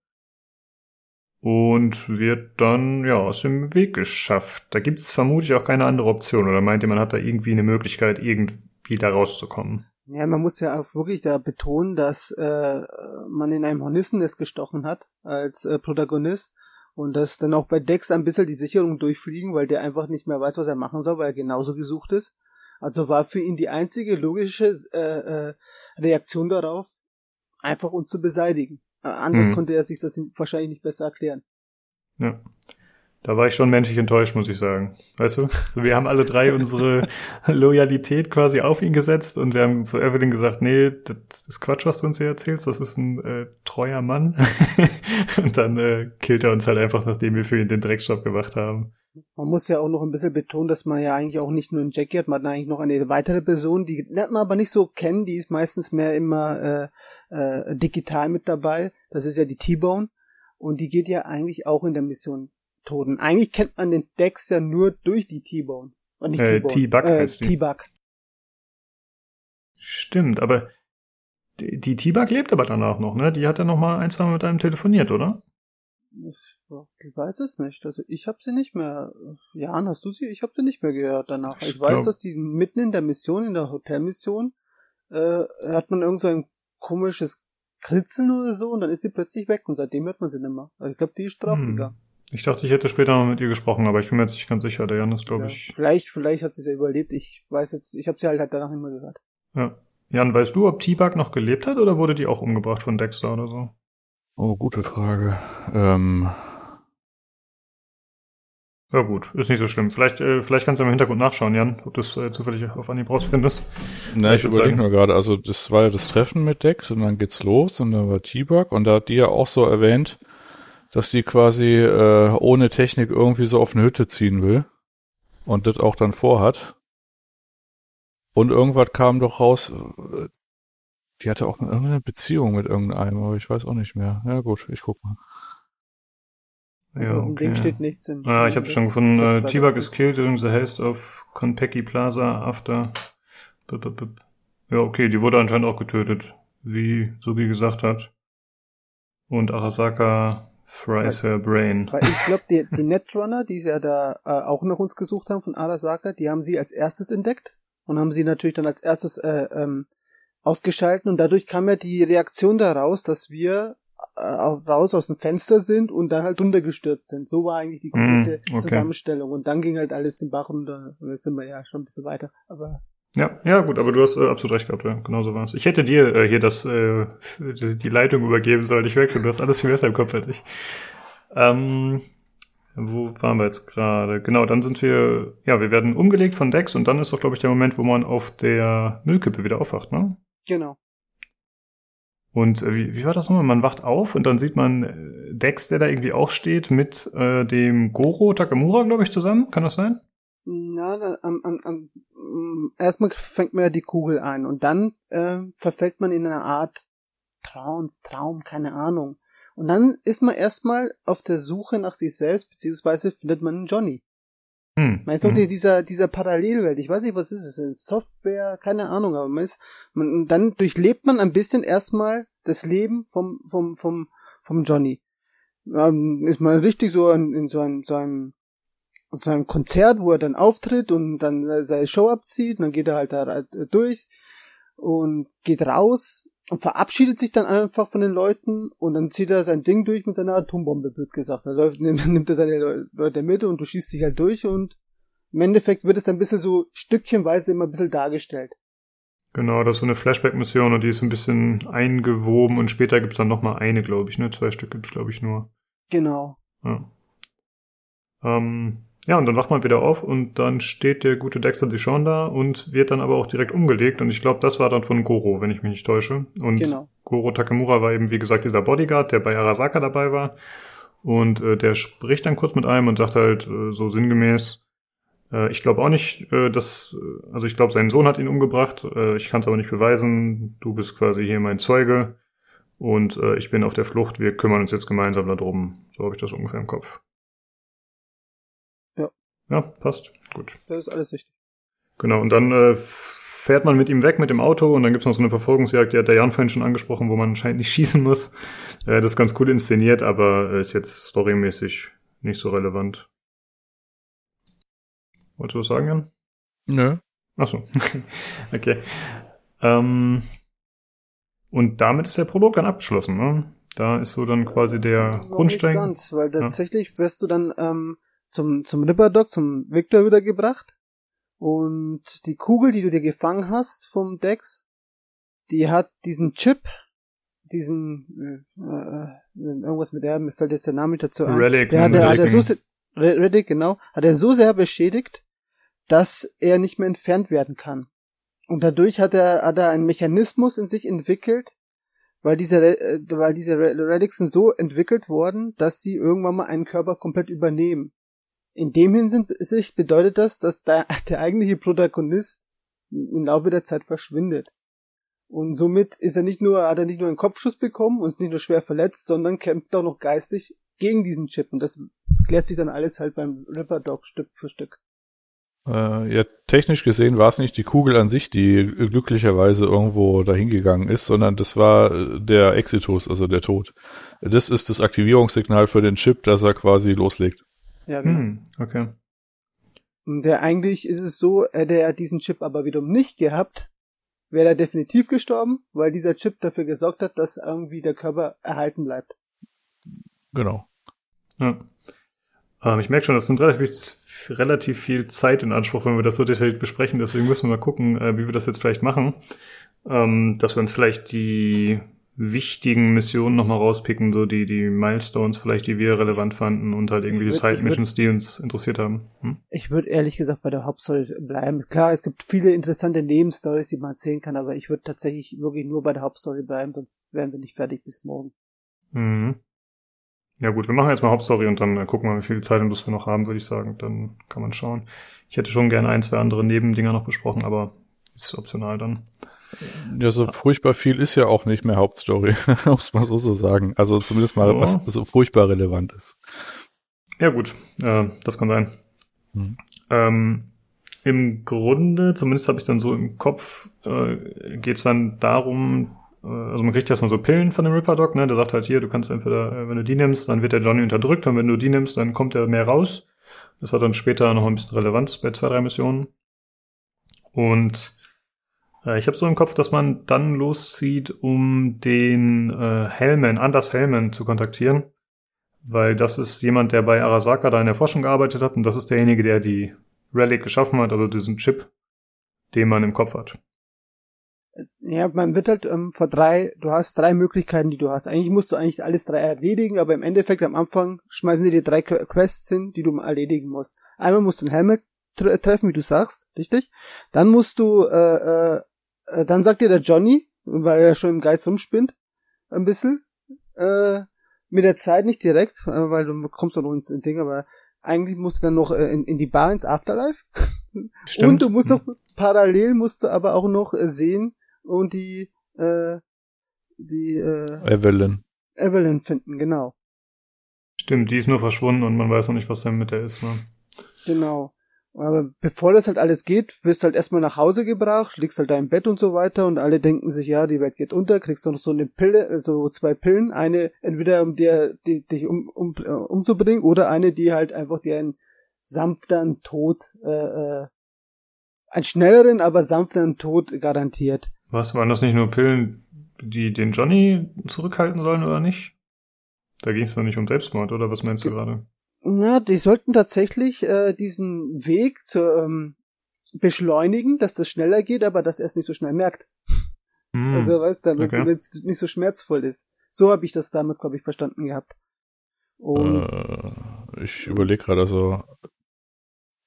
und wird dann, ja, aus dem Weg geschafft. Da gibt es vermutlich auch keine andere Option oder meint ihr, man hat da irgendwie eine Möglichkeit, irgendwie da rauszukommen? Ja, man muss ja auch wirklich da betonen, dass äh, man in einem Hornissennest gestochen hat als äh, Protagonist und dass dann auch bei Dex ein bisschen die Sicherung durchfliegen, weil der einfach nicht mehr weiß, was er machen soll, weil er genauso gesucht ist. Also war für ihn die einzige logische äh, äh, Reaktion darauf, einfach uns zu beseitigen. Äh, anders Mhm. konnte er sich das wahrscheinlich nicht besser erklären. Ja. Da war ich schon menschlich enttäuscht, muss ich sagen. Weißt du? So, wir haben alle drei unsere Loyalität quasi auf ihn gesetzt und wir haben zu Evelyn gesagt, nee, das ist Quatsch, was du uns hier erzählst, das ist ein äh, treuer Mann. und dann äh, killt er uns halt einfach, nachdem wir für ihn den Drecksjob gemacht haben. Man muss ja auch noch ein bisschen betonen, dass man ja eigentlich auch nicht nur einen Jackie hat, man hat eigentlich noch eine weitere Person, die lernt man aber nicht so kennen, die ist meistens mehr immer äh, äh, digital mit dabei. Das ist ja die T-Bone und die geht ja eigentlich auch in der Mission Toten. Eigentlich kennt man den Dex ja nur durch die T-Bone. Und nicht Äh. T-Bug äh, heißt die. T-Bug. Stimmt, aber die, T-Bug lebt aber danach noch, ne? Die hat ja noch mal ein, zwei Mal mit einem telefoniert, oder? Ich weiß es nicht. Also ich habe sie nicht mehr. Jan, hast du sie? Ich habe sie nicht mehr gehört danach. Ich, Ich weiß, glaub- dass die mitten in der Mission, in der Hotelmission, äh, hat man irgend so ein komisches Kritzeln oder so und dann ist sie plötzlich weg und seitdem hört man sie nicht mehr. Also ich glaube, die ist drauf Hm. Ich dachte, ich hätte später noch mit ihr gesprochen, aber ich bin mir jetzt nicht ganz sicher. Der Jan ist, glaube Ja, ich. vielleicht, vielleicht hat sie es ja überlebt. Ich weiß jetzt, ich habe sie halt, halt danach nicht mehr gehört. Ja. Jan, weißt du, ob T-Bug noch gelebt hat oder wurde die auch umgebracht von Dexter oder so? Oh, gute Frage. Ähm, Ja gut, ist nicht so schlimm. Vielleicht, äh, vielleicht kannst du im Hintergrund nachschauen, Jan, ob du es äh, zufällig auf Anhieb rausfindest. Na, ich würd überlege nur gerade, also das war ja das Treffen mit Dex und dann geht's los und dann war T-Bug und da hat die ja auch so erwähnt, dass die quasi äh, ohne Technik irgendwie so auf eine Hütte ziehen will und das auch dann vorhat. Und irgendwas kam doch raus, äh, die hatte auch irgendeine Beziehung mit irgendeinem, aber ich weiß auch nicht mehr. Ja gut, ich guck mal. Ja, okay. Ding steht nichts in. Ah, ich habe schon gefunden, äh, T-Bug weiter. is killed in the haste of Konpeki Plaza after. Bup, bup, bup. Ja, okay, die wurde anscheinend auch getötet, wie Sugi gesagt hat. Und Arasaka fries her brain. Weil ich glaube, die, die Netrunner, die sie ja da äh, auch nach uns gesucht haben von Arasaka, die haben sie als erstes entdeckt und haben sie natürlich dann als erstes äh, ähm, ausgeschalten und dadurch kam ja die Reaktion daraus, dass wir äh, raus aus dem Fenster sind und dann halt runtergestürzt sind. So war eigentlich die komplette Mm, okay. Zusammenstellung und dann ging halt alles den Bach runter. Und Jetzt sind wir ja schon ein bisschen weiter. Aber Ja, ja, gut, aber du hast äh, absolut recht gehabt, ja, genau so war es. Ich hätte dir äh, hier das, äh, die, Leitung übergeben sollen. Ich merke schon, du hast alles viel besser im Kopf als ich. Ähm, wo waren wir jetzt gerade? Genau, dann sind wir, ja, wir werden umgelegt von Dex und dann ist doch, glaube ich, der Moment, wo man auf der Müllkippe wieder aufwacht, ne? genau. Und äh, wie, wie war das nochmal? Man wacht auf und dann sieht man äh, Dex, der da irgendwie auch steht, mit äh, dem Goro Takamura, glaube ich, zusammen. Kann das sein? Na, am, am, am, erstmal fängt man ja die Kugel ein und dann äh, verfällt man in eine Art Trance, Traum, keine Ahnung. Und dann ist man erstmal auf der Suche nach sich selbst, beziehungsweise findet man einen Johnny. Hm. Man ist Mhm. dieser, dieser Parallelwelt. Ich weiß nicht, was ist es? Software, keine Ahnung, aber man ist, man, dann durchlebt man ein bisschen erstmal das Leben vom, vom, vom, vom Johnny. Ähm, ist man richtig so in, in so einem, so einem, so einem Konzert, wo er dann auftritt und dann äh, seine Show abzieht, und dann geht er halt da äh, durch und geht raus und verabschiedet sich dann einfach von den Leuten und dann zieht er sein Ding durch mit seiner Atombombe, wird gesagt. Dann läuft, nimmt, nimmt er seine Leu- Leute mit und du schießt dich halt durch und im Endeffekt wird es ein bisschen so stückchenweise immer ein bisschen dargestellt. Genau, das ist so eine Flashback-Mission und die ist ein bisschen eingewoben und später gibt's dann noch mal eine, glaube ich, ne? Zwei Stück gibt's, glaube ich, nur. Genau. Ja. Ähm, ja, und dann wacht man wieder auf und dann steht der gute Dexter Dishon da und wird dann aber auch direkt umgelegt und ich glaube, das war dann von Goro, wenn ich mich nicht täusche. Und Genau. Goro Takamura war eben, wie gesagt, dieser Bodyguard, der bei Arasaka dabei war. Und äh, der spricht dann kurz mit einem und sagt halt äh, so sinngemäß, äh, ich glaube auch nicht, äh, dass, äh, also ich glaube, sein Sohn hat ihn umgebracht, äh, ich kann es aber nicht beweisen, du bist quasi hier mein Zeuge und äh, ich bin auf der Flucht, wir kümmern uns jetzt gemeinsam darum. So habe ich das ungefähr im Kopf. Ja. Ja, passt. Gut. Das ist alles richtig. Genau, und dann äh, fährt man mit ihm weg mit dem Auto und dann gibt's noch so eine Verfolgungsjagd, die hat der Jan vorhin schon angesprochen, wo man anscheinend nicht schießen muss. Äh, das ist ganz cool inszeniert, aber äh, ist jetzt storymäßig nicht so relevant. Wolltest du was sagen, Jan? Nö. Ach so. okay. Ähm, und damit ist der Prolog dann abgeschlossen, ne? Da ist so dann quasi der Grundstein. Nicht ganz, weil tatsächlich wirst du dann ähm, zum, zum Ripperdoc, zum Victor wieder gebracht. Und die Kugel, die du dir gefangen hast vom Dex, die hat diesen Chip, diesen äh, äh, irgendwas mit der, mir fällt jetzt der Name dazu ein. Relic. Der hat, ne? er, hat er so sehr, Re- Reddick, genau, hat er so sehr beschädigt, dass er nicht mehr entfernt werden kann. Und dadurch hat er, hat er einen Mechanismus in sich entwickelt, weil diese, äh, weil diese Re- Relics sind so entwickelt worden, dass sie irgendwann mal einen Körper komplett übernehmen. In dem Hinsicht bedeutet das, dass der, der eigentliche Protagonist im Laufe der Zeit verschwindet. Und somit ist er nicht nur, hat er nicht nur einen Kopfschuss bekommen und ist nicht nur schwer verletzt, sondern kämpft auch noch geistig gegen diesen Chip. Und das klärt sich dann alles halt beim Ripper Dog Stück für Stück. Äh, ja, technisch gesehen war es nicht die Kugel an sich, die glücklicherweise irgendwo dahin gegangen ist, sondern das war äh, der Exitus, also der Tod. Das ist das Aktivierungssignal für den Chip, dass er quasi loslegt. Ja, genau. Hm, okay. Und der eigentlich ist es so, hätte er diesen Chip aber wiederum nicht gehabt, wäre er definitiv gestorben, weil dieser Chip dafür gesorgt hat, dass irgendwie der Körper erhalten bleibt. Genau. Ja. Ähm, ich merke schon, das nimmt relativ, relativ viel Zeit in Anspruch, wenn wir das so detailliert besprechen. Deswegen müssen wir mal gucken, äh, wie wir das jetzt vielleicht machen. Ähm, dass wir uns vielleicht die wichtigen Missionen nochmal rauspicken, so die, die Milestones vielleicht, die wir relevant fanden und halt irgendwelche Side-Missions, die uns interessiert haben. Hm? Ich würde ehrlich gesagt bei der Hauptstory bleiben. Klar, es gibt viele interessante Nebenstories, die man erzählen kann, aber ich würde tatsächlich wirklich nur bei der Hauptstory bleiben, sonst wären wir nicht fertig bis morgen. Mhm. Ja gut, wir machen jetzt mal Hauptstory und dann gucken wir, wie viel Zeit und Lust wir noch haben, würde ich sagen. Dann kann man schauen. Ich hätte schon gerne ein, zwei andere Nebendinger noch besprochen, aber ist optional dann. Ja, so furchtbar viel ist ja auch nicht mehr Hauptstory, muss man so so sagen. Also zumindest mal, oh. was so furchtbar relevant ist. Ja gut, äh, das kann sein. Mhm. Ähm, Im Grunde, zumindest habe ich dann so im Kopf, äh, geht es dann darum, äh, also man kriegt ja erstmal so Pillen von dem Ripper Dog, ne? Der sagt halt hier, du kannst entweder, äh, wenn du die nimmst, dann wird der Johnny unterdrückt und wenn du die nimmst, dann kommt er mehr raus. Das hat dann später noch ein bisschen Relevanz bei zwei, drei Missionen. Und ich habe so im Kopf, dass man dann loszieht, um den äh, Hellman, Anders Hellman zu kontaktieren. Weil das ist jemand, der bei Arasaka da in der Forschung gearbeitet hat und das ist derjenige, der die Relic geschaffen hat, also diesen Chip, den man im Kopf hat. Ja, man wird halt ähm, vor drei, du hast drei Möglichkeiten, die du hast. Eigentlich musst du eigentlich alles drei erledigen, aber im Endeffekt am Anfang schmeißen die dir drei Quests hin, die du erledigen musst. Einmal musst du einen Helmet tre treffen, wie du sagst, richtig? Dann musst du äh, äh, äh, dann sagt dir der Johnny, weil er schon im Geist rumspinnt, ein bisschen, äh, mit der Zeit nicht direkt, äh, weil du kommst doch noch ins Ding, aber eigentlich musst du dann noch äh, in, in die Bar ins Afterlife. Stimmt. Und du musst noch parallel musst du aber auch noch äh, sehen und die äh, die äh, Evelyn. Evelyn finden, genau. Stimmt, die ist nur verschwunden und man weiß noch nicht, was denn mit der ist, ne? Genau. Aber bevor das halt alles geht, wirst du halt erstmal nach Hause gebracht, liegst halt da im Bett und so weiter und alle denken sich, ja, die Welt geht unter, kriegst du noch so eine Pille, so zwei Pillen, eine entweder um dir, die, dich um, um, uh, umzubringen oder eine, die halt einfach dir einen sanfteren Tod, äh, äh, einen schnelleren, aber sanfteren Tod garantiert. Was, waren das nicht nur Pillen, die den Johnny zurückhalten sollen oder nicht? Da ging es doch nicht um Selbstmord, oder was meinst du gerade? Na, die sollten tatsächlich äh, diesen Weg zu ähm, beschleunigen, dass das schneller geht, aber dass er es nicht so schnell merkt. Mm, also weißt du, okay. wenn es nicht so schmerzvoll ist. So habe ich das damals, glaube ich, verstanden gehabt. Und äh, ich überlege gerade, also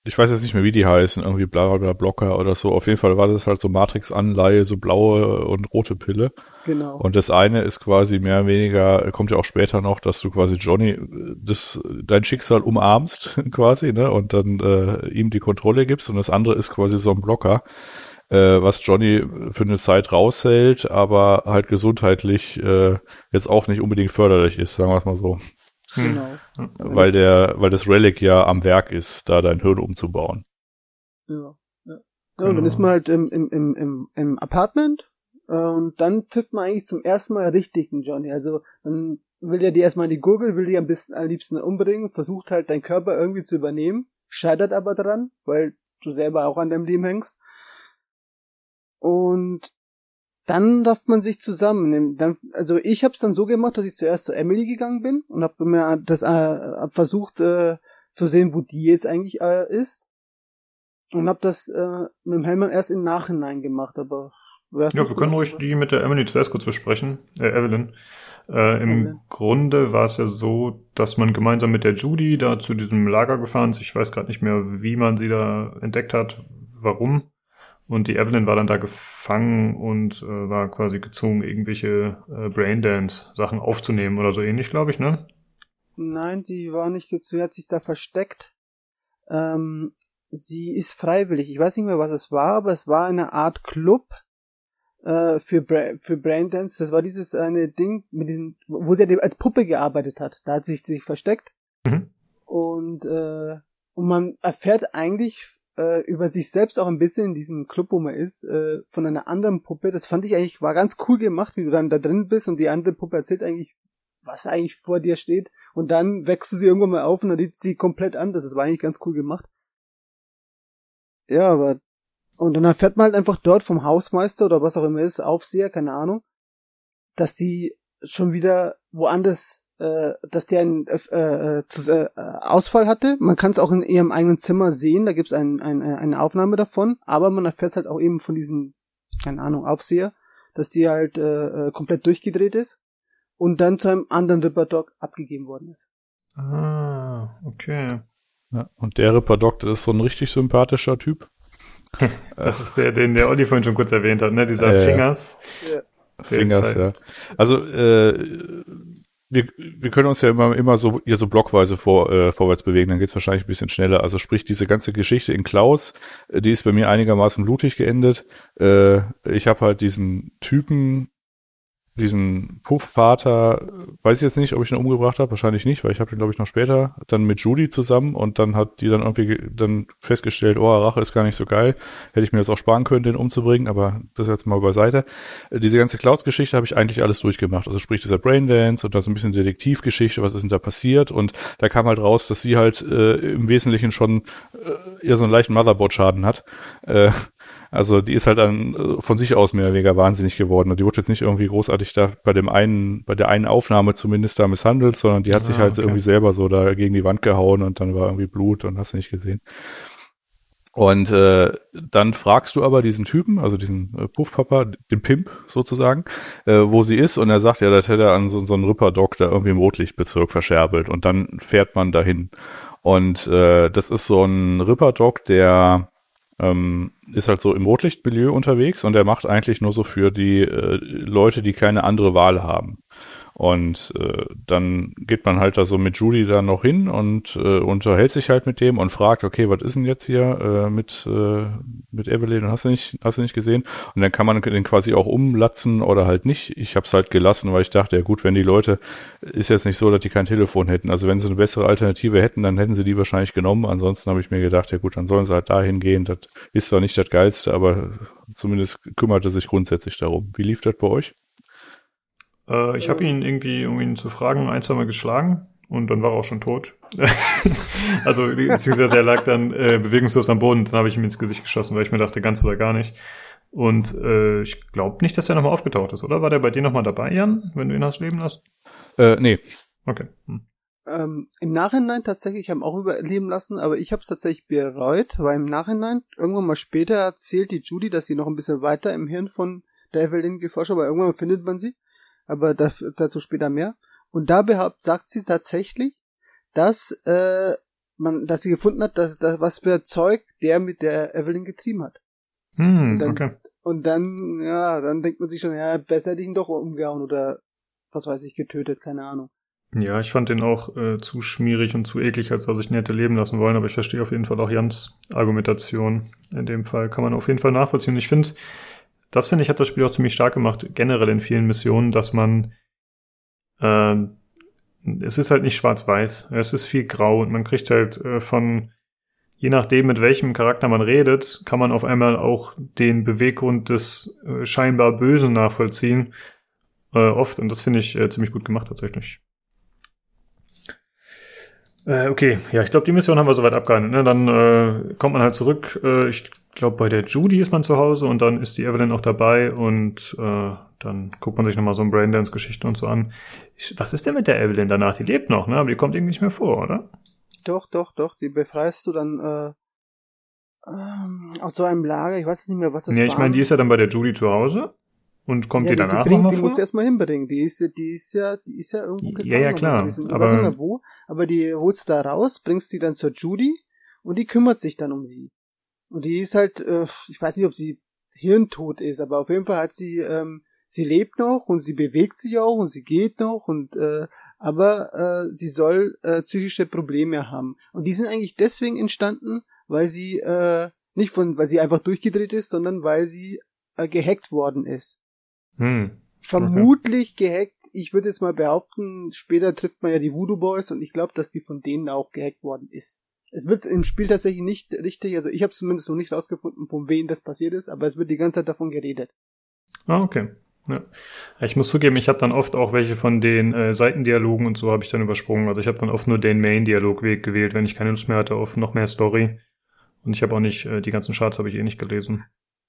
ich weiß jetzt nicht mehr, wie die heißen, irgendwie bla bla Blocker oder so. Auf jeden Fall war das halt so Matrix-Anleihe, so blaue und rote Pille. Genau. Und das eine ist quasi mehr oder weniger, kommt ja auch später noch, dass du quasi Johnny das, dein Schicksal umarmst, quasi, ne, und dann äh, ihm die Kontrolle gibst. Und das andere ist quasi so ein Blocker, äh, was Johnny für eine Zeit raushält, aber halt gesundheitlich äh, jetzt auch nicht unbedingt förderlich ist, sagen wir es mal so. Hm. Genau. Weil der, weil das Relic ja am Werk ist, da dein Hirn umzubauen. Ja. Ja, genau. und dann ist man halt im, im, im, im, im Apartment äh, und dann trifft man eigentlich zum ersten Mal richtig einen Johnny. Also dann will er dir erstmal die Gurgel, will dir am besten am liebsten umbringen, versucht halt deinen Körper irgendwie zu übernehmen, scheitert aber dran, weil du selber auch an deinem Leben hängst. Und dann darf man sich zusammennehmen. Dann, also ich habe es dann so gemacht, dass ich zuerst zu Emily gegangen bin und habe mir das äh, hab versucht äh, zu sehen, wo die jetzt eigentlich äh, ist und habe das äh, mit dem Helmut erst im Nachhinein gemacht. Aber ja, wir können ruhig die mit der Emily zuerst kurz besprechen, äh, Evelyn. Äh, Im Evelyn. Grunde war es ja so, dass man gemeinsam mit der Judy da zu diesem Lager gefahren ist. Ich weiß gerade nicht mehr, wie man sie da entdeckt hat, warum. Und die Evelyn war dann da gefangen und äh, war quasi gezwungen, irgendwelche äh, Braindance-Sachen aufzunehmen oder so ähnlich, glaube ich, ne? Nein, sie war nicht gezwungen, sie hat sich da versteckt. Ähm, sie ist freiwillig. Ich weiß nicht mehr, was es war, aber es war eine Art Club äh, für, Bra für Braindance. Das war dieses eine Ding, mit diesem, wo sie als Puppe gearbeitet hat. Da hat sie sich versteckt. Mhm. Und, äh, und man erfährt eigentlich äh, über sich selbst auch ein bisschen in diesem Club, wo man ist, äh, von einer anderen Puppe. Das fand ich eigentlich, war ganz cool gemacht, wie du dann da drin bist und die andere Puppe erzählt eigentlich, was eigentlich vor dir steht. Und dann wächst du sie irgendwann mal auf und dann sieht sie komplett anders. Das war eigentlich ganz cool gemacht. Ja, aber und dann erfährt man halt einfach dort vom Hausmeister oder was auch immer ist, Aufseher, keine Ahnung, dass die schon wieder woanders äh, dass der einen äh, äh, äh, Ausfall hatte. Man kann es auch in ihrem eigenen Zimmer sehen, da gibt es ein, ein, eine Aufnahme davon, aber man erfährt halt auch eben von diesem, keine Ahnung, Aufseher, dass die halt äh, äh, komplett durchgedreht ist und dann zu einem anderen Ripper Dog abgegeben worden ist. Ah, okay. Ja, und der Ripper Doc, das ist so ein richtig sympathischer Typ. Das ist der, den der Olli vorhin schon kurz erwähnt hat, ne? Dieser Äh, Fingers. Ja. Fingers, halt- ja. Also äh, wir, wir können uns ja immer, immer so hier so blockweise vor, äh, vorwärts bewegen, dann geht's wahrscheinlich ein bisschen schneller. Also sprich, diese ganze Geschichte in Klaus, äh, die ist bei mir einigermaßen blutig geendet. Äh, ich habe halt diesen Typen, diesen Puffvater, weiß ich jetzt nicht, ob ich ihn umgebracht habe, wahrscheinlich nicht, weil ich habe ihn, glaube ich, noch später dann mit Judy zusammen und dann hat die dann irgendwie ge- dann festgestellt, oh, Rache ist gar nicht so geil. Hätte ich mir das auch sparen können, den umzubringen, aber das jetzt mal beiseite. Äh, Diese ganze Klaus-Geschichte habe ich eigentlich alles durchgemacht. Also sprich dieser Braindance und da so ein bisschen Detektivgeschichte, was ist denn da passiert? Und da kam halt raus, dass sie halt äh, im Wesentlichen schon äh, eher so einen leichten Motherboard-Schaden hat. Äh, also die ist halt dann äh, von sich aus mehr oder weniger wahnsinnig geworden. Und die wurde jetzt nicht irgendwie großartig da bei dem einen, bei der einen Aufnahme zumindest da misshandelt, sondern die hat sich Ah, halt okay. irgendwie selber so da gegen die Wand gehauen und dann war irgendwie Blut und hast du nicht gesehen. Und äh, dann fragst du aber diesen Typen, also diesen äh, Puffpapa, den Pimp sozusagen, äh, wo sie ist und er sagt, ja, das hätte er an so, so einen Ripper-Doc da irgendwie im Rotlichtbezirk verscherbelt und dann fährt man dahin. Und äh, das ist so ein Ripper-Doc, der ähm, ist halt so im Rotlichtmilieu unterwegs und er macht eigentlich nur so für die äh, Leute, die keine andere Wahl haben. Und äh, dann geht man halt da so mit Judy da noch hin und äh, unterhält sich halt mit dem und fragt, okay, was ist denn jetzt hier äh, mit, äh, mit Evelyn? Hast du nicht, hast du nicht gesehen? Und dann kann man den quasi auch umlatzen oder halt nicht. Ich habe es halt gelassen, weil ich dachte, ja gut, wenn die Leute, ist jetzt nicht so, dass die kein Telefon hätten. Also wenn sie eine bessere Alternative hätten, dann hätten sie die wahrscheinlich genommen. Ansonsten habe ich mir gedacht, ja gut, dann sollen sie halt dahin gehen. Das ist zwar nicht das Geilste, aber zumindest kümmert er sich grundsätzlich darum. Wie lief das bei euch? Äh, ich habe ihn irgendwie, um ihn zu fragen, ein, zwei Mal geschlagen und dann war er auch schon tot. also beziehungsweise er lag dann äh, bewegungslos am Boden, dann habe ich ihm ins Gesicht geschossen, weil ich mir dachte, ganz oder gar nicht. Und äh, ich glaube nicht, dass er nochmal aufgetaucht ist, oder? War der bei dir nochmal dabei, Jan, wenn du ihn hast leben lassen? Äh, nee, Okay. Hm. Ähm, Im Nachhinein tatsächlich haben auch überleben lassen, aber ich habe es tatsächlich bereut, weil im Nachhinein, irgendwann mal später erzählt die Judy, dass sie noch ein bisschen weiter im Hirn von der Evelyn geforscht hat, aber irgendwann findet man sie. Aber dazu später mehr. Und da behaupt, sagt sie tatsächlich, dass äh, man, dass sie gefunden hat, dass, dass was für Zeug der mit der Evelyn getrieben hat. Hm, Dann- okay. Und dann, ja, dann denkt man sich schon, ja, besser hätte ich ihn doch umgehauen oder was weiß ich, getötet, keine Ahnung. Ja, ich fand den auch äh, zu schmierig und zu eklig, als dass ich ihn hätte leben lassen wollen, aber ich verstehe auf jeden Fall auch Jans Argumentation. In dem Fall kann man auf jeden Fall nachvollziehen. Ich finde, das finde ich, hat das Spiel auch ziemlich stark gemacht, generell in vielen Missionen, dass man ähm, es ist halt nicht schwarz-weiß, es ist viel grau und man kriegt halt äh, von je nachdem, mit welchem Charakter man redet, kann man auf einmal auch den Beweggrund des äh, scheinbar Bösen nachvollziehen. Äh, oft, und das finde ich äh, ziemlich gut gemacht tatsächlich. Äh, okay, ja, ich glaube, die Mission haben wir soweit abgehandelt. Ne? Dann äh, kommt man halt zurück. Äh, ich glaube, bei der Judy ist man zu Hause und dann ist die Evelyn auch dabei und äh, dann guckt man sich nochmal so ein Braindance-Geschichte und so an. Ich, was ist denn mit der Evelyn danach? Die lebt noch, ne? Aber die kommt irgendwie nicht mehr vor, oder? Doch, doch, doch, die befreist du dann äh, ähm, aus so einem Lager, ich weiß nicht mehr, was das Nee, war. ich meine, die ist ja dann bei der Judy zu Hause und kommt ja, die danach bringt, nochmal die vor? musst du erstmal hinbringen. Die ist, die ist ja, die ist ja irgendwo Ja, ja, gefangen klar. Ich aber- aber die holst da raus, bringst die dann zur Judy und die kümmert sich dann um sie. Und die ist halt, äh, ich weiß nicht, ob sie hirntot ist, aber auf jeden Fall hat sie, ähm, sie lebt noch und sie bewegt sich auch und sie geht noch und äh, aber äh, sie soll äh, psychische Probleme haben. Und die sind eigentlich deswegen entstanden, weil sie äh, nicht von, weil sie einfach durchgedreht ist, sondern weil sie äh, gehackt worden ist. Hm. Vermutlich gehackt. Ich würde jetzt mal behaupten, später trifft man ja die Voodoo Boys und ich glaube, dass die von denen auch gehackt worden ist. Es wird im Spiel tatsächlich nicht richtig, also ich habe zumindest noch nicht rausgefunden, von wem das passiert ist, aber es wird die ganze Zeit davon geredet. Ah, okay. Ja. Ich muss zugeben, ich habe dann oft auch welche von den äh, Seitendialogen und so habe ich dann übersprungen. Also ich habe dann oft nur den Main-Dialogweg gewählt, wenn ich keine Lust mehr hatte auf noch mehr Story. Und ich habe auch nicht, äh, die ganzen Charts habe ich eh nicht gelesen.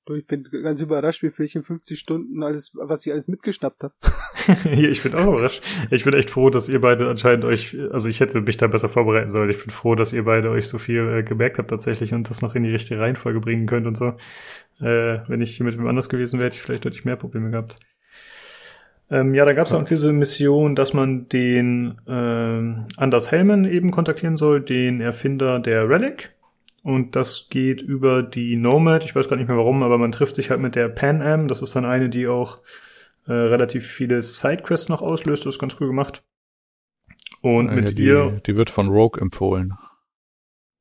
Du, ich bin ganz überrascht, wie viel ich in 50 Stunden alles, was ich alles mitgeschnappt habe. ich bin auch überrascht. Ich bin echt froh, dass ihr beide anscheinend euch, also ich hätte mich da besser vorbereiten sollen. Ich bin froh, dass ihr beide euch so viel äh, gemerkt habt tatsächlich und das noch in die richtige Reihenfolge bringen könnt und so. Äh, wenn ich hier mit wem anders gewesen wäre, hätte ich vielleicht deutlich mehr Probleme gehabt. Ähm, ja, da gab es auch diese Mission, dass man den ähm, Anders Hellman eben kontaktieren soll, den Erfinder der Relic. Und das geht über die Nomad. Ich weiß gar nicht mehr warum, aber man trifft sich halt mit der Pan Am. Das ist dann eine, die auch äh, relativ viele Sidequests noch auslöst. Das ist ganz cool gemacht. Und Ja, mit die, ihr. Die wird von Rogue empfohlen.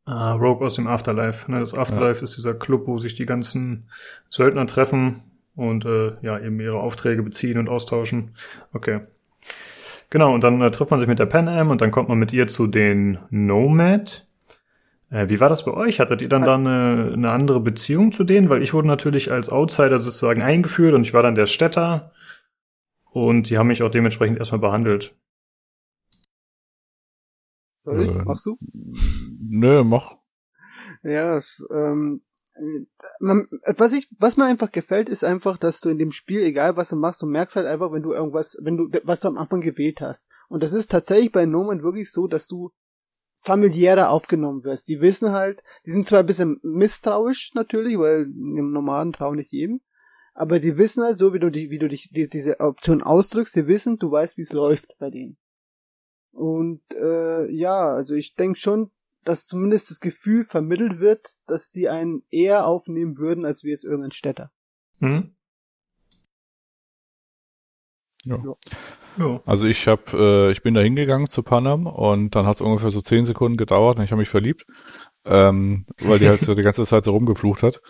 Ah, Rogue aus dem Afterlife. Ne, das Afterlife ist dieser Club, wo sich die ganzen Söldner treffen und äh, ja eben ihre Aufträge beziehen und austauschen. Okay. Genau, und dann äh, trifft man sich mit der Pan Am und dann kommt man mit ihr zu den Nomad. Äh, wie war das bei euch? Hattet ihr dann da eine, eine andere Beziehung zu denen? Weil ich wurde natürlich als Outsider sozusagen eingeführt und ich war dann der Städter und die haben mich auch dementsprechend erstmal behandelt. Soll ich? Äh, Machst du? Nö, mach. Ja, ähm, man, was ich, was mir einfach gefällt, ist einfach, dass du in dem Spiel, egal was du machst, du merkst halt einfach, wenn du irgendwas, wenn du, was du am Anfang gewählt hast. Und das ist tatsächlich bei Nomen wirklich so, dass du familiärer aufgenommen wirst. Die wissen halt, die sind zwar ein bisschen misstrauisch natürlich, weil im Nomaden trauen nicht jedem, aber die wissen halt so, wie du die, wie du dich, die, diese Option ausdrückst, die wissen, du weißt, wie es läuft bei denen. Und äh, ja, also ich denke schon, dass zumindest das Gefühl vermittelt wird, dass die einen eher aufnehmen würden, als wir jetzt irgendein Städter. Hm? Ja. Ja. Also ich habe, äh, ich bin da hingegangen zu Panam und dann hat es ungefähr so zehn Sekunden gedauert und ich habe mich verliebt, ähm, weil die halt so die ganze Zeit so rumgeflucht hat.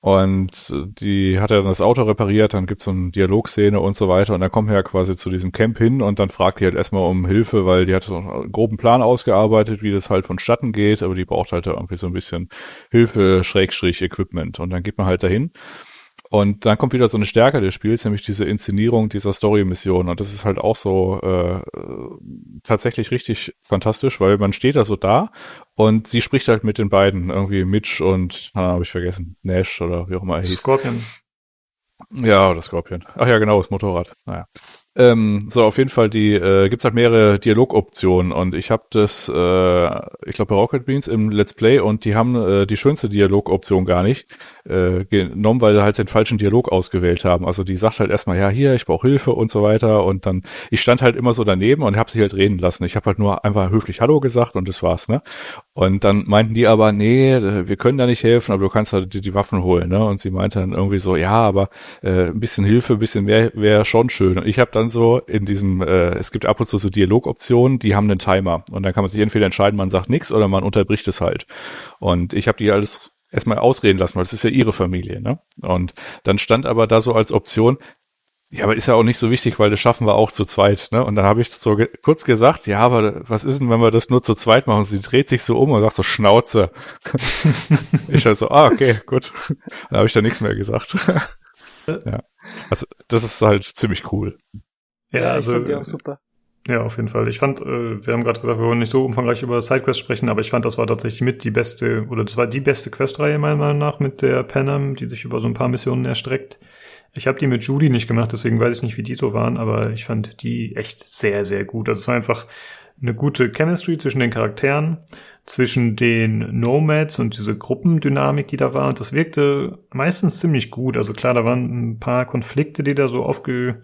Und die hat ja dann das Auto repariert, dann gibt's so eine Dialogszene und so weiter und dann kommen wir ja quasi zu diesem Camp hin und dann fragt die halt erstmal um Hilfe, weil die hat so einen groben Plan ausgearbeitet, wie das halt vonstatten geht, aber die braucht halt da irgendwie so ein bisschen Hilfe, Schrägstrich, Equipment und dann geht man halt dahin und dann kommt wieder so eine Stärke des Spiels, nämlich diese Inszenierung dieser Story-Mission. Und das ist halt auch so äh, tatsächlich richtig fantastisch, weil man steht da so da und sie spricht halt mit den beiden, irgendwie Mitch und, ah, habe ich vergessen, Nash oder wie auch immer er hieß. Scorpion. Ja, oder Scorpion. Ach ja, genau, das Motorrad. Naja. Ähm, so, auf jeden Fall, die äh, gibt's halt mehrere Dialogoptionen und ich habe das, äh, ich glaube bei Rocket Beans im Let's Play und die haben äh, die schönste Dialogoption gar nicht äh, genommen, weil sie halt den falschen Dialog ausgewählt haben. Also die sagt halt erstmal, ja, hier, ich brauche Hilfe und so weiter und dann, ich stand halt immer so daneben und habe sie halt reden lassen. Ich habe halt nur einfach höflich Hallo gesagt und das war's, ne? Und dann meinten die aber, nee, wir können da nicht helfen, aber du kannst halt die, die Waffen holen, ne? Und sie meinte dann irgendwie so, ja, aber äh, ein bisschen Hilfe, ein bisschen mehr wäre schon schön. Und ich habe dann so in diesem, äh, es gibt ab und zu so Dialogoptionen, die haben einen Timer. Und dann kann man sich entweder entscheiden, man sagt nichts oder man unterbricht es halt. Und ich habe die alles erstmal ausreden lassen, weil es ist ja ihre Familie, ne? Und dann stand aber da so als Option, ja, aber ist ja auch nicht so wichtig, weil das schaffen wir auch zu zweit, ne? Und dann habe ich so ge kurz gesagt, ja, aber was ist denn, wenn wir das nur zu zweit machen? Und sie dreht sich so um und sagt so Schnauze. ich halt so, ah, okay, gut. Dann habe ich da nichts mehr gesagt. ja. Also das ist halt ziemlich cool. Ja, ich also fand die auch super. Ja, auf jeden Fall. Ich fand, äh, wir haben gerade gesagt, wir wollen nicht so umfangreich über Sidequests sprechen, aber ich fand, das war tatsächlich mit die beste, oder das war die beste Questreihe meiner Meinung nach mit der Panam, die sich über so ein paar Missionen erstreckt. Ich habe die mit Judy nicht gemacht, deswegen weiß ich nicht, wie die so waren, aber ich fand die echt sehr, sehr gut. Also es war einfach eine gute Chemistry zwischen den Charakteren, zwischen den Nomads und diese Gruppendynamik, die da war. Und das wirkte meistens ziemlich gut. Also klar, da waren ein paar Konflikte, die da so aufge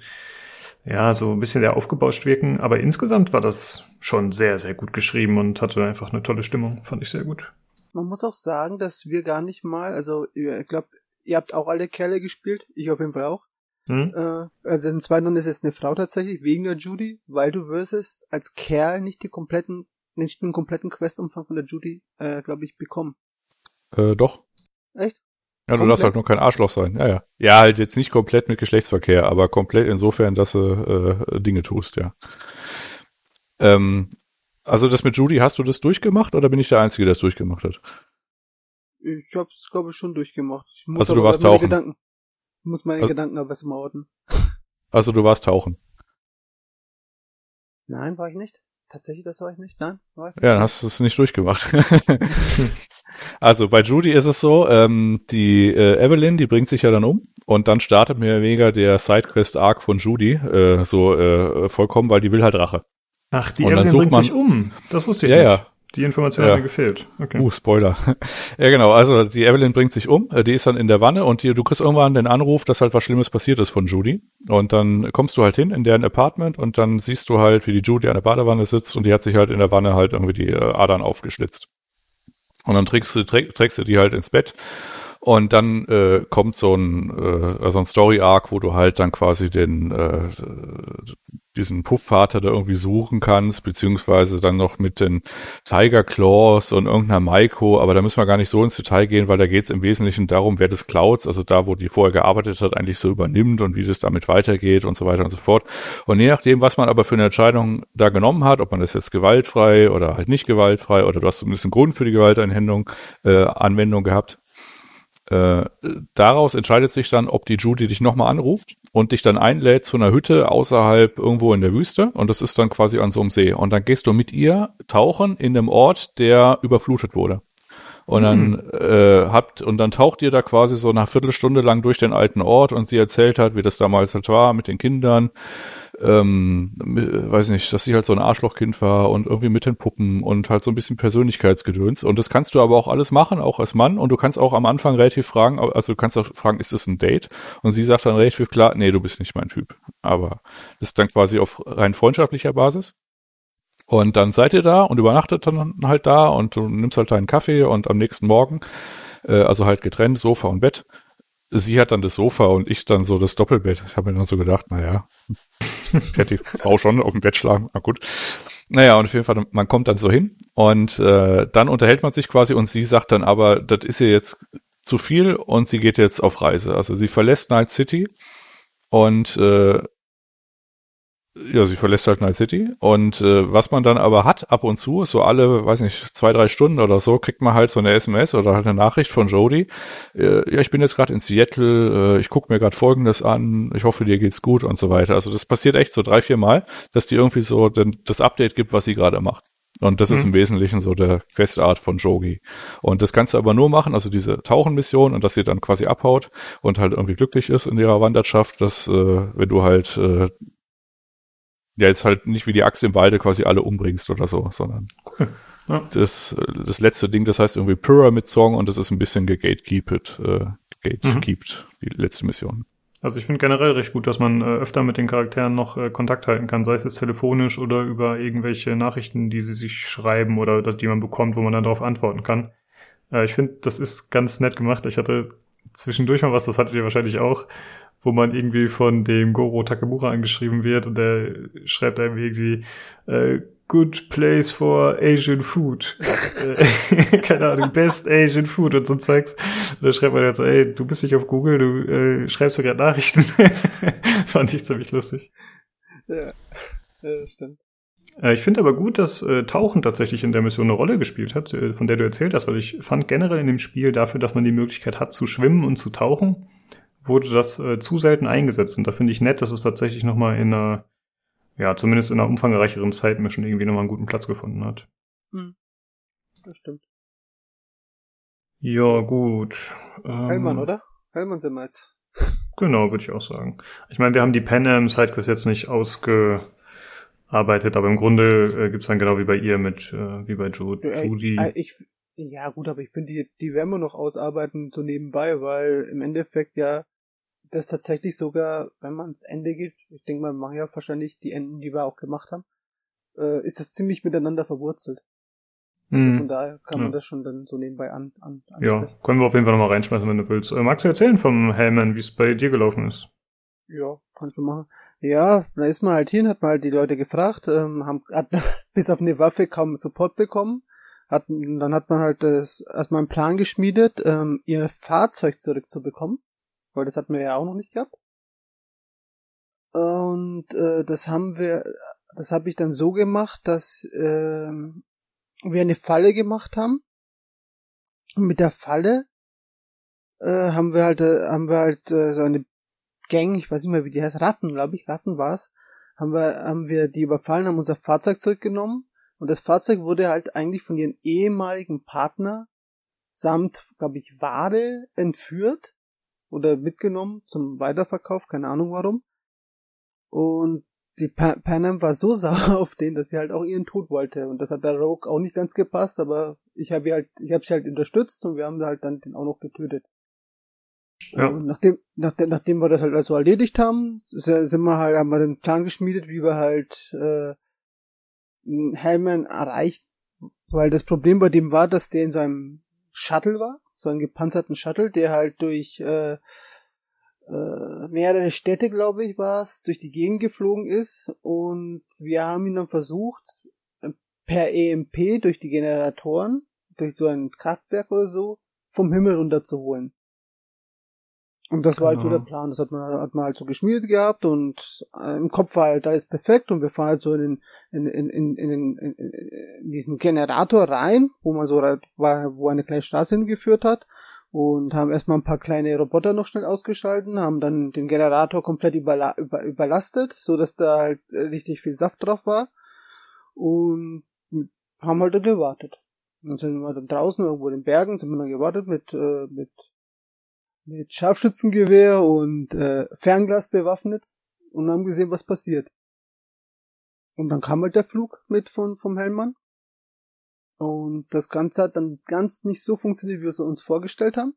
ja, so ein bisschen sehr aufgebauscht wirken, aber insgesamt war das schon sehr, sehr gut geschrieben und hatte einfach eine tolle Stimmung, fand ich sehr gut. Man muss auch sagen, dass wir gar nicht mal, also ich glaube, ihr habt auch alle Kerle gespielt, ich auf jeden Fall auch. Hm? Äh, also den zweiten ist es eine Frau tatsächlich, wegen der Judy, weil du wirst als Kerl nicht die kompletten, nicht den kompletten Questumfang von der Judy, äh, glaube ich, bekommen. Äh, doch. Echt? Ja, du Komplett? darfst halt nur kein Arschloch sein. Ja, ja. Ja, halt jetzt nicht komplett mit Geschlechtsverkehr, aber komplett insofern, dass du äh, Dinge tust, ja. Ähm, also das mit Judy, hast du das durchgemacht oder bin ich der Einzige, der es durchgemacht hat? Ich hab's, glaube ich, schon durchgemacht. Ich muss Also du warst meine tauchen? Gedanken, ich muss meine Also- Gedanken aber besser mal orten. Also du warst tauchen. Nein, war ich nicht. Tatsächlich, das war ich nicht. Nein, war ich Ja, dann hast du es nicht durchgemacht. Also bei Judy ist es so, ähm, die äh, Evelyn, die bringt sich ja dann um und dann startet mehr oder weniger der Sidequest-Arc von Judy äh, so äh, vollkommen, weil die will halt Rache. Ach, die Und Evelyn sucht bringt man- sich um. Das wusste ich Ja, nicht. ja. Die Information Ja. hat mir gefehlt. Okay. Uh, Spoiler. ja, genau. Also die Evelyn bringt sich um, äh, die ist dann in der Wanne und die, du kriegst irgendwann den Anruf, dass halt was Schlimmes passiert ist von Judy. Und dann kommst du halt hin in deren Apartment und dann siehst du halt, wie die Judy an der Badewanne sitzt und die hat sich halt in der Wanne halt irgendwie die äh, Adern aufgeschlitzt. Und dann trägst du, träg, trägst du die halt ins Bett. Und dann äh, kommt so ein, äh, so ein Story-Arc, wo du halt dann quasi den äh, diesen Puffvater da irgendwie suchen kannst, beziehungsweise dann noch mit den Tiger Claws und irgendeiner Maiko, aber da müssen wir gar nicht so ins Detail gehen, weil da geht es im Wesentlichen darum, wer das Clouds, also da, wo die vorher gearbeitet hat, eigentlich so übernimmt und wie das damit weitergeht und so weiter und so fort. Und je nachdem, was man aber für eine Entscheidung da genommen hat, ob man das jetzt gewaltfrei oder halt nicht gewaltfrei oder du hast zumindest einen Grund für die Gewaltanwendung äh, Anwendung gehabt, äh, daraus entscheidet sich dann, ob die Judy dich nochmal anruft und dich dann einlädt zu einer Hütte außerhalb irgendwo in der Wüste und das ist dann quasi an so einem See. Und dann gehst du mit ihr tauchen in einem Ort, der überflutet wurde. Und dann äh, habt und dann taucht ihr da quasi so eine Viertelstunde lang durch den alten Ort und sie erzählt hat, wie das damals halt war mit den Kindern, ähm, weiß nicht, dass sie halt so ein Arschlochkind war und irgendwie mit den Puppen und halt so ein bisschen Persönlichkeitsgedöns. Und das kannst du aber auch alles machen, auch als Mann. Und du kannst auch am Anfang relativ fragen, also du kannst auch fragen, ist das ein Date? Und sie sagt dann relativ klar, nee, du bist nicht mein Typ. Aber das ist dann quasi auf rein freundschaftlicher Basis. Und dann seid ihr da und übernachtet dann halt da und du nimmst halt deinen Kaffee und am nächsten Morgen, äh, also halt getrennt, Sofa und Bett. Sie hat dann das Sofa und ich dann so das Doppelbett. Ich habe mir dann so gedacht, naja, ich hätte die Frau schon auf dem Bett schlagen, na gut. Naja, und auf jeden Fall, man kommt dann so hin und äh, dann unterhält man sich quasi und sie sagt dann aber, das ist ihr jetzt zu viel und sie geht jetzt auf Reise. Also sie verlässt Night City und äh, ja, sie verlässt halt Night City und äh, was man dann aber hat ab und zu, so alle, weiß nicht, zwei, drei Stunden oder so, kriegt man halt so eine SMS oder halt eine Nachricht von Jodie. Äh, ja, ich bin jetzt gerade in Seattle, äh, ich gucke mir gerade Folgendes an, ich hoffe, dir geht's gut und so weiter. Also das passiert echt so drei, vier Mal, dass die irgendwie so den, das Update gibt, was sie gerade macht. Und das ist Mhm. im Wesentlichen so der Questart von Jogi. Und das kannst du aber nur machen, also diese Tauchenmission und dass sie dann quasi abhaut und halt irgendwie glücklich ist in ihrer Wanderschaft, dass äh, wenn du halt äh, ja jetzt halt nicht wie die Axt im Walde quasi alle umbringst oder so, sondern Ja. das, äh, das letzte Ding, das heißt irgendwie Pyramid Song und das ist ein bisschen gegatekeeped, äh, gatekeeped, die letzte Mission. Also ich finde generell recht gut, dass man äh, öfter mit den Charakteren noch äh, Kontakt halten kann, sei es jetzt telefonisch oder über irgendwelche Nachrichten, die sie sich schreiben oder dass die man bekommt, wo man dann darauf antworten kann. Äh, ich finde, das ist ganz nett gemacht. Ich hatte zwischendurch mal was, das hattet ihr wahrscheinlich auch, wo man irgendwie von dem Goro Takemura angeschrieben wird und der schreibt einem irgendwie äh, Good place for Asian food. Äh, Keine Ahnung, best Asian food und so Zeugs. Und da schreibt man jetzt so, ey, du bist nicht auf Google, du äh, schreibst mir gerade Nachrichten. Fand ich ziemlich lustig. Ja, ja stimmt. Äh, ich finde aber gut, dass äh, Tauchen tatsächlich in der Mission eine Rolle gespielt hat, äh, von der du erzählt hast, weil ich fand generell in dem Spiel dafür, dass man die Möglichkeit hat zu schwimmen und zu tauchen, wurde das äh, zu selten eingesetzt. Und da finde ich nett, dass es tatsächlich nochmal in einer, ja, zumindest in einer umfangreicheren Zeitmission irgendwie nochmal einen guten Platz gefunden hat. Das stimmt. Ja, gut. Ähm, Hellmann, oder? Hellmann sind wir jetzt. Genau, würde ich auch sagen. Ich meine, wir haben die Pan Am Sidequest jetzt nicht ausgearbeitet, aber im Grunde äh, gibt's dann genau wie bei ihr mit, äh, wie bei Ju Ja, Judy. äh, ich, ja gut, aber ich finde, die, die werden wir noch ausarbeiten so nebenbei, weil im Endeffekt ja das tatsächlich sogar, wenn man ans Ende geht, ich denke mal, wir machen ja wahrscheinlich die Enden, die wir auch gemacht haben, äh, ist das ziemlich miteinander verwurzelt. Von Hm. daher kann man Ja. das schon dann so nebenbei an, an Ja, können wir auf jeden Fall nochmal reinschmeißen, wenn du willst. Äh, magst du erzählen vom Hellman, wie es bei dir gelaufen ist? Ja, kannst du machen. Ja, da ist man halt hin, hat man halt die Leute gefragt, ähm, haben hat bis auf eine Waffe kaum Support bekommen. Hat, dann hat man halt das, hat man einen Plan geschmiedet, ähm, ihr Fahrzeug zurückzubekommen, weil das hatten wir ja auch noch nicht gehabt. Und äh, das haben wir, das habe ich dann so gemacht, dass ähm, wir eine Falle gemacht haben. Und mit der Falle äh, haben wir halt, äh, haben wir halt äh, so eine Gang, ich weiß nicht mehr, wie die heißt, Raffen, glaube ich, Raffen war's, haben wir, haben wir die überfallen, haben unser Fahrzeug zurückgenommen und das Fahrzeug wurde halt eigentlich von ihrem ehemaligen Partner samt, glaube ich, Ware entführt oder mitgenommen zum Weiterverkauf, keine Ahnung warum. Und die pa Panam war so sauer auf den, dass sie halt auch ihren Tod wollte. Und das hat der Rogue auch nicht ganz gepasst, aber ich habe halt, ich habe sie halt unterstützt und wir haben halt dann den auch noch getötet. Ja. Und nachdem, nachdem, nachdem wir das halt also erledigt haben, sind wir halt, wir den Plan geschmiedet, wie wir halt äh, Hellman erreicht, weil das Problem bei dem war, dass der in seinem Shuttle war, so einen gepanzerten Shuttle, der halt durch äh, äh, mehrere Städte, glaube ich, war es, durch die Gegend geflogen ist und wir haben ihn dann versucht, per EMP durch die Generatoren, durch so ein Kraftwerk oder so, vom Himmel runterzuholen. Und das genau. war halt so der genau. Plan. Das hat man, hat man halt so geschmiedet gehabt und äh, im Kopf war halt alles perfekt und wir fahren halt so in, in, in, in, in, in, in diesen Generator rein, wo man so war, wo eine kleine Straße hingeführt hat und haben erstmal ein paar kleine Roboter noch schnell ausgeschalten, haben dann den Generator komplett überla über, überlastet, so dass da halt richtig viel Saft drauf war und haben halt dann gewartet. Dann sind wir dann draußen irgendwo in den Bergen, sind wir dann gewartet mit, äh, mit mit Scharfschützengewehr und äh, Fernglas bewaffnet und haben gesehen, was passiert. Und dann kam halt der Flug mit von vom Hellmann. Und das Ganze hat dann ganz nicht so funktioniert, wie wir es uns vorgestellt haben.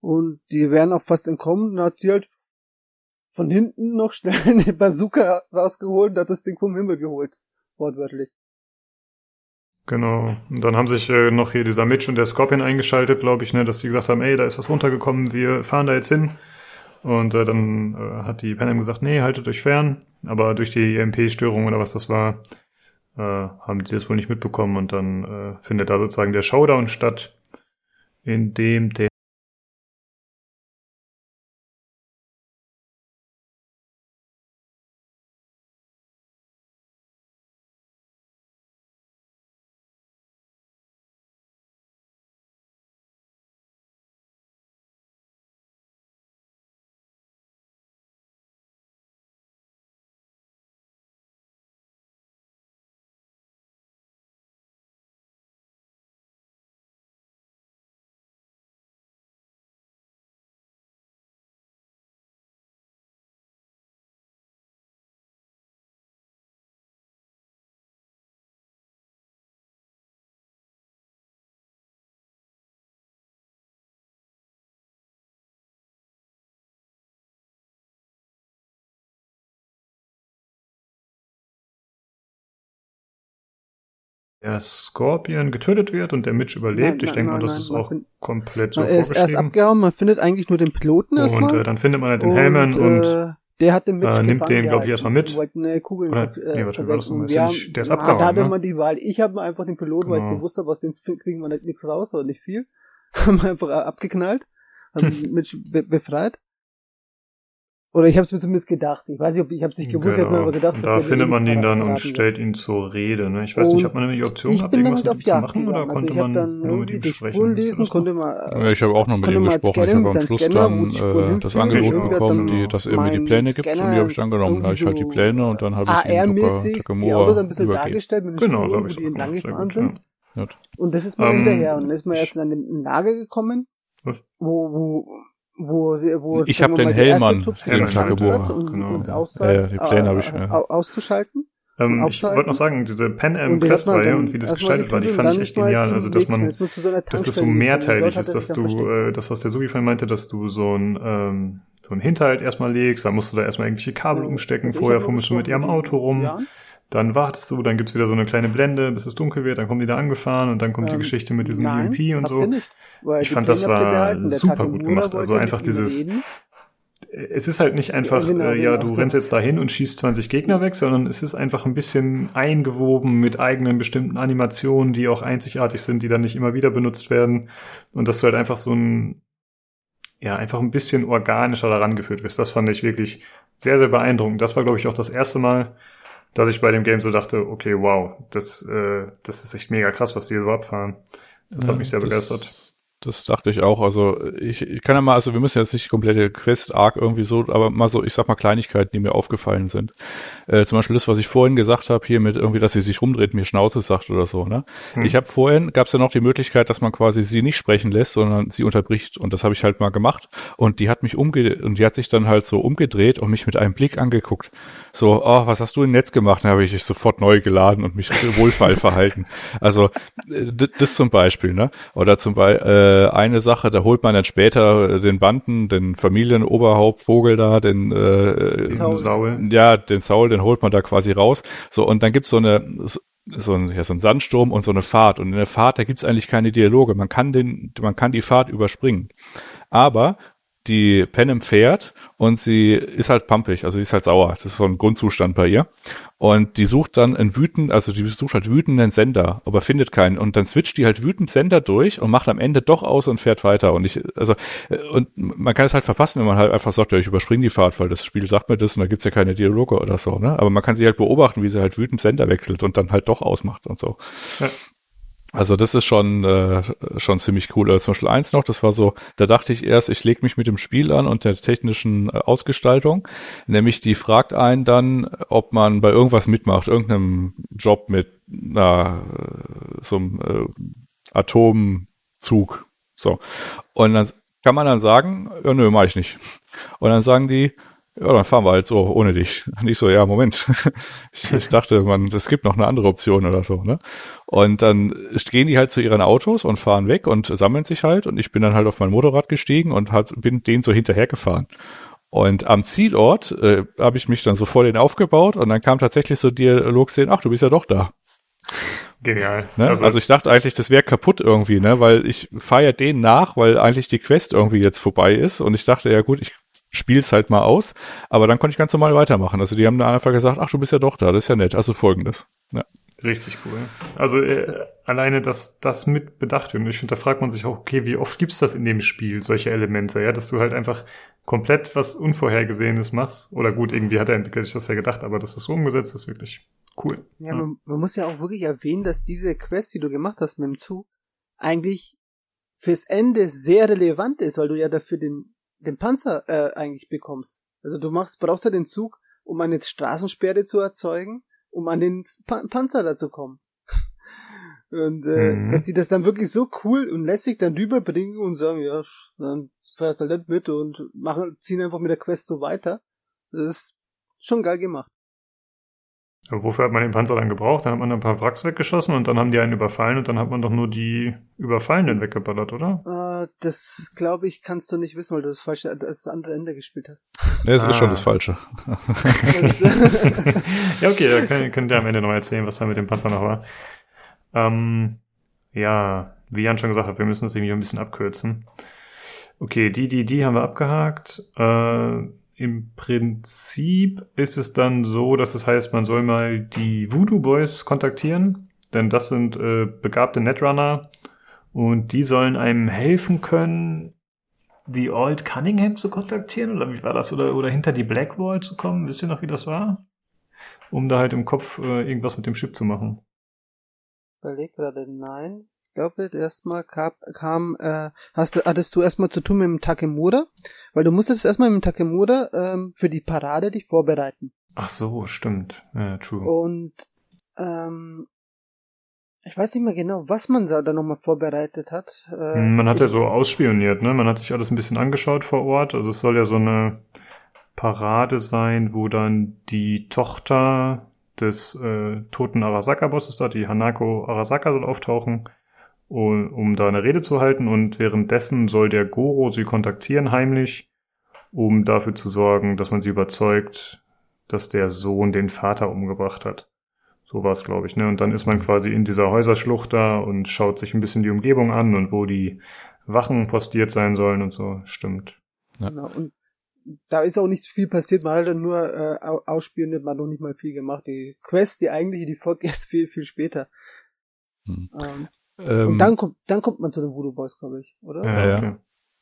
Und die wären auch fast entkommen. Dann hat sie halt von hinten noch schnell eine Bazooka rausgeholt und hat das Ding vom Himmel geholt. Wortwörtlich. Genau. Und dann haben sich äh, noch hier dieser Mitch und der Scorpion eingeschaltet, glaube ich, ne, dass sie gesagt haben, ey, da ist was runtergekommen, wir fahren da jetzt hin. Und äh, dann äh, hat die Panem gesagt, nee, haltet euch fern. Aber durch die EMP-Störung oder was das war, äh, haben die das wohl nicht mitbekommen. Und dann äh, findet da sozusagen der Showdown statt, in dem der der Scorpion getötet wird und der Mitch überlebt. Nein, ich denke mal, das ist auch komplett so er ist, vorgeschrieben. Er ist abgehauen, man findet eigentlich nur den Piloten erstmal. Und äh, dann findet man halt den Hellman und, äh, der hat den Mitch äh, nimmt den, glaube ich, erstmal mit. Eine Kugel Oder, äh, nee, warte, war das nochmal? Ja nicht, der ist abgehauen, Da hatte ne? man die Wahl. Ich habe einfach den Piloten, weil genau. ich gewusst habe, aus dem kriegen wir nicht nichts raus oder nicht viel. haben wir einfach abgeknallt, haben Mitch be befreit. Oder ich habe es mir zumindest gedacht. Ich weiß nicht, ob ich habe es nicht gewusst, genau. ich habe mir aber gedacht. Und da findet man ihn dann und stellt ihn zur Rede. Ne? Ich weiß und nicht, hat man die Option gehabt, irgendwas mit ihm zu machen oder also konnte man nur mit ihm sprechen? Lesen, konnte man, ja, ich habe auch noch mit ihm gesprochen. Ich habe am Schluss dann äh, das Angebot bekommen, die, dass er mir die Pläne gibt und die habe ich dann genommen. Da habe ich halt die Pläne und dann habe ich ihm. Takamura ein bisschen dargestellt mit den genau, wo die entlang gefahren sind. Und das ist mal hinterher. Und dann ist man jetzt in ein Lager gekommen, wo, wo wo, ich habe den Hellmann im Tagebuch genau. ja, die Pläne habe ich ja. auszuschalten. Ähm, ich wollte noch sagen, diese Pen Am Quest Reihe und wie das gestaltet war, die fand ich echt genial. Also dass man, dass das so mehrteilig ist, dass du, äh, das was der Sugi vorhin meinte, dass du so ein ähm, so ein Hinterhalt erstmal legst, dann musst du da erstmal irgendwelche Kabel umstecken, vorher fummelst du mit ihrem Auto rum. Dann wartest du, dann gibt's wieder so eine kleine Blende, bis es dunkel wird, dann kommen die da angefahren und dann kommt ähm, die Geschichte mit diesem nein, EMP und so. Nicht, ich fand, das war super gut gemacht. Also einfach dieses, reden. es ist halt nicht einfach, genau, äh, ja, du rennst jetzt dahin und schießt 20 Gegner weg, sondern es ist einfach ein bisschen eingewoben mit eigenen bestimmten Animationen, die auch einzigartig sind, die dann nicht immer wieder benutzt werden. Und dass du halt einfach so ein, ja, einfach ein bisschen organischer daran geführt wirst. Das fand ich wirklich sehr, sehr beeindruckend. Das war, glaube ich, auch das erste Mal, dass ich bei dem Game so dachte, okay, wow, das, äh, das ist echt mega krass, was die überhaupt fahren. Das ja, hat mich sehr begeistert. Das dachte ich auch. Also ich, ich kann ja mal, also wir müssen jetzt nicht komplette Quest-Arc irgendwie so, aber mal so, ich sag mal Kleinigkeiten, die mir aufgefallen sind. Äh, zum Beispiel das, was ich vorhin gesagt habe, hier mit irgendwie, dass sie sich rumdreht, mir Schnauze sagt oder so. Ne? Hm. Ich habe vorhin, gab es ja noch die Möglichkeit, dass man quasi sie nicht sprechen lässt, sondern sie unterbricht. Und das habe ich halt mal gemacht. Und die hat mich umge und die hat sich dann halt so umgedreht und mich mit einem Blick angeguckt. So, oh, was hast du im Netz gemacht? Dann habe ich sofort neu geladen und mich wohlfeil verhalten. Also äh, das zum Beispiel, ne? Oder zum Beispiel äh, eine Sache, da holt man dann später den Banden, den Familienoberhauptvogel da, den äh, Saul. Ja, den Saul, den holt man da quasi raus. So, und dann gibt's so eine so ein, ja, so ein Sandsturm und so eine Fahrt. Und in der Fahrt, da gibt's eigentlich keine Dialoge. Man kann den, man kann die Fahrt überspringen. Aber die Panem fährt und sie ist halt pumpig, also sie ist halt sauer. Das ist so ein Grundzustand bei ihr. Und die sucht dann einen wütend, also die sucht halt wütenden Sender, aber findet keinen. Und dann switcht die halt wütend Sender durch und macht am Ende doch aus und fährt weiter. Und ich, also, äh, und man kann es halt verpassen, wenn man halt einfach sagt, ja, ich überspringe die Fahrt, weil das Spiel sagt mir das und da gibt's ja keine Dialoge oder so, ne? Aber man kann sie halt beobachten, wie sie halt wütend Sender wechselt und dann halt doch ausmacht und so. Ja. Also das ist schon äh, schon ziemlich cool. Also zum Beispiel eins noch, das war so, da dachte ich erst, ich lege mich mit dem Spiel an und der technischen äh, Ausgestaltung. Nämlich die fragt einen dann, ob man bei irgendwas mitmacht, irgendeinem Job mit na, so einem äh, Atomzug. So. Und dann kann man dann sagen, ja, nö, mach ich nicht. Und dann sagen die, ja, dann fahren wir halt so ohne dich. Nicht so, ja, Moment. ich, ich dachte, man, es gibt noch eine andere Option oder so, ne? Und dann gehen die halt zu ihren Autos und fahren weg und sammeln sich halt und ich bin dann halt auf mein Motorrad gestiegen und hab, bin denen so hinterhergefahren. Und am Zielort äh, habe ich mich dann so vor denen aufgebaut und dann kam tatsächlich so Dialog sehen, ach, du bist ja doch da. Genial. Ne? Also, also, ich dachte eigentlich, das wäre kaputt irgendwie, ne? Weil ich feiere denen nach, weil eigentlich die Quest irgendwie jetzt vorbei ist. Und ich dachte, ja gut, ich spiel's halt mal aus. Aber dann konnte ich ganz normal weitermachen. Also die haben dann einfach gesagt, ach, du bist ja doch da, das ist ja nett. Also folgendes. Ja. Richtig cool. Also äh, alleine, dass das mit bedacht wird. Und ich finde, da fragt man sich auch, okay, wie oft gibt's das in dem Spiel, solche Elemente, ja, dass du halt einfach komplett was Unvorhergesehenes machst. Oder gut, irgendwie hat der Entwickler sich das ja gedacht, aber dass das so umgesetzt ist, wirklich cool. Ja, ja. Man, man, muss ja auch wirklich erwähnen, dass diese Quest, die du gemacht hast mit dem Zug, eigentlich fürs Ende sehr relevant ist, weil du ja dafür den den Panzer äh, eigentlich bekommst. Also du machst, brauchst ja den Zug, um eine Straßensperre zu erzeugen, um an den pa Panzer da zu kommen. und äh, mhm. dass die das dann wirklich so cool und lässig dann rüberbringen und sagen, ja, dann fährst halt nicht mit und machen, ziehen einfach mit der Quest so weiter. Das ist schon geil gemacht. Wofür hat man den Panzer dann gebraucht? Dann hat man ein paar Wracks weggeschossen und dann haben die einen überfallen und dann hat man doch nur die Überfallenen weggeballert, oder? Äh, das glaube ich, kannst du nicht wissen, weil du das falsche, das andere Ende gespielt hast. Nee, es ah. ist schon das Falsche. ja, okay, da könnt, könnt ihr am Ende noch erzählen, was da mit dem Panzer noch war. Ähm, ja, wie Jan schon gesagt hat, wir müssen das irgendwie ein bisschen abkürzen. Okay, die, die, die haben wir abgehakt. Äh, im Prinzip ist es dann so, dass das heißt, man soll mal die Voodoo Boys kontaktieren, denn das sind äh, begabte Netrunner und die sollen einem helfen können, die Old Cunningham zu kontaktieren oder wie war das oder oder hinter die Blackwall zu kommen. Wisst ihr noch, wie das war? Um da halt im Kopf äh, irgendwas mit dem Schiff zu machen. Überleg gerade, nein. Ich glaube, erstmal kam, kam äh, hast, hattest du erstmal zu tun mit dem Takemura? Weil du musstest erstmal mit dem Takemura ähm, für die Parade dich vorbereiten. Ach so, stimmt. Ja, true. Und ähm, ich weiß nicht mehr genau, was man da nochmal vorbereitet hat. Äh, man hat ja so ausspioniert, ne? Man hat sich alles ein bisschen angeschaut vor Ort. Also es soll ja so eine Parade sein, wo dann die Tochter des äh, toten Arasaka-Bosses da, die Hanako Arasaka, soll auftauchen um da eine Rede zu halten und währenddessen soll der Goro sie kontaktieren heimlich, um dafür zu sorgen, dass man sie überzeugt, dass der Sohn den Vater umgebracht hat. So war es, glaube ich, ne? Und dann ist man quasi in dieser Häuserschlucht da und schaut sich ein bisschen die Umgebung an und wo die Wachen postiert sein sollen und so. Stimmt. Ja. Genau. Und da ist auch nicht so viel passiert, man hat dann nur äh, ausspioniert, man hat noch nicht mal viel gemacht. Die Quest, die eigentliche, die folgt erst viel, viel später. Hm. Ähm, ähm, und dann kommt, dann kommt man zu den Voodoo Boys, glaube ich, oder? Ja, okay.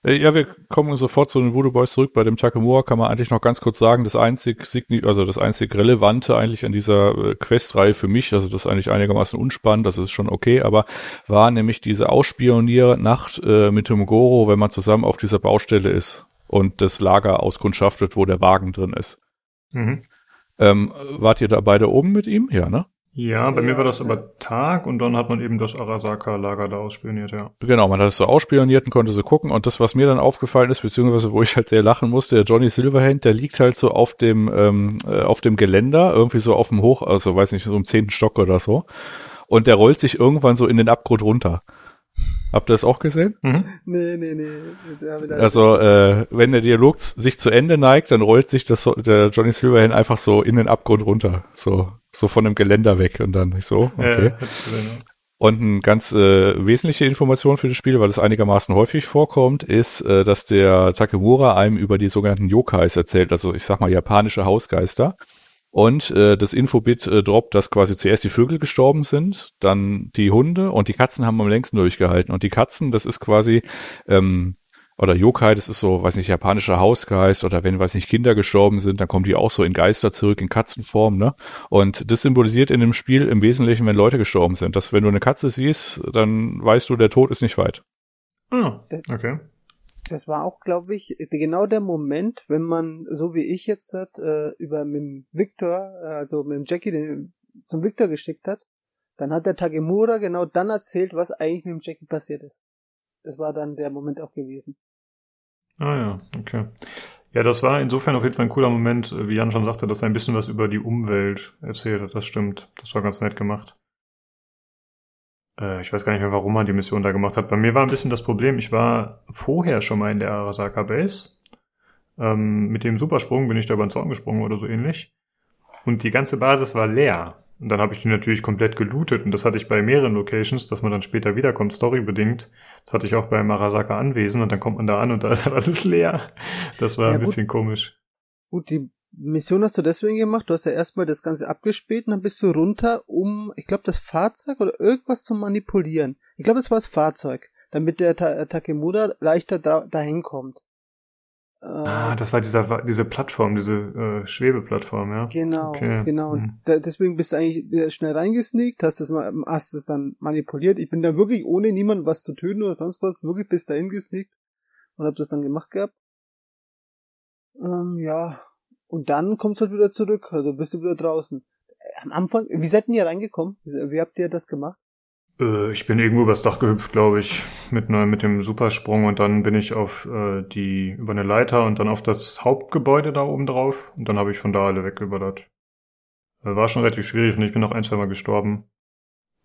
Äh, Ja, wir kommen sofort zu den Voodoo Boys zurück. Bei dem Takemura kann man eigentlich noch ganz kurz sagen, das einzig, signi- also das einzig Relevante eigentlich an dieser äh, Questreihe für mich, also das ist eigentlich einigermaßen unspannend, das ist schon okay, aber war nämlich diese Ausspioniernacht äh, mit dem Goro, wenn man zusammen auf dieser Baustelle ist und das Lager auskundschaftet, wo der Wagen drin ist. Mhm. Ähm, wart ihr da beide oben mit ihm? Ja, ne? Ja, bei Ja, mir war das aber Tag und dann hat man eben das Arasaka-Lager da ausspioniert, ja. Genau, man hat es so ausspioniert und konnte so gucken. Und das, was mir dann aufgefallen ist, beziehungsweise wo ich halt sehr lachen musste, der Johnny Silverhand, der liegt halt so auf dem, ähm, äh, auf dem Geländer, irgendwie so auf dem Hoch, also weiß nicht, so im zehnten Stock oder so. Und der rollt sich irgendwann so in den Abgrund runter. Habt ihr das auch gesehen? Mhm. Nee, nee, nee. Also, äh, wenn der Dialog sich zu Ende neigt, dann rollt sich das, der Johnny Silverhand einfach so in den Abgrund runter. So, so von dem Geländer weg und dann so, okay. Ja. Und eine ganz äh, wesentliche Information für das Spiel, weil das einigermaßen häufig vorkommt, ist, äh, dass der Takemura einem über die sogenannten Yokais erzählt, also ich sag mal japanische Hausgeister. Und äh, das Infobit äh, droppt, dass quasi zuerst die Vögel gestorben sind, dann die Hunde und die Katzen haben am längsten durchgehalten. Und die Katzen, das ist quasi, ähm, oder Yokai, das ist so, weiß nicht, japanischer Hausgeist oder wenn, weiß nicht, Kinder gestorben sind, dann kommen die auch so in Geister zurück, in Katzenform, ne? Und das symbolisiert in dem Spiel im Wesentlichen, wenn Leute gestorben sind. Dass wenn du eine Katze siehst, dann weißt du, der Tod ist nicht weit. Ah, okay. Das war auch, glaube ich, genau der Moment, wenn man, so wie ich jetzt hat, äh, über mit dem Victor, äh, also mit dem Jackie den zum Victor geschickt hat, dann hat der Tagemura genau dann erzählt, was eigentlich mit dem Jackie passiert ist. Das war dann der Moment auch gewesen. Ah ja, okay. Ja, das war insofern auf jeden Fall ein cooler Moment, äh, wie Jan schon sagte, dass er ein bisschen was über die Umwelt erzählt hat. Das stimmt. Das war ganz nett gemacht. Äh, ich weiß gar nicht mehr, warum man die Mission da gemacht hat. Bei mir war ein bisschen das Problem, ich war vorher schon mal in der Arasaka Base. Ähm, mit dem Supersprung bin ich da über den Zaun gesprungen oder so ähnlich. Und die ganze Basis war leer. Und dann habe ich die natürlich komplett gelootet. Und das hatte ich bei mehreren Locations, dass man dann später wiederkommt, storybedingt. Das hatte ich auch bei Marasaka Anwesen. Und dann kommt man da an und da ist halt alles leer. Das war Ja, ein gut. bisschen komisch. Gut, die Mission hast du deswegen gemacht, du hast ja erstmal das Ganze abgespielt und dann bist du runter, um, ich glaube, das Fahrzeug oder irgendwas zu manipulieren. Ich glaube, das war das Fahrzeug, damit der Ta Takemura leichter da dahin kommt. Äh, Ah, das war dieser, diese Plattform, diese äh, Schwebeplattform, ja. Genau, Okay. genau. Und Hm. da, deswegen bist du eigentlich äh, schnell reingesneakt, hast das mal, hast es dann manipuliert. Ich bin da wirklich ohne niemanden was zu töten oder sonst was, wirklich bis dahin gesneakt und hab das dann gemacht gehabt. Ähm, ja. Und dann kommst du halt wieder zurück, also bist du wieder draußen. Äh, Am Anfang, wie seid ihr reingekommen? Wie, habt ihr das gemacht? Äh, ich bin irgendwo übers Dach gehüpft, glaube ich, mit, ne, mit dem Supersprung und dann bin ich auf äh, die, über eine Leiter und dann auf das Hauptgebäude da oben drauf und dann habe ich von da alle weggeballert. Äh, war schon relativ schwierig und ich bin noch ein, zwei Mal gestorben.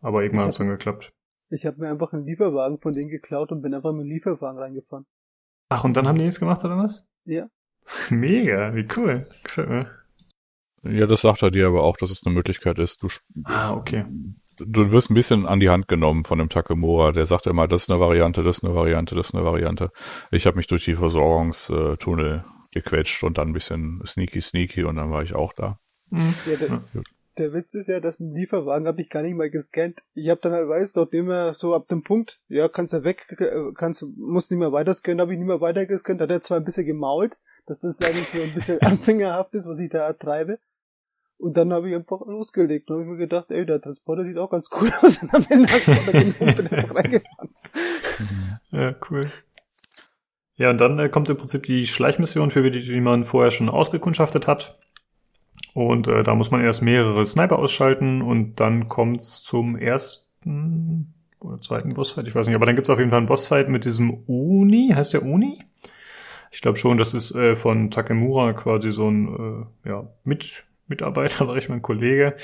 Aber irgendwann hat's dann geklappt. Ich habe mir einfach einen Lieferwagen von denen geklaut und bin einfach mit dem Lieferwagen reingefahren. Ach, und dann haben die nichts gemacht, oder was? Ja. Mega, wie cool. Gefällt mir. Ja, das sagt er dir aber auch, dass es eine Möglichkeit ist. Du, Ah, okay. du wirst ein bisschen an die Hand genommen von dem Takemura. Der sagt immer, das ist eine Variante, das ist eine Variante, das ist eine Variante. Ich habe mich durch die Versorgungstunnel gequetscht und dann ein bisschen sneaky sneaky und dann war ich auch da. Ja, der, Ja. Der Witz ist ja, dass mit dem Lieferwagen habe ich gar nicht mal gescannt. Ich habe dann halt, weißt du, nachdem er so ab dem Punkt, ja, kannst du weg, äh, kannst, musst nicht mehr weiter scannen, habe ich nicht mehr weiter gescannt, hat er zwar ein bisschen gemault, dass das eigentlich so ein bisschen anfängerhaft ist, was ich da treibe. Und dann habe ich einfach losgelegt. Und habe ich mir gedacht, ey, der Transporter sieht auch ganz cool aus. Und dann bin ich einfach reingefahren. Ja, cool. Ja, und dann äh, kommt im Prinzip die Schleichmission, für die, die man vorher schon ausgekundschaftet hat. Und äh, da muss man erst mehrere Sniper ausschalten und dann kommt's zum ersten oder zweiten Bossfight, ich weiß nicht, aber dann gibt's auf jeden Fall einen Bossfight mit diesem Uni, heißt der Uni? Ich glaube schon, das ist äh, von Takemura quasi so ein äh, ja, Mit Mitarbeiter, sag ich mal, ein Kollege,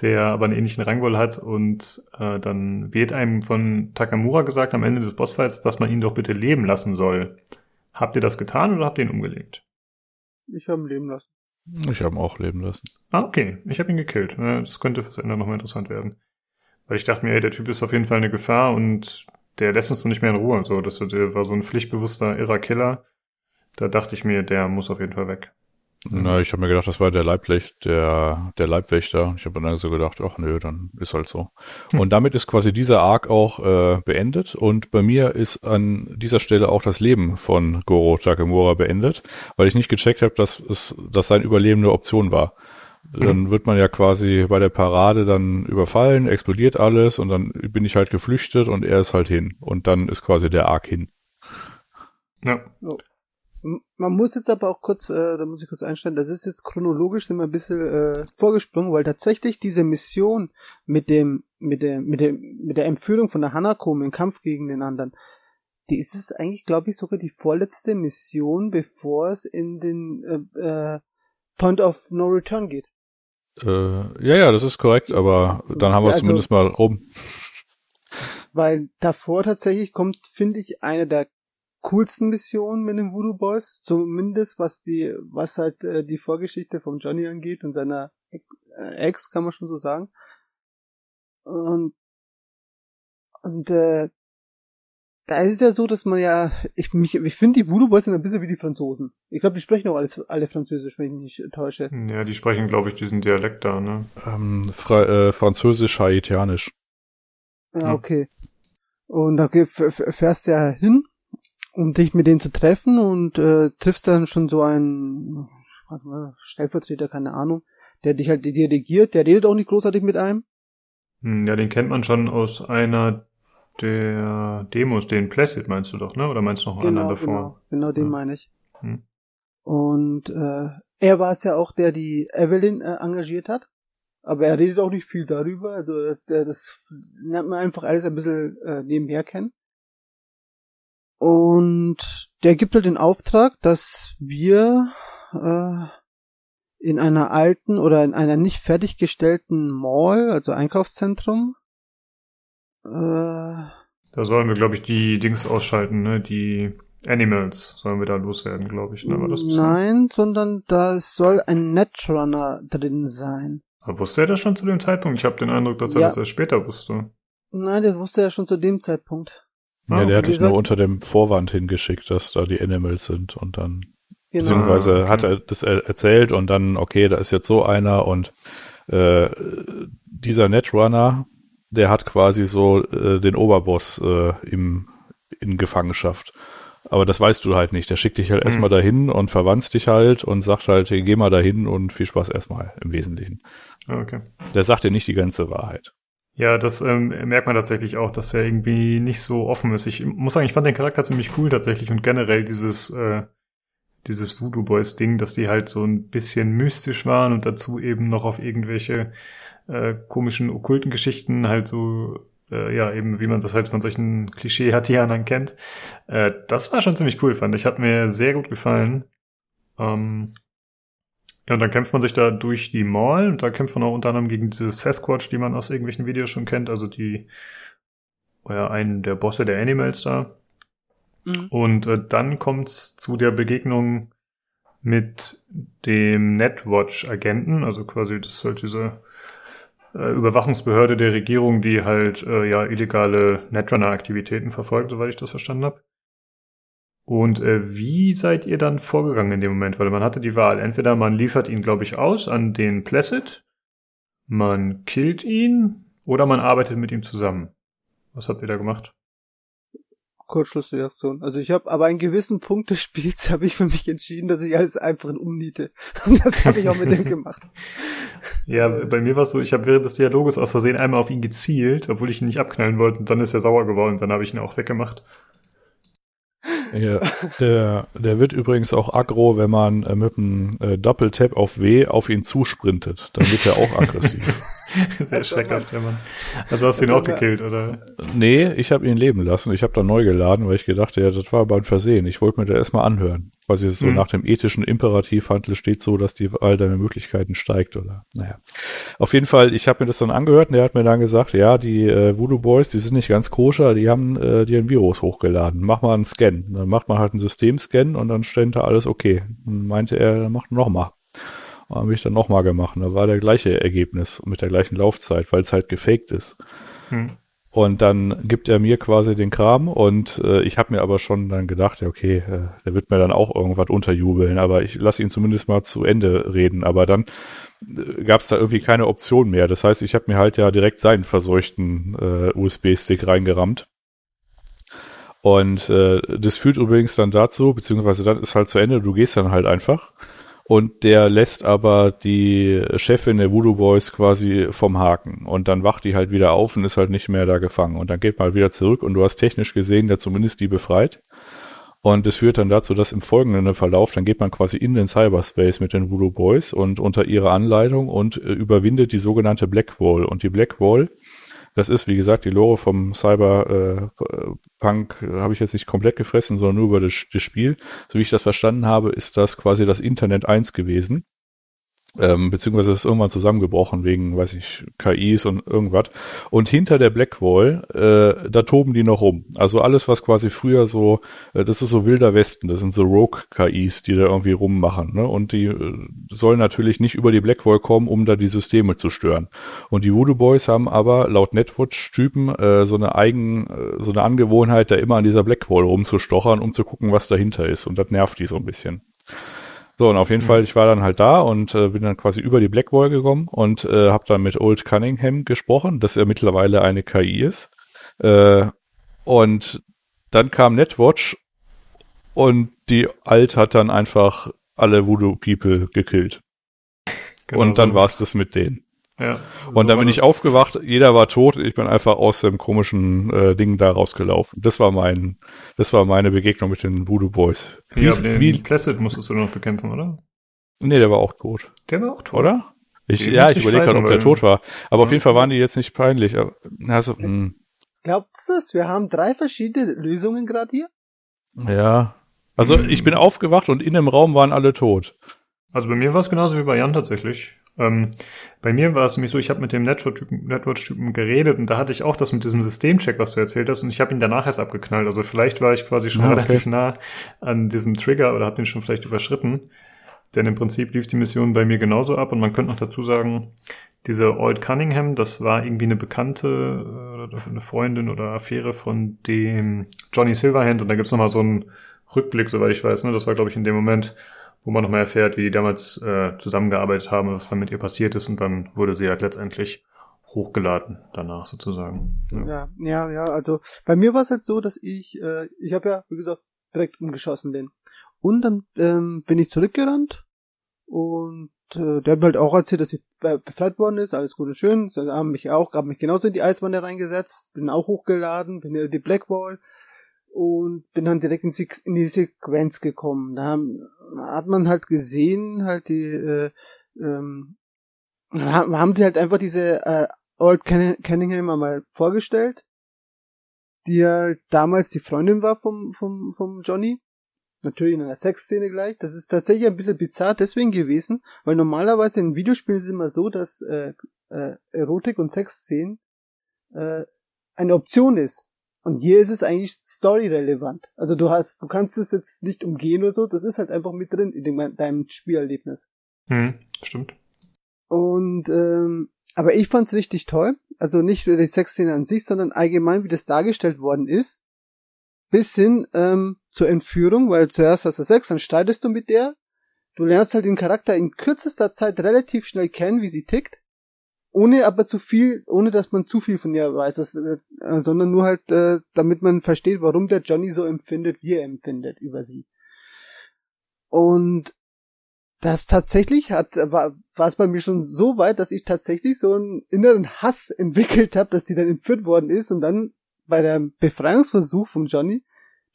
der aber einen ähnlichen Rang wohl hat und äh, dann wird einem von Takamura gesagt am Ende des Bossfights, dass man ihn doch bitte leben lassen soll. Habt ihr das getan oder habt ihr ihn umgelegt? Ich habe ihn leben lassen. Ich habe ihn auch leben lassen. Ah, okay. Ich habe ihn gekillt. Das könnte fürs Ende nochmal interessant werden. Weil ich dachte mir, ey, der Typ ist auf jeden Fall eine Gefahr und der lässt uns doch nicht mehr in Ruhe. So, das war so ein pflichtbewusster, irrer Killer. Da dachte ich mir, der muss auf jeden Fall weg. Na, ich habe mir gedacht, das war der Leibwächter, der, der Leibwächter. Ich habe dann so gedacht, ach nö, dann ist halt so. Und damit ist quasi dieser Arc auch äh, beendet. Und bei mir ist an dieser Stelle auch das Leben von Goro Takemura beendet, weil ich nicht gecheckt habe, dass es, dass sein Überleben eine Option war. Dann wird man ja quasi bei der Parade dann überfallen, explodiert alles und dann bin ich halt geflüchtet und er ist halt hin. Und dann ist quasi der Arc hin. Ja. M- Man muss jetzt aber auch kurz, äh, da muss ich kurz einstellen, das ist jetzt chronologisch sind wir ein bisschen äh, vorgesprungen, weil tatsächlich diese Mission mit dem, mit der, mit der, mit der Entführung von der Hanako im Kampf gegen den anderen, die ist es eigentlich, glaube ich, sogar die vorletzte Mission, bevor es in den äh, äh, Point of No Return geht. Äh, ja, ja, das ist korrekt, aber dann haben wir es Also- zumindest mal rum. Weil davor tatsächlich kommt, finde ich, eine der coolsten Missionen mit den Voodoo Boys, zumindest was die, was halt äh, die Vorgeschichte von Johnny angeht und seiner Ex, äh, Ex kann man schon so sagen. Und und äh, da ist es ja so, dass man ja, ich mich, ich finde die Voodoo Boys sind ein bisschen wie die Franzosen. Ich glaube, die sprechen auch alles, alle Französisch, wenn ich mich nicht täusche. Ja, die sprechen, glaube ich, diesen Dialekt da, ne? Ähm, Fra äh, Französisch-Haitianisch. Ja, Hm. okay. Und da fährst du ja hin, um dich mit denen zu treffen und äh, triffst dann schon so einen mal, Stellvertreter, keine Ahnung, der dich halt dirigiert, der redet auch nicht großartig mit einem. Hm, Ja, den kennt man schon aus einer der Demos, den Placid meinst du doch, ne? Oder meinst du noch einen Genau, anderen davor? genau, genau den Ja. meine ich. Hm. Und äh, er war es ja auch, der die Evelyn äh, engagiert hat. Aber er redet auch nicht viel darüber. Also äh, der, das lernt man einfach alles ein bisschen äh, nebenher kennen. Und der gibt halt den Auftrag, dass wir äh, in einer alten oder in einer nicht fertiggestellten Mall, also Einkaufszentrum, äh, Da sollen wir, glaube ich, die Dings ausschalten, ne? Die Animals sollen wir da loswerden, glaube ich, ne? Nein, sondern da soll ein Netrunner drin sein. Aber wusste er das schon zu dem Zeitpunkt? Ich habe den Eindruck, dass er Ja. das erst später wusste. Nein, das wusste er schon zu dem Zeitpunkt. Ah, ja, der hat dich nur unter dem Vorwand hingeschickt, dass da die Animals sind und dann Genau. beziehungsweise Ah, hat er das er erzählt und dann, okay, da ist jetzt so einer und äh, dieser Netrunner, der hat quasi so äh, den Oberboss äh, im, in Gefangenschaft. Aber das weißt du halt nicht. Der schickt dich halt Hm. erstmal dahin und verwandst dich halt und sagt halt, hey, geh mal dahin und viel Spaß erstmal im Wesentlichen. Ah, okay. Der sagt dir nicht die ganze Wahrheit. Ja, das ähm, merkt man tatsächlich auch, dass er irgendwie nicht so offen ist. Ich muss sagen, ich fand den Charakter ziemlich cool tatsächlich und generell dieses äh, dieses Voodoo Boys Ding, dass die halt so ein bisschen mystisch waren und dazu eben noch auf irgendwelche äh, komischen okkulten Geschichten halt so äh, ja eben wie man das halt von solchen Klischee-Hatianern kennt. Äh, das war schon ziemlich cool, fand ich. Hat mir sehr gut gefallen. Ähm, ja, und dann kämpft man sich da durch die Mall und da kämpft man auch unter anderem gegen diese Sasquatch, die man aus irgendwelchen Videos schon kennt, also die, oder einen der Bosse der Animals da. Mhm. Und äh, dann kommt's zu der Begegnung mit dem Netwatch-Agenten, also quasi das ist halt diese äh, Überwachungsbehörde der Regierung, die halt äh, ja illegale Netrunner-Aktivitäten verfolgt, soweit ich das verstanden habe. Und äh, wie seid ihr dann vorgegangen in dem Moment? Weil man hatte die Wahl. Entweder man liefert ihn, glaube ich, aus an den Placid, man killt ihn oder man arbeitet mit ihm zusammen. Was habt ihr da gemacht? Kurzschlussreaktion. Also ich habe aber einen gewissen Punkt des Spiels habe ich für mich entschieden, dass ich alles einfach umniete. Und das habe ich auch mit dem gemacht. Ja, bei mir war es so, ich habe während des Dialoges aus Versehen einmal auf ihn gezielt, obwohl ich ihn nicht abknallen wollte, und dann ist er sauer geworden, dann habe ich ihn auch weggemacht. Ja, der, der wird übrigens auch aggro, wenn man äh, mit einem äh, Doppeltap auf W auf ihn zusprintet. Dann wird er auch aggressiv. Sehr schreckhaft, der Mann. Also hast du ihn Das auch gekillt, oder? nee, ich habe ihn leben lassen. Ich habe da neu geladen, weil ich gedacht, ja, das war aber ein Versehen. Ich wollte mir das erstmal anhören. Quasi so Mhm. nach dem ethischen Imperativ handelt steht so, dass die Wahl deiner Möglichkeiten steigt oder naja. Auf jeden Fall, ich habe mir das dann angehört und der hat mir dann gesagt, ja, die äh, Voodoo Boys, die sind nicht ganz koscher, die haben äh, dir ein Virus hochgeladen. Mach mal einen Scan. Dann macht man halt einen Systemscan und dann stellt da alles okay. Dann meinte er, dann macht noch mal. Habe ich dann nochmal gemacht. Und da war der gleiche Ergebnis mit der gleichen Laufzeit, weil es halt gefaked ist. Hm. Und dann gibt er mir quasi den Kram und äh, ich habe mir aber schon dann gedacht, ja okay, äh, der wird mir dann auch irgendwas unterjubeln, aber ich lasse ihn zumindest mal zu Ende reden. Aber dann äh, gab es da irgendwie keine Option mehr. Das heißt, ich habe mir halt ja direkt seinen verseuchten äh, USB-Stick reingerammt. Und äh, das führt übrigens dann dazu, beziehungsweise dann ist halt zu Ende, du gehst dann halt einfach und der lässt aber die Chefin der Voodoo Boys quasi vom Haken. Und dann wacht die halt wieder auf und ist halt nicht mehr da gefangen. Und dann geht halt wieder zurück und du hast technisch gesehen ja zumindest die befreit. Und es führt dann dazu, dass im folgenden Verlauf, dann geht man quasi in den Cyberspace mit den Voodoo Boys und unter ihrer Anleitung und äh, überwindet die sogenannte Black Wall. Und die Black Wall das ist, wie gesagt, die Lore vom Cyberpunk äh, habe ich jetzt nicht komplett gefressen, sondern nur über das, das Spiel. So wie ich das verstanden habe, ist das quasi das Internet 1 gewesen. Ähm, beziehungsweise ist irgendwann zusammengebrochen wegen, weiß ich, KIs und irgendwas. Und hinter der Blackwall, äh, da toben die noch rum. Also alles, was quasi früher so, äh, das ist so wilder Westen, das sind so Rogue-KIs, die da irgendwie rummachen. Ne? Und die äh, sollen natürlich nicht über die Blackwall kommen, um da die Systeme zu stören. Und die Voodoo Boys haben aber laut Netwatch-Typen äh, so eine eigen, äh, so eine Angewohnheit, da immer an dieser Blackwall rumzustochern, um zu gucken, was dahinter ist. Und das nervt die so ein bisschen. So, und auf jeden mhm. Fall, ich war dann halt da und äh, bin dann quasi über die Blackwall gekommen und äh, habe dann mit Old Cunningham gesprochen, dass er mittlerweile eine KI ist. Äh, und dann kam Netwatch und die Alt hat dann einfach alle Voodoo People gekillt. Genau und dann so. war es das mit denen. Ja, und dann bin ich aufgewacht, jeder war tot, ich bin einfach aus dem komischen äh, Ding da rausgelaufen. Das war mein, das war meine Begegnung mit den Voodoo Boys. Wie, ja, den wie, Placid musstest du noch bekämpfen, oder? Nee, der war auch tot. Der war auch tot. Oder? Ich, ja, ich überlege gerade, ob der tot war. Aber ja. auf jeden Fall waren die jetzt nicht peinlich. Also, hm. Glaubst du es? Wir haben drei verschiedene Lösungen gerade hier? Ja. Also ich bin aufgewacht und in dem Raum waren alle tot. Also bei mir war es genauso wie bei Jan tatsächlich. Ähm, bei mir war es nämlich so, ich habe mit dem Network-Typen Network geredet und da hatte ich auch das mit diesem Systemcheck, was du erzählt hast, und ich habe ihn danach erst abgeknallt. Also vielleicht war ich quasi schon ah, okay. relativ nah an diesem Trigger oder habe den schon vielleicht überschritten. Denn im Prinzip lief die Mission bei mir genauso ab und man könnte noch dazu sagen, diese Old Cunningham, das war irgendwie eine Bekannte äh, oder eine Freundin oder Affäre von dem Johnny Silverhand und da gibt's nochmal so einen Rückblick, soweit ich weiß. Ne? Das war, glaube ich, in dem Moment, wo man nochmal erfährt, wie die damals äh, zusammengearbeitet haben, was dann mit ihr passiert ist und dann wurde sie halt letztendlich hochgeladen danach sozusagen. Ja, ja, ja, also bei mir war es halt so, dass ich, äh, ich habe ja, wie gesagt, direkt umgeschossen bin. Und dann ähm, bin ich zurückgerannt und äh, der hat halt auch erzählt, dass ich befreit worden ist, alles gut und schön. Sie haben mich auch, haben mich genauso in die Eiswanne reingesetzt, bin auch hochgeladen, bin in die Blackwall und bin dann direkt in, in die Sequenz gekommen. Da haben, hat man halt gesehen, halt die, äh, ähm, haben sie halt einfach diese äh, Old Cunningham einmal vorgestellt, die ja damals die Freundin war vom, vom, vom Johnny. Natürlich in einer Sexszene gleich. Das ist tatsächlich ein bisschen bizarr deswegen gewesen, weil normalerweise in Videospielen ist es immer so, dass äh, äh, Erotik und Sexszenen äh, eine Option ist. Und hier ist es eigentlich story-relevant. Also du hast, du kannst es jetzt nicht umgehen oder so, das ist halt einfach mit drin in dem, deinem Spielerlebnis. Hm, stimmt. Und ähm, aber ich fand's richtig toll. Also nicht nur die Sexszene an sich, sondern allgemein, wie das dargestellt worden ist. Bis hin ähm, zur Entführung, weil zuerst hast du Sex, dann streitest du mit der. Du lernst halt den Charakter in kürzester Zeit relativ schnell kennen, wie sie tickt ohne aber zu viel, ohne dass man zu viel von ihr weiß, das, äh, sondern nur halt, äh, damit man versteht, warum der Johnny so empfindet, wie er empfindet über sie. Und das tatsächlich hat, war, war es bei mir schon so weit, dass ich tatsächlich so einen inneren Hass entwickelt habe, dass die dann entführt worden ist und dann bei dem Befreiungsversuch von Johnny,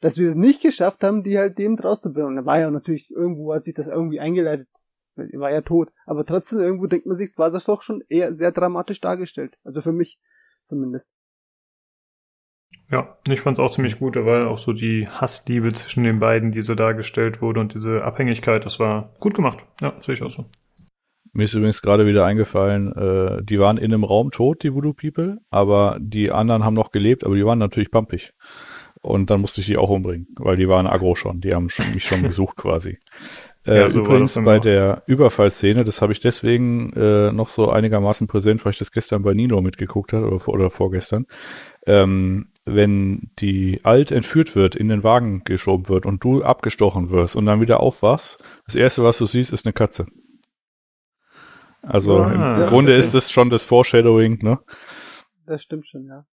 dass wir es nicht geschafft haben, die halt dem draus zu bringen. Und da war ja natürlich irgendwo, hat sich das irgendwie eingeleitet, er war ja tot. Aber trotzdem, irgendwo denkt man sich, war das doch schon eher sehr dramatisch dargestellt. Also für mich zumindest. Ja, ich fand es auch ziemlich gut, weil auch so die Hassliebe zwischen den beiden, die so dargestellt wurde und diese Abhängigkeit, das war gut gemacht. Ja, sehe ich auch so. Mir ist übrigens gerade wieder eingefallen, äh, die waren in einem Raum tot, die Voodoo People, aber die anderen haben noch gelebt, aber die waren natürlich pumpig. Und dann musste ich die auch umbringen, weil die waren aggro schon, die haben schon, mich schon gesucht quasi. Äh, Ja, so übrigens bei auch. der Überfallszene, das habe ich deswegen äh, noch so einigermaßen präsent, weil ich das gestern bei Nino mitgeguckt habe oder, oder vorgestern. Ähm, wenn die Alt entführt wird, in den Wagen geschoben wird und du abgestochen wirst und dann wieder aufwachst, das erste, was du siehst, ist eine Katze. Also Ah, im ja, Grunde ist das schon das Foreshadowing, ne? Das stimmt schon, ja.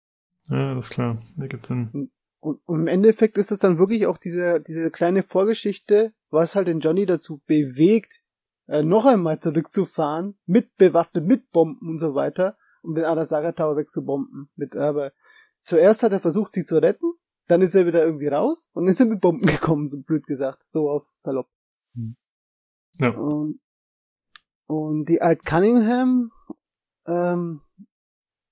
Ja, das ist klar. Da gibt's Sinn. Und, und im Endeffekt ist es dann wirklich auch diese, diese kleine Vorgeschichte, was halt den Johnny dazu bewegt, äh, noch einmal zurückzufahren, mit bewaffnet, mit Bomben und so weiter, um den Arasaka Tower wegzubomben. Mit, aber zuerst hat er versucht, sie zu retten, dann ist er wieder irgendwie raus und ist er mit Bomben gekommen, so blöd gesagt, so auf salopp. Ja. Und, und die Alt Cunningham ähm,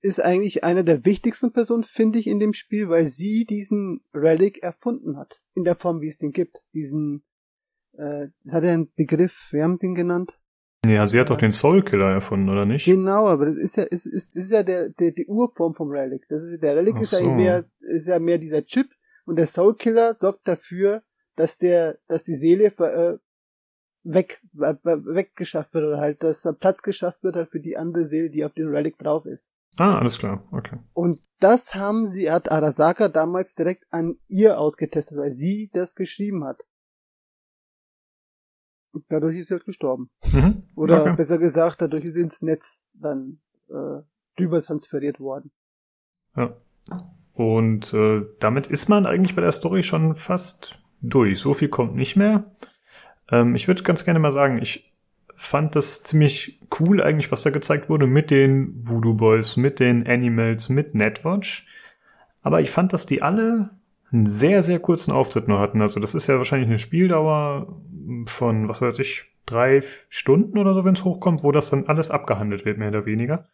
ist eigentlich eine der wichtigsten Personen, finde ich, in dem Spiel, weil sie diesen Relic erfunden hat. In der Form, wie es den gibt. Diesen, äh, hat er einen Begriff, wie haben sie ihn genannt? Ja, sie hat doch den Soul Killer erfunden, oder nicht? Genau, aber das ist ja, ist, ist, ist ja der, der, die Urform vom Relic. Das ist, der Relic Ach ist ja so. mehr, ist ja mehr dieser Chip und der Soul Killer sorgt dafür, dass der, dass die Seele äh, weg, äh, weggeschafft wird oder halt, dass da Platz geschafft wird halt für die andere Seele, die auf dem Relic drauf ist. Ah, alles klar. Okay. Und das haben sie, hat Arasaka damals direkt an ihr ausgetestet, weil sie das geschrieben hat. Dadurch ist sie halt gestorben. Mhm. Oder okay. besser gesagt, dadurch ist sie ins Netz dann äh, drüber transferiert worden. Ja. Und äh, damit ist man eigentlich bei der Story schon fast durch. So viel kommt nicht mehr. Ähm, ich würde ganz gerne mal sagen, ich fand das ziemlich cool eigentlich, was da gezeigt wurde mit den Voodoo Boys, mit den Animals, mit Netwatch. Aber ich fand, dass die alle einen sehr, sehr kurzen Auftritt nur hatten. Also das ist ja wahrscheinlich eine Spieldauer von, was weiß ich, drei Stunden oder so, wenn es hochkommt, wo das dann alles abgehandelt wird, mehr oder weniger.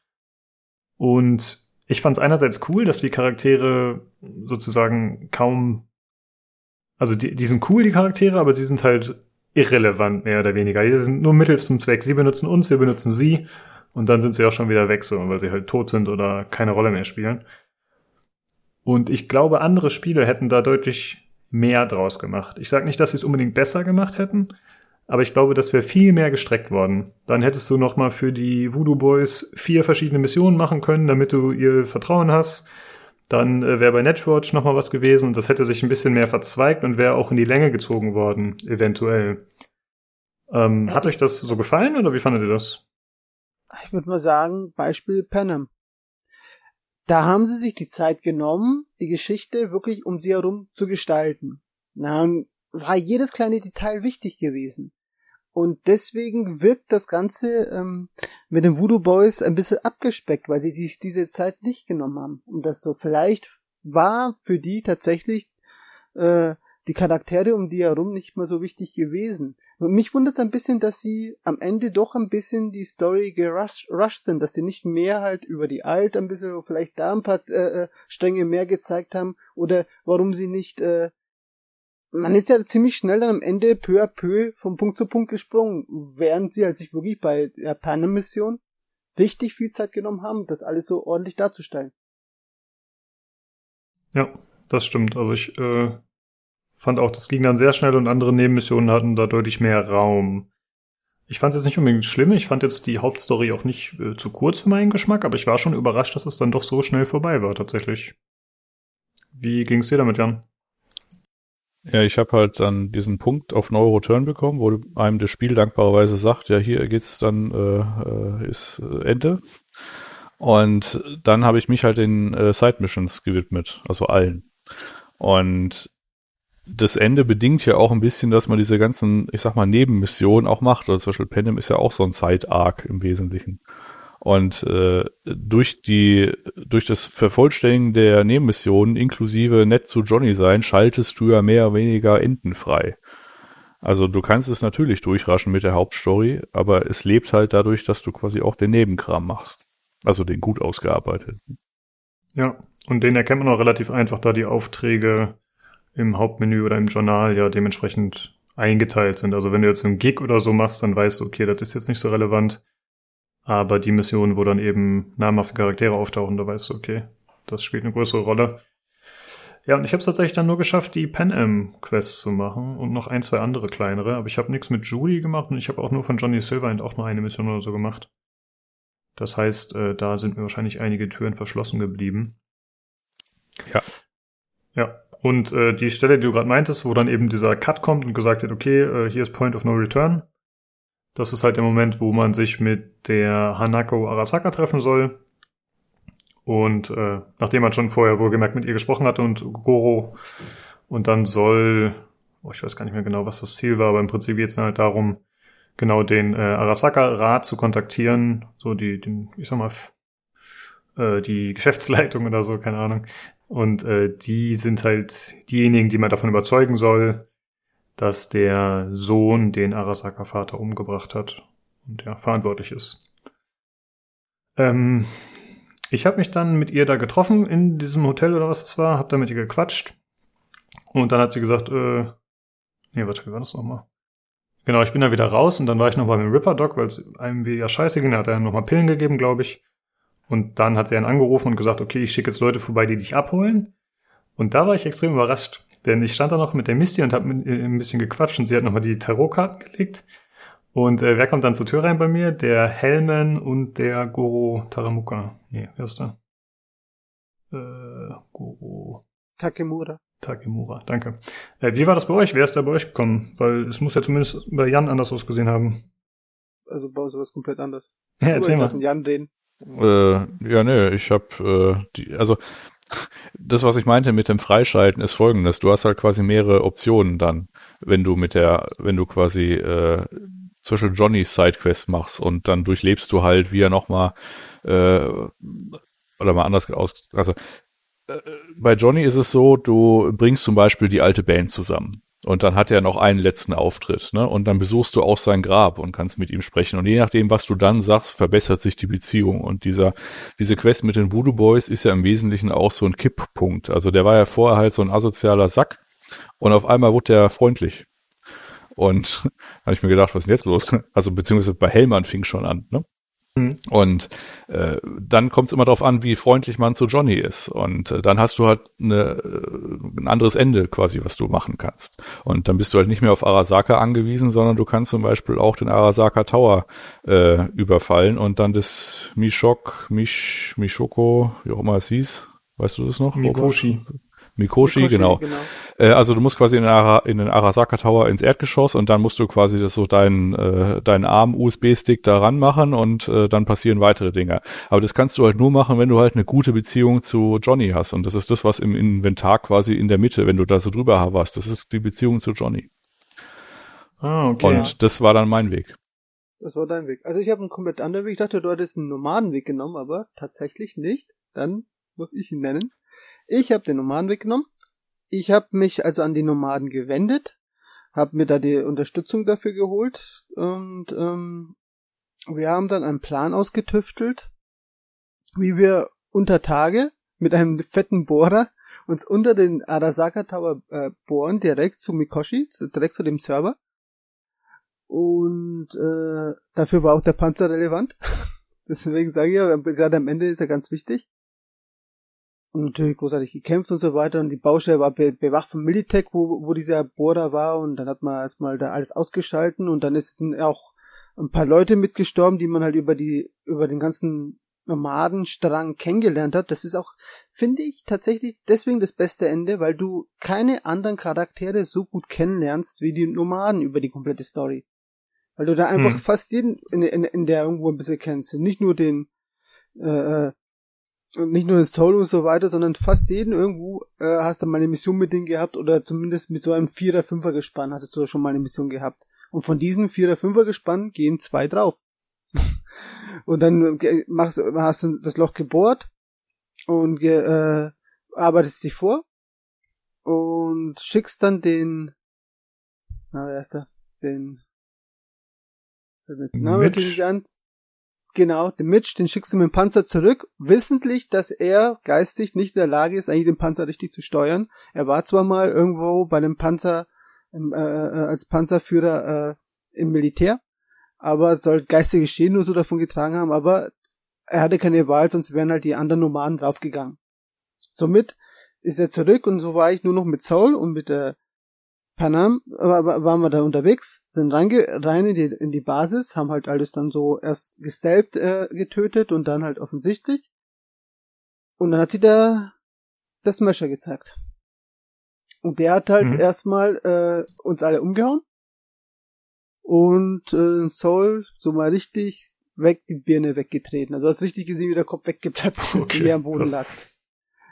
Und ich fand es einerseits cool, dass die Charaktere sozusagen kaum, also die, die sind cool, die Charaktere, aber sie sind halt irrelevant, mehr oder weniger. Die sind nur Mittel zum Zweck. Sie benutzen uns, wir benutzen sie und dann sind sie auch schon wieder weg, so, weil sie halt tot sind oder keine Rolle mehr spielen. Und ich glaube, andere Spiele hätten da deutlich mehr draus gemacht. Ich sage nicht, dass sie es unbedingt besser gemacht hätten, aber ich glaube, das wäre viel mehr gestreckt worden. Dann hättest du noch mal für die Voodoo Boys vier verschiedene Missionen machen können, damit du ihr Vertrauen hast. Dann äh, wäre bei Netwatch noch mal was gewesen und das hätte sich ein bisschen mehr verzweigt und wäre auch in die Länge gezogen worden, eventuell. Ähm, hat euch das so gefallen oder wie fandet ihr das? Ich würde mal sagen, Beispiel Panem. Da haben sie sich die Zeit genommen, die Geschichte wirklich um sie herum zu gestalten. Na, war jedes kleine Detail wichtig gewesen. Und deswegen wirkt das Ganze ähm, mit den Voodoo Boys ein bisschen abgespeckt, weil sie sich diese Zeit nicht genommen haben. Und das so vielleicht war für die tatsächlich äh, die Charaktere um die herum nicht mehr so wichtig gewesen. Mich wundert es ein bisschen, dass sie am Ende doch ein bisschen die Story gerusht sind, dass sie nicht mehr halt über die Alt ein bisschen, vielleicht da ein paar äh, äh, Stränge mehr gezeigt haben oder warum sie nicht äh, man ist ja ziemlich schnell dann am Ende peu à peu von Punkt zu Punkt gesprungen, während sie halt sich wirklich bei der Panem-Mission richtig viel Zeit genommen haben, das alles so ordentlich darzustellen. Ja, das stimmt. Also ich äh, fand auch, das ging dann sehr schnell und andere Nebenmissionen hatten da deutlich mehr Raum. Ich fand es jetzt nicht unbedingt schlimm. Ich fand jetzt die Hauptstory auch nicht äh, zu kurz für meinen Geschmack, aber ich war schon überrascht, dass es dann doch so schnell vorbei war, tatsächlich. Wie ging's dir damit, Jan? Ja, ich habe halt dann diesen Punkt auf No Return bekommen, wo einem das Spiel dankbarerweise sagt, ja, hier geht's dann, äh, äh, ist äh, Ende. Und dann habe ich mich halt den äh, Side Missions gewidmet, also allen. Und das Ende bedingt ja auch ein bisschen, dass man diese ganzen, ich sag mal, Nebenmissionen auch macht. Also zum Beispiel Panem ist ja auch so ein Side-Arc im Wesentlichen. Und äh, durch die, durch das Vervollständigen der Nebenmissionen inklusive nett zu Johnny sein, schaltest du ja mehr oder weniger Enden frei. Also du kannst es natürlich durchraschen mit der Hauptstory, aber es lebt halt dadurch, dass du quasi auch den Nebenkram machst. Also den gut ausgearbeiteten. Ja, und den erkennt man auch relativ einfach, da die Aufträge im Hauptmenü oder im Journal ja dementsprechend eingeteilt sind. Also wenn du jetzt einen Gig oder so machst, dann weißt du, okay, das ist jetzt nicht so relevant. Aber die Missionen, wo dann eben namhafte Charaktere auftauchen, da weißt du, okay, das spielt eine größere Rolle. Ja, und ich habe es tatsächlich dann nur geschafft, die Pan Am Quests zu machen und noch ein, zwei andere kleinere. Aber ich habe nichts mit Judy gemacht und ich habe auch nur von Johnny Silverhand auch nur eine Mission oder so gemacht. Das heißt, äh, da sind mir wahrscheinlich einige Türen verschlossen geblieben. Ja. Ja. Und äh, die Stelle, die du gerade meintest, wo dann eben dieser Cut kommt und gesagt wird, okay, äh, hier ist Point of No Return. Das ist halt der Moment, wo man sich mit der Hanako Arasaka treffen soll. Und äh, nachdem man schon vorher wohlgemerkt mit ihr gesprochen hatte und Goro und dann soll, oh, ich weiß gar nicht mehr genau, was das Ziel war, aber im Prinzip geht es halt darum, genau den äh, Arasaka-Rat zu kontaktieren, so die, den, ich sag mal, äh, die Geschäftsleitung oder so, keine Ahnung. Und äh, die sind halt diejenigen, die man davon überzeugen soll, dass der Sohn den Arasaka-Vater umgebracht hat und ja, verantwortlich ist. Ähm, ich habe mich dann mit ihr da getroffen in diesem Hotel oder was das war, hab da mit ihr gequatscht. Und dann hat sie gesagt, äh, nee, warte, wie war das nochmal? Genau, ich bin da wieder raus und dann war ich noch bei dem Ripper Doc, weil es einem wie ja scheiße ging. Da hat er nochmal Pillen gegeben, glaube ich. Und dann hat sie einen angerufen und gesagt, okay, ich schicke jetzt Leute vorbei, die dich abholen. Und da war ich extrem überrascht, denn ich stand da noch mit der Misty und habe ein bisschen gequatscht und sie hat nochmal die Tarotkarten gelegt. Und äh, wer kommt dann zur Tür rein bei mir? Der Helmen und der Goro Taramuka. Nee, wer ist da? Äh, Goro. Takemura. Takemura, danke. Äh, wie war das bei euch? Wer ist da bei euch gekommen? Weil es muss ja zumindest bei Jan anders ausgesehen haben. Also bei uns war es komplett anders. Ja, erzähl mal. Jan reden. Äh, ja, nee, ich hab äh, die, also das, was ich meinte mit dem Freischalten, ist folgendes. Du hast halt quasi mehrere Optionen dann, wenn du mit der, wenn du quasi äh, Beispiel Johnnys Sidequest machst und dann durchlebst du halt, wie er nochmal äh, oder mal anders aus, also äh, bei Johnny ist es so, du bringst zum Beispiel die alte Band zusammen. Und dann hat er noch einen letzten Auftritt, ne? Und dann besuchst du auch sein Grab und kannst mit ihm sprechen. Und je nachdem, was du dann sagst, verbessert sich die Beziehung. Und dieser, diese Quest mit den Voodoo Boys ist ja im Wesentlichen auch so ein Kipppunkt. Also der war ja vorher halt so ein asozialer Sack. Und auf einmal wurde er freundlich. Und habe ich mir gedacht, was ist denn jetzt los? Also beziehungsweise bei Hellmann fing schon an, ne? Mhm. Und äh, dann kommt es immer darauf an, wie freundlich man zu Johnny ist. Und äh, dann hast du halt eine, äh, ein anderes Ende quasi, was du machen kannst. Und dann bist du halt nicht mehr auf Arasaka angewiesen, sondern du kannst zum Beispiel auch den Arasaka Tower äh, überfallen und dann das Mishok, Mish, Mishoko, wie auch immer es hieß. Weißt du das noch? Mikoshi. Mikoshi, Mikoshi genau. genau. Äh, also du musst quasi in den, Ara, in den Arasaka Tower ins Erdgeschoss und dann musst du quasi das so deinen äh, deinen Arm USB-Stick da ranmachen und äh, dann passieren weitere Dinge. Aber das kannst du halt nur machen, wenn du halt eine gute Beziehung zu Johnny hast und das ist das, was im Inventar quasi in der Mitte, wenn du da so drüber hast, das ist die Beziehung zu Johnny. Ah, okay. Und das war dann mein Weg. Das war dein Weg. Also ich habe einen komplett anderen Weg. Ich dachte, du hättest einen Nomadenweg genommen, aber tatsächlich nicht. Dann muss ich ihn nennen. Ich habe den Nomaden weggenommen. Ich habe mich also an die Nomaden gewendet, habe mir da die Unterstützung dafür geholt und ähm, wir haben dann einen Plan ausgetüftelt, wie wir unter Tage mit einem fetten Bohrer uns unter den Arasaka Tower äh, bohren, direkt zu Mikoshi, direkt zu dem Server. Und äh, dafür war auch der Panzer relevant. Deswegen sage ich ja, gerade am Ende ist er ganz wichtig und natürlich großartig gekämpft und so weiter. Und die Baustelle war be bewacht vom Militech, wo, wo dieser Bohrer war. Und dann hat man erstmal da alles ausgeschalten und dann ist auch ein paar Leute mitgestorben, die man halt über die, über den ganzen Nomadenstrang kennengelernt hat. Das ist auch, finde ich, tatsächlich deswegen das beste Ende, weil du keine anderen Charaktere so gut kennenlernst wie die Nomaden über die komplette Story. Weil du da einfach hm. fast jeden in, in, in der irgendwo ein bisschen kennst. Nicht nur den äh, äh nicht nur das Soul und so weiter, sondern fast jeden irgendwo äh, hast du mal eine Mission mit denen gehabt oder zumindest mit so einem Vierer, Fünfer Gespann hattest du schon mal eine Mission gehabt. Und von diesen Vierer, Fünfer Gespann gehen zwei drauf. und dann äh, machst, hast du das Loch gebohrt und äh, arbeitest dich vor und schickst dann den, na, wer ist der? Den, Name Mitch. Genau, den Mitch, den schickst du mit dem Panzer zurück, wissentlich, dass er geistig nicht in der Lage ist, eigentlich den Panzer richtig zu steuern. Er war zwar mal irgendwo bei dem Panzer äh, äh, als Panzerführer äh, im Militär, aber soll geistige Schäden nur so davon getragen haben, aber er hatte keine Wahl, sonst wären halt die anderen Nomaden draufgegangen. Somit ist er zurück und so war ich nur noch mit Saul und mit der Panam, war, waren wir da unterwegs, sind reinge rein in die, in die Basis, haben halt alles dann so erst gestelft äh, getötet und dann halt offensichtlich. Und dann hat sie da das Smasher gezeigt. Und der hat halt mhm. erstmal äh, uns alle umgehauen. Und äh, Soul so mal richtig weg, die Birne weggetreten. Also hast richtig gesehen, wie der Kopf weggeplatzt ist, okay, wie er am Boden krass. lag.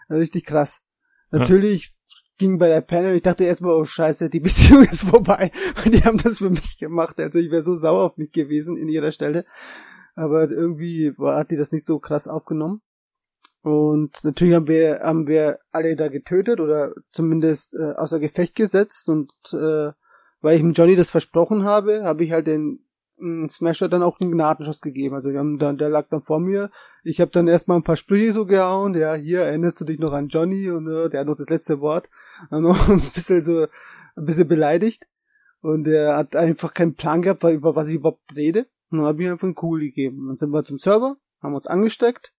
Also richtig krass. Natürlich. Ging bei der Panel, ich dachte erstmal, oh scheiße, die Beziehung ist vorbei. Und die haben das für mich gemacht. Also ich wäre so sauer auf mich gewesen in ihrer Stelle. Aber irgendwie war, hat die das nicht so krass aufgenommen. Und natürlich haben wir, haben wir alle da getötet oder zumindest äh, außer Gefecht gesetzt und äh, weil ich dem Johnny das versprochen habe, habe ich halt den mm, Smasher dann auch einen Gnadenschuss gegeben. Also wir haben dann, der lag dann vor mir. Ich habe dann erstmal ein paar Sprüche so gehauen. Ja, hier erinnerst du dich noch an Johnny und äh, der hat noch das letzte Wort. Noch ein bisschen so ein bisschen beleidigt. Und er hat einfach keinen Plan gehabt, über was ich überhaupt rede. Und dann habe ich einfach einen Kugel gegeben. Dann sind wir zum Server, haben uns angesteckt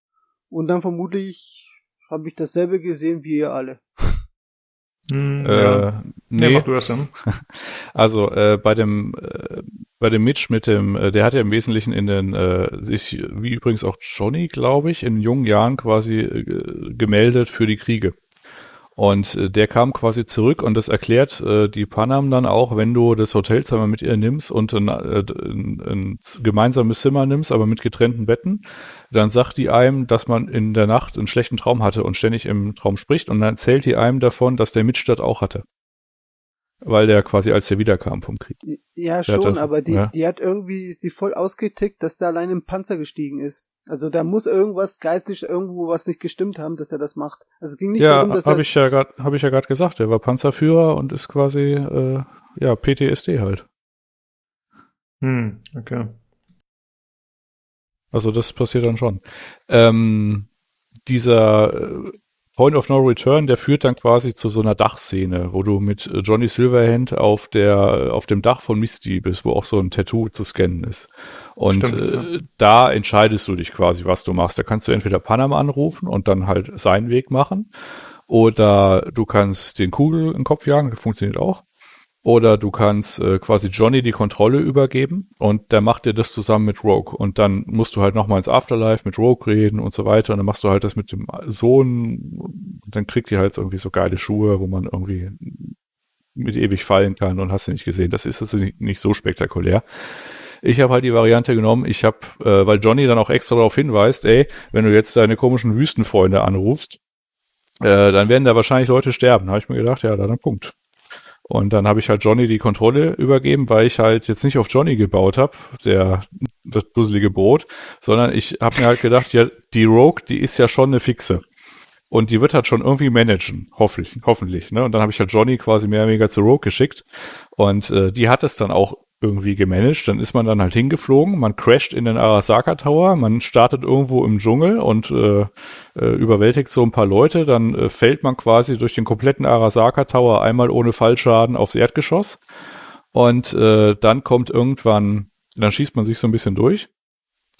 und dann vermutlich habe ich dasselbe gesehen wie ihr alle. Hm, äh, ja. nee. nee, mach du das dann. Also äh, bei dem äh, bei dem Mitch mit dem, äh, der hat ja im Wesentlichen in den äh, sich wie übrigens auch Johnny, glaube ich, in jungen Jahren quasi äh, gemeldet für die Kriege. Und äh, der kam quasi zurück und das erklärt äh, die Panam dann auch, wenn du das Hotelzimmer mit ihr nimmst und ein, äh, ein, ein gemeinsames Zimmer nimmst, aber mit getrennten Betten, dann sagt die einem, dass man in der Nacht einen schlechten Traum hatte und ständig im Traum spricht und dann erzählt die einem davon, dass der Mitstadt auch hatte. Weil der quasi als der wiederkam vom Krieg. Ja, schon, das, aber die, ja. die hat irgendwie, ist die voll ausgetickt, dass der allein im Panzer gestiegen ist. Also da muss irgendwas geistig irgendwo was nicht gestimmt haben, dass er das macht. Also es ging nicht ja, darum, dass hab er ich ja grad, habe ich ja gerade gesagt, er war Panzerführer und ist quasi äh, ja PTSD halt. Hm, okay. Also das passiert dann schon. Ähm, dieser äh, Point of No Return, der führt dann quasi zu so einer Dachszene, wo du mit äh, Johnny Silverhand auf der auf dem Dach von Misty bist, wo auch so ein Tattoo zu scannen ist. Und Stimmt, äh, ja. da entscheidest du dich quasi, was du machst. Da kannst du entweder Panama anrufen und dann halt seinen Weg machen, oder du kannst den Kugel im Kopf jagen, das funktioniert auch. Oder du kannst äh, quasi Johnny die Kontrolle übergeben und der macht dir das zusammen mit Rogue. Und dann musst du halt nochmal ins Afterlife mit Rogue reden und so weiter. Und dann machst du halt das mit dem Sohn. Dann kriegt ihr halt irgendwie so geile Schuhe, wo man irgendwie mit ewig fallen kann und hast du nicht gesehen. Das ist also nicht, nicht so spektakulär. Ich habe halt die Variante genommen, ich habe, äh, weil Johnny dann auch extra darauf hinweist, ey, wenn du jetzt deine komischen Wüstenfreunde anrufst, äh, dann werden da wahrscheinlich Leute sterben. Habe ich mir gedacht, ja, dann Punkt. Und dann habe ich halt Johnny die Kontrolle übergeben, weil ich halt jetzt nicht auf Johnny gebaut habe, der das dusselige Brot, sondern ich habe mir halt gedacht, ja, die Rogue, die ist ja schon eine Fixe. Und die wird halt schon irgendwie managen, hoffentlich, hoffentlich. Ne? Und dann habe ich halt Johnny quasi mehr oder weniger zu Rogue geschickt. Und äh, die hat es dann auch irgendwie gemanagt. Dann ist man dann halt hingeflogen, man crasht in den Arasaka Tower, man startet irgendwo im Dschungel und äh, äh, überwältigt so ein paar Leute. Dann äh, fällt man quasi durch den kompletten Arasaka Tower einmal ohne Fallschaden aufs Erdgeschoss. Und äh, dann kommt irgendwann, dann schießt man sich so ein bisschen durch.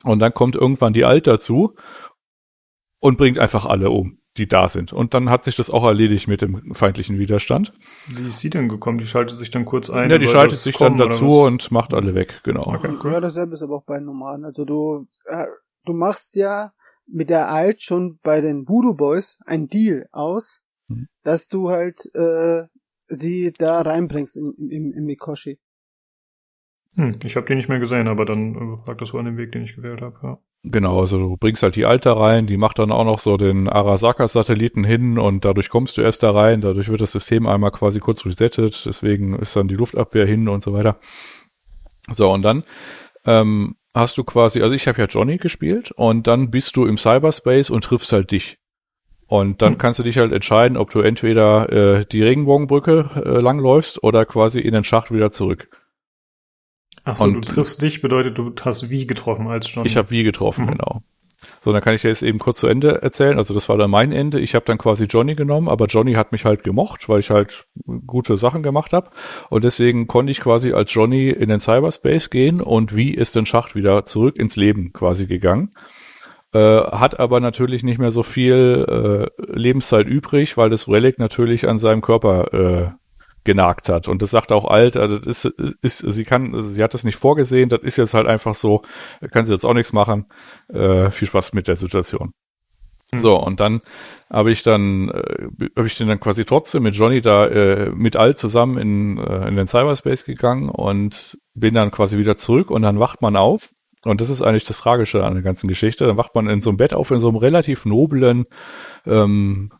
Und dann kommt irgendwann die Alt dazu und bringt einfach alle um die da sind. Und dann hat sich das auch erledigt mit dem feindlichen Widerstand. Wie ist sie denn gekommen? Die schaltet sich dann kurz ein. Ja, die schaltet sich dann dazu und macht alle weg, genau. Okay, cool. Ja, dasselbe ist aber auch bei Nomaden. Also du, äh, du machst ja mit der Alt schon bei den Voodoo Boys ein Deal aus, hm. dass du halt äh, sie da reinbringst im, im, im Mikoshi. Hm, ich habe die nicht mehr gesehen, aber dann äh, lag das so an dem Weg, den ich gewählt habe. Ja. Genau, also du bringst halt die Alte rein, die macht dann auch noch so den Arasaka-Satelliten hin und dadurch kommst du erst da rein, dadurch wird das System einmal quasi kurz resettet, deswegen ist dann die Luftabwehr hin und so weiter. So, und dann ähm, hast du quasi, also ich habe ja Johnny gespielt und dann bist du im Cyberspace und triffst halt dich. Und dann hm. kannst du dich halt entscheiden, ob du entweder äh, die Regenbogenbrücke äh, langläufst oder quasi in den Schacht wieder zurück. Achso, du triffst dich, bedeutet, du hast wie getroffen als Johnny. Ich habe wie getroffen, mhm. genau. So, dann kann ich dir jetzt eben kurz zu Ende erzählen. Also das war dann mein Ende. Ich habe dann quasi Johnny genommen, aber Johnny hat mich halt gemocht, weil ich halt gute Sachen gemacht habe. Und deswegen konnte ich quasi als Johnny in den Cyberspace gehen und wie ist den Schacht wieder zurück ins Leben quasi gegangen. äh, hat aber natürlich nicht mehr so viel äh, Lebenszeit übrig, weil das Relic natürlich an seinem Körper äh, genagt hat. Und das sagt auch alt, also das ist, ist, sie kann, also sie hat das nicht vorgesehen, das ist jetzt halt einfach so, kann sie jetzt auch nichts machen. Äh, viel Spaß mit der Situation. Mhm. So, und dann habe ich dann, äh, habe ich den dann quasi trotzdem mit Johnny da äh, mit Alt zusammen in, äh, in den Cyberspace gegangen und bin dann quasi wieder zurück und dann wacht man auf. Und das ist eigentlich das Tragische an der ganzen Geschichte. Dann wacht man in so einem Bett auf, in so einem relativ noblen ähm, äh,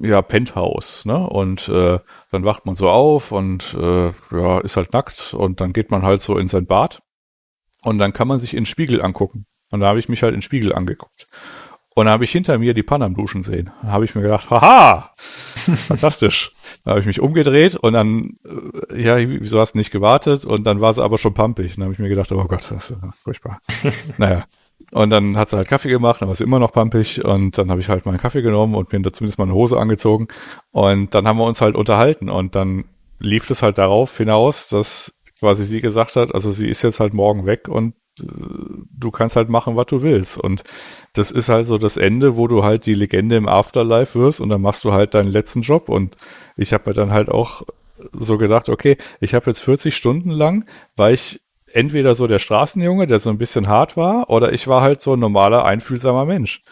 ja, Penthouse, ne? Und äh, dann wacht man so auf und äh, ja, ist halt nackt und dann geht man halt so in sein Bad und dann kann man sich in den Spiegel angucken. Und da habe ich mich halt in den Spiegel angeguckt. Und dann habe ich hinter mir die Panne am Duschen sehen. Da habe ich mir gedacht, haha, fantastisch. Da habe ich mich umgedreht und dann, äh, ja, wieso hast du nicht gewartet? Und dann war sie aber schon pumpig. Und dann habe ich mir gedacht, oh Gott, das ist furchtbar. naja, und dann hat sie halt Kaffee gemacht, dann war sie immer noch pampig und dann habe ich halt meinen Kaffee genommen und mir zumindest mal eine Hose angezogen. Und dann haben wir uns halt unterhalten und dann lief es halt darauf hinaus, dass quasi sie gesagt hat, also sie ist jetzt halt morgen weg und äh, du kannst halt machen, was du willst. Und das ist halt so das Ende, wo du halt die Legende im Afterlife wirst und dann machst du halt deinen letzten Job. Und ich habe mir dann halt auch so gedacht, okay, ich habe jetzt 40 Stunden lang, weil ich entweder so der Straßenjunge, der so ein bisschen hart war, oder ich war halt so ein normaler, einfühlsamer Mensch.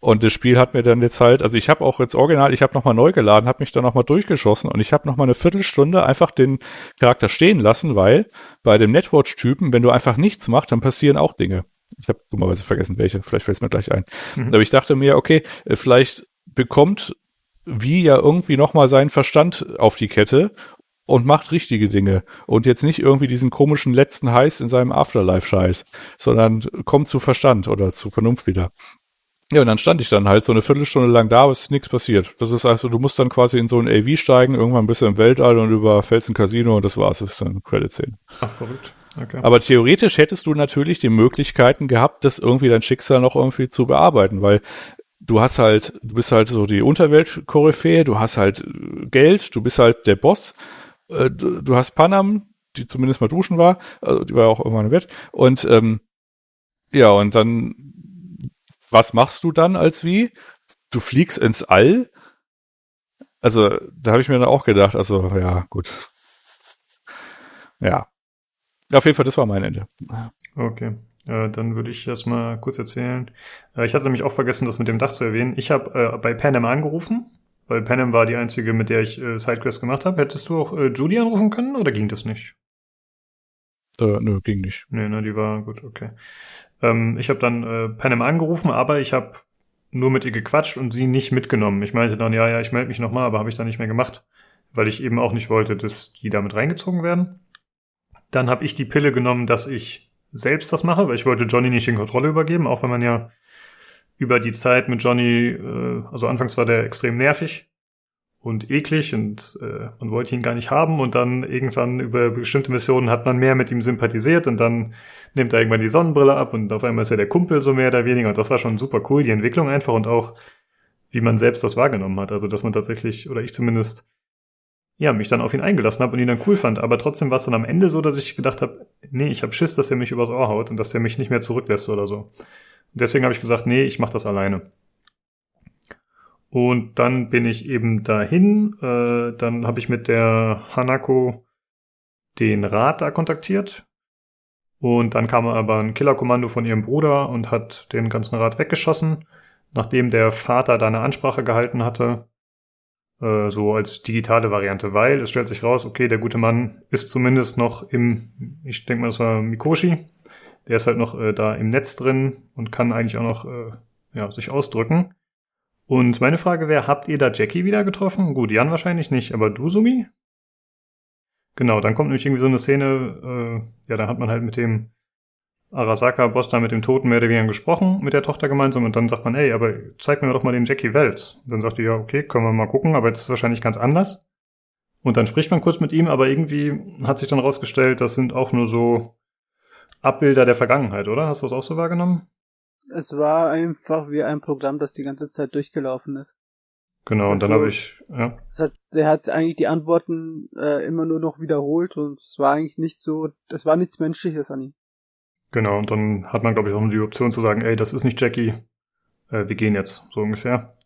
Und das Spiel hat mir dann jetzt halt, also ich habe auch jetzt original, ich habe nochmal neu geladen, habe mich dann nochmal durchgeschossen und ich habe nochmal eine Viertelstunde einfach den Charakter stehen lassen, weil bei dem Netwatch-Typen, wenn du einfach nichts machst, dann passieren auch Dinge. Ich habe dummerweise vergessen, welche, vielleicht fällt es mir gleich ein. Mhm. Aber ich dachte mir, okay, äh, vielleicht bekommt wie ja irgendwie nochmal seinen Verstand auf die Kette und macht richtige Dinge und jetzt nicht irgendwie diesen komischen letzten Heiß in seinem Afterlife-Scheiß, sondern kommt zu Verstand oder zu Vernunft wieder. Ja, und dann stand ich dann halt so eine Viertelstunde lang da, aber es ist nichts passiert. Das ist also, du musst dann quasi in so ein AV steigen, irgendwann bist du im Weltall und über Felsen Casino und das war's, das ist dann Credit-Szene. Ach, verrückt. Okay. Aber theoretisch hättest du natürlich die Möglichkeiten gehabt, das irgendwie dein Schicksal noch irgendwie zu bearbeiten, weil du hast halt, du bist halt so die Unterwelt-Koryphäe, du hast halt Geld, du bist halt der Boss äh, du, du, hast Panam, die zumindest mal duschen war, also die war ja auch irgendwann im Bett. Und ähm, ja, und dann, was machst du dann als wie? Du fliegst ins All? Also, da habe ich mir dann auch gedacht, also ja, gut. Ja. Auf jeden Fall, das war mein Ende. Okay. Äh, dann würde ich das mal kurz erzählen. Äh, ich hatte nämlich auch vergessen, das mit dem Dach zu erwähnen. Ich habe äh, bei Panem angerufen weil Panem war die einzige, mit der ich äh, Sidequest gemacht habe. Hättest du auch äh, Judy anrufen können oder ging das nicht? Äh, nö, ging nicht. Nee, ne, die war gut, okay. Ähm, ich habe dann äh, Panem angerufen, aber ich habe nur mit ihr gequatscht und sie nicht mitgenommen. Ich meinte dann, ja, ja, ich melde mich nochmal, aber habe ich dann nicht mehr gemacht, weil ich eben auch nicht wollte, dass die damit reingezogen werden. Dann habe ich die Pille genommen, dass ich selbst das mache, weil ich wollte Johnny nicht in Kontrolle übergeben, auch wenn man ja über die Zeit mit Johnny, äh, also anfangs war der extrem nervig und eklig und äh, man wollte ihn gar nicht haben und dann irgendwann über bestimmte Missionen hat man mehr mit ihm sympathisiert und dann nimmt er irgendwann die Sonnenbrille ab und auf einmal ist er der Kumpel so mehr oder weniger und das war schon super cool, die Entwicklung einfach und auch wie man selbst das wahrgenommen hat, also dass man tatsächlich oder ich zumindest ja, mich dann auf ihn eingelassen habe und ihn dann cool fand. Aber trotzdem war es dann am Ende so, dass ich gedacht habe, nee, ich habe Schiss, dass er mich übers Ohr haut und dass er mich nicht mehr zurücklässt oder so. Deswegen habe ich gesagt, nee, ich mache das alleine. Und dann bin ich eben dahin. Äh, dann habe ich mit der Hanako den Rat da kontaktiert. Und dann kam aber ein Killerkommando von ihrem Bruder und hat den ganzen Rat weggeschossen, nachdem der Vater da eine Ansprache gehalten hatte. Äh, so als digitale Variante, weil es stellt sich raus, okay, der gute Mann ist zumindest noch im, ich denke mal, das war Mikoshi, der ist halt noch äh, da im Netz drin und kann eigentlich auch noch äh, ja, sich ausdrücken. Und meine Frage wäre, habt ihr da Jackie wieder getroffen? Gut, Jan wahrscheinlich nicht, aber du, Sumi? Genau, dann kommt nämlich irgendwie so eine Szene, äh, ja, da hat man halt mit dem Arasaka-Boss da mit dem Toten mehr oder weniger gesprochen, mit der Tochter gemeinsam, und dann sagt man, ey, aber zeig mir doch mal den Jackie Welt. Und dann sagt die, ja, okay, können wir mal gucken, aber das ist wahrscheinlich ganz anders. Und dann spricht man kurz mit ihm, aber irgendwie hat sich dann rausgestellt, das sind auch nur so Abbilder der Vergangenheit, oder? Hast du das auch so wahrgenommen? Es war einfach wie ein Programm, das die ganze Zeit durchgelaufen ist. Genau, und also, dann habe ich, ja. Hat, der hat eigentlich die Antworten äh, immer nur noch wiederholt und es war eigentlich nicht so, es war nichts Menschliches an ihm. Genau, und dann hat man, glaube ich, auch nur die Option zu sagen, ey, das ist nicht Jackie, äh, wir gehen jetzt, so ungefähr.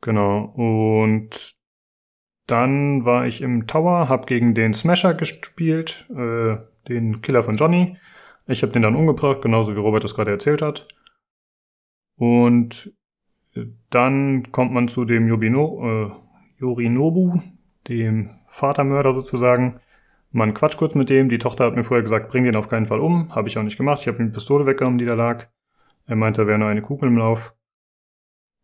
Genau, und dann war ich im Tower, hab gegen den Smasher gespielt, äh, den Killer von Johnny. Ich habe den dann umgebracht, genauso wie Robert das gerade erzählt hat. Und dann kommt man zu dem Yobino, äh, Yorinobu, dem Vatermörder sozusagen. Man quatscht kurz mit dem. Die Tochter hat mir vorher gesagt, bring den auf keinen Fall um. Habe ich auch nicht gemacht. Ich habe ihm die Pistole weggenommen, die da lag. Er meinte, da wäre nur eine Kugel im Lauf.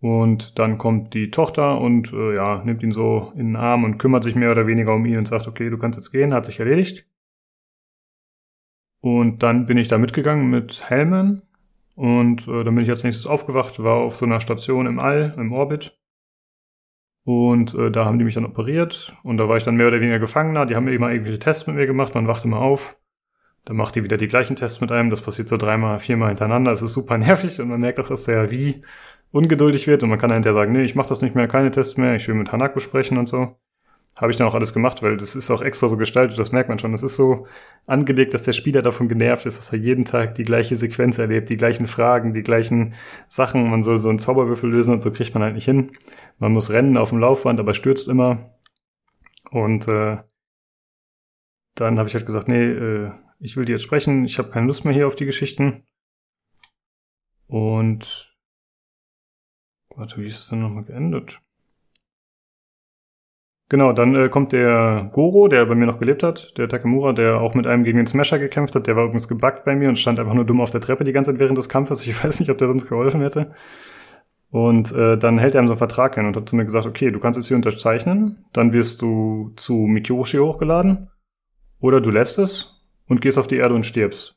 Und dann kommt die Tochter und äh, ja, nimmt ihn so in den Arm und kümmert sich mehr oder weniger um ihn und sagt, okay, du kannst jetzt gehen, hat sich erledigt. Und dann bin ich da mitgegangen mit Hellman. Und äh, dann bin ich als nächstes aufgewacht, war auf so einer Station im All, im Orbit. Und äh, da haben die mich dann operiert. Und da war ich dann mehr oder weniger Gefangener. Die haben immer irgendwelche Tests mit mir gemacht. Man wachte mal auf. Dann macht die wieder die gleichen Tests mit einem. Das passiert so dreimal, viermal hintereinander. Es ist super nervig und man merkt auch, dass er wie ungeduldig wird und man kann dann hinterher sagen, nee, ich mache das nicht mehr, keine Tests mehr, ich will mit Hanak besprechen und so. Habe ich dann auch alles gemacht, weil das ist auch extra so gestaltet, das merkt man schon. Das ist so angelegt, dass der Spieler davon genervt ist, dass er jeden Tag die gleiche Sequenz erlebt, die gleichen Fragen, die gleichen Sachen. Man soll so einen Zauberwürfel lösen und so kriegt man halt nicht hin. Man muss rennen auf dem Laufband, aber stürzt immer. Und äh, dann habe ich halt gesagt, nee, äh, ich will dir jetzt sprechen, ich habe keine Lust mehr hier auf die Geschichten. Und Warte, wie ist es denn nochmal geendet? Genau, dann äh, kommt der Goro, der bei mir noch gelebt hat, der Takemura, der auch mit einem gegen den Smasher gekämpft hat. Der war übrigens gebackt bei mir und stand einfach nur dumm auf der Treppe die ganze Zeit während des Kampfes. Ich weiß nicht, ob der sonst geholfen hätte. Und äh, dann hält er ihm so einen Vertrag hin und hat zu mir gesagt, okay, du kannst es hier unterzeichnen, dann wirst du zu Mikyoshi hochgeladen oder du lässt es und gehst auf die Erde und stirbst.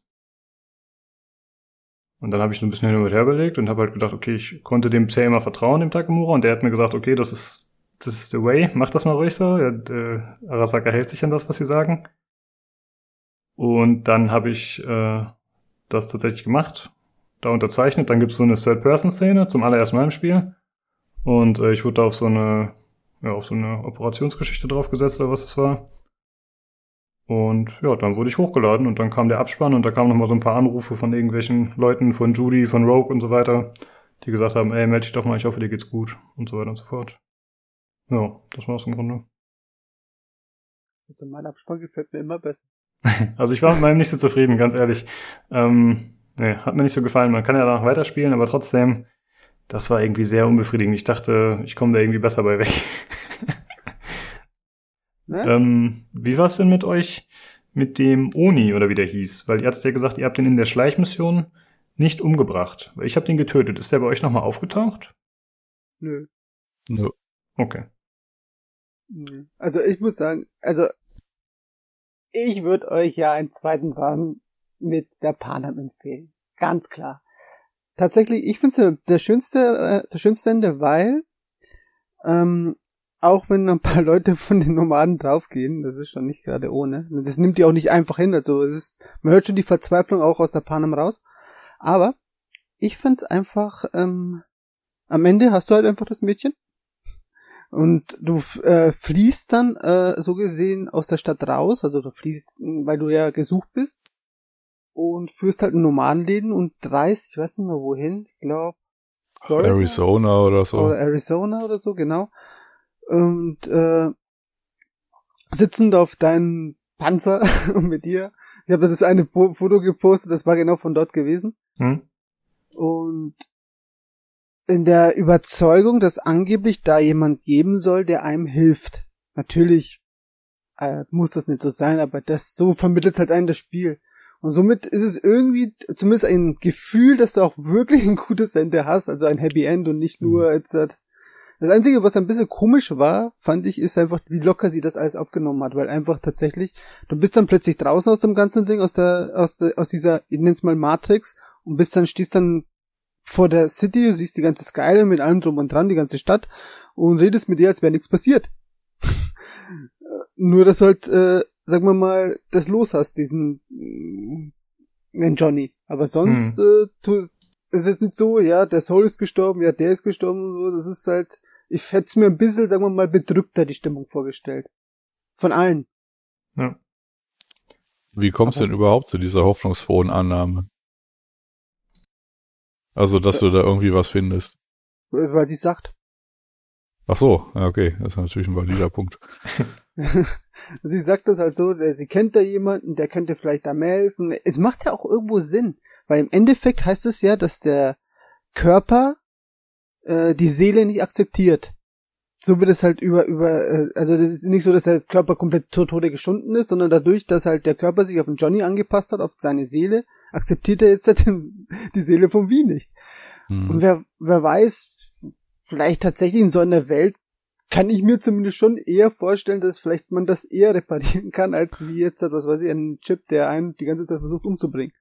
Und dann habe ich so ein bisschen hin und her überlegt und habe halt gedacht, okay, ich konnte dem bisher immer vertrauen, dem Takamura, und der hat mir gesagt, okay, das ist, das ist the way, mach das mal ruhig so. Ja, der Arasaka hält sich an das, was sie sagen. Und dann habe ich äh, das tatsächlich gemacht, da unterzeichnet. Dann gibt's so eine Third-Person-Szene zum allerersten Mal im Spiel. Und äh, ich wurde da auf so eine, ja, auf so eine Operationsgeschichte draufgesetzt oder was das war. Und ja, dann wurde ich hochgeladen und dann kam der Abspann und da kamen nochmal so ein paar Anrufe von irgendwelchen Leuten, von Judy, von Rogue und so weiter, die gesagt haben, ey, melde dich doch mal, ich hoffe, dir geht's gut und so weiter und so fort. Ja, das war's im Grunde. Also mein Abspann gefällt mir immer besser. also ich war mit meinem nicht so zufrieden, ganz ehrlich. Ähm, nee, hat mir nicht so gefallen. Man kann ja danach weiterspielen, aber trotzdem, das war irgendwie sehr unbefriedigend. Ich dachte, ich komme da irgendwie besser bei weg. Ne? Ähm, wie war's denn mit euch mit dem Oni oder wie der hieß? Weil ihr hattet ja gesagt, ihr habt den in der Schleichmission nicht umgebracht. Weil ich habe den getötet. Ist der bei euch nochmal aufgetaucht? Nö. Nö. Okay. Also ich muss sagen, also ich würde euch ja einen zweiten Run mit der Panam empfehlen. Ganz klar. Tatsächlich, ich finde es der schönste, äh, der schönste Ende, weil ähm, auch wenn ein paar Leute von den Nomaden draufgehen, das ist schon nicht gerade ohne. Das nimmt die auch nicht einfach hin. Also es ist, man hört schon die Verzweiflung auch aus der Panem raus. Aber ich find's einfach, ähm, am Ende hast du halt einfach das Mädchen. Und du äh, fließt dann äh, so gesehen aus der Stadt raus, also du fließt, weil du ja gesucht bist. Und führst halt ein Nomadenläden und reist, ich weiß nicht mehr wohin, ich glaube Arizona oder so. Oder Arizona oder so, genau und äh, sitzend auf deinem Panzer mit dir. Ich habe das eine Foto gepostet, das war genau von dort gewesen. Hm. Und in der Überzeugung, dass angeblich da jemand geben soll, der einem hilft. Natürlich äh, muss das nicht so sein, aber das so vermittelt halt einen das Spiel. Und somit ist es irgendwie zumindest ein Gefühl, dass du auch wirklich ein gutes Ende hast, also ein Happy End und nicht nur jetzt halt das Einzige, was ein bisschen komisch war, fand ich, ist einfach, wie locker sie das alles aufgenommen hat, weil einfach tatsächlich, du bist dann plötzlich draußen aus dem ganzen Ding, aus der, aus der, aus dieser, ich nenn's mal Matrix, und bist dann, stehst dann vor der City, du siehst die ganze Skyline mit allem drum und dran, die ganze Stadt, und redest mit ihr, als wäre nichts passiert. Nur, dass du halt, äh, sagen wir mal, das los hast, diesen, äh, Johnny. Aber sonst, hm. äh, tu, es ist nicht so, ja, der Soul ist gestorben, ja, der ist gestorben und so, das ist halt, ich hätte es mir ein bisschen, sagen wir mal, bedrückter die Stimmung vorgestellt. Von allen. Ja. Wie kommst du denn überhaupt zu dieser hoffnungsfrohen Annahme? Also, dass du da irgendwie was findest. Weil sie sagt. Ach so, ja, okay, das ist natürlich ein valider Punkt. sie sagt das halt so, sie kennt da jemanden, der könnte vielleicht da mehr helfen. Es macht ja auch irgendwo Sinn, weil im Endeffekt heißt es ja, dass der Körper äh, die Seele nicht akzeptiert. So wird es halt über, über, äh, also das ist nicht so, dass der Körper komplett tot Tode geschunden ist, sondern dadurch, dass halt der Körper sich auf den Johnny angepasst hat, auf seine Seele, akzeptiert er jetzt halt die Seele von Wie nicht. Hm. Und wer, wer weiß, vielleicht tatsächlich in so einer Welt kann ich mir zumindest schon eher vorstellen, dass vielleicht man das eher reparieren kann, als wie jetzt, was weiß ich, ein Chip, der einen die ganze Zeit versucht umzubringen.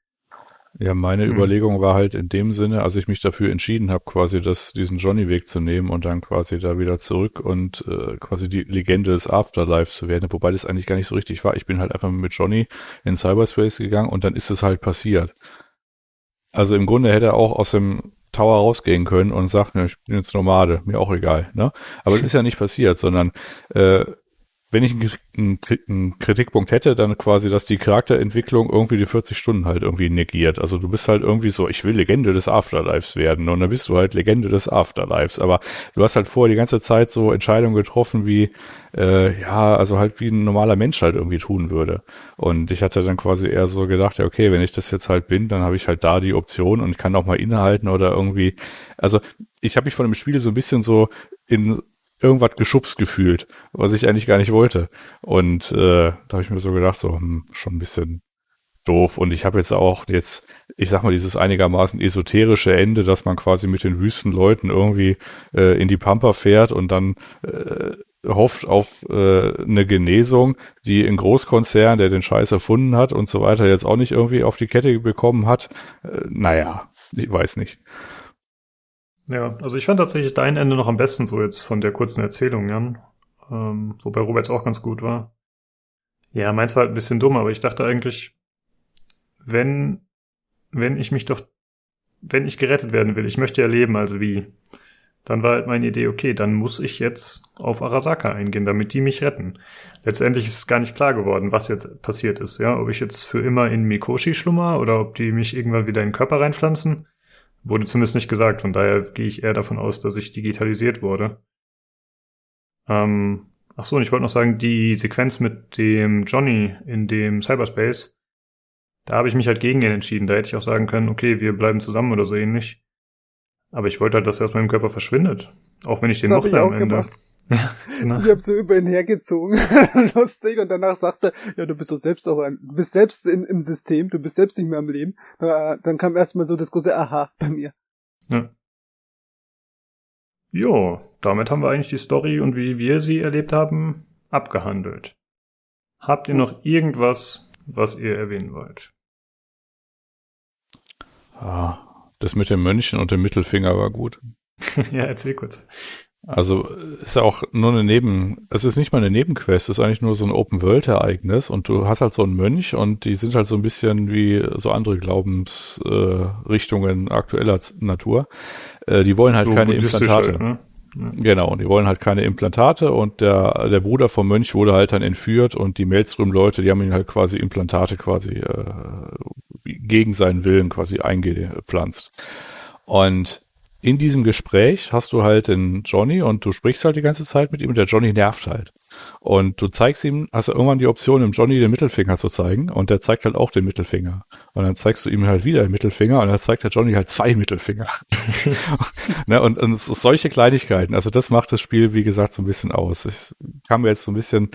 Ja, meine hm. Überlegung war halt in dem Sinne, als ich mich dafür entschieden habe, quasi das, diesen Johnny-Weg zu nehmen und dann quasi da wieder zurück und äh, quasi die Legende des Afterlife zu werden, wobei das eigentlich gar nicht so richtig war. Ich bin halt einfach mit Johnny in Cyberspace gegangen und dann ist es halt passiert. Also im Grunde hätte er auch aus dem Tower rausgehen können und sagt, ne, ich bin jetzt Nomade, mir auch egal. Ne? Aber es ist ja nicht passiert, sondern äh, wenn ich einen, einen, Kritikpunkt hätte, dann quasi, dass die Charakterentwicklung irgendwie die 40 Stunden halt irgendwie negiert. Also du bist halt irgendwie so, ich will Legende des Afterlives werden und dann bist du halt Legende des Afterlives. Aber du hast halt vorher die ganze Zeit so Entscheidungen getroffen wie, äh, ja, also halt wie ein normaler Mensch halt irgendwie tun würde. Und ich hatte dann quasi eher so gedacht, ja, okay, wenn ich das jetzt halt bin, dann habe ich halt da die Option und kann auch mal innehalten oder irgendwie, also ich habe mich von dem Spiel so ein bisschen so in irgendwas geschubst gefühlt, was ich eigentlich gar nicht wollte. Und äh, da habe ich mir so gedacht, so hm, schon ein bisschen doof. Und ich habe jetzt auch jetzt, ich sag mal, dieses einigermaßen esoterische Ende, dass man quasi mit den Wüstenleuten irgendwie äh, in die Pampa fährt und dann äh, hofft auf äh, eine Genesung, die ein Großkonzern, der den Scheiß erfunden hat und so weiter, jetzt auch nicht irgendwie auf die Kette bekommen hat. Äh, naja, ich weiß nicht. Ja, also ich fand tatsächlich dein Ende noch am besten so jetzt von der kurzen Erzählung, Jan. Ähm, wobei Roberts auch ganz gut war. Ja, meins war halt ein bisschen dumm, aber ich dachte eigentlich, wenn, wenn ich mich doch, wenn ich gerettet werden will, ich möchte ja leben, also wie, dann war halt meine Idee, okay, dann muss ich jetzt auf Arasaka eingehen, damit die mich retten. Letztendlich ist es gar nicht klar geworden, was jetzt passiert ist, ja, ob ich jetzt für immer in Mikoshi schlummer oder ob die mich irgendwann wieder in den Körper reinpflanzen Wurde zumindest nicht gesagt, von daher gehe ich eher davon aus, dass ich digitalisiert wurde. Ähm, ach so, und ich wollte noch sagen, die Sequenz mit dem Johnny in dem Cyberspace, da habe ich mich halt gegen ihn entschieden. Da hätte ich auch sagen können, okay, wir bleiben zusammen oder so ähnlich. Aber ich wollte halt, dass er aus meinem Körper verschwindet. Auch wenn ich den das mochte am Ende. Gemacht. Ja, genau. Ich habe so über ihn hergezogen, lustig, und danach sagte, ja, du bist doch selbst auch ein, du bist selbst in, im System, du bist selbst nicht mehr am Leben. Äh, dann kam erstmal so das große Aha bei mir. Ja. Jo, damit haben wir eigentlich die Story und wie wir sie erlebt haben, abgehandelt. Habt ihr noch irgendwas, was ihr erwähnen wollt? Ah, das mit dem Mönchen und dem Mittelfinger war gut. ja, erzähl kurz. Also ist ja auch nur eine Neben, es ist nicht mal eine Nebenquest, es ist eigentlich nur so ein Open-World-Ereignis und du hast halt so einen Mönch und die sind halt so ein bisschen wie so andere Glaubensrichtungen äh, aktueller Natur. Äh, die wollen halt so keine Implantate. Halt, ne? ja. Genau, die wollen halt keine Implantate und der, der Bruder vom Mönch wurde halt dann entführt und die Maelstrom-Leute, die haben ihn halt quasi Implantate quasi äh, gegen seinen Willen quasi eingepflanzt. Und in diesem Gespräch hast du halt den Johnny und du sprichst halt die ganze Zeit mit ihm und der Johnny nervt halt. Und du zeigst ihm, hast du irgendwann die Option, dem Johnny den Mittelfinger zu zeigen und der zeigt halt auch den Mittelfinger. Und dann zeigst du ihm halt wieder den Mittelfinger und dann zeigt der Johnny halt zwei Mittelfinger. ne, und, und es ist solche Kleinigkeiten, also das macht das Spiel, wie gesagt, so ein bisschen aus. Ich kam mir jetzt so ein bisschen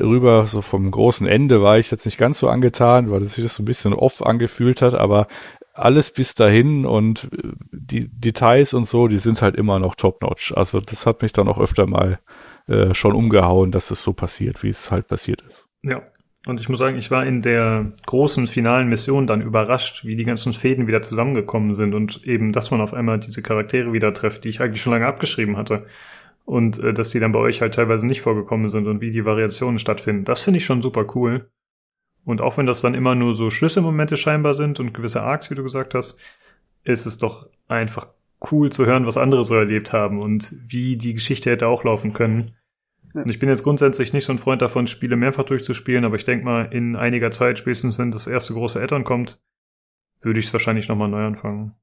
rüber, so vom großen Ende war ich jetzt nicht ganz so angetan, weil es sich das so ein bisschen off angefühlt hat, aber alles bis dahin und äh, die Details und so, die sind halt immer noch top-notch. Also das hat mich dann auch öfter mal äh, schon umgehauen, dass es so passiert, wie es halt passiert ist. Ja. Und ich muss sagen, ich war in der großen finalen Mission dann überrascht, wie die ganzen Fäden wieder zusammengekommen sind und eben, dass man auf einmal diese Charaktere wieder trifft, die ich eigentlich schon lange abgeschrieben hatte. Und äh, dass die dann bei euch halt teilweise nicht vorgekommen sind und wie die Variationen stattfinden. Das finde ich schon super cool. Und auch wenn das dann immer nur so Schlüsselmomente scheinbar sind und gewisse Arcs, wie du gesagt hast, ist es doch einfach cool zu hören, was andere so erlebt haben und wie die Geschichte hätte auch laufen können. Und ich bin jetzt grundsätzlich nicht so ein Freund davon, Spiele mehrfach durchzuspielen, aber ich denke mal, in einiger Zeit, spätestens wenn das erste große Add-on kommt, würde ich es wahrscheinlich nochmal neu anfangen.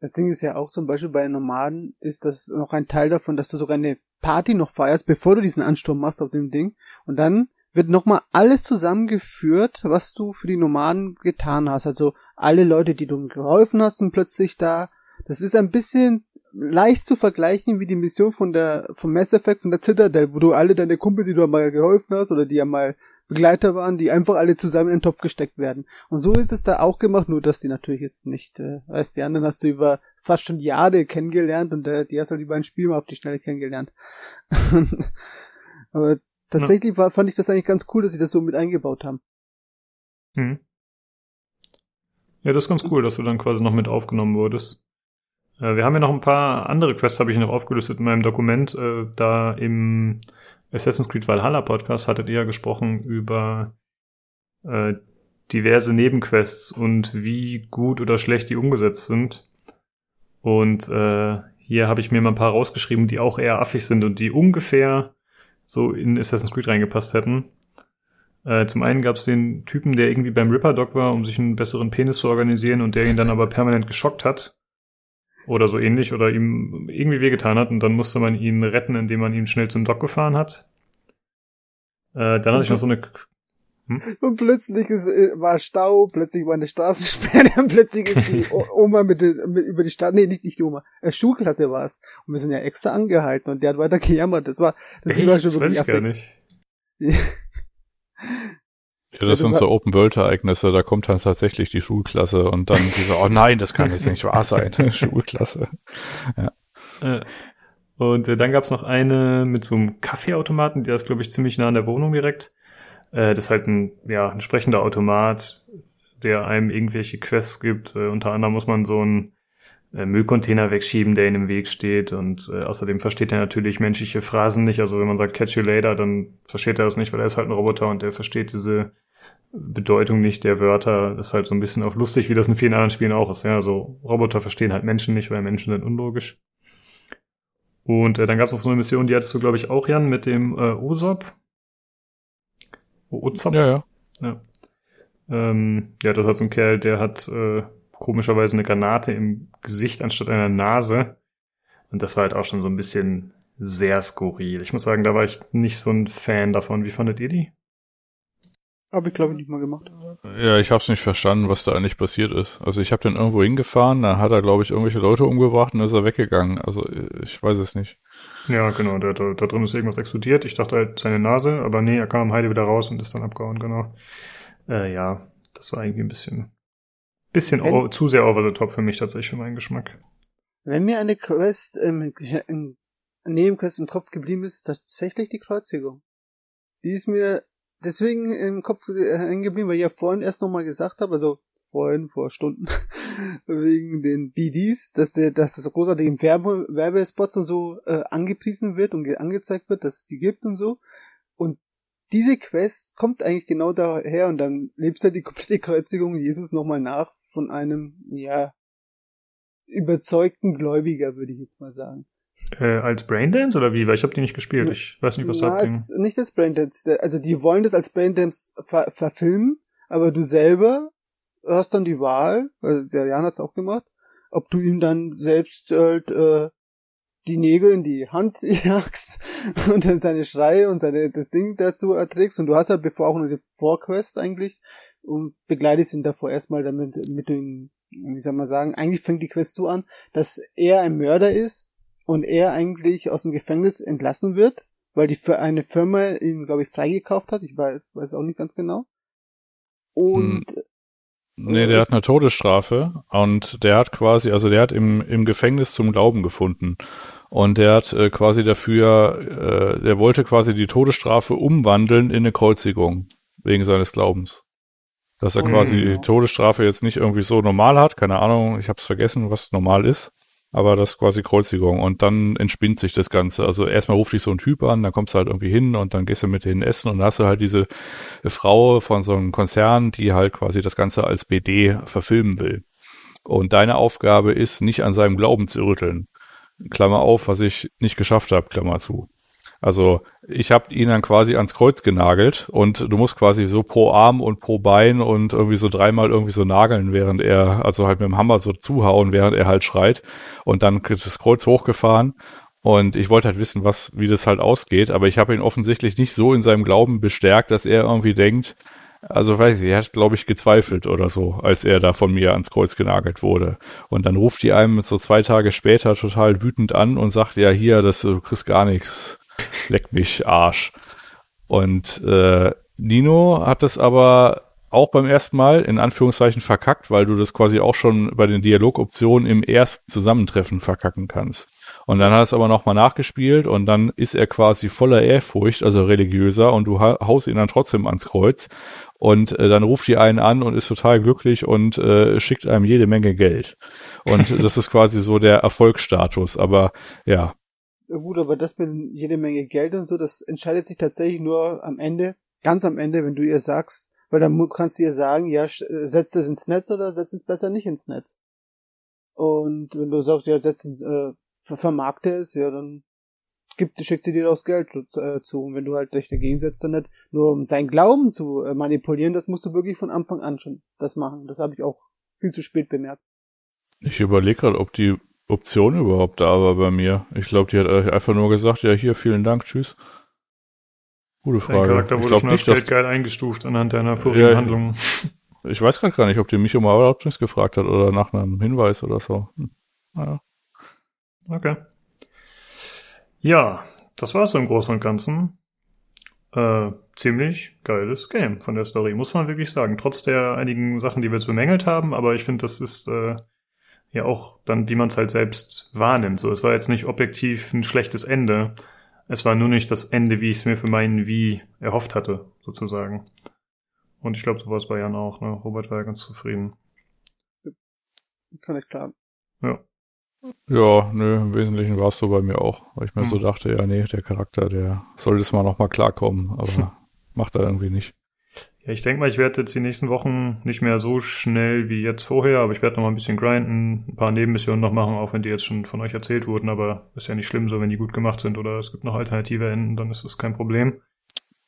Das Ding ist ja auch zum Beispiel bei Nomaden ist das noch ein Teil davon, dass du sogar eine Party noch feierst, bevor du diesen Ansturm machst auf dem Ding. Und dann wird nochmal alles zusammengeführt, was du für die Nomaden getan hast. Also alle Leute, die du geholfen hast, sind plötzlich da. Das ist ein bisschen leicht zu vergleichen wie die Mission von der vom Mass Effect von der Citadel, wo du alle deine Kumpel, die du einmal geholfen hast oder die ja mal Begleiter waren, die einfach alle zusammen in den Topf gesteckt werden. Und so ist es da auch gemacht, nur dass die natürlich jetzt nicht, äh, weißt die anderen hast du über fast schon Jahre kennengelernt und äh, die hast halt über ein Spiel mal auf die Schnelle kennengelernt. Aber tatsächlich war, fand ich das eigentlich ganz cool, dass sie das so mit eingebaut haben. Hm. Ja, das ist ganz cool, dass du dann quasi noch mit aufgenommen wurdest. Äh, wir haben ja noch ein paar andere Quests, habe ich noch aufgelistet in meinem Dokument. Äh, da im Assassin's Creed Valhalla Podcast hattet ihr ja gesprochen über äh, diverse Nebenquests und wie gut oder schlecht die umgesetzt sind. Und äh, hier habe ich mir mal ein paar rausgeschrieben, die auch eher affig sind und die ungefähr so in Assassin's Creed reingepasst hätten. Äh, zum einen gab es den Typen, der irgendwie beim Ripper Dog war, um sich einen besseren Penis zu organisieren und der ihn dann aber permanent geschockt hat oder so ähnlich oder ihm irgendwie wehgetan hat und dann musste man ihn retten, indem man ihn schnell zum Dock gefahren hat. Äh, dann hatte ich noch so eine hm? Und plötzlich ist, äh, war Stau, plötzlich war eine Straßensperre, und plötzlich ist die Oma mit, mit über die Stadt, nee, nicht, nicht die Oma, äh, Schulklasse war es. Und wir sind ja extra angehalten und der hat weiter gejammert. Das war, das Echt? war schon das wirklich weiß ich gar nicht. Ja, das sind so Open-World-Ereignisse, da kommt dann tatsächlich die Schulklasse und dann diese, oh nein, das kann jetzt nicht wahr sein, Schulklasse. Ja. Äh, und äh, dann gab's noch eine mit so einem Kaffeeautomaten, der ist, glaube ich, ziemlich nah an der Wohnung direkt. Äh, das ist halt ein, ja, ein sprechender Automat, der einem irgendwelche Quests gibt. Äh, unter anderem muss man so einen äh, Müllcontainer wegschieben, der in dem Weg steht. Und äh, außerdem versteht er natürlich menschliche Phrasen nicht. Also wenn man sagt Catch you later, dann versteht er das nicht, weil er ist halt ein Roboter und der versteht diese Bedeutung nicht der Wörter. Das ist halt so ein bisschen auf lustig, wie das in vielen anderen Spielen auch ist. Ja, also Roboter verstehen halt Menschen nicht, weil Menschen sind unlogisch. Und äh, dann gab es noch so eine Mission, die hattest du, glaube ich, auch, Jan, mit dem äh, Osop. Ozop. Ja, ja. Ja. Ähm, ja, das hat so ein Kerl, der hat äh, komischerweise eine Granate im Gesicht anstatt einer Nase. Und das war halt auch schon so ein bisschen sehr skurril. Ich muss sagen, da war ich nicht so ein Fan davon. Wie fandet ihr die? Hab ich glaube ich nicht mal gemacht. Ja, ich hab's nicht verstanden, was da eigentlich passiert ist. Also ich habe den irgendwo hingefahren, da hat er, glaube ich, irgendwelche Leute umgebracht und dann ist er weggegangen. Also ich weiß es nicht. Ja, genau, da, da, da drin ist irgendwas explodiert. Ich dachte halt seine Nase, aber nee, er kam am Heide wieder raus und ist dann abgehauen, genau. Äh, ja, das war irgendwie ein bisschen, bisschen Wenn- zu sehr over the top für mich tatsächlich, für meinen Geschmack. Wenn mir eine Quest, ähm, in, Nebenquest im Kopf geblieben ist, tatsächlich die Kreuzigung. Die ist mir deswegen im Kopf äh, hängen geblieben, weil ich ja vorhin erst nochmal gesagt habe, also vorhin, vor Stunden, wegen den BDs, dass der, dass das großartig im Werbe, Werbespots und so äh, angepriesen wird und ge- angezeigt wird, dass es die gibt und so. Und diese Quest kommt eigentlich genau daher und dann lebst du die komplette Kreuzigung Jesus nochmal nach von einem, ja, überzeugten Gläubiger, würde ich jetzt mal sagen. Äh, als Braindance oder wie? Weil ich habe die nicht gespielt. Ich weiß nicht, was Na, sagt als, nicht als Braindance. Also die wollen das als Braindance ver verfilmen, aber du selber hast dann die Wahl, also der Jan hat's auch gemacht, ob du ihm dann selbst halt äh, die Nägel in die Hand jagst und dann seine Schreie und seine das Ding dazu erträgst und du hast halt bevor auch eine Vorquest eigentlich und begleitest ihn davor erstmal damit mit den wie soll man sagen, eigentlich fängt die Quest so an, dass er ein Mörder ist und er eigentlich aus dem Gefängnis entlassen wird, weil die für eine Firma ihn, glaube ich, freigekauft hat. Ich weiß, weiß auch nicht ganz genau. Und Nee, der hat eine Todesstrafe und der hat quasi, also der hat im, im Gefängnis zum Glauben gefunden. Und der hat äh, quasi dafür, äh, der wollte quasi die Todesstrafe umwandeln in eine Kreuzigung, wegen seines Glaubens. Dass er Mhm. quasi die Todesstrafe jetzt nicht irgendwie so normal hat, keine Ahnung, ich hab's vergessen, was normal ist, aber das ist quasi Kreuzigung. Und dann entspinnt sich das Ganze. Also erstmal ruft dich so ein Typ an, dann kommst du halt irgendwie hin und dann gehst du mit denen essen und dann hast du halt diese Frau von so einem Konzern, die halt quasi das Ganze als BD verfilmen will. Und deine Aufgabe ist, nicht an seinem Glauben zu rütteln. Klammer auf, was ich nicht geschafft habe, Klammer zu. Also ich habe ihn dann quasi ans Kreuz genagelt und du musst quasi so pro Arm und pro Bein und irgendwie so dreimal irgendwie so nageln, während er, also halt mit dem Hammer so zuhauen, während er halt schreit und dann das Kreuz hochgefahren und ich wollte halt wissen, was, wie das halt ausgeht, aber ich habe ihn offensichtlich nicht so in seinem Glauben bestärkt, dass er irgendwie denkt, also weiß ich, er hat, glaube ich, gezweifelt oder so, als er da von mir ans Kreuz genagelt wurde. Und dann ruft die einem so zwei Tage später total wütend an und sagt, ja, hier, das, du kriegst gar nichts. Leck mich, Arsch. Und äh, Nino hat das aber auch beim ersten Mal in Anführungszeichen verkackt, weil du das quasi auch schon bei den Dialogoptionen im ersten Zusammentreffen verkacken kannst. Und dann hat es aber nochmal nachgespielt und dann ist er quasi voller Ehrfurcht, also religiöser, und du haust ihn dann trotzdem ans Kreuz. Und äh, dann ruft die einen an und ist total glücklich und äh, schickt einem jede Menge Geld. Und das ist quasi so der Erfolgsstatus. Aber ja. Gut, aber das mit jede Menge Geld und so, das entscheidet sich tatsächlich nur am Ende, ganz am Ende, wenn du ihr sagst, weil dann kannst du ihr sagen, ja, setzt es ins Netz oder setzt es besser nicht ins Netz. Und wenn du sagst, ja, setzt äh, vermarkte es, ja, dann gibt, schickt sie dir das Geld äh, zu. Und wenn du halt dich dagegen setzt, dann nicht nur um seinen Glauben zu äh, manipulieren, das musst du wirklich von Anfang an schon das machen. Das habe ich auch viel zu spät bemerkt. Ich überlege gerade, ob die Option überhaupt da war bei mir. Ich glaube, die hat einfach nur gesagt, ja, hier, vielen Dank, tschüss. Gute Frage. Dein Charakter wurde schon als geil eingestuft anhand deiner vorigen ja, Handlungen. Ich weiß gerade gar nicht, ob die mich um Erlaubnis gefragt hat oder nach einem Hinweis oder so. Hm. Naja. Okay. Ja, das war so im Großen und Ganzen. Äh, ziemlich geiles Game von der Story, muss man wirklich sagen. Trotz der einigen Sachen, die wir jetzt bemängelt haben, aber ich finde, das ist äh, ja auch dann, wie man es halt selbst wahrnimmt. So, es war jetzt nicht objektiv ein schlechtes Ende. Es war nur nicht das Ende, wie ich es mir für meinen Wie erhofft hatte, sozusagen. Und ich glaube, so war es bei Jan auch. Ne? Robert war ja ganz zufrieden. Kann ich klar. Ja. Ja, nö, im Wesentlichen war es so bei mir auch. Weil ich mir hm. so dachte, ja, nee, der Charakter, der soll das mal nochmal klarkommen, aber macht er irgendwie nicht. Ja, ich denke mal, ich werde jetzt die nächsten Wochen nicht mehr so schnell wie jetzt vorher, aber ich werde noch mal ein bisschen grinden, ein paar Nebenmissionen noch machen, auch wenn die jetzt schon von euch erzählt wurden, aber ist ja nicht schlimm so, wenn die gut gemacht sind oder es gibt noch alternative Enden, dann ist das kein Problem.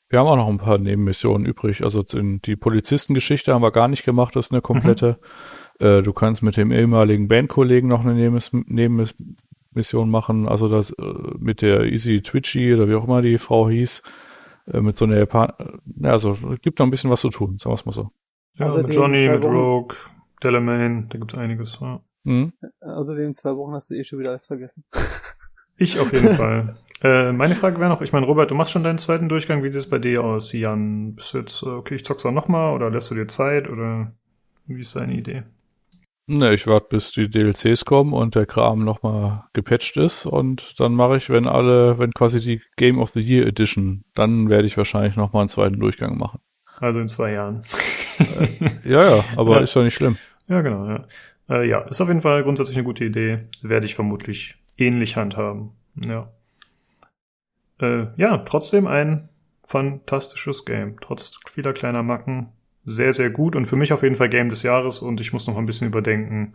Wir haben auch noch ein paar Nebenmissionen übrig. Also die Polizistengeschichte haben wir gar nicht gemacht, das ist eine komplette. Mhm. Äh, du kannst mit dem ehemaligen Bandkollegen noch eine Nebenmission machen, also das äh, mit der Easy Twitchy oder wie auch immer die Frau hieß, äh, mit so einer Japan ja, also gibt noch ein bisschen was zu tun, sagen wir es mal so. Ja, also mit Johnny, mit Rogue, Delamain, da gibt's einiges. Ja. Mhm. Also in zwei Wochen hast du eh schon wieder alles vergessen. Ich auf jeden Fall. Äh, meine Frage wäre noch, ich meine, Robert, du machst schon deinen zweiten Durchgang, wie sieht es bei dir aus, Jan? Bist du jetzt, okay, ich zock's auch nochmal oder lässt du dir Zeit oder wie ist deine Idee? Ne, ich warte, bis die DLCs kommen und der Kram nochmal gepatcht ist und dann mache ich, wenn alle, wenn quasi die Game of the Year Edition, dann werde ich wahrscheinlich nochmal einen zweiten Durchgang machen. Also in zwei Jahren. Äh, ja, ja, aber ja. ist doch nicht schlimm. Ja, genau, ja. Äh, ja, ist auf jeden Fall grundsätzlich eine gute Idee. Werde ich vermutlich ähnlich handhaben. Ja. Äh, ja, trotzdem ein fantastisches Game. Trotz vieler kleiner Macken sehr, sehr gut und für mich auf jeden Fall Game des Jahres und ich muss noch ein bisschen überdenken,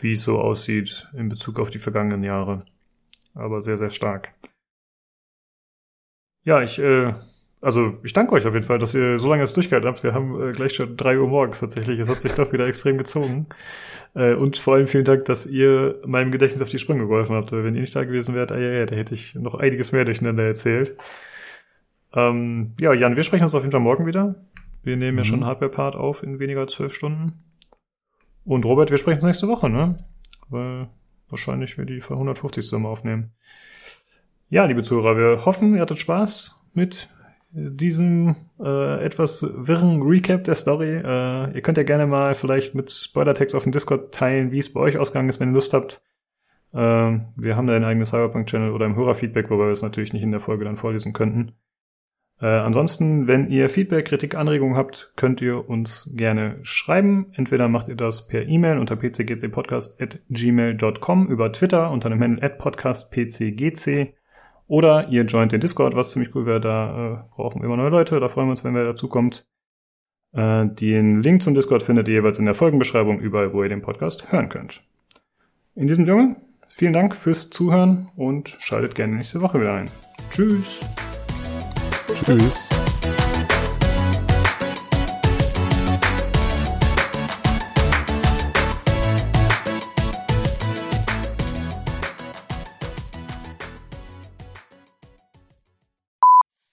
wie es so aussieht in Bezug auf die vergangenen Jahre. Aber sehr, sehr stark. Ja, ich, äh, also ich danke euch auf jeden Fall, dass ihr so lange jetzt durchgehalten habt. Wir haben äh, gleich schon drei Uhr morgens tatsächlich. Es hat sich doch wieder extrem gezogen. Äh, und vor allem vielen Dank, dass ihr meinem Gedächtnis auf die Sprünge geholfen habt. Wenn ihr nicht da gewesen wärt, ah, ja, ja, da hätte ich noch einiges mehr durcheinander erzählt. Ähm, ja, Jan, wir sprechen uns auf jeden Fall morgen wieder. Wir nehmen mhm. ja schon Hardware-Part auf in weniger als zwölf Stunden. Und Robert, wir sprechen uns nächste Woche, ne? Weil wahrscheinlich wir die 150 Summe aufnehmen. Ja, liebe Zuhörer, wir hoffen, ihr hattet Spaß mit diesem äh, etwas wirren Recap der Story. Äh, ihr könnt ja gerne mal vielleicht mit Spoiler-Text auf dem Discord teilen, wie es bei euch ausgegangen ist, wenn ihr Lust habt. Äh, wir haben da ein eigenes Cyberpunk-Channel oder im Hörerfeedback, wobei wir es natürlich nicht in der Folge dann vorlesen könnten. Äh, ansonsten, wenn ihr Feedback, Kritik, Anregungen habt, könnt ihr uns gerne schreiben. Entweder macht ihr das per E-Mail unter pcgcpodcast.gmail.com, über Twitter unter dem Handle podcastpcgc oder ihr joint den Discord, was ziemlich cool wäre. Da äh, brauchen wir immer neue Leute. Da freuen wir uns, wenn wer dazukommt. Äh, den Link zum Discord findet ihr jeweils in der Folgenbeschreibung überall, wo ihr den Podcast hören könnt. In diesem Sinne, vielen Dank fürs Zuhören und schaltet gerne nächste Woche wieder ein. Tschüss. Tschüss.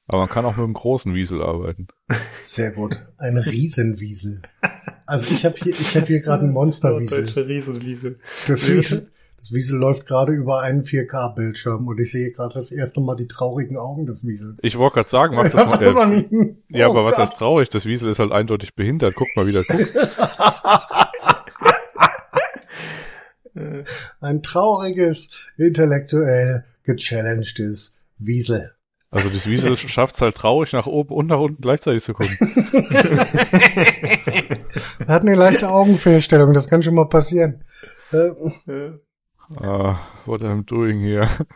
Aber man kann auch mit einem großen Wiesel arbeiten. Sehr gut. Ein Riesenwiesel. Also ich habe hier, ich habe hier gerade einen Monsterwiesel. Deutsche Riesenwiesel. Das Wie Wiesel, das Wiesel läuft gerade über einen 4K-Bildschirm und ich sehe gerade das erste Mal die traurigen Augen des Wiesels. Ich wollte gerade sagen, mach das Ja, mal. man Äh, ja, Oh aber was Gott. ist traurig? Das Wiesel ist halt eindeutig behindert. Guck mal, wie der guckt. Äh, Ein trauriges, intellektuell gechallengedes Wiesel. Also das Wiesel schafft's halt traurig nach oben und nach unten gleichzeitig zu gucken. Er hat eine leichte Augenfehlstellung, das kann schon mal passieren. Äh, äh. Ah, what I'm doing here.